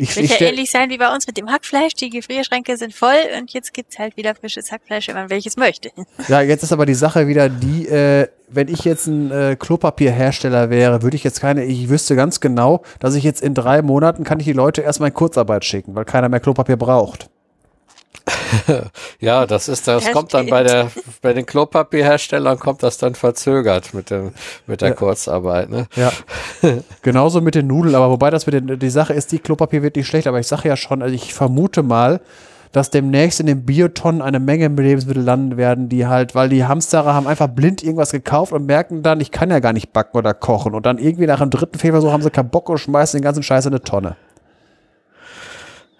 Ich,
Wird
ich
ja ähnlich sein wie bei uns mit dem Hackfleisch. Die Gefrierschränke sind voll und jetzt gibt's halt wieder frisches Hackfleisch, wenn man welches möchte.
ja, jetzt ist aber die Sache wieder die, äh, wenn ich jetzt ein äh, Klopapierhersteller wäre, würde ich jetzt keine, ich wüsste ganz genau, dass ich jetzt in drei Monaten kann ich die Leute erstmal in Kurzarbeit schicken, weil keiner mehr Klopapier braucht.
Ja, das ist, das
Das
kommt dann bei der, bei den Klopapierherstellern kommt das dann verzögert mit dem, mit der
Ja.
Kurzarbeit, ne?
Ja. Genauso mit den Nudeln, aber wobei das mit den, die Sache ist, die Klopapier wird nicht schlecht, aber ich sage ja schon, also ich vermute mal, dass demnächst in den Biotonnen eine Menge Lebensmittel landen werden, die halt, weil die Hamsterer haben einfach blind irgendwas gekauft und merken dann, ich kann ja gar nicht backen oder kochen und dann irgendwie nach dem dritten Fehlversuch haben sie keinen Bock und schmeißen den ganzen Scheiß in eine Tonne.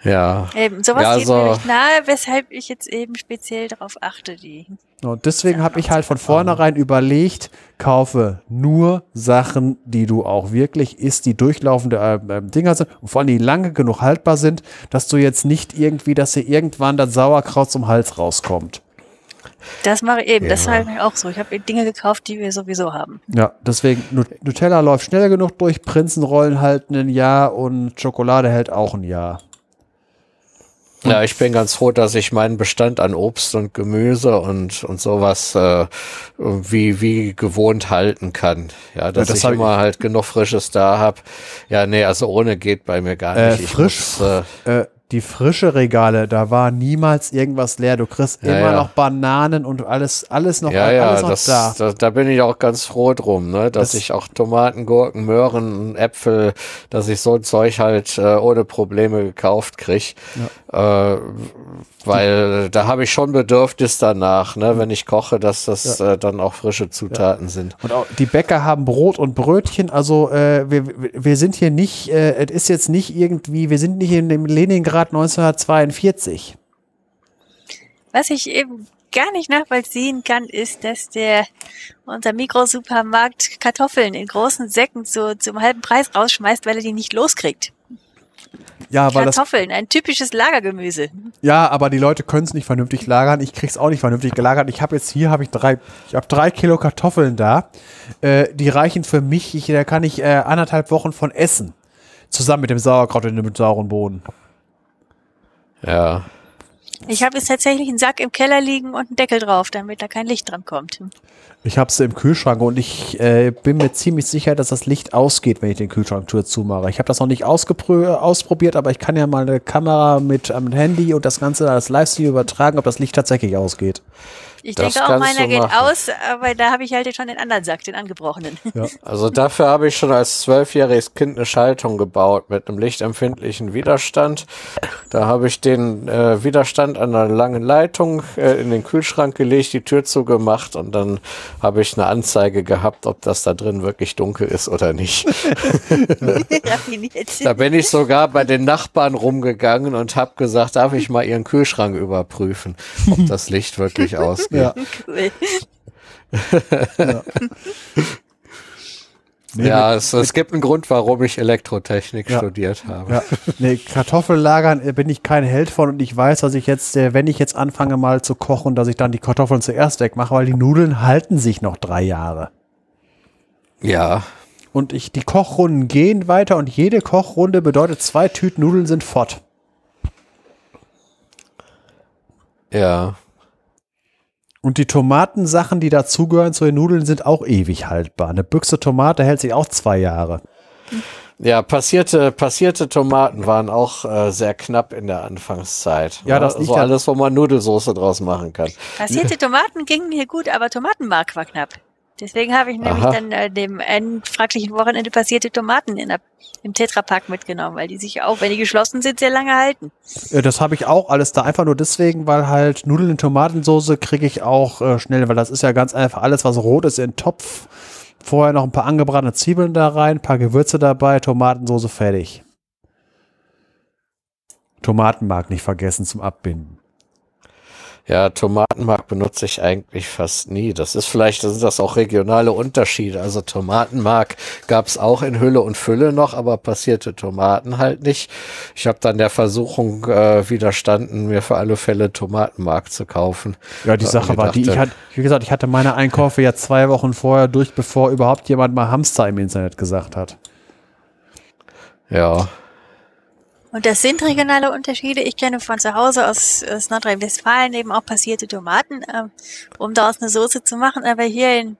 Ja.
Eben, sowas
Ja,
geht mir
also-
nicht nahe, weshalb ich jetzt eben speziell darauf achte, die.
Und deswegen habe ich halt von vornherein überlegt, kaufe nur Sachen, die du auch wirklich isst, die durchlaufende äh, äh, Dinger sind und vor allem die lange genug haltbar sind, dass du jetzt nicht irgendwie, dass dir irgendwann das Sauerkraut zum Hals rauskommt.
Das mache ich eben, das
Ja.
halt mir auch so. Ich habe Dinge gekauft, die wir sowieso haben.
Ja, deswegen Nu- Nutella läuft schnell genug durch, Prinzenrollen halten ein Jahr und Schokolade hält auch ein Jahr.
Ja, ich bin ganz froh, dass ich meinen Bestand an Obst und Gemüse und, und sowas äh, wie, wie gewohnt halten kann. Ja, dass
das
ich
hab ich-
immer halt genug Frisches da hab. Ja, nee, also ohne geht bei mir gar
Äh,
nicht. Ich
frisch,
muss, äh,
äh, die frische Regale, da war niemals irgendwas leer. Du kriegst
Ja,
immer
ja.
noch Bananen und alles, alles noch,
ja,
alles
ja,
noch
das,
da.
da. Da bin ich auch ganz froh drum, ne, dass
Das-
ich auch Tomaten, Gurken, Möhren, Äpfel, dass ich so ein Zeug halt äh, ohne Probleme gekauft krieg. Äh, weil da habe ich schon Bedürfnis danach, ne, wenn ich koche, dass das äh, dann auch frische Zutaten sind.
Und auch die Bäcker haben Brot und Brötchen. Also äh, wir, wir sind hier nicht, äh, es ist jetzt nicht irgendwie, wir sind nicht in dem Leningrad 1942.
Was ich eben gar nicht nachvollziehen kann, ist, dass der unser Mikrosupermarkt Kartoffeln in großen Säcken zu, zum halben Preis rausschmeißt, weil er die nicht loskriegt.
Ja, weil das,
Kartoffeln, ein typisches Lagergemüse.
ja, aber die Leute können es nicht vernünftig lagern. Ich krieg's auch nicht vernünftig gelagert. Ich habe jetzt hier habe ich drei, ich habe drei Kilo Kartoffeln da. Äh, die reichen für mich. Ich, da kann ich äh, anderthalb Wochen von essen. Zusammen mit dem Sauerkraut und dem sauren Boden.
Ja.
Ich habe jetzt tatsächlich einen Sack im Keller liegen und einen Deckel drauf, damit da kein Licht dran kommt.
Ich habe sie im Kühlschrank und ich äh, bin mir ziemlich sicher, dass das Licht ausgeht, wenn ich den Kühlschrank Tür zumache. Ich habe das noch nicht ausprobiert, aber ich kann ja mal eine Kamera mit am Handy und das Ganze als Livestream übertragen, ob das Licht tatsächlich ausgeht.
Ich
Das
denke auch, meiner geht
machen.
aus, aber da habe ich halt schon den anderen Sack, den angebrochenen.
Also dafür habe ich schon als zwölfjähriges Kind eine Schaltung gebaut mit einem lichtempfindlichen Widerstand. Da habe ich den äh, Widerstand an einer langen Leitung äh, in den Kühlschrank gelegt, die Tür zugemacht und dann habe ich eine Anzeige gehabt, ob das da drin wirklich dunkel ist oder nicht. Da bin ich sogar bei den Nachbarn rumgegangen und habe gesagt, darf ich mal ihren Kühlschrank überprüfen, ob das Licht wirklich ausgeht.
Ja.
Cool.
Nee,
Ja, es, es gibt einen Grund, warum ich Elektrotechnik
Ja.
studiert habe.
Ja, nee, Kartoffellagern äh, bin ich kein Held von und ich weiß, dass ich jetzt, äh, wenn ich jetzt anfange mal zu kochen, dass ich dann die Kartoffeln zuerst wegmache, weil die Nudeln halten sich noch drei Jahre.
Ja,
Und ich, die Kochrunden gehen weiter und jede Kochrunde bedeutet, zwei Tüten Nudeln sind fort.
ja.
Und die Tomatensachen, die dazugehören zu den Nudeln, sind auch ewig haltbar. Eine Büchse Tomate hält sich auch zwei Jahre.
Ja, passierte, passierte Tomaten waren auch äh, sehr knapp in der Anfangszeit.
Ja, das liegt
so alles, wo man Nudelsoße draus machen kann.
Passierte Tomaten gingen mir gut, aber Tomatenmark war knapp. Deswegen habe ich nämlich
Aha.
dann äh, dem fraglichen Wochenende passierte Tomaten in der, im Tetrapack mitgenommen, weil die sich auch, wenn die geschlossen sind, sehr lange halten.
Äh, Das habe ich auch alles da einfach nur deswegen, weil halt Nudeln in Tomatensoße kriege ich auch äh, schnell, weil das ist ja ganz einfach alles, was rot ist, in den Topf. Vorher noch ein paar angebratene Zwiebeln da rein, ein paar Gewürze dabei, Tomatensoße fertig. Tomatenmark nicht vergessen zum Abbinden.
Ja, Tomatenmark benutze ich eigentlich fast nie. Das ist vielleicht, sind das auch regionale Unterschiede. Also Tomatenmark gab es auch in Hülle und Fülle noch, aber passierte Tomaten halt nicht. Ich habe dann der Versuchung äh, widerstanden, mir für alle Fälle Tomatenmark zu kaufen.
Ja, die Sache war die, ich hatte, wie gesagt, ich hatte meine Einkäufe ja zwei Wochen vorher durch, bevor überhaupt jemand mal Hamster im Internet gesagt hat.
Ja,
Und das sind regionale Unterschiede. Ich kenne von zu Hause aus, aus Nordrhein-Westfalen eben auch passierte Tomaten, ähm, um daraus eine Soße zu machen. Aber hier in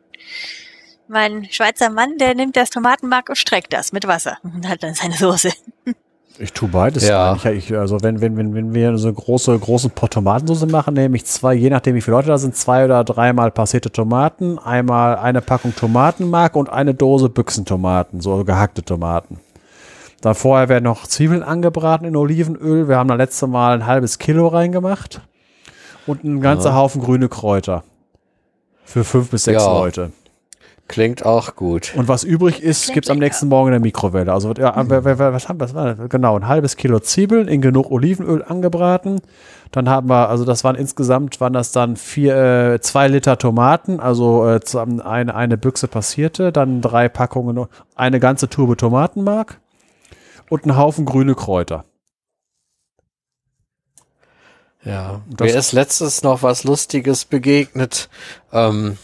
mein Schweizer Mann, der nimmt das Tomatenmark und streckt das mit Wasser und hat dann seine Soße.
Ich tue beides.
Ja.
Ich, also wenn, wenn, wenn, wenn wir so eine große, großen Pot Tomatensauce machen, nehme ich zwei, je nachdem wie viele Leute da sind, zwei oder dreimal passierte Tomaten, einmal eine Packung Tomatenmark und eine Dose Büchsentomaten, so gehackte Tomaten. Dann vorher werden noch Zwiebeln angebraten in Olivenöl. Wir haben da letzte Mal ein halbes Kilo reingemacht und einen ganzen Haufen grüne Kräuter. Für fünf bis sechs
Ja.
Leute.
klingt auch gut.
Und was übrig ist,
Klingt
gibt's am nächsten Morgen in der Mikrowelle. Also ja, wer- was haben wir? Was war das? Genau, ein halbes Kilo Zwiebeln in genug Olivenöl angebraten. Dann haben wir, also das waren insgesamt, waren das dann vier, äh, zwei Liter Tomaten, also äh, zusammen eine, eine Büchse passierte, dann drei Packungen, eine ganze Tube Tomatenmark und einen Haufen grüne Kräuter.
Ja,
Das-
mir ist letztens noch was Lustiges begegnet. Ähm,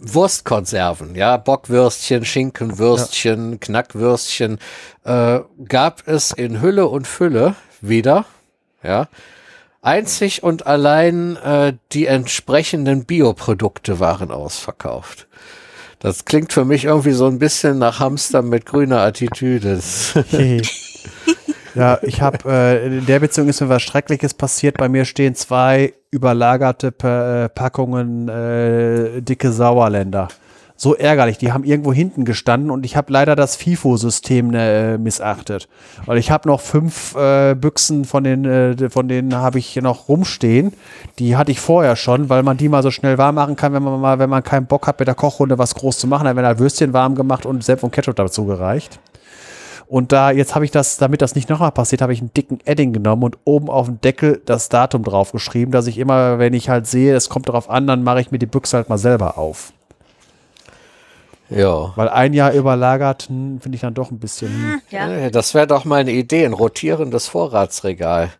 Wurstkonserven, ja, Bockwürstchen, Schinkenwürstchen, Knackwürstchen, äh, gab es in Hülle und Fülle wieder, ja. Einzig und allein äh, die entsprechenden Bioprodukte waren ausverkauft. Das klingt für mich irgendwie so ein bisschen nach Hamster mit grüner Attitüde.
Ja, ich habe äh, in der Beziehung ist mir was Schreckliches passiert. Bei mir stehen zwei überlagerte Pa- äh, Packungen äh, dicke Sauerländer. So ärgerlich. Die haben irgendwo hinten gestanden und ich habe leider das FIFO-System äh, missachtet. Weil ich habe noch fünf äh, Büchsen von den, äh, von denen habe ich noch rumstehen. Die hatte ich vorher schon, weil man die mal so schnell warm machen kann, wenn man mal, wenn man keinen Bock hat, mit der Kochrunde was groß zu machen, dann werden halt Würstchen warm gemacht und Senf und Ketchup dazu gereicht. Und da, jetzt habe ich das, damit das nicht nochmal passiert, habe ich einen dicken Edding genommen und oben auf dem Deckel das Datum draufgeschrieben, dass ich immer, wenn ich halt sehe, es kommt darauf an, dann mache ich mir die Büchse halt mal selber auf.
Ja.
Weil ein Jahr überlagert, hm, finde ich dann doch ein bisschen. Hm.
Ja.
Ja, Das wäre doch mal eine Idee, ein rotierendes Vorratsregal.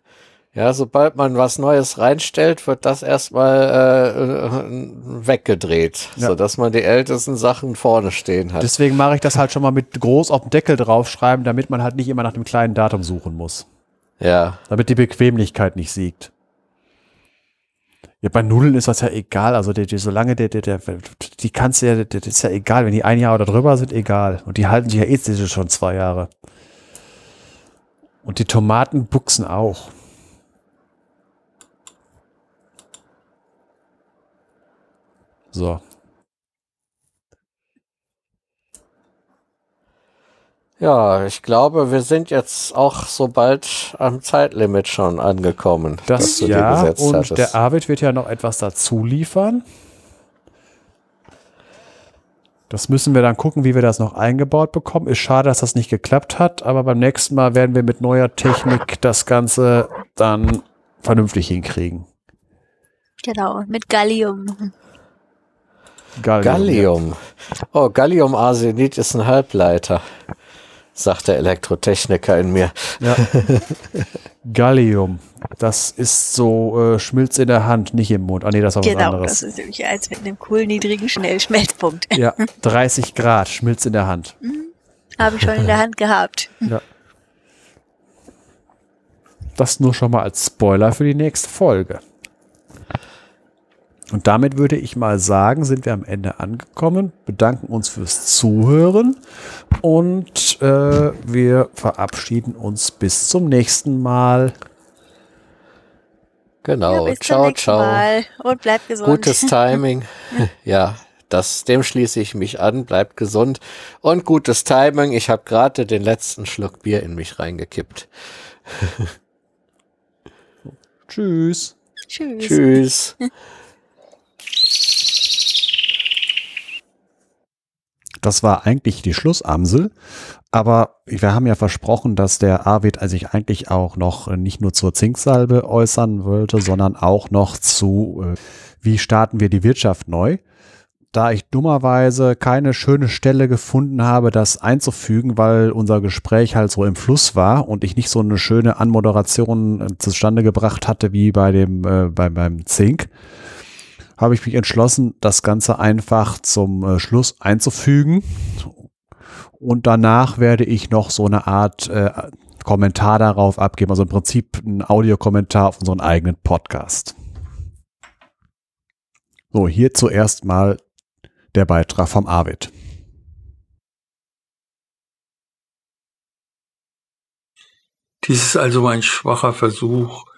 Ja, sobald man was Neues reinstellt, wird das erstmal äh, weggedreht,
Ja.
sodass man die ältesten Sachen vorne stehen hat.
Deswegen mache ich das halt schon mal mit groß auf dem Deckel draufschreiben, damit man halt nicht immer nach dem kleinen Datum suchen muss.
ja,
Damit die Bequemlichkeit nicht siegt. Ja, bei Nudeln ist das ja egal. Also, die, die, solange der, der, der, die kannst du ja, das ist ja egal. Wenn die ein Jahr oder drüber sind, egal. Und die halten sich ja eh schon zwei Jahre. Und die Tomatenbuchsen auch. So.
Ja, ich glaube, wir sind jetzt auch so bald am Zeitlimit schon angekommen.
Das
du dir
ja,
gesetzt
und
hattest.
der Arvid wird ja noch etwas dazu liefern. Das müssen wir dann gucken, wie wir das noch eingebaut bekommen. Ist schade, dass das nicht geklappt hat, aber beim nächsten Mal werden wir mit neuer Technik das Ganze dann vernünftig hinkriegen.
Genau, mit Gallium.
Gallium.
Gallium. Oh, Galliumarsenid ist ein Halbleiter, sagt der Elektrotechniker in mir.
Ja. Gallium. Das ist so äh, Schmilz in der Hand, nicht im Mund. Ah nee, das ist auch was
Genau,
anderes.
das ist nämlich eins mit einem kohlniedrigen Schnellschmelzpunkt.
Ja, 30 Grad, Schmilz in der Hand.
Habe ich schon in der Hand gehabt.
Ja. Das nur schon mal als Spoiler für die nächste Folge. Und damit würde ich mal sagen, sind wir am Ende angekommen, bedanken uns fürs Zuhören und äh, wir verabschieden uns bis zum nächsten Mal.
Genau.
Ja, bis zum
ciao,
nächsten
ciao.
Mal. Und bleibt gesund.
Gutes Timing. ja, das, dem schließe ich mich an. Bleibt gesund. Und gutes Timing. Ich habe gerade den letzten Schluck Bier in mich reingekippt.
Tschüss.
Tschüss.
Tschüss.
Das war eigentlich die Schlussamsel. Aber wir haben ja versprochen, dass der Arvid sich eigentlich auch noch nicht nur zur Zinksalbe äußern wollte, sondern auch noch zu, äh, wie starten wir die Wirtschaft neu. Da ich dummerweise keine schöne Stelle gefunden habe, das einzufügen, weil unser Gespräch halt so im Fluss war und ich nicht so eine schöne Anmoderation äh, zustande gebracht hatte wie bei dem, äh, bei, beim Zink, habe ich mich entschlossen, das Ganze einfach zum äh, Schluss einzufügen. Und danach werde ich noch so eine Art äh, Kommentar darauf abgeben, also im Prinzip ein Audiokommentar auf unseren eigenen Podcast. So, hier zuerst mal der Beitrag vom Arvid.
Dies ist also mein schwacher Versuch,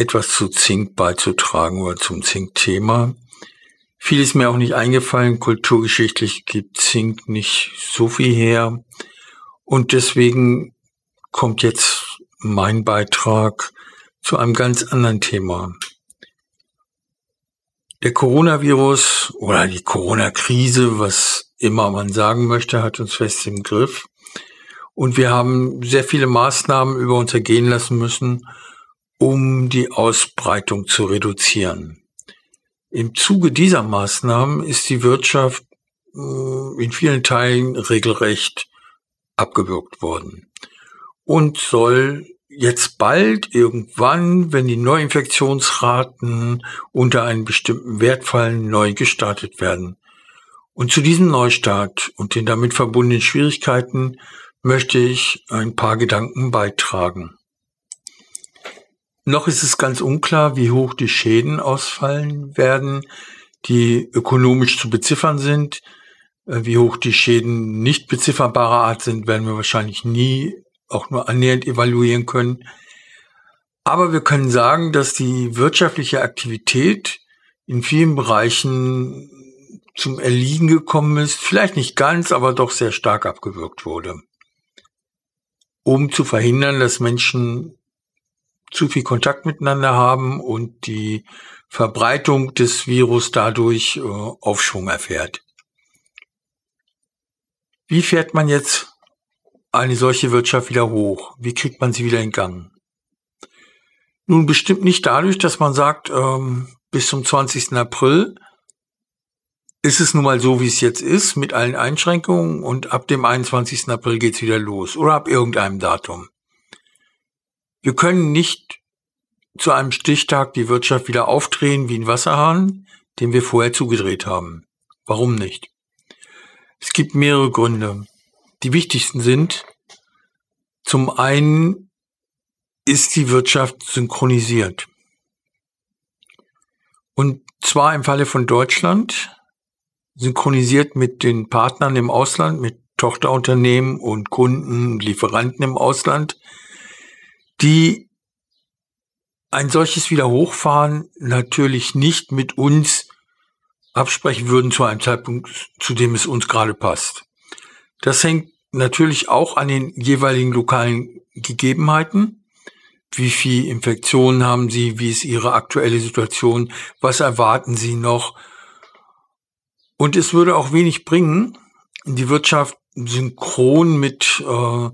etwas zu Zink beizutragen oder zum Zink-Thema. Viel ist mir auch nicht eingefallen. Kulturgeschichtlich gibt Zink nicht so viel her. Und deswegen kommt jetzt mein Beitrag zu einem ganz anderen Thema. Der Coronavirus oder die Corona-Krise, was immer man sagen möchte, hat uns fest im Griff. Und wir haben sehr viele Maßnahmen über uns ergehen lassen müssen, um die Ausbreitung zu reduzieren. Im Zuge dieser Maßnahmen ist die Wirtschaft äh, in vielen Teilen regelrecht abgewürgt worden und soll jetzt bald irgendwann, wenn die Neuinfektionsraten unter einen bestimmten Wert fallen, neu gestartet werden. Und zu diesem Neustart und den damit verbundenen Schwierigkeiten möchte ich ein paar Gedanken beitragen. Noch ist es ganz unklar, wie hoch die Schäden ausfallen werden, die ökonomisch zu beziffern sind. Äh, Wie hoch die Schäden nicht bezifferbarer Art sind, werden wir wahrscheinlich nie auch nur annähernd evaluieren können. Aber wir können sagen, dass die wirtschaftliche Aktivität in vielen Bereichen zum Erliegen gekommen ist. Vielleicht nicht ganz, aber doch sehr stark abgewürgt wurde. Um zu verhindern, dass Menschen zu viel Kontakt miteinander haben und die Verbreitung des Virus dadurch äh, Aufschwung erfährt. Wie fährt man jetzt eine solche Wirtschaft wieder hoch? Wie kriegt man sie wieder in Gang? Nun bestimmt nicht dadurch, dass man sagt, ähm, bis zum 20. April ist es nun mal so, wie es jetzt ist, mit allen Einschränkungen und ab dem 21. April geht's wieder los oder ab irgendeinem Datum. Wir können nicht zu einem Stichtag die Wirtschaft wieder aufdrehen wie ein Wasserhahn, den wir vorher zugedreht haben. Warum nicht? Es gibt mehrere Gründe. Die wichtigsten sind, zum einen ist die Wirtschaft synchronisiert. Und zwar im Falle von Deutschland synchronisiert mit den Partnern im Ausland, mit Tochterunternehmen und Kunden, Lieferanten im Ausland, die ein solches Wiederhochfahren natürlich nicht mit uns absprechen würden zu einem Zeitpunkt, zu dem es uns gerade passt. Das hängt natürlich auch an den jeweiligen lokalen Gegebenheiten. Wie viel Infektionen haben Sie? Wie ist Ihre aktuelle Situation? Was erwarten Sie noch? Und es würde auch wenig bringen, die Wirtschaft synchron mit äh,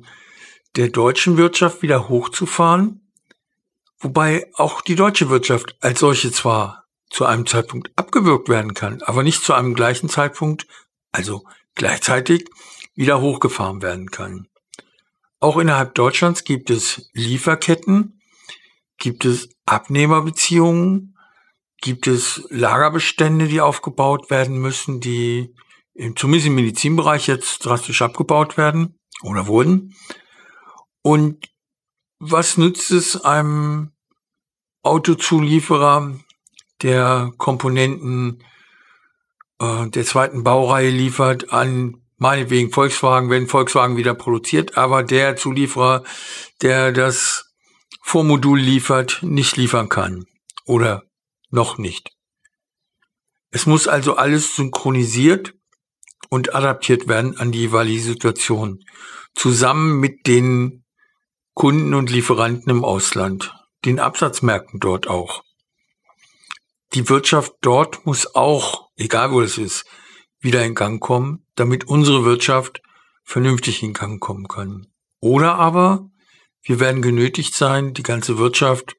der deutschen Wirtschaft wieder hochzufahren, wobei auch die deutsche Wirtschaft als solche zwar zu einem Zeitpunkt abgewürgt werden kann, aber nicht zu einem gleichen Zeitpunkt, also gleichzeitig wieder hochgefahren werden kann. Auch innerhalb Deutschlands gibt es Lieferketten, gibt es Abnehmerbeziehungen, gibt es Lagerbestände, die aufgebaut werden müssen, die zumindest im Medizinbereich jetzt drastisch abgebaut werden oder wurden. Und was nützt es einem Autozulieferer, der Komponenten äh, der zweiten Baureihe liefert an meinetwegen Volkswagen, wenn Volkswagen wieder produziert, aber der Zulieferer, der das Vormodul liefert, nicht liefern kann oder noch nicht. Es muss also alles synchronisiert und adaptiert werden an die jeweilige Situation, zusammen mit den Kunden und Lieferanten im Ausland, den Absatzmärkten dort auch. Die Wirtschaft dort muss auch, egal wo es ist, wieder in Gang kommen, damit unsere Wirtschaft vernünftig in Gang kommen kann. Oder aber wir werden genötigt sein, die ganze Wirtschaft,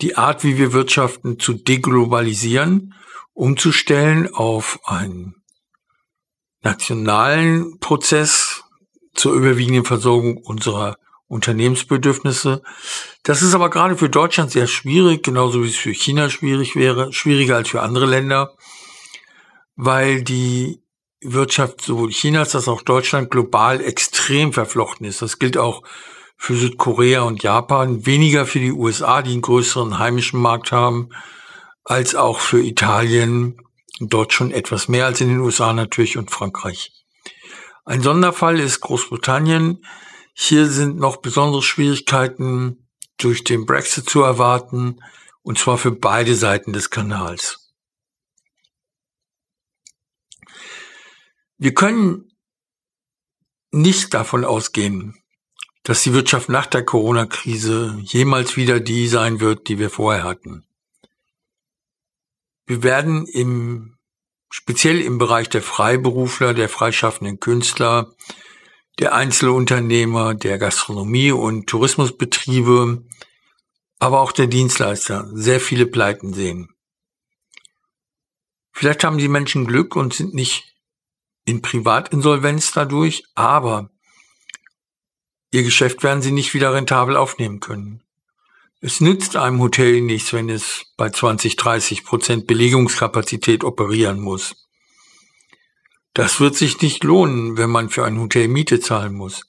die Art, wie wir wirtschaften, zu deglobalisieren, umzustellen auf einen nationalen Prozess zur überwiegenden Versorgung unserer Unternehmensbedürfnisse. Das ist aber gerade für Deutschland sehr schwierig, genauso wie es für China schwierig wäre, schwieriger als für andere Länder, weil die Wirtschaft sowohl Chinas als auch Deutschland global extrem verflochten ist. Das gilt auch für Südkorea und Japan, weniger für die USA, die einen größeren heimischen Markt haben, als auch für Italien, dort schon etwas mehr als in den USA natürlich und Frankreich. Ein Sonderfall ist Großbritannien. Hier sind noch besondere Schwierigkeiten durch den Brexit zu erwarten, und zwar für beide Seiten des Kanals. Wir können nicht davon ausgehen, dass die Wirtschaft nach der Corona-Krise jemals wieder die sein wird, die wir vorher hatten. Wir werden im, speziell im Bereich der Freiberufler, der freischaffenden Künstler, der Einzelunternehmer, der Gastronomie und Tourismusbetriebe, aber auch der Dienstleister sehr viele Pleiten sehen. Vielleicht haben die Menschen Glück und sind nicht in Privatinsolvenz dadurch, aber ihr Geschäft werden sie nicht wieder rentabel aufnehmen können. Es nützt einem Hotel nichts, wenn es bei 20, 30 Prozent Belegungskapazität operieren muss. Das wird sich nicht lohnen, wenn man für ein Hotel Miete zahlen muss.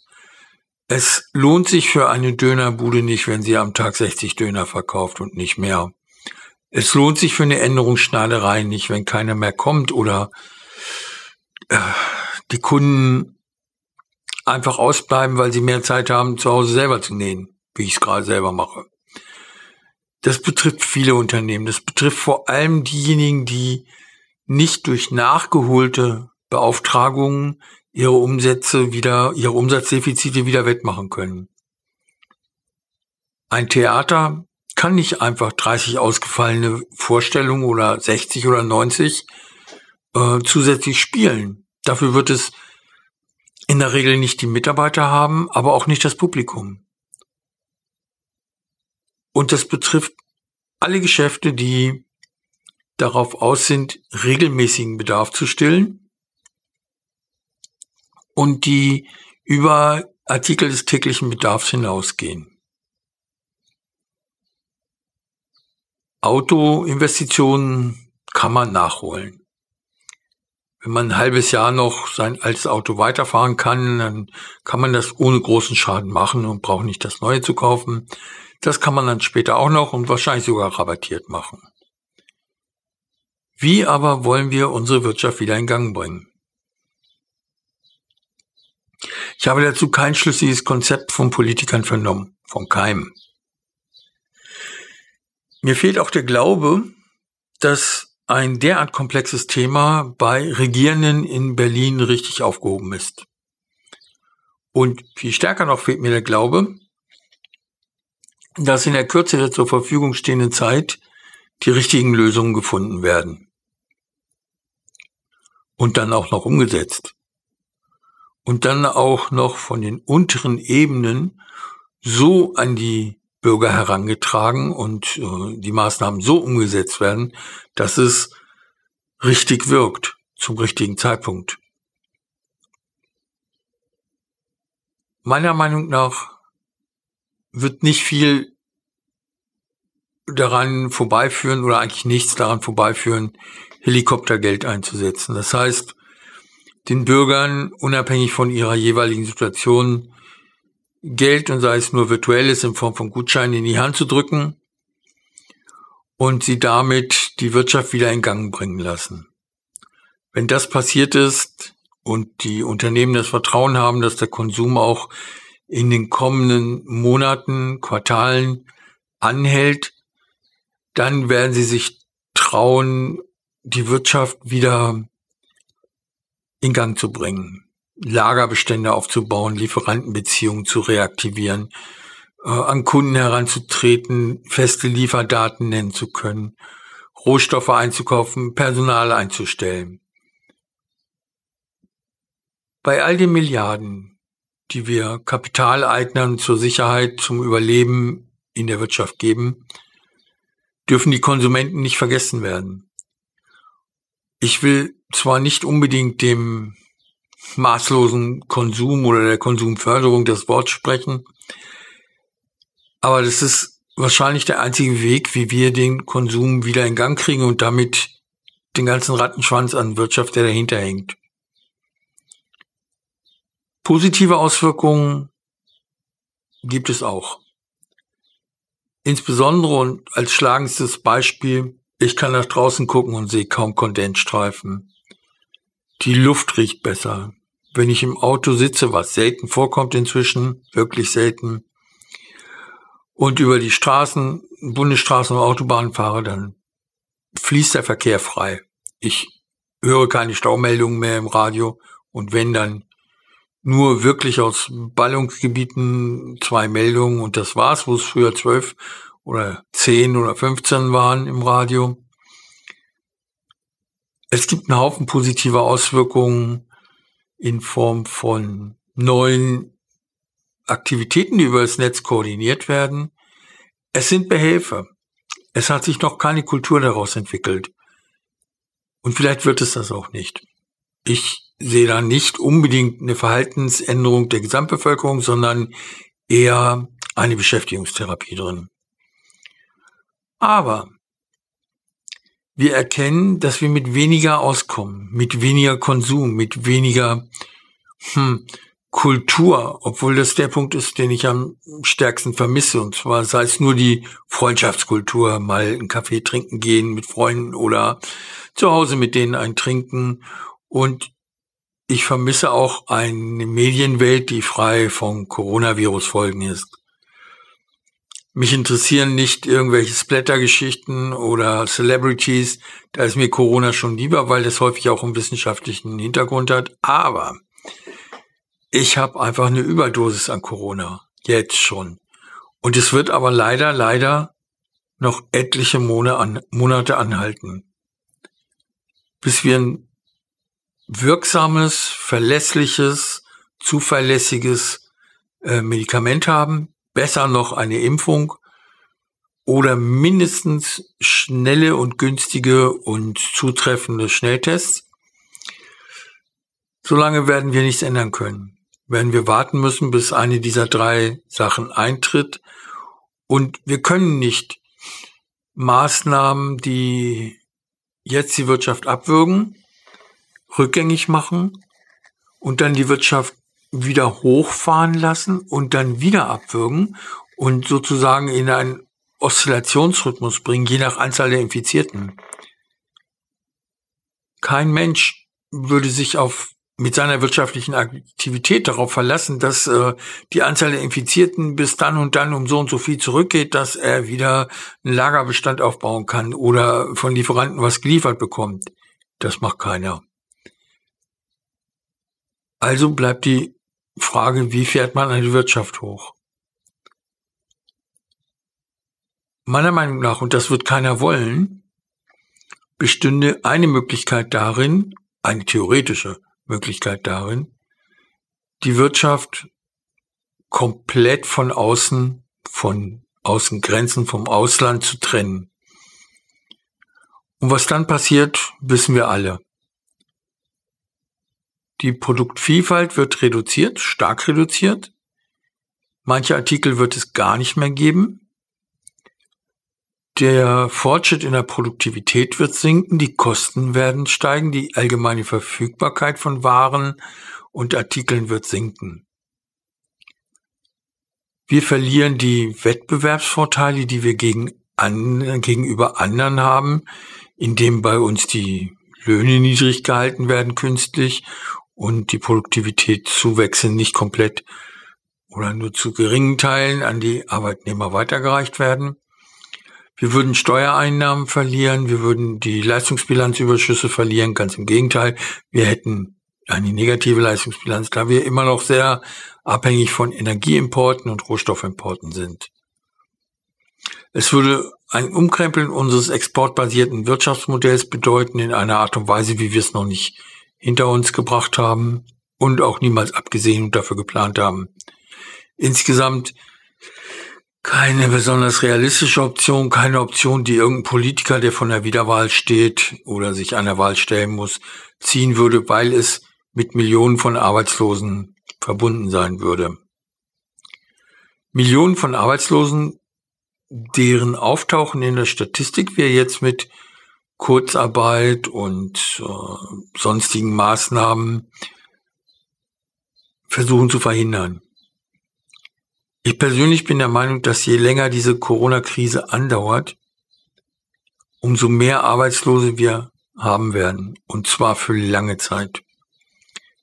Es lohnt sich für eine Dönerbude nicht, wenn sie am Tag 60 Döner verkauft und nicht mehr. Es lohnt sich für eine Änderungsschneiderei nicht, wenn keiner mehr kommt oder äh, die Kunden einfach ausbleiben, weil sie mehr Zeit haben, zu Hause selber zu nähen, wie ich es gerade selber mache. Das betrifft viele Unternehmen. Das betrifft vor allem diejenigen, die nicht durch nachgeholte Beauftragungen ihre Umsätze wieder, ihre Umsatzdefizite wieder wettmachen können. Ein Theater kann nicht einfach 30 ausgefallene Vorstellungen oder 60 oder 90 äh, zusätzlich spielen. Dafür wird es in der Regel nicht die Mitarbeiter haben, aber auch nicht das Publikum. Und das betrifft alle Geschäfte, die darauf aus sind, regelmäßigen Bedarf zu stillen und die über Artikel des täglichen Bedarfs hinausgehen. Autoinvestitionen kann man nachholen. Wenn man ein halbes Jahr noch sein altes Auto weiterfahren kann, dann kann man das ohne großen Schaden machen und braucht nicht das neue zu kaufen. Das kann man dann später auch noch und wahrscheinlich sogar rabattiert machen. Wie aber wollen wir unsere Wirtschaft wieder in Gang bringen? Ich habe dazu kein schlüssiges Konzept von Politikern vernommen, von keinem. Mir fehlt auch der Glaube, dass ein derart komplexes Thema bei Regierenden in Berlin richtig aufgehoben ist. Und viel stärker noch fehlt mir der Glaube, dass in der Kürze der zur Verfügung stehenden Zeit die richtigen Lösungen gefunden werden. Und dann auch noch umgesetzt. Und dann auch noch von den unteren Ebenen so an die Bürger herangetragen und äh, die Maßnahmen so umgesetzt werden, dass es richtig wirkt zum richtigen Zeitpunkt. Meiner Meinung nach wird nicht viel daran vorbeiführen oder eigentlich nichts daran vorbeiführen, Helikoptergeld einzusetzen. Das heißt, den Bürgern unabhängig von ihrer jeweiligen Situation Geld und sei es nur virtuelles in Form von Gutscheinen in die Hand zu drücken und sie damit die Wirtschaft wieder in Gang bringen lassen. Wenn das passiert ist und die Unternehmen das Vertrauen haben, dass der Konsum auch in den kommenden Monaten, Quartalen anhält, dann werden sie sich trauen, die Wirtschaft wieder in Gang zu bringen. Lagerbestände aufzubauen, Lieferantenbeziehungen zu reaktivieren, äh, an Kunden heranzutreten, feste Lieferdaten nennen zu können, Rohstoffe einzukaufen, Personal einzustellen. Bei all den Milliarden, die wir Kapitaleignern zur Sicherheit, zum Überleben in der Wirtschaft geben, dürfen die Konsumenten nicht vergessen werden. Ich will zwar nicht unbedingt dem maßlosen Konsum oder der Konsumförderung das Wort sprechen. Aber das ist wahrscheinlich der einzige Weg, wie wir den Konsum wieder in Gang kriegen und damit den ganzen Rattenschwanz an Wirtschaft, der dahinter hängt. Positive Auswirkungen gibt es auch. Insbesondere und als schlagendstes Beispiel, ich kann nach draußen gucken und sehe kaum Kondensstreifen. Die Luft riecht besser. Wenn ich im Auto sitze, was selten vorkommt inzwischen, wirklich selten, und über die Straßen, Bundesstraßen und Autobahnen fahre, dann fließt der Verkehr frei. Ich höre keine Staumeldungen mehr im Radio und wenn dann nur wirklich aus Ballungsgebieten zwei Meldungen und das war's, wo es früher zwölf oder zehn oder fünfzehn waren im Radio. Es gibt einen Haufen positiver Auswirkungen in Form von neuen Aktivitäten, die über das Netz koordiniert werden. Es sind Behelfe. Es hat sich noch keine Kultur daraus entwickelt. Und vielleicht wird es das auch nicht. Ich sehe da nicht unbedingt eine Verhaltensänderung der Gesamtbevölkerung, sondern eher eine Beschäftigungstherapie drin. Aber wir erkennen, dass wir mit weniger auskommen, mit weniger Konsum, mit weniger hm, Kultur, obwohl das der Punkt ist, den ich am stärksten vermisse. Und zwar sei es nur die Freundschaftskultur, mal einen Kaffee trinken gehen mit Freunden oder zu Hause mit denen ein Trinken. Und ich vermisse auch eine Medienwelt, die frei von Coronavirus-Folgen ist. Mich interessieren nicht irgendwelche Splatter-Geschichten oder Celebrities. Da ist mir Corona schon lieber, weil das häufig auch einen wissenschaftlichen Hintergrund hat. Aber ich habe einfach eine Überdosis an Corona. Jetzt schon. Und es wird aber leider, leider noch etliche Monate anhalten. Bis wir ein wirksames, verlässliches, zuverlässiges äh, Medikament haben, besser noch eine Impfung oder mindestens schnelle und günstige und zutreffende Schnelltests. Solange werden wir nichts ändern können. Werden wir warten müssen, bis eine dieser drei Sachen eintritt. Und wir können nicht Maßnahmen, die jetzt die Wirtschaft abwürgen, rückgängig machen und dann die Wirtschaft wieder hochfahren lassen und dann wieder abwürgen und sozusagen in einen Oszillationsrhythmus bringen, je nach Anzahl der Infizierten. Kein Mensch würde sich auf mit seiner wirtschaftlichen Aktivität darauf verlassen, dass äh, die Anzahl der Infizierten bis dann und dann um so und so viel zurückgeht, dass er wieder einen Lagerbestand aufbauen kann oder von Lieferanten was geliefert bekommt. Das macht keiner. Also bleibt die Frage, wie fährt man eine Wirtschaft hoch? Meiner Meinung nach, und das wird keiner wollen, bestünde eine Möglichkeit darin, eine theoretische, Möglichkeit darin, die Wirtschaft komplett von außen, von Außengrenzen, vom Ausland zu trennen. Und was dann passiert, wissen wir alle. Die Produktvielfalt wird reduziert, stark reduziert. Manche Artikel wird es gar nicht mehr geben. Der Fortschritt in der Produktivität wird sinken, die Kosten werden steigen, die allgemeine Verfügbarkeit von Waren und Artikeln wird sinken. Wir verlieren die Wettbewerbsvorteile, die wir gegen an, gegenüber anderen haben, indem bei uns die Löhne niedrig gehalten werden künstlich und die Produktivitätszuwächse nicht komplett oder nur zu geringen Teilen an die Arbeitnehmer weitergereicht werden. Wir würden Steuereinnahmen verlieren, wir würden die Leistungsbilanzüberschüsse verlieren. Ganz im Gegenteil, wir hätten eine negative Leistungsbilanz, da wir immer noch sehr abhängig von Energieimporten und Rohstoffimporten sind. Es würde ein Umkrempeln unseres exportbasierten Wirtschaftsmodells bedeuten in einer Art und Weise, wie wir es noch nicht hinter uns gebracht haben und auch niemals abgesehen und dafür geplant haben. Insgesamt keine besonders realistische Option, keine Option, die irgendein Politiker, der von der Wiederwahl steht oder sich einer Wahl stellen muss, ziehen würde, weil es mit Millionen von Arbeitslosen verbunden sein würde. Millionen von Arbeitslosen, deren Auftauchen in der Statistik wir jetzt mit Kurzarbeit und äh, sonstigen Maßnahmen versuchen zu verhindern. Ich persönlich bin der Meinung, dass je länger diese Corona-Krise andauert, umso mehr Arbeitslose wir haben werden. Und zwar für lange Zeit.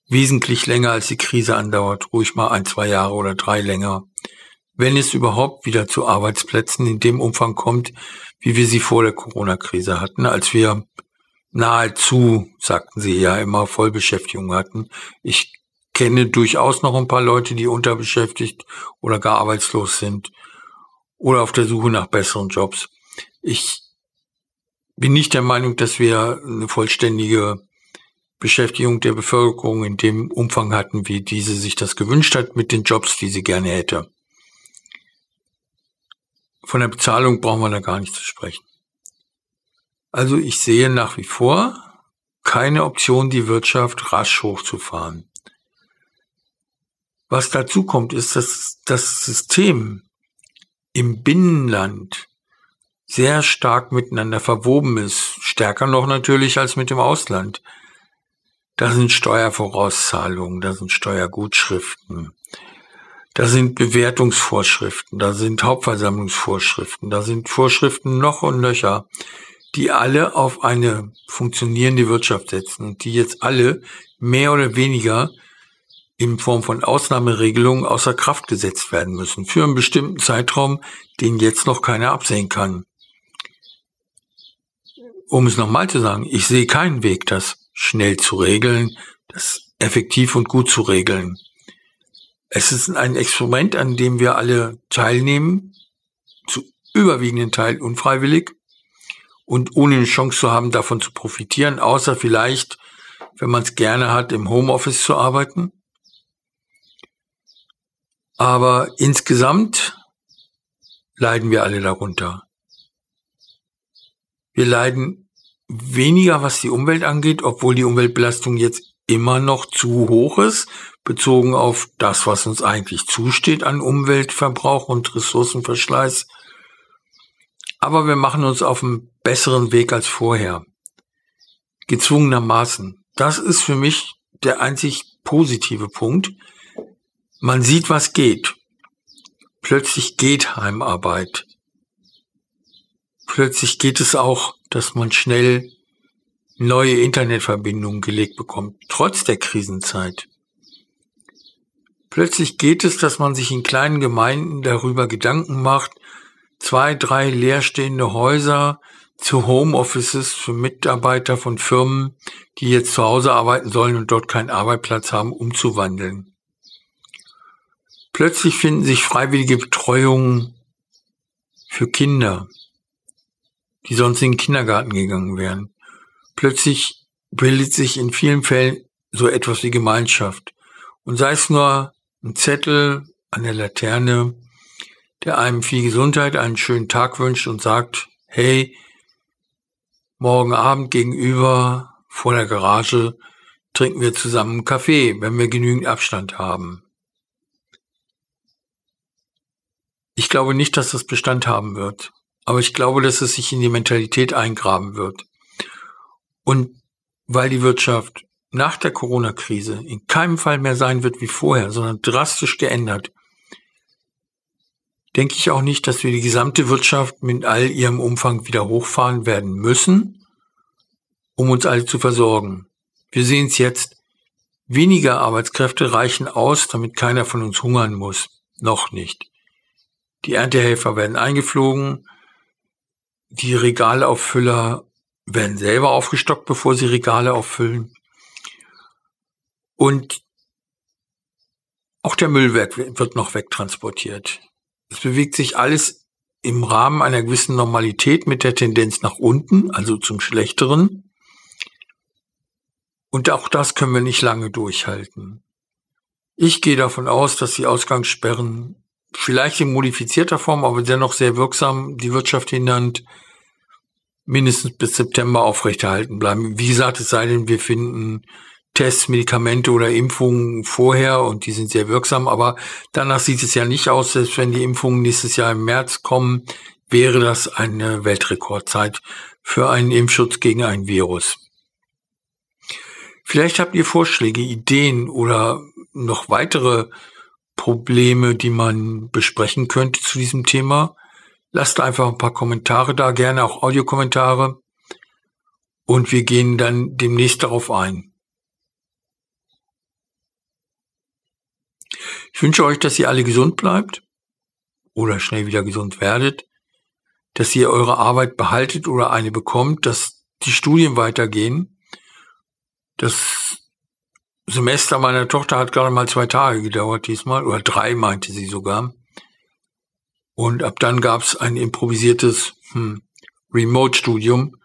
Wesentlich länger als die Krise andauert. Ruhig mal ein, zwei Jahre oder drei länger. Wenn es überhaupt wieder zu Arbeitsplätzen in dem Umfang kommt, wie wir sie vor der Corona-Krise hatten, als wir nahezu, sagten sie ja immer, Vollbeschäftigung hatten. Ich kenne durchaus noch ein paar Leute, die unterbeschäftigt oder gar arbeitslos sind oder auf der Suche nach besseren Jobs. Ich bin nicht der Meinung, dass wir eine vollständige Beschäftigung der Bevölkerung in dem Umfang hatten, wie diese sich das gewünscht hat, mit den Jobs, die sie gerne hätte. Von der Bezahlung brauchen wir da gar nicht zu sprechen. Also ich sehe nach wie vor keine Option, die Wirtschaft rasch hochzufahren. Was dazu kommt, ist, dass das System im Binnenland sehr stark miteinander verwoben ist. Stärker noch natürlich als mit dem Ausland. Da sind Steuervorauszahlungen, da sind Steuergutschriften, da sind Bewertungsvorschriften, da sind Hauptversammlungsvorschriften, da sind Vorschriften noch und nöcher, die alle auf eine funktionierende Wirtschaft setzen und die jetzt alle mehr oder weniger in Form von Ausnahmeregelungen außer Kraft gesetzt werden müssen für einen bestimmten Zeitraum, den jetzt noch keiner absehen kann. Um es nochmal zu sagen, ich sehe keinen Weg, das schnell zu regeln, das effektiv und gut zu regeln. Es ist ein Experiment, an dem wir alle teilnehmen, zu überwiegenden Teil unfreiwillig und ohne eine Chance zu haben, davon zu profitieren, außer vielleicht, wenn man es gerne hat, im Homeoffice zu arbeiten. Aber insgesamt leiden wir alle darunter. Wir leiden weniger, was die Umwelt angeht, obwohl die Umweltbelastung jetzt immer noch zu hoch ist, bezogen auf das, was uns eigentlich zusteht an Umweltverbrauch und Ressourcenverschleiß. Aber wir machen uns auf einen besseren Weg als vorher. Gezwungenermaßen. Das ist für mich der einzig positive Punkt, man sieht, was geht. Plötzlich geht Heimarbeit. Plötzlich geht es auch, dass man schnell neue Internetverbindungen gelegt bekommt, trotz der Krisenzeit. Plötzlich geht es, dass man sich in kleinen Gemeinden darüber Gedanken macht, zwei, drei leerstehende Häuser zu Homeoffices für Mitarbeiter von Firmen, die jetzt zu Hause arbeiten sollen und dort keinen Arbeitsplatz haben, umzuwandeln. Plötzlich finden sich freiwillige Betreuungen für Kinder, die sonst in den Kindergarten gegangen wären. Plötzlich bildet sich in vielen Fällen so etwas wie Gemeinschaft. Und sei es nur ein Zettel an der Laterne, der einem viel Gesundheit, einen schönen Tag wünscht und sagt, hey, morgen Abend gegenüber vor der Garage trinken wir zusammen Kaffee, wenn wir genügend Abstand haben. Ich glaube nicht, dass das Bestand haben wird, aber ich glaube, dass es sich in die Mentalität eingraben wird. Und weil die Wirtschaft nach der Corona-Krise in keinem Fall mehr sein wird wie vorher, sondern drastisch geändert, denke ich auch nicht, dass wir die gesamte Wirtschaft mit all ihrem Umfang wieder hochfahren werden müssen, um uns alle zu versorgen. Wir sehen es jetzt. Weniger Arbeitskräfte reichen aus, damit keiner von uns hungern muss. Noch nicht. Die Erntehelfer werden eingeflogen. Die Regalauffüller werden selber aufgestockt, bevor sie Regale auffüllen. Und auch der Müllwerk wird noch wegtransportiert. Es bewegt sich alles im Rahmen einer gewissen Normalität mit der Tendenz nach unten, also zum Schlechteren. Und auch das können wir nicht lange durchhalten. Ich gehe davon aus, dass die Ausgangssperren vielleicht in modifizierter Form, aber dennoch sehr wirksam die Wirtschaft hindernd mindestens bis September aufrechterhalten bleiben. Wie gesagt, es sei denn, wir finden Tests, Medikamente oder Impfungen vorher und die sind sehr wirksam, aber danach sieht es ja nicht aus, selbst wenn die Impfungen nächstes Jahr im März kommen, wäre das eine Weltrekordzeit für einen Impfschutz gegen ein Virus. Vielleicht habt ihr Vorschläge, Ideen oder noch weitere Probleme, die man besprechen könnte zu diesem Thema. Lasst einfach ein paar Kommentare da, gerne auch Audiokommentare. Und wir gehen dann demnächst darauf ein. Ich wünsche euch, dass ihr alle gesund bleibt oder schnell wieder gesund werdet, dass ihr eure Arbeit behaltet oder eine bekommt, dass die Studien weitergehen. Das Semester meiner Tochter hat gerade mal zwei Tage gedauert diesmal, oder drei meinte sie sogar. Und ab dann gab es ein improvisiertes hm, Remote-Studium.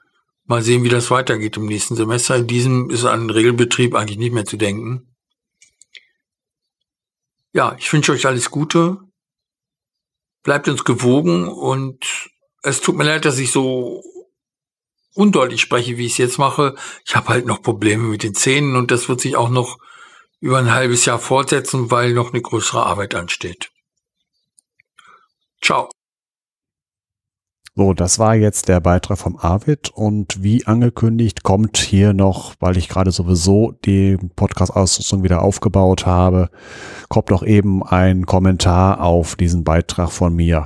Mal sehen, wie das weitergeht im nächsten Semester. In diesem ist an Regelbetrieb eigentlich nicht mehr zu denken ja, ich wünsche euch alles Gute. Bleibt uns gewogen und es tut mir leid, dass ich so undeutlich spreche, wie ich es jetzt mache. Ich habe halt noch Probleme mit den Zähnen und das wird sich auch noch über ein halbes Jahr fortsetzen, weil noch eine größere Arbeit ansteht. Ciao.
So, das war jetzt der Beitrag vom Arvid und wie angekündigt kommt hier noch, weil ich gerade sowieso die Podcast-Ausrüstung wieder aufgebaut habe, kommt noch eben ein Kommentar auf diesen Beitrag von mir.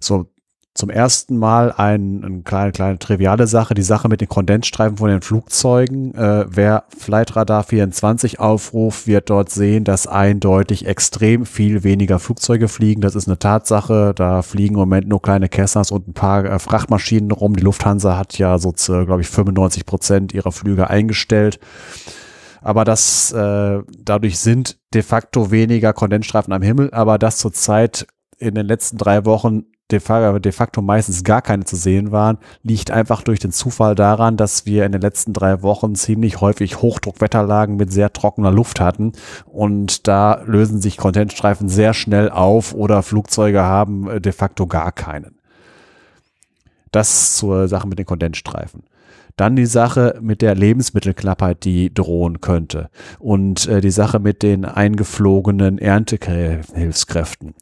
So, zum ersten Mal ein, eine kleine, kleine triviale Sache, die Sache mit den Kondensstreifen von den Flugzeugen. Äh, wer Flightradar 24 aufruft, wird dort sehen, dass eindeutig extrem viel weniger Flugzeuge fliegen. Das ist eine Tatsache. Da fliegen im Moment nur kleine Cessnas und ein paar äh, Frachtmaschinen rum. Die Lufthansa hat ja so, glaube ich, 95 Prozent ihrer Flüge eingestellt aber das äh, dadurch sind de facto weniger Kondensstreifen am Himmel, aber das zurzeit in den letzten drei Wochen de facto, meistens gar keine zu sehen waren, liegt einfach durch den Zufall daran, dass wir in den letzten drei Wochen ziemlich häufig Hochdruckwetterlagen mit sehr trockener Luft hatten und da lösen sich Contentstreifen sehr schnell auf oder Flugzeuge haben äh, de facto gar keinen. Das zur Sache mit den Kondensstreifen. Dann die Sache mit der Lebensmittelknappheit, die drohen könnte. Und äh, die Sache mit den eingeflogenen Erntehilfskräften.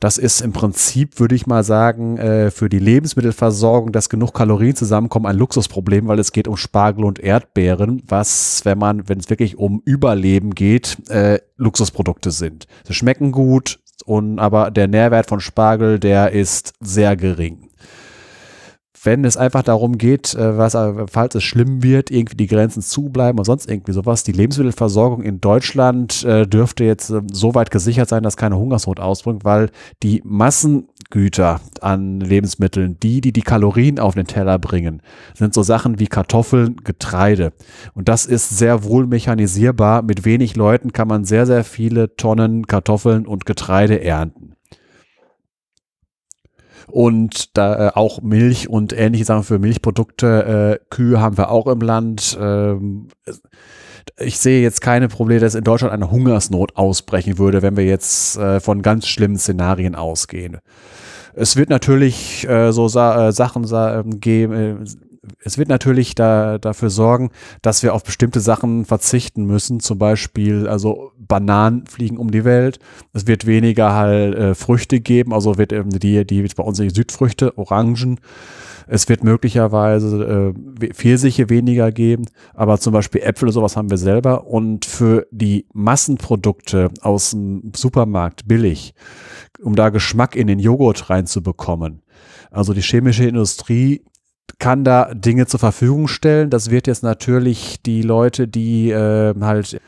Das ist im Prinzip, würde ich mal sagen, äh, für die Lebensmittelversorgung, dass genug Kalorien zusammenkommen, ein Luxusproblem, weil es geht um Spargel und Erdbeeren, was, wenn man, wenn es wirklich um Überleben geht, äh, Luxusprodukte sind. Sie schmecken gut, und, aber der Nährwert von Spargel, der ist sehr gering wenn es einfach darum geht, äh, was, äh, falls es schlimm wird, irgendwie die Grenzen zubleiben und sonst irgendwie sowas, die Lebensmittelversorgung in Deutschland äh, dürfte jetzt äh, so weit gesichert sein, dass keine Hungersnot ausbringt, weil die Massengüter an Lebensmitteln, die, die die Kalorien auf den Teller bringen, sind so Sachen wie Kartoffeln, Getreide. Und das ist sehr wohl mechanisierbar. Mit wenig Leuten kann man sehr, sehr viele Tonnen Kartoffeln und Getreide ernten und da äh, auch Milch und ähnliche Sachen für Milchprodukte, äh, Kühe haben wir auch im Land. Ähm, ich sehe jetzt keine Probleme, dass in Deutschland eine Hungersnot ausbrechen würde, wenn wir jetzt äh, von ganz schlimmen Szenarien ausgehen. Es wird natürlich äh, so Sa äh, Sachen sa ähm, geben, äh, es wird natürlich da, dafür sorgen, dass wir auf bestimmte Sachen verzichten müssen. Zum Beispiel, also Bananen fliegen um die Welt. Es wird weniger halt äh, Früchte geben, also wird ähm, die, die bei uns die Südfrüchte, Orangen. Es wird möglicherweise äh, Pfirsiche weniger geben, aber zum Beispiel Äpfel und sowas haben wir selber. Und für die Massenprodukte aus dem Supermarkt billig, um da Geschmack in den Joghurt reinzubekommen, also die chemische Industrie kann da Dinge zur Verfügung stellen. Das wird jetzt natürlich die Leute, die äh, halt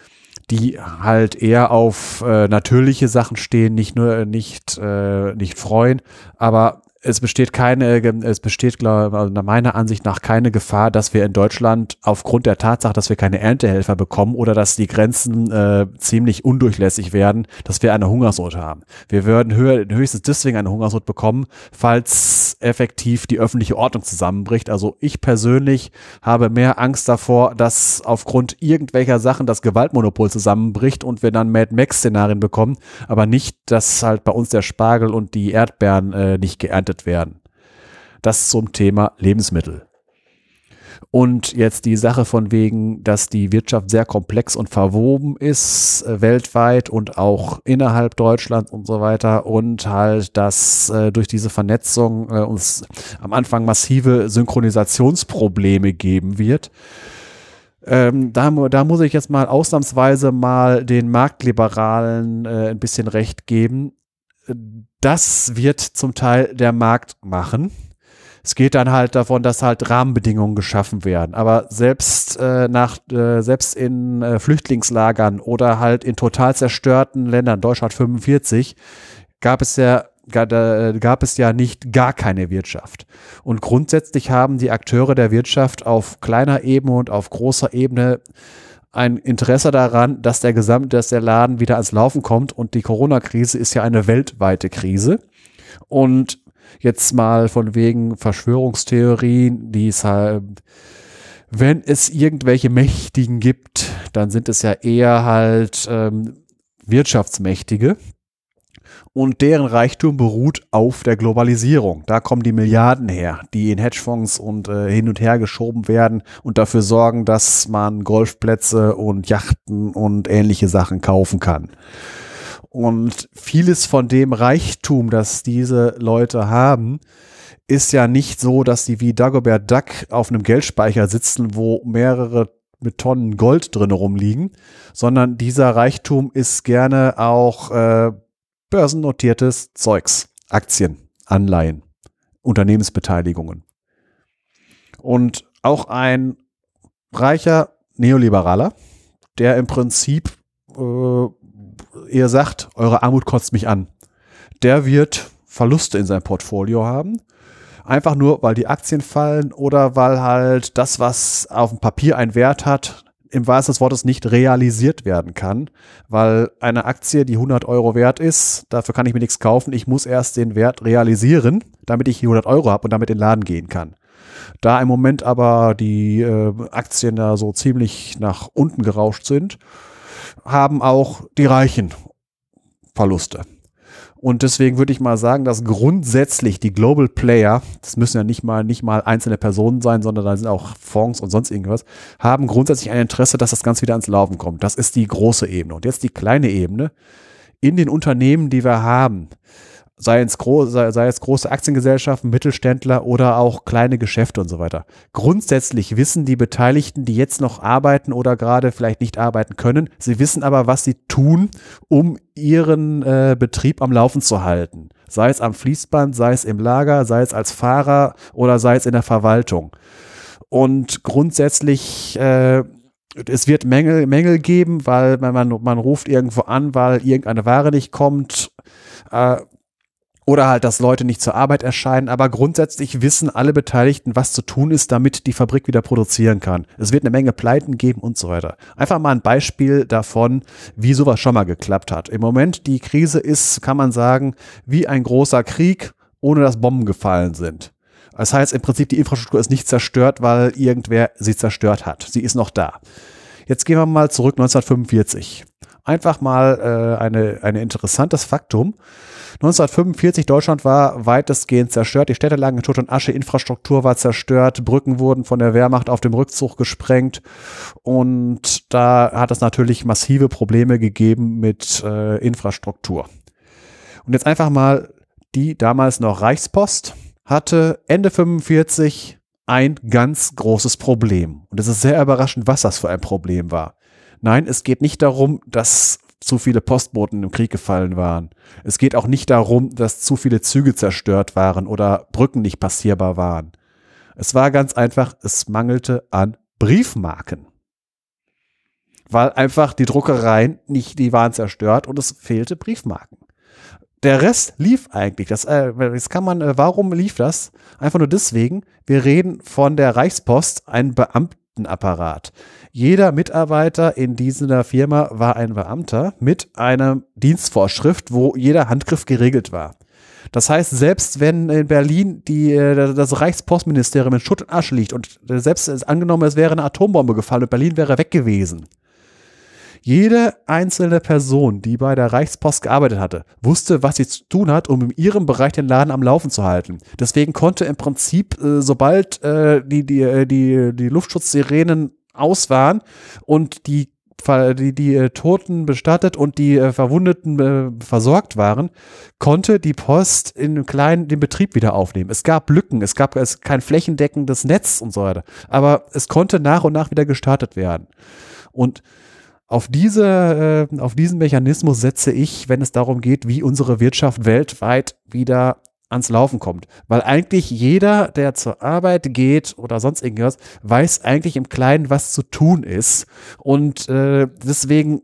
die halt eher auf äh, natürliche Sachen stehen, nicht nur äh, nicht äh, nicht freuen, aber es besteht keine, es besteht glaube meiner Ansicht nach keine Gefahr, dass wir in Deutschland aufgrund der Tatsache, dass wir keine Erntehelfer bekommen oder dass die Grenzen äh, ziemlich undurchlässig werden, dass wir eine Hungersnot haben. Wir würden höher, höchstens deswegen eine Hungersnot bekommen, falls effektiv die öffentliche Ordnung zusammenbricht. Also ich persönlich habe mehr Angst davor, dass aufgrund irgendwelcher Sachen das Gewaltmonopol zusammenbricht und wir dann Mad Max Szenarien bekommen, aber nicht, dass halt bei uns der Spargel und die Erdbeeren äh, nicht geerntet verarbeitet werden. Das zum Thema Lebensmittel. Und jetzt die Sache von wegen, dass die Wirtschaft sehr komplex und verwoben ist, äh, weltweit und auch innerhalb Deutschlands und so weiter. Und halt, dass äh, durch diese Vernetzung äh, uns am Anfang massive Synchronisationsprobleme geben wird. Ähm, da, da muss ich jetzt mal ausnahmsweise mal den Marktliberalen äh, ein bisschen recht geben das wird zum Teil der Markt machen. Es geht dann halt davon, dass halt Rahmenbedingungen geschaffen werden. Aber selbst äh, nach, äh, selbst in äh, Flüchtlingslagern oder halt in total zerstörten Ländern, Deutschland 45, gab es ja gab es ja nicht gar keine Wirtschaft. Und grundsätzlich haben die Akteure der Wirtschaft auf kleiner Ebene und auf großer Ebene ein Interesse daran, dass der Gesamt, dass der Laden wieder ans Laufen kommt und die Corona-Krise ist ja eine weltweite Krise. Und jetzt mal von wegen Verschwörungstheorien, die es halt, wenn es irgendwelche Mächtigen gibt, dann sind es ja eher halt ähm, Wirtschaftsmächtige und deren Reichtum beruht auf der Globalisierung. Da kommen die Milliarden her, die in Hedgefonds und äh, hin und her geschoben werden und dafür sorgen, dass man Golfplätze und Yachten und ähnliche Sachen kaufen kann. Und vieles von dem Reichtum, das diese Leute haben, ist ja nicht so, dass sie wie Dagobert Duck auf einem Geldspeicher sitzen, wo mehrere mit Tonnen Gold drin rumliegen, sondern dieser Reichtum ist gerne auch äh, börsennotiertes Zeugs, Aktien, Anleihen, Unternehmensbeteiligungen. Und auch ein reicher Neoliberaler, der im Prinzip äh, eher sagt, eure Armut kotzt mich an, der wird Verluste in seinem Portfolio haben. Einfach nur, weil die Aktien fallen oder weil halt das, was auf dem Papier einen Wert hat, im wahrsten des Wortes nicht realisiert werden kann, weil eine Aktie, die 100 Euro wert ist, dafür kann ich mir nichts kaufen. Ich muss erst den Wert realisieren, damit ich die 100 Euro habe und damit in den Laden gehen kann. Da im Moment aber die äh, Aktien da so ziemlich nach unten gerauscht sind, haben auch die Reichen Verluste. Und deswegen würde ich mal sagen, dass grundsätzlich die Global Player, das müssen ja nicht mal, nicht mal einzelne Personen sein, sondern da sind auch Fonds und sonst irgendwas, haben grundsätzlich ein Interesse, dass das Ganze wieder ans Laufen kommt. Das ist die große Ebene. Und jetzt die kleine Ebene. In den Unternehmen, die wir haben, sei es, groß, sei, sei es große Aktiengesellschaften, Mittelständler oder auch kleine Geschäfte und so weiter. Grundsätzlich wissen die Beteiligten, die jetzt noch arbeiten oder gerade vielleicht nicht arbeiten können, sie wissen aber, was sie tun, um ihren äh, Betrieb am Laufen zu halten. Sei es am Fließband, sei es im Lager, sei es als Fahrer oder sei es in der Verwaltung. Und grundsätzlich äh, es wird Mängel, Mängel geben, weil man, man ruft irgendwo an, weil irgendeine Ware nicht kommt. Äh, oder halt, dass Leute nicht zur Arbeit erscheinen. Aber grundsätzlich wissen alle Beteiligten, was zu tun ist, damit die Fabrik wieder produzieren kann. Es wird eine Menge Pleiten geben und so weiter. Einfach mal ein Beispiel davon, wie sowas schon mal geklappt hat. Im Moment, die Krise ist, kann man sagen, wie ein großer Krieg, ohne dass Bomben gefallen sind. Das heißt, im Prinzip, die Infrastruktur ist nicht zerstört, weil irgendwer sie zerstört hat. Sie ist noch da. Jetzt gehen wir mal zurück 1945. Einfach mal äh, eine, ein interessantes Faktum. 1945 Deutschland war weitestgehend zerstört. Die Städte lagen in Tod und Asche, Infrastruktur war zerstört, Brücken wurden von der Wehrmacht auf dem Rückzug gesprengt und da hat es natürlich massive Probleme gegeben mit äh, Infrastruktur. Und jetzt einfach mal die damals noch Reichspost hatte Ende 45 ein ganz großes Problem. Und es ist sehr überraschend, was das für ein Problem war. Nein, es geht nicht darum, dass zu viele Postboten im Krieg gefallen waren. Es geht auch nicht darum, dass zu viele Züge zerstört waren oder Brücken nicht passierbar waren. Es war ganz einfach, es mangelte an Briefmarken. Weil einfach die Druckereien nicht, die waren zerstört und es fehlte Briefmarken. Der Rest lief eigentlich. Das, äh, das kann man, äh, warum lief das? Einfach nur deswegen, wir reden von der Reichspost, ein Beamtenapparat. Jeder Mitarbeiter in dieser Firma war ein Beamter mit einer Dienstvorschrift, wo jeder Handgriff geregelt war. Das heißt, selbst wenn in Berlin die, äh, das Reichspostministerium in Schutt und Asche liegt und selbst angenommen, es wäre eine Atombombe gefallen und Berlin wäre weg gewesen, jede einzelne Person, die bei der Reichspost gearbeitet hatte, wusste, was sie zu tun hat, um in ihrem Bereich den Laden am Laufen zu halten. Deswegen konnte im Prinzip, äh, sobald äh, die, die, äh, die, die Luftschutzsirenen aus waren und die die, die äh, Toten bestattet und die Verwundeten versorgt waren, konnte die Post in kleinen den Betrieb wieder aufnehmen. Es gab Lücken, es gab kein flächendeckendes Netz und so weiter, aber es konnte nach und nach wieder gestartet werden. Und auf diese, äh, auf diesen Mechanismus setze ich, wenn es darum geht, wie unsere Wirtschaft weltweit wieder ans Laufen kommt. Weil eigentlich jeder, der zur Arbeit geht oder sonst irgendwas, weiß eigentlich im Kleinen, was zu tun ist. Und äh, deswegen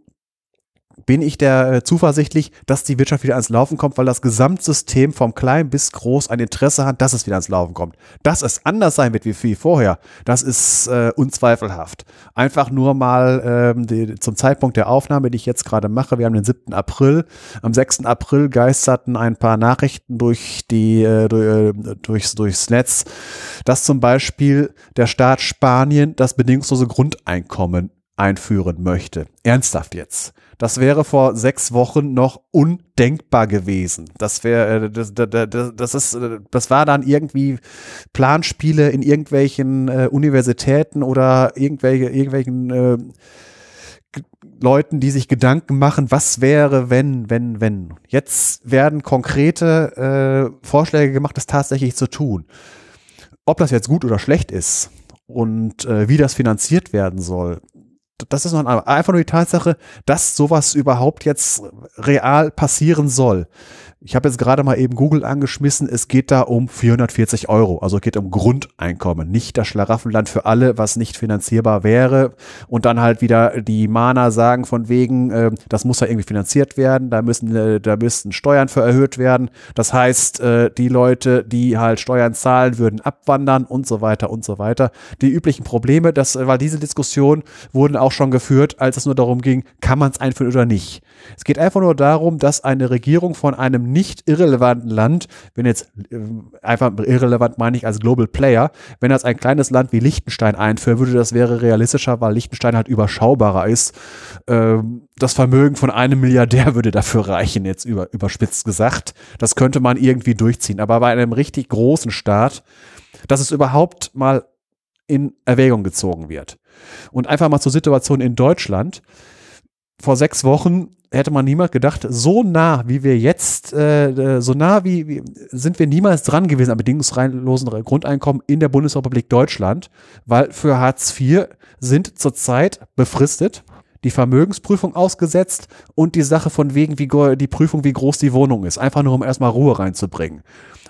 bin ich der äh, zuversichtlich, dass die Wirtschaft wieder ans Laufen kommt, weil das Gesamtsystem vom Klein bis Groß ein Interesse hat, dass es wieder ans Laufen kommt. Dass es anders sein wird wie viel vorher, das ist äh, unzweifelhaft. Einfach nur mal ähm, die, zum Zeitpunkt der Aufnahme, die ich jetzt gerade mache, wir haben den 7. April. Am 6. April geisterten ein paar Nachrichten durch die äh, durch, äh, durchs, durchs Netz, dass zum Beispiel der Staat Spanien das bedingungslose Grundeinkommen einführen möchte. Ernsthaft jetzt. Das wäre vor sechs Wochen noch undenkbar gewesen. Das wäre, äh, das, das, das ist, äh, das war dann irgendwie Planspiele in irgendwelchen äh, Universitäten oder irgendwelche, irgendwelchen äh, Leuten, die sich Gedanken machen, was wäre, wenn, wenn, wenn. Jetzt werden konkrete äh, Vorschläge gemacht, das tatsächlich zu tun. Ob das jetzt gut oder schlecht ist und äh, wie das finanziert werden soll, das ist noch ein, einfach nur die Tatsache, dass sowas überhaupt jetzt real passieren soll. Ich habe jetzt gerade mal eben Google angeschmissen. Es geht da um 440 Euro. Also es geht um Grundeinkommen, nicht das Schlaraffenland für alle, was nicht finanzierbar wäre. Und dann halt wieder die Mana sagen von wegen, äh, das muss ja irgendwie finanziert werden. Da müssen, äh, da müssten Steuern für erhöht werden. Das heißt, äh, die Leute, die halt Steuern zahlen, würden abwandern und so weiter und so weiter. Die üblichen Probleme, das, weil diese Diskussion wurden auch schon geführt, als es nur darum ging, kann man es einführen oder nicht. Es geht einfach nur darum, dass eine Regierung von einem nicht irrelevanten Land, wenn jetzt äh, einfach irrelevant meine ich als Global Player, wenn das ein kleines Land wie Liechtenstein einführen würde, das wäre realistischer, weil Liechtenstein halt überschaubarer ist. Ähm, das Vermögen von einem Milliardär würde dafür reichen, jetzt über, überspitzt gesagt. Das könnte man irgendwie durchziehen. Aber bei einem richtig großen Staat, dass es überhaupt mal in Erwägung gezogen wird. Und einfach mal zur Situation in Deutschland vor sechs Wochen hätte man niemand gedacht, so nah wie wir jetzt, äh, so nah wie, wie sind wir niemals dran gewesen am bedingungslosen Grundeinkommen in der Bundesrepublik Deutschland, weil für Hartz IV sind zurzeit befristet die Vermögensprüfung ausgesetzt und die Sache von wegen, wie die Prüfung, wie groß die Wohnung ist. Einfach nur, um erstmal Ruhe reinzubringen.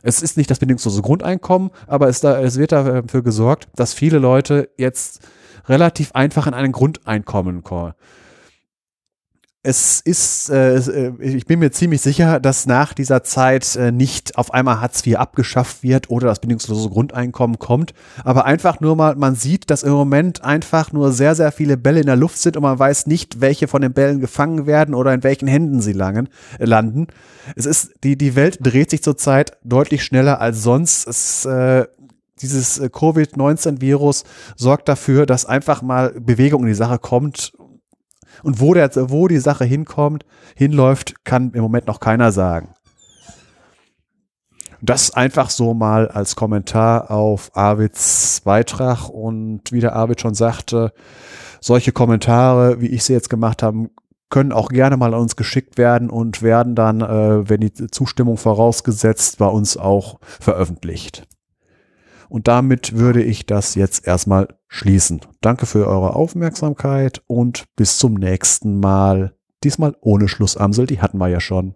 Es ist nicht das bedingungslose Grundeinkommen, aber es, da, es wird dafür gesorgt, dass viele Leute jetzt relativ einfach in ein Grundeinkommen kommen es ist, äh, ich bin mir ziemlich sicher, dass nach dieser Zeit äh, nicht auf einmal Hartz IV abgeschafft wird oder das bedingungslose Grundeinkommen kommt, aber einfach nur mal, man sieht, dass im Moment einfach nur sehr, sehr viele Bälle in der Luft sind und man weiß nicht, welche von den Bällen gefangen werden oder in welchen Händen sie langen, äh, landen. Es ist, die, die Welt dreht sich zurzeit deutlich schneller als sonst. Es, äh, dieses äh, Covid-19-Virus sorgt dafür, dass einfach mal Bewegung in die Sache kommt und wo, der, wo die Sache hinkommt, hinläuft, kann im Moment noch keiner sagen. Das einfach so mal als Kommentar auf Arvids Beitrag und wie der Arvid schon sagte, solche Kommentare, wie ich sie jetzt gemacht habe, können auch gerne mal an uns geschickt werden und werden dann, äh, wenn die Zustimmung vorausgesetzt, bei uns auch veröffentlicht. Und damit würde ich das jetzt erstmal schließen. Danke für eure Aufmerksamkeit und bis zum nächsten Mal. Diesmal ohne Schlussamsel, die hatten wir ja schon.